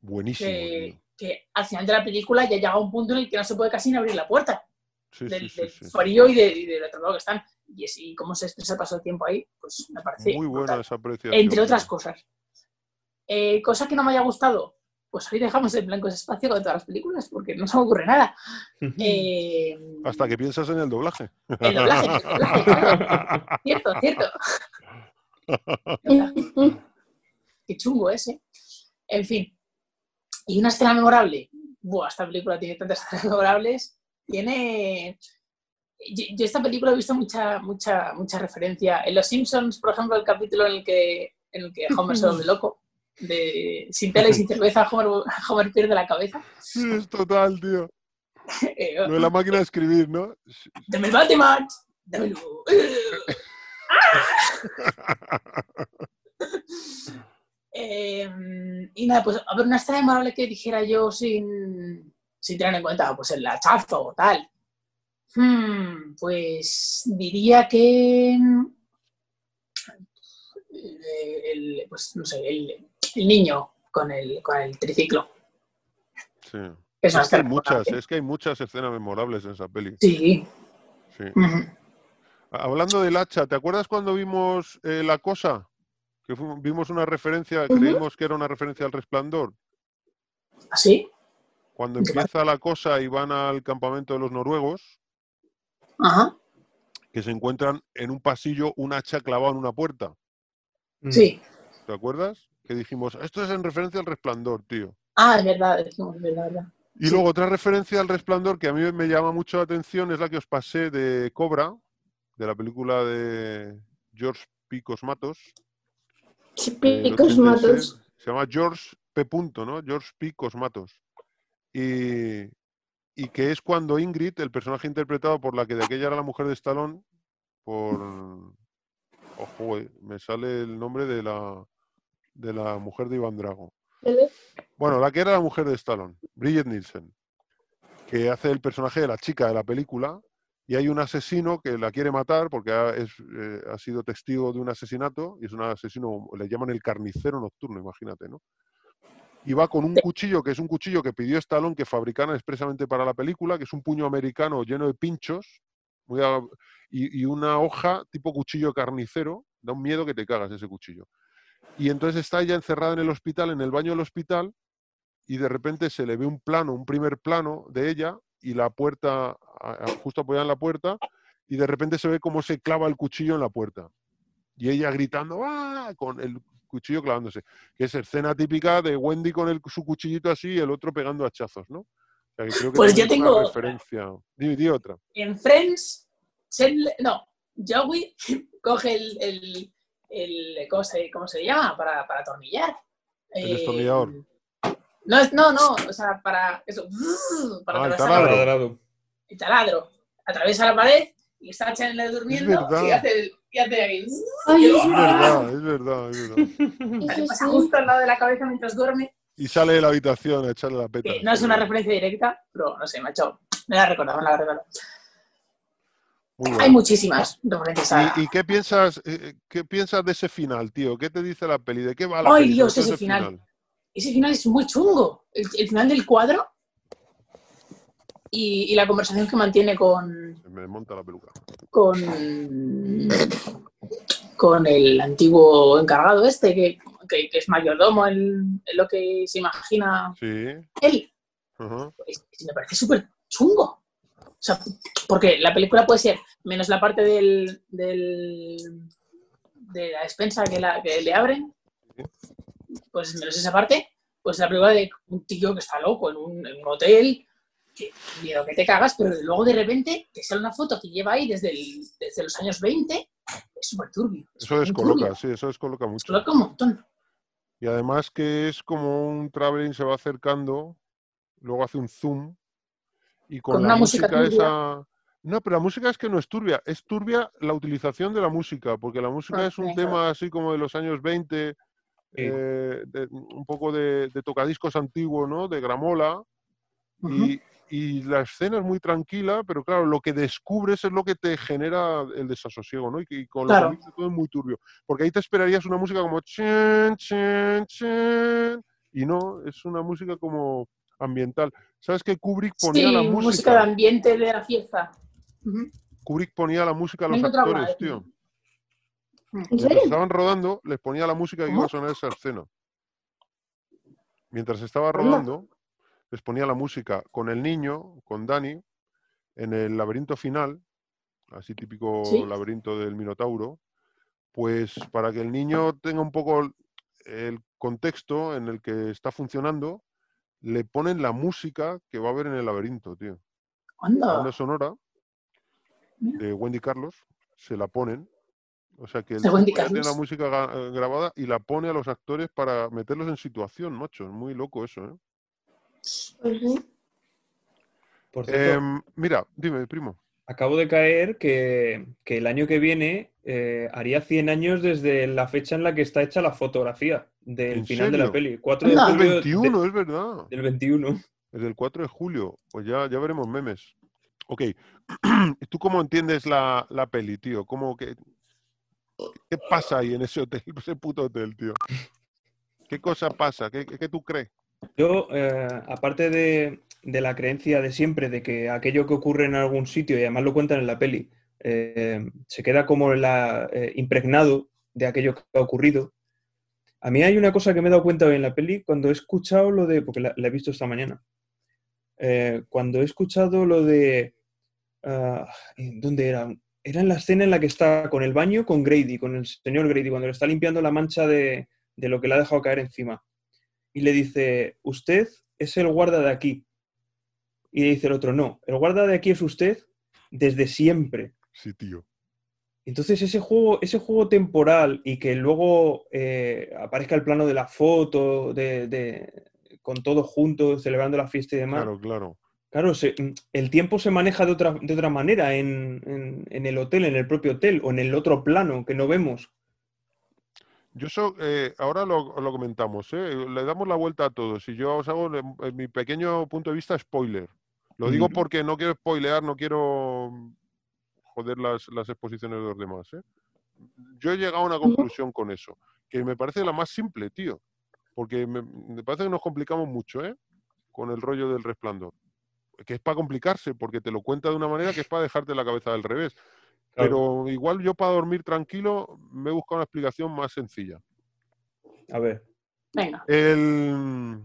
Buenísimo. que, que al final de la película ya llega un punto en el que no se puede casi ni abrir la puerta Sí, del, sí, sí, del sí. frío y, de, y del otro lado que están. Y, es- y cómo se expresa el paso del tiempo ahí, pues me parece Muy buena brutal. esa apreciación. entre otras cosas. Eh, cosa que no me haya gustado, pues ahí dejamos en blanco ese espacio con todas las películas, porque no se me ocurre nada. [laughs] Eh, Hasta que piensas en el doblaje. El doblaje, el doblaje, claro. Cierto, cierto. [laughs] Qué chungo ese. En fin. Y una escena memorable. Buah, esta película tiene tantas escenas memorables. Tiene. Yo, yo esta película he visto mucha, mucha, mucha referencia. En Los Simpsons, por ejemplo, el capítulo en el que, en el que Homer se vuelve loco. De, sin tela y sin [laughs] cerveza, Homer, Homer pierde la cabeza. Sí, es total, tío. [laughs] Eh, Lo de la máquina de escribir, ¿no? ¡Dame el Batman! ¡Dámelo! Eh, y nada, pues a ver, una escena memorable que dijera yo sin, sin tener en cuenta, pues el hachazo o tal. Hmm, pues diría que. eh, El, pues no sé, el, el niño con el, con el triciclo. Sí. Es que hay muchas, es que hay muchas escenas memorables en esa peli. Sí. Sí. Hablando del hacha, ¿te acuerdas cuando vimos eh, La Cosa? Que vimos una referencia, creímos que era una referencia al resplandor. ¿Así? Cuando ¿De qué va? empieza la cosa y van al campamento de los noruegos, Ajá. que se encuentran en un pasillo un hacha clavado en una puerta. Sí. ¿Te acuerdas? Que dijimos, esto es en referencia al resplandor, tío. Ah, es verdad, decimos, es verdad. Y Sí. luego otra referencia al resplandor que a mí me llama mucho la atención es la que os pasé de Cobra, de la película de George P. Cosmatos. eh, el Picos 86. matos. Se llama George P. Punto, ¿no? George P. Cosmatos. Y, y que es cuando Ingrid, el personaje interpretado por la que de aquella era la mujer de Stallone, por... Ojo, eh, me sale el nombre de la, de la mujer de Iván Drago. Bueno, la que era la mujer de Stallone, Bridget Nielsen, que hace el personaje de la chica de la película, y hay un asesino que la quiere matar porque ha, es, eh, ha sido testigo de un asesinato, y es un asesino, le llaman el carnicero nocturno, imagínate, ¿no? Y va con un cuchillo, que es un cuchillo que pidió Stallone que fabricaran expresamente para la película, que es un puño americano lleno de pinchos, muy a- y, y una hoja tipo cuchillo carnicero, da un miedo que te cagas ese cuchillo. Y entonces está ella encerrada en el hospital, en el baño del hospital, y de repente se le ve un plano, un primer plano de ella, y la puerta, justo apoyada en la puerta, y de repente se ve cómo se clava el cuchillo en la puerta. Y ella gritando, ¡ah! con el cuchillo clavándose. Que es escena típica de Wendy con el, su cuchillito así y el otro pegando hachazos, ¿no? O sea, que creo que Pues yo tengo otra. referencia. Di, di otra. En Friends, no, Joey [laughs] coge el, el, el- ¿cómo, se, cómo se llama? Para, para atornillar. El Eh, destornillador. No, es- no, no, o sea, para eso, [laughs] para Ah, el atravesar taladro. Taladro. el taladro. Atraviesa la pared y está Chandler durmiendo y hace, el- y hace ahí. Ay, es verdad. es verdad, es verdad. Le [laughs] Eso pasa sí. justo al lado de la cabeza mientras duerme. Y sale de la habitación a echarle la peta. No es una referencia directa, pero no sé, me ha hecho. Me la recordaba, me la recordaba. Hay muchísimas referencias a. ¿Y, y qué piensas eh, qué piensas de ese final, tío? ¿Qué te dice la peli? ¿De qué va la Ay, peli? Dios, ese final. Ese final es muy chungo. El, el final del cuadro y, y la conversación que mantiene con, Se me monta la peluca. con, con el antiguo encargado este, que, que- que es mayordomo en, en lo que se imagina Sí. él. es- me parece súper chungo. O sea, porque la película puede ser, menos la parte del, del- de la despensa que, la, que le abren, pues menos esa parte, pues la película de un tío que está loco en un, en un hotel, que miedo que te cagas, pero luego de repente te sale una foto que lleva ahí desde, el- desde los años 20, es súper turbio. es Eso descoloca, turbio, sí, eso descoloca mucho. Descoloca un montón. Y además que es como un traveling se va acercando, luego hace un zoom y con, Con la una música turbia. esa. No, pero la música es que no es turbia, es turbia la utilización de la música, porque la música es un tema así como de los años 20, Sí. eh, de- un poco de, de tocadiscos antiguo, ¿no? De gramola. Y, y la escena es muy tranquila, pero claro, lo que descubres es lo que te genera el desasosiego, ¿no? Y, que- y con lo Claro. que dice todo es muy turbio. Porque ahí te esperarías una música como chin, chin, chin, Y no, es una música como ambiental. ¿Sabes que Kubrick ponía Sí, la música. música? de ambiente de la fiesta. Kubrick ponía la música a los actores, tío. ¿En Mientras serio? estaban rodando, les ponía la música que iba a sonar esa escena. Mientras estaba rodando, les ponía la música con el niño, con Dani, en el laberinto final, así típico Sí. laberinto del Minotauro, pues para que el niño tenga un poco el- el contexto en el que está funcionando, le ponen la música que va a haber en el laberinto, tío. La Anda. banda sonora de Wendy Carlos se la ponen. O sea que el tiene la música eh, grabada y la pone a los actores para meterlos en situación, macho. Es muy loco eso, ¿eh? Por cierto, Em, mira, dime, primo. Acabo de caer que, que el año que viene eh, haría 100 años desde la fecha en la que está hecha la fotografía del ¿En final de la peli. 4 de julio de- 21, es verdad. del 21. Es del 4 de julio. Pues ya, ya veremos memes. Ok. ¿Y [clears throat] tú cómo entiendes la, la peli, tío? ¿Cómo que, ¿Qué pasa ahí en ese hotel, [laughs] ese puto hotel, tío? ¿Qué cosa pasa? ¿Qué, qué, qué tú crees? Yo, eh, aparte de, de la creencia de siempre de que aquello que ocurre en algún sitio, y además lo cuentan en la peli, eh, se queda como eh, impregnado de aquello que ha ocurrido. A mí hay una cosa que me he dado cuenta hoy en la peli cuando he escuchado lo de, porque la, la he visto esta mañana, Eh, cuando he escuchado lo de, ah, ¿dónde era? Era en la escena en la que está con el baño con Grady, con el señor Grady, cuando le está limpiando la mancha de, de lo que le ha dejado caer encima y le dice, usted es el guarda de aquí. Y dice el otro, no, el guarda de aquí es usted desde siempre. Sí, tío. Entonces ese juego, ese juego temporal y que luego eh, aparezca el plano de la foto, de, de- con todos juntos, celebrando la fiesta y demás. Claro, claro. Claro, se- el tiempo se maneja de otra, de otra manera en, en- en el hotel, en el propio hotel, o en el otro plano que no vemos. Yo eso, eh, ahora lo, lo comentamos, ¿eh? le damos la vuelta a todos y yo os hago en mi pequeño punto de vista spoiler. Lo digo porque no quiero spoilear, no quiero joder las, las exposiciones de los demás. ¿eh? Yo he llegado a una conclusión con eso, que me parece la más simple, tío, porque me, me parece que nos complicamos mucho ¿eh? con el rollo del resplandor. Que es para complicarse, porque te lo cuenta de una manera que es para dejarte la cabeza al revés. Claro. Pero igual yo para dormir tranquilo me he buscado una explicación más sencilla. A ver, Venga. El...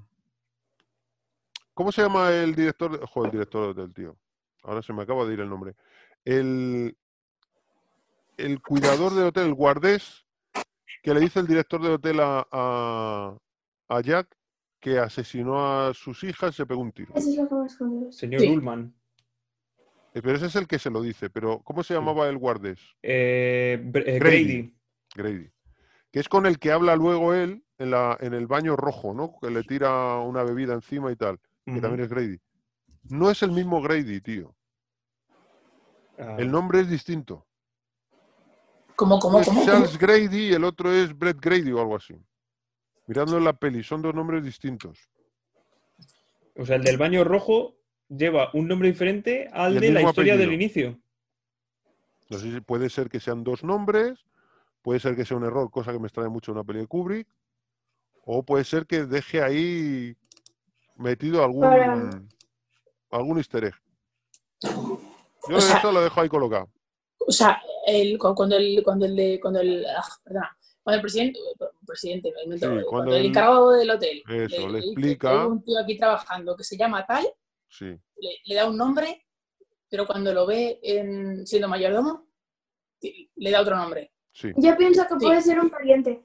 ¿Cómo se llama el director? de- Joder, el director del tío. Ahora se me acaba de ir el nombre. El, el cuidador del hotel, el guardés, que le dice el director del hotel a, a, a Jack que asesinó a sus hijas y se pegó un tiro. Eso es lo que señor Sí. Ullman. Eh, Pero ese es el que se lo dice. Pero ¿cómo se llamaba el guardés? Eh, eh, Grady. Grady. Grady. Que es con el que habla luego él en, la, en el baño rojo, ¿no? Que le tira una bebida encima y tal. Que también es Grady. No es el mismo Grady, tío. Ah, El nombre es distinto. ¿Cómo, cómo, es cómo? cómo? Charles Grady y el otro es Brett Grady o algo así. Mirando en la peli, son dos nombres distintos. O sea, el del baño rojo lleva un nombre diferente al de la historia del inicio. No sé si puede ser que sean dos nombres, puede ser que sea un error, cosa que me extrae mucho en una peli de Kubrick, o puede ser que deje ahí metido algún, Para- algún easter egg. Yo O sea- eso lo dejo ahí colocado. O sea, el, cu- cuando el, cuando el, de- cuando el, ah, perdona, cuando el presidente, presidente, me invento, Sí, cuando, cuando el encargado del hotel Eso, le explica. "Hay un tío aquí trabajando que se llama tal, Sí. le, le da un nombre, pero cuando lo ve en- siendo mayordomo, le da otro nombre. Sí. Yo pienso que Sí. puede ser un pariente.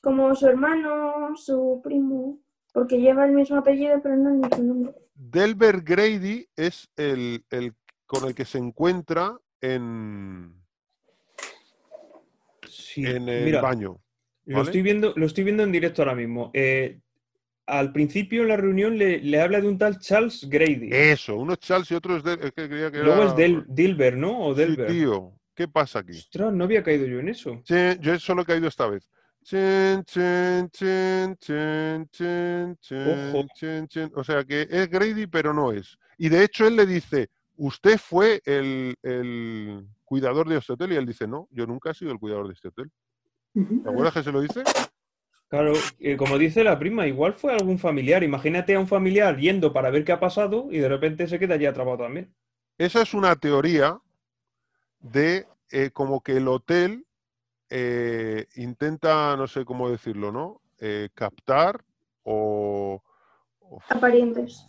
Como su hermano, su primo. Porque lleva el mismo apellido, pero no el mismo nombre. Delbert Grady es el, el con el que se encuentra en, Sí, en el mira, baño. lo, estoy viendo, lo estoy viendo en directo ahora mismo. Eh, al principio en la reunión le, le habla de un tal Charles Grady. Eso, uno es Charles y otro es, Del- es que creía que Luego era- es Del, Dilber, ¿no? O Sí, Delbert. tío. ¿Qué pasa aquí? Ostras, no había caído yo en eso. Chin, yo solo he caído esta vez. Chin, chin, chin, chin, chin, chin, Ojo. chin, chin. O sea que es Grady, pero no es. Y de hecho él le dice, usted fue el, el cuidador de este hotel. Y él dice, no, yo nunca he sido el cuidador de este hotel. ¿Te acuerdas que se lo dice? Claro, eh, como dice la prima, igual fue algún familiar. Imagínate a un familiar yendo para ver qué ha pasado y de repente se queda ya atrapado también. Esa es una teoría de eh, como que el hotel eh, intenta, no sé cómo decirlo, ¿no? Eh, captar o, o A parientes.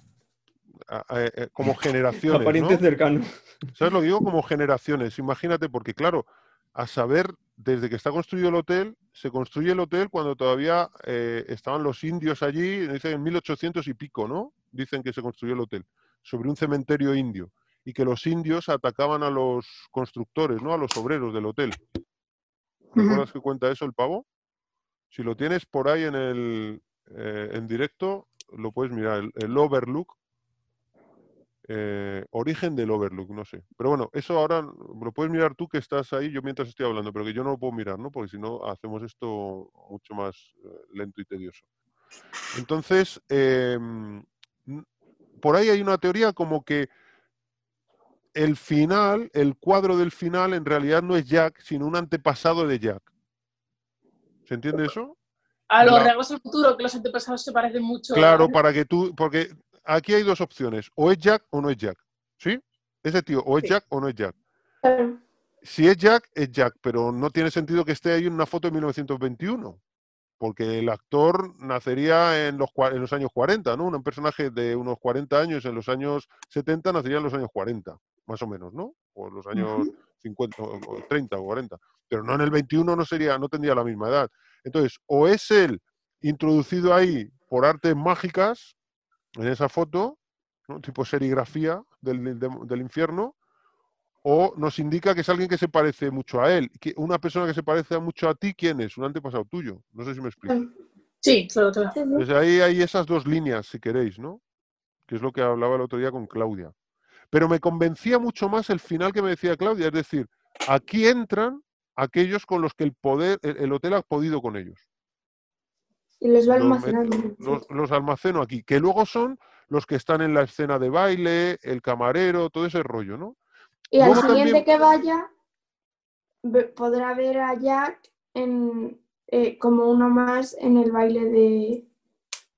a- a- eh, como [laughs] generaciones, A parientes ¿no? cercanos. ¿Sabes lo que digo? Como generaciones. Imagínate, porque claro, a saber, desde que está construido el hotel, se construye el hotel cuando todavía eh, estaban los indios allí, dicen en 1800 y pico, ¿no? Dicen que se construyó el hotel, sobre un cementerio indio, y que los indios atacaban a los constructores, ¿no? A los obreros del hotel. ¿Recuerdas que cuenta eso el pavo? Si lo tienes por ahí en el eh, en directo, lo puedes mirar, el, el Overlook, eh, origen del Overlook, no sé. Pero bueno, eso ahora lo puedes mirar tú que estás ahí, yo mientras estoy hablando, pero que yo no lo puedo mirar, ¿no? Porque si no, hacemos esto mucho más eh, lento y tedioso. Entonces, em, por ahí hay una teoría como que el final, el cuadro del final, en realidad no es Jack, sino un antepasado de Jack. ¿Se entiende eso? A los La- regresos al futuro, que los antepasados se parecen mucho. Claro, para que tú, porque aquí hay dos opciones, o es Jack o no es Jack, ¿sí? Ese tío, o es Sí. Jack o no es Jack. Si es Jack, es Jack, pero no tiene sentido que esté ahí en una foto de 1921, porque el actor nacería en los, cua- en los años 40, ¿no? Un personaje de unos 40 años en los años 70 nacería en los años 40, más o menos, ¿no? O en los años 50, o o 30 o 40. Pero no en el 21 no sería, no tendría la misma edad. Entonces, o es él introducido ahí por artes mágicas, en esa foto, ¿no? tipo serigrafía del, del- del infierno, o nos indica que es alguien que se parece mucho a él. Que una persona que se parece mucho a ti, ¿quién es? Un antepasado tuyo. No sé si me explico. Sí, claro, claro. Desde ahí hay esas dos líneas, si queréis, ¿no? Que es lo que hablaba el otro día con Claudia. Pero me convencía mucho más el final que me decía Claudia, es decir, aquí entran aquellos con los que el poder, el, el hotel ha podido con ellos. Y los va almacenando. los- los almaceno aquí, que luego son los que están en la escena de baile, el camarero, todo ese rollo, ¿no? Y al siguiente también- que vaya, podrá ver a Jack en, eh, como uno más en el baile de...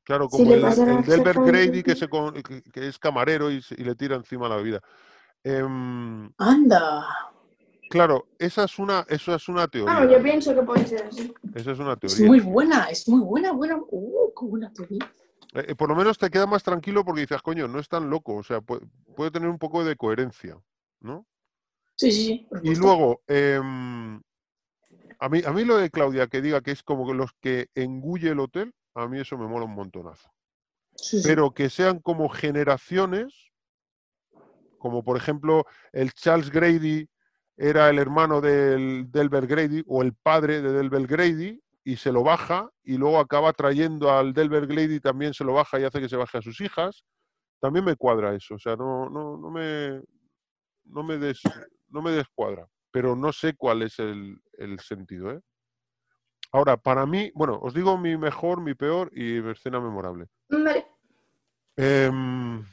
Claro, como el, el Delbert Grady que, igual. se con- que, que es camarero y, le tira encima la bebida. Em, Anda. claro, esa es una, eso es una teoría. Vamos, yo pienso que puede ser así. Esa es una Es teoría. muy buena, es muy buena, buena. Uh, qué buena teoría. Eh, eh, por lo menos te queda más tranquilo porque dices, coño, no es tan loco, o sea, puede, puede tener un poco de coherencia, ¿no? Sí, sí, Y luego, em, a, mí, a mí lo de Claudia, que diga que es como que los que engulle el hotel, a mí eso me mola un montonazo. Sí, sí. Pero que sean como generaciones, como por ejemplo el Charles Grady era el hermano del Delbert Grady o el padre de Delbert Grady y se lo baja y luego acaba trayendo al Delbert Grady también se lo baja y hace que se baje a sus hijas. También me cuadra eso, o sea, no, no, no me no me des, no me descuadra, pero no sé cuál es el, el sentido, ¿eh? Ahora, para mí, bueno, os digo mi mejor, mi peor y mi escena memorable. Vale. Em,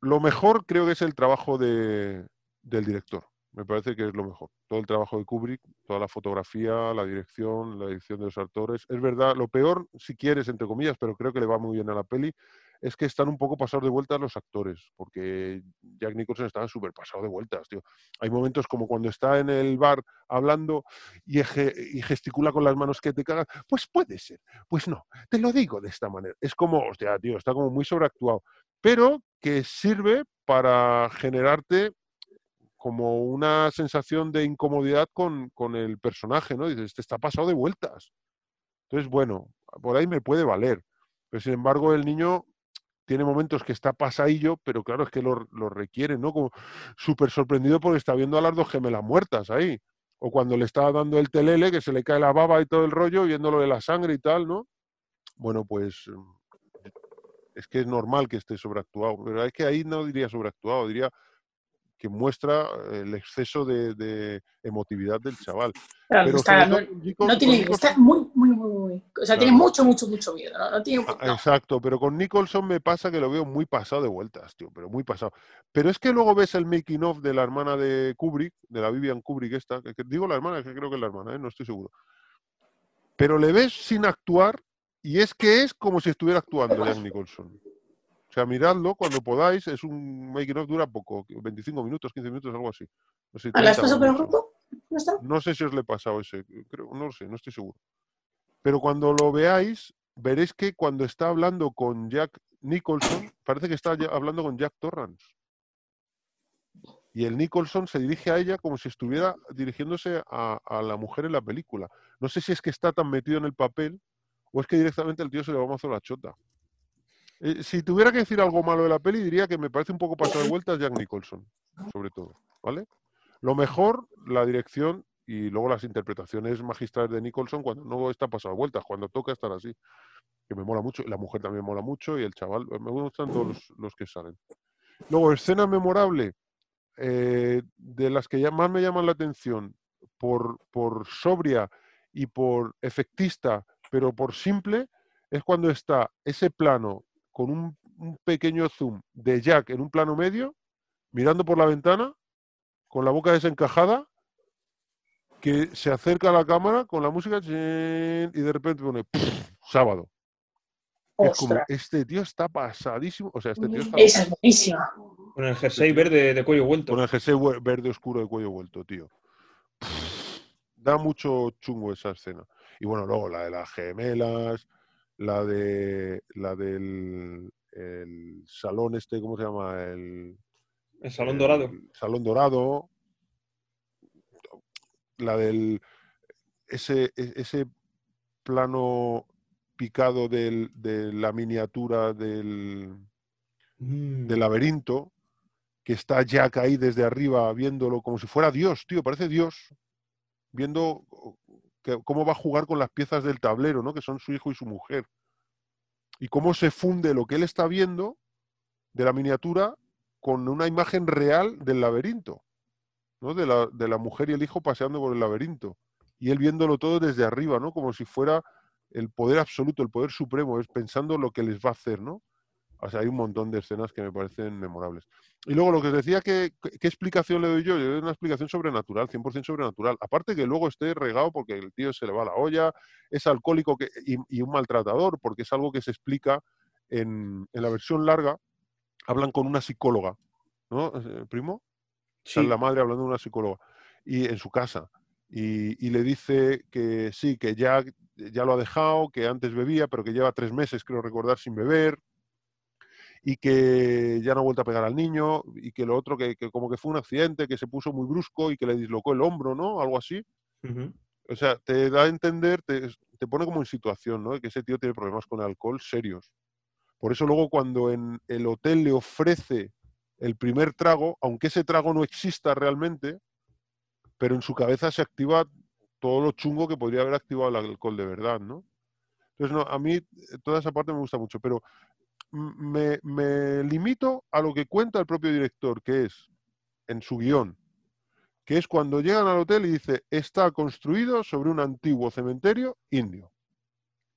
lo mejor creo que es el trabajo de, del director. Me parece que es lo mejor. Todo el trabajo de Kubrick, toda la fotografía, la dirección, la dirección de los actores. Es verdad, lo peor, si quieres, entre comillas, pero creo que le va muy bien a la peli, es que están un poco pasados de vueltas los actores, porque Jack Nicholson estaba súper pasado de vueltas, tío. Hay momentos como cuando está en el bar hablando y, gesticula con las manos que te cagas. Pues puede ser, pues no, te lo digo de esta manera. Es como, hostia, tío, está como muy sobreactuado, pero que sirve para generarte como una sensación de incomodidad con, con el personaje, ¿no? Dices, este está pasado de vueltas. Entonces, bueno, por ahí me puede valer. Pero sin embargo, el niño tiene momentos que está pasadillo, pero claro, es que lo, lo requiere, ¿no? Como súper sorprendido porque está viendo a las dos gemelas muertas ahí. O cuando le está dando el telele, que se le cae la baba y todo el rollo, viendo lo de la sangre y tal, ¿no? Bueno, pues mm, es que es normal que esté sobreactuado. Pero es que ahí no diría sobreactuado, diría que muestra eh, el exceso de, de emotividad del chaval. Claro, Pero está- no, tiene, está muy, muy, muy, muy. O sea, tiene mucho, mucho, mucho miedo. No, no tiene. Ah, no. Exacto, pero con Nicholson me pasa que lo veo muy pasado de vueltas, tío, pero muy pasado. Pero es que luego ves el making of de la hermana de Kubrick, de la Vivian Kubrick esta, que, que digo la hermana, que creo que es la hermana, ¿eh? no estoy seguro. pero le ves sin actuar y es que es como si estuviera actuando Jack Nicholson. O sea, miradlo cuando podáis, es un making of dura poco, 25 minutos, 15 minutos, algo así. No sé, ¿A las 30 paso por minutos. grupo? ¿No está? No sé si os le he pasado ese, creo, no lo sé, no estoy seguro. Pero cuando lo veáis, veréis que cuando está hablando con Jack Nicholson, parece que está hablando con Jack Torrance. Y el Nicholson se dirige a ella como si estuviera dirigiéndose a, la mujer en la película. No sé si es que está tan metido en el papel o es que directamente el tío se le va a mazo la chota. Eh, si tuviera que decir algo malo de la peli, diría que me parece un poco pasado de vueltas Jack Nicholson, sobre todo. ¿Vale? Lo mejor, la dirección y luego las interpretaciones magistrales de Nicholson cuando no está pasado vueltas, cuando toca estar así. Que me mola mucho. La mujer también mola mucho y el chaval. Me gustan todos los, los que salen. Luego, escena memorable. eh, de las que más me llaman la atención por, por sobria y por efectista, pero por simple, es cuando está ese plano con un, un pequeño zoom de Jack en un plano medio, mirando por la ventana, con la boca desencajada, que se acerca a la cámara con la música y de repente pone "Pff, sábado. Es como, este tío está pasadísimo. O sea, este tío está esa es buenísima. Con el jersey verde de cuello vuelto. con el jersey verde oscuro de cuello vuelto, tío. Da mucho chungo esa escena. Y bueno, luego la de las gemelas, la de la del el salón este, ¿cómo se llama? El, El salón el dorado. Salón dorado. La del ese, e- ese plano picado del- de la miniatura del, Mm. del laberinto, que está Jack ahí desde arriba viéndolo como si fuera Dios, tío, parece Dios, viendo que- cómo va a jugar con las piezas del tablero, ¿no? Que son su hijo y su mujer. Y cómo se funde lo que él está viendo de la miniatura con una imagen real del laberinto, De la, mujer y el hijo paseando por el laberinto. Y él viéndolo todo desde arriba, ¿no? Como si fuera el poder absoluto, el poder supremo, es pensando lo que les va a hacer, ¿no? O sea, hay un montón de escenas que me parecen memorables. Y luego lo que os decía, que, ¿qué explicación le doy yo? Yo doy una explicación sobrenatural, 100% sobrenatural. Aparte que luego esté regado porque el tío se le va la olla, es alcohólico que, y, y un maltratador, porque es algo que se explica en, en la versión larga. Hablan con una psicóloga, ¿no, eh, Sale la madre hablando de una psicóloga y en su casa. Y, y le dice que sí, que ya, ya lo ha dejado, que antes bebía, pero que lleva tres meses, creo recordar, sin beber, y que ya no ha vuelto a pegar al niño, y que lo otro, que, que como que fue un accidente, que se puso muy brusco y que le dislocó el hombro, ¿no? Algo así. O sea, te da a entender, te, te pone como en situación, ¿no? Que ese tío tiene problemas con el alcohol serios. Por eso luego cuando en el hotel le ofrece el primer trago, aunque ese trago no exista realmente, pero en su cabeza se activa todo lo chungo que podría haber activado el alcohol de verdad, ¿no? Entonces, no, a mí eh, toda esa parte me gusta mucho, pero me, me limito a lo que cuenta el propio director, que es en su guion, que es cuando llegan al hotel y dice, está construido sobre un antiguo cementerio indio.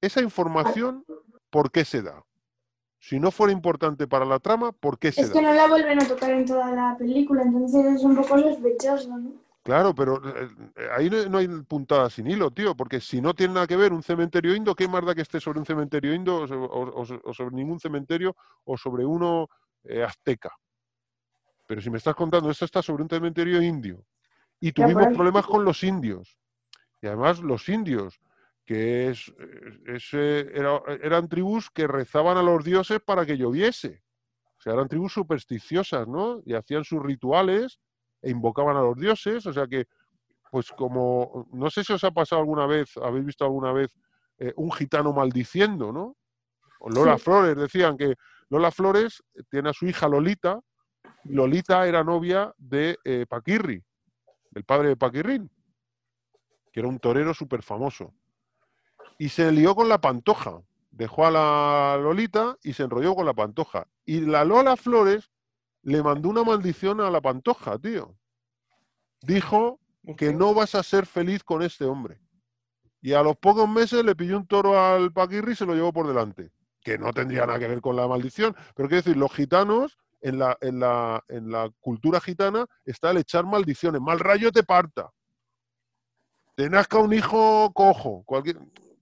Esa información, ¿por qué se da? Si no fuera importante para la trama, ¿por qué se Es da? que no la vuelven a tocar en toda la película, entonces es un poco sospechoso, ¿no? Claro, pero eh, ahí no, hay puntada sin hilo, tío, porque si no tiene nada que ver un cementerio indo, ¿qué más da que esté sobre un cementerio indo o, so- o- o- o sobre ningún cementerio o sobre uno eh, azteca? Pero si me estás contando, esto está sobre un cementerio indio y tuvimos problemas con los indios. Y además los indios, que es, es, eh, era- eran tribus que rezaban a los dioses para que lloviese. O sea, eran tribus supersticiosas, ¿no? Y hacían sus rituales e invocaban a los dioses. O sea que, pues como, no sé si os ha pasado alguna vez, habéis visto alguna vez eh, un gitano maldiciendo, ¿no? O Lola Sí. Flores, decían que Lola Flores tiene a su hija Lolita. Lolita era novia de eh, Paquirri, el padre de Paquirrín, que era un torero súper famoso. Y se lió con la pantoja. Dejó a la Lolita y se enrolló con la pantoja. Y la Lola Flores le mandó una maldición a la pantoja, tío. Dijo que no vas a ser feliz con este hombre. Y a los pocos meses le pilló un toro al Paquirri y se lo llevó por delante. Que no tendría nada que ver con la maldición. Pero quiero decir, los gitanos, en la, en la, en la cultura gitana, está el echar maldiciones. Mal rayo te parta. Te nazca un hijo cojo. Cualquier...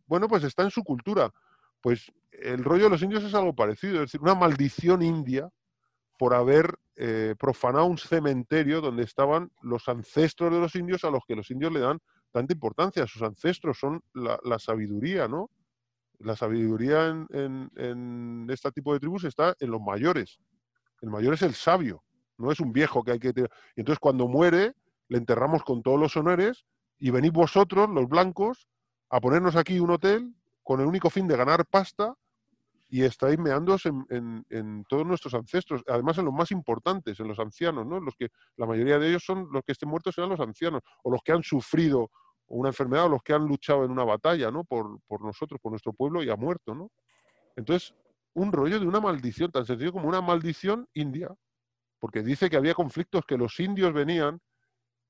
bueno, pues está en su cultura. Pues el rollo de los indios es algo parecido, es decir, una maldición india por haber eh, profanado un cementerio donde estaban los ancestros de los indios a los que los indios le dan tanta importancia. Sus ancestros son la, sabiduría, ¿no? La sabiduría en, en- este tipo de tribus está en los mayores. El mayor es el sabio, no es un viejo que hay que... Y entonces cuando muere, le enterramos con todos los honores y venís vosotros, los blancos, a ponernos aquí un hotel con el único fin de ganar pasta y estáis meándoos en, en- todos nuestros ancestros, además en los más importantes, en los ancianos, ¿no? Los que la mayoría de ellos son los que estén muertos serán los ancianos, o los que han sufrido una enfermedad, o los que han luchado en una batalla, ¿no? Por, por nosotros, por nuestro pueblo y ha muerto, ¿no? Entonces, un rollo de una maldición, tan sencillo como una maldición india, porque dice que había conflictos que los indios venían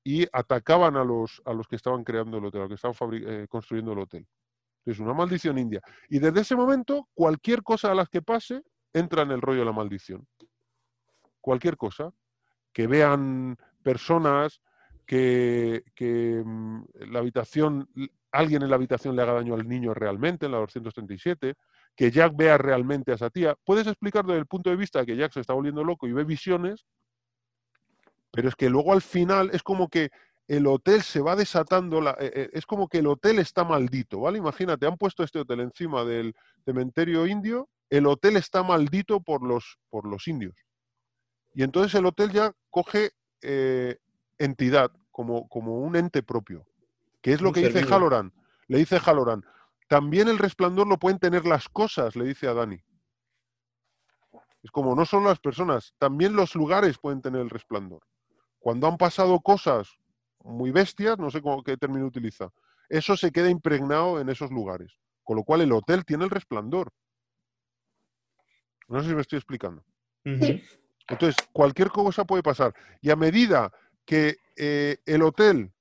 y atacaban a los, a los que estaban creando el hotel, a los que estaban eh, construyendo el hotel. Entonces, una maldición india. Y desde ese momento, cualquier cosa a las que pase entra en el rollo de la maldición. Cualquier cosa. Que vean personas, que, que, mm, la habitación, alguien en la habitación le haga daño al niño realmente, en la 237, que Jack vea realmente a esa tía. Puedes explicar desde el punto de vista de que Jack se está volviendo loco y ve visiones, pero es que luego al final es como que el hotel se va desatando, la- eh, eh, es como que el hotel está maldito, ¿vale? Imagínate, han puesto este hotel encima del cementerio indio, el hotel está maldito por los, por los indios. Y entonces el hotel ya coge eh, entidad, como, como un ente propio, que es lo Un que dice. Halloran. Le dice Halloran, también el resplandor lo pueden tener las cosas, le dice a Dani. Es como no solo las personas, también los lugares pueden tener el resplandor. Cuando han pasado cosas muy bestias, no sé cómo, qué término utiliza, eso se queda impregnado en esos lugares. Con lo cual el hotel tiene el resplandor. No sé si me estoy explicando. Entonces, cualquier cosa puede pasar. Y a medida que eh, el hotel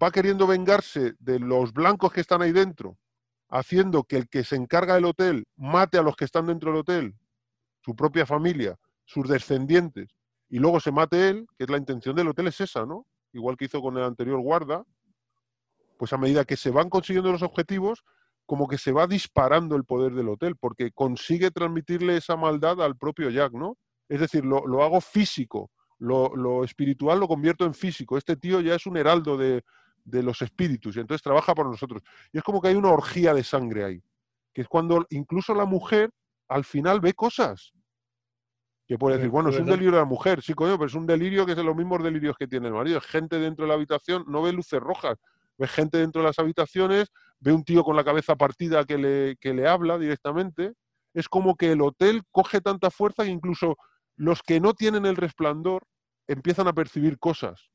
va queriendo vengarse de los blancos que están ahí dentro, haciendo que el que se encarga del hotel mate a los que están dentro del hotel, su propia familia, sus descendientes, y luego se mate él, que es la intención del hotel es esa, ¿no? Igual que hizo con el anterior guarda, pues a medida que se van consiguiendo los objetivos, como que se va disparando el poder del hotel, porque consigue transmitirle esa maldad al propio Jack, ¿no? Es decir, lo, lo hago físico, lo, lo espiritual lo convierto en físico. Este tío ya es un heraldo de, de los espíritus y entonces trabaja por nosotros. Y es como que hay una orgía de sangre ahí, que es cuando incluso la mujer al final ve cosas. Que puede Es decir, bueno, es un delirio de la mujer, sí, coño, pero es un delirio que es de los mismos delirios que tiene el marido. Es gente dentro de la habitación, no ve luces rojas, ve gente dentro de las habitaciones, ve un tío con la cabeza partida que le, que le habla directamente. Es como que el hotel coge tanta fuerza que incluso los que no tienen el resplandor empiezan a percibir cosas.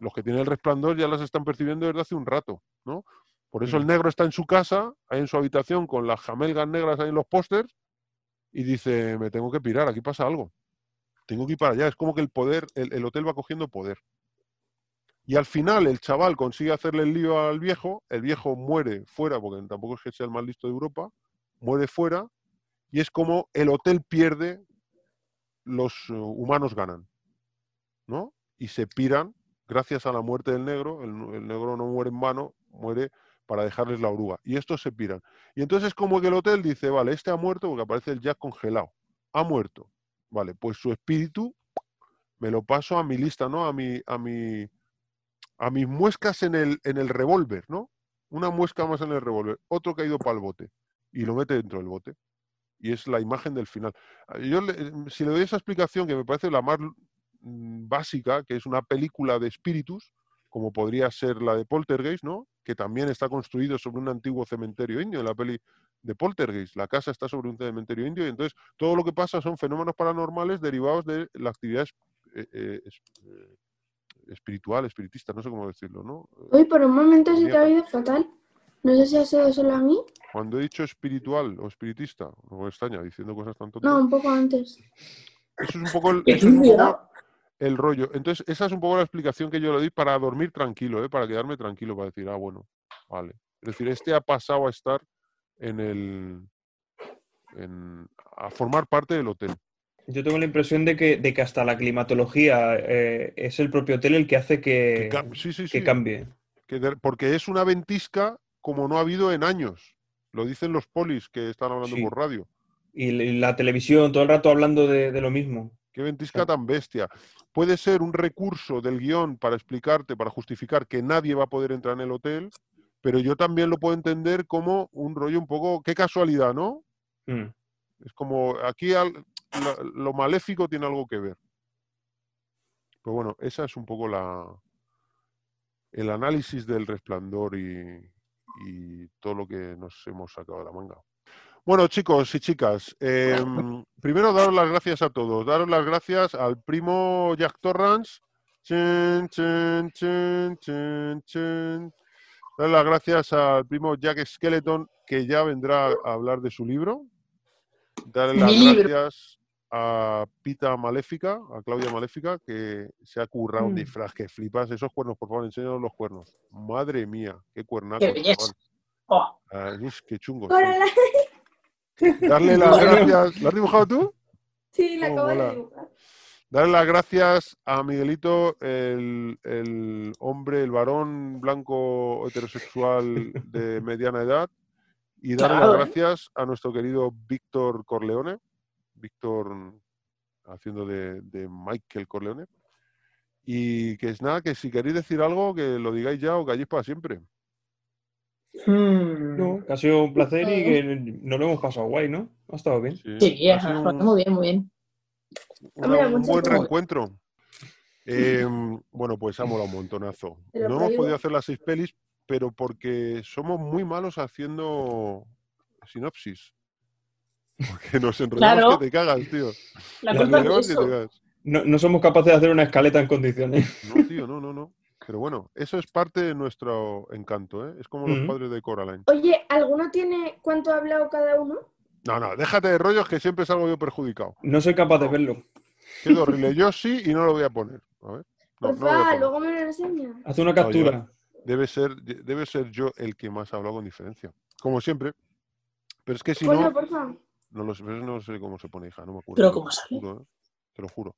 Los que tienen el resplandor ya las están percibiendo desde hace un rato, ¿no? Por eso el Mm. negro está en su casa, ahí en su habitación, con las jamelgas negras ahí en los pósters, y dice, me tengo que pirar, aquí pasa algo. Tengo que ir para allá. Es como que el poder, el, el hotel va cogiendo poder. Y al final el chaval consigue hacerle el lío al viejo, el viejo muere fuera, porque tampoco es que sea el más listo de Europa, muere fuera, y es como el hotel pierde, los eh, humanos ganan, ¿no? Y se piran gracias a la muerte del negro, el negro no muere en vano, muere para dejarles la oruga. Y estos se piran. Y entonces es como que el hotel dice, vale, este ha muerto porque aparece el Jack congelado. Ha muerto. Vale, pues su espíritu me lo paso a mi lista, ¿no? A mi, a mi, a mis muescas en el, en el revólver, ¿no? Una muesca más en el revólver, otro que ha ido para el bote y lo mete dentro del bote. Y es la imagen del final. Yo, si le doy esa explicación, que me parece la más mm, básica, que es una película de espíritus, como podría ser la de Poltergeist, ¿no? Que también está construido sobre un antiguo cementerio indio, en la peli de Poltergeist. La casa está sobre un cementerio indio y entonces todo lo que pasa son fenómenos paranormales derivados de la actividad es- eh, eh, es- eh, espiritual, espiritista, no sé cómo decirlo, ¿no? Uy, por un momento se te ha oído fatal. No sé si ha sido solo a mí. Cuando he dicho espiritual o espiritista, no me extraña diciendo cosas tan tontas. No, un poco antes. Eso es un poco el, ¡Qué eso es un poco! El rollo. Entonces, esa es un poco la explicación que yo le doy para dormir tranquilo, ¿eh? para quedarme tranquilo, para decir, ah, bueno, vale. Es decir, este ha pasado a estar en el. en- a formar parte del hotel. Yo tengo la impresión de que, de que hasta la climatología eh, es el propio hotel el que hace Que que, cam- sí, sí, que sí. cambie. de- porque es una ventisca como no ha habido en años. Lo dicen los polis que están hablando por radio. Y la televisión, todo el rato hablando de, de lo mismo. Qué ventisca tan bestia. Puede ser un recurso del guion para explicarte, para justificar que nadie va a poder entrar en el hotel, pero yo también lo puedo entender como un rollo un poco, qué casualidad, ¿no? Mm. Es como aquí al- lo, lo maléfico tiene algo que ver. Pero bueno, esa es un poco la el análisis del resplandor y, y todo lo que nos hemos sacado de la manga. Bueno, chicos y chicas, em, primero daros las gracias a todos. Daros las gracias al primo Jack Torrance. Chin, las gracias al primo Jack Skeleton, que ya vendrá a hablar de su libro. Darle las libro. gracias a Pita Maléfica, a Claudia Maléfica, que se ha currado un Mm. disfraz que flipas. Esos cuernos, por favor, enséñanos los cuernos. Madre mía, qué cuernazos. Qué belleza. Oh, Ah, qué chungos. Darle [laughs] las gracias. ¿Lo has dibujado tú? Sí, la Oh, acabo mola. de dibujar. Darle las gracias a Miguelito, el, el hombre, el varón blanco heterosexual de [laughs] mediana edad. Y darle Claro, las ¿eh? gracias a nuestro querido Víctor Corleone. Víctor haciendo de, de Michael Corleone. Y que es nada, que si queréis decir algo, que lo digáis ya o calléis para siempre. Mm. No, que ha sido un placer y que nos lo hemos pasado guay, ¿no? Ha estado bien. Sí, Sí, ha sido un- muy bien, muy bien. una- un buen reencuentro. Em, bueno, pues ha molado un montonazo. [laughs] No hemos podido hacer las seis pelis, pero porque somos muy malos haciendo sinopsis. [laughs] Porque nos enrollamos Claro. que te cagas, tío. La Nos culpa es eso. cagas. No, no somos capaces de hacer una escaleta en condiciones. No, tío, no, no, no. Pero bueno, eso es parte de nuestro encanto, ¿eh? Es como los padres de Coraline. Oye, ¿alguno tiene cuánto ha hablado cada uno? No, no, déjate de rollos que siempre salgo yo perjudicado. No soy capaz de verlo. Qué horrible. [laughs] Yo sí y no lo voy a poner. A ver. No, a Porfa, poner. luego me lo enseñas. Haz una yo- captura. Debe ser, de- debe ser yo el que más ha hablado con diferencia. Como siempre. Pero es que si Ponlo, no, porfa. no lo sé, no sé cómo se pone, hija, no me acuerdo. Pero Te ¿cómo lo sale? juro, ¿eh? Te lo juro.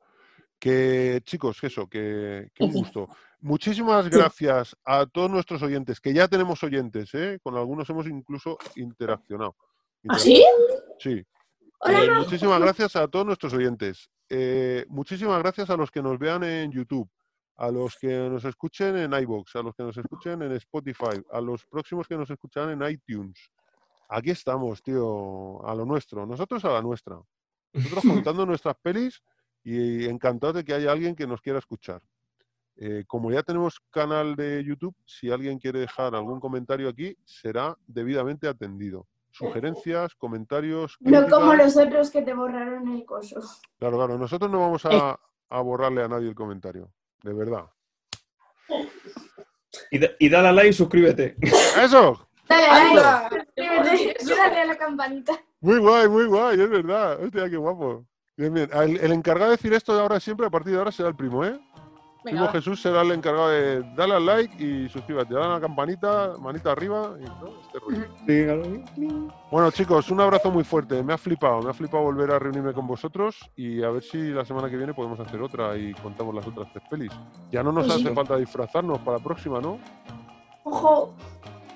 Que, chicos, que eso, que, que un gusto. Muchísimas gracias a todos nuestros oyentes, que ya tenemos oyentes, ¿eh? Con algunos hemos incluso interaccionado. ¿Ah, sí? Sí. Hola, Eh, ma. muchísimas gracias a todos nuestros oyentes. Eh, muchísimas gracias a los que nos vean en YouTube, a los que nos escuchen en iBox, a los que nos escuchen en Spotify, a los próximos que nos escucharán en iTunes. Aquí estamos, tío, a lo nuestro. Nosotros a la nuestra. Nosotros [laughs] contando nuestras pelis y encantados de que haya alguien que nos quiera escuchar. Eh, como ya tenemos canal de YouTube, si alguien quiere dejar algún comentario aquí, será debidamente atendido. Sugerencias, comentarios. No como los otros que te borraron el coso. Claro, claro, nosotros no vamos a, a borrarle a nadie el comentario, de verdad. Y, da- y dale a like y suscríbete. ¡Eso! Dale, Anda. dale. Suscríbete, dale a la campanita. Muy guay, muy guay, es verdad. Hostia, qué guapo. Bien, bien. El, el encargado de decir esto de ahora siempre, a partir de ahora, será el primo, ¿eh? Venga. Jesús será el encargado de darle al like y suscríbete. Dale a la campanita, manita arriba y ¿no? este claro. Bueno, chicos, un abrazo muy fuerte. Me ha flipado, me ha flipado volver a reunirme con vosotros y a ver si la semana que viene podemos hacer otra y contamos las otras tres pelis. Ya no nos Pues hace falta disfrazarnos para la próxima, ¿no? Ojo.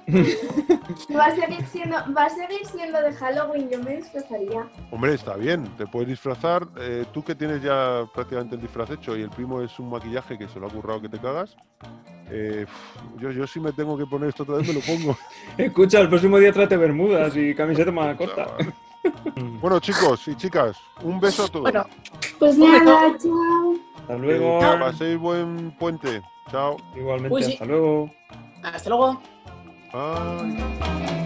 [laughs] Va a seguir siendo, va a seguir siendo de Halloween, yo me disfrazaría. Hombre, está bien, te puedes disfrazar. eh, tú que tienes ya prácticamente el disfraz hecho y el primo es un maquillaje que se lo ha currado que te cagas. eh, yo, yo si me tengo que poner esto otra vez me lo pongo. [laughs] Escucha, el próximo día trate bermudas y camiseta más corta. [laughs] Bueno, chicos y chicas, un beso a todos. Bueno, Pues nada, chao. Hasta Que luego. paséis buen puente. Chao. Igualmente, Uy, sí. hasta luego. hasta luego. Oh, Bye.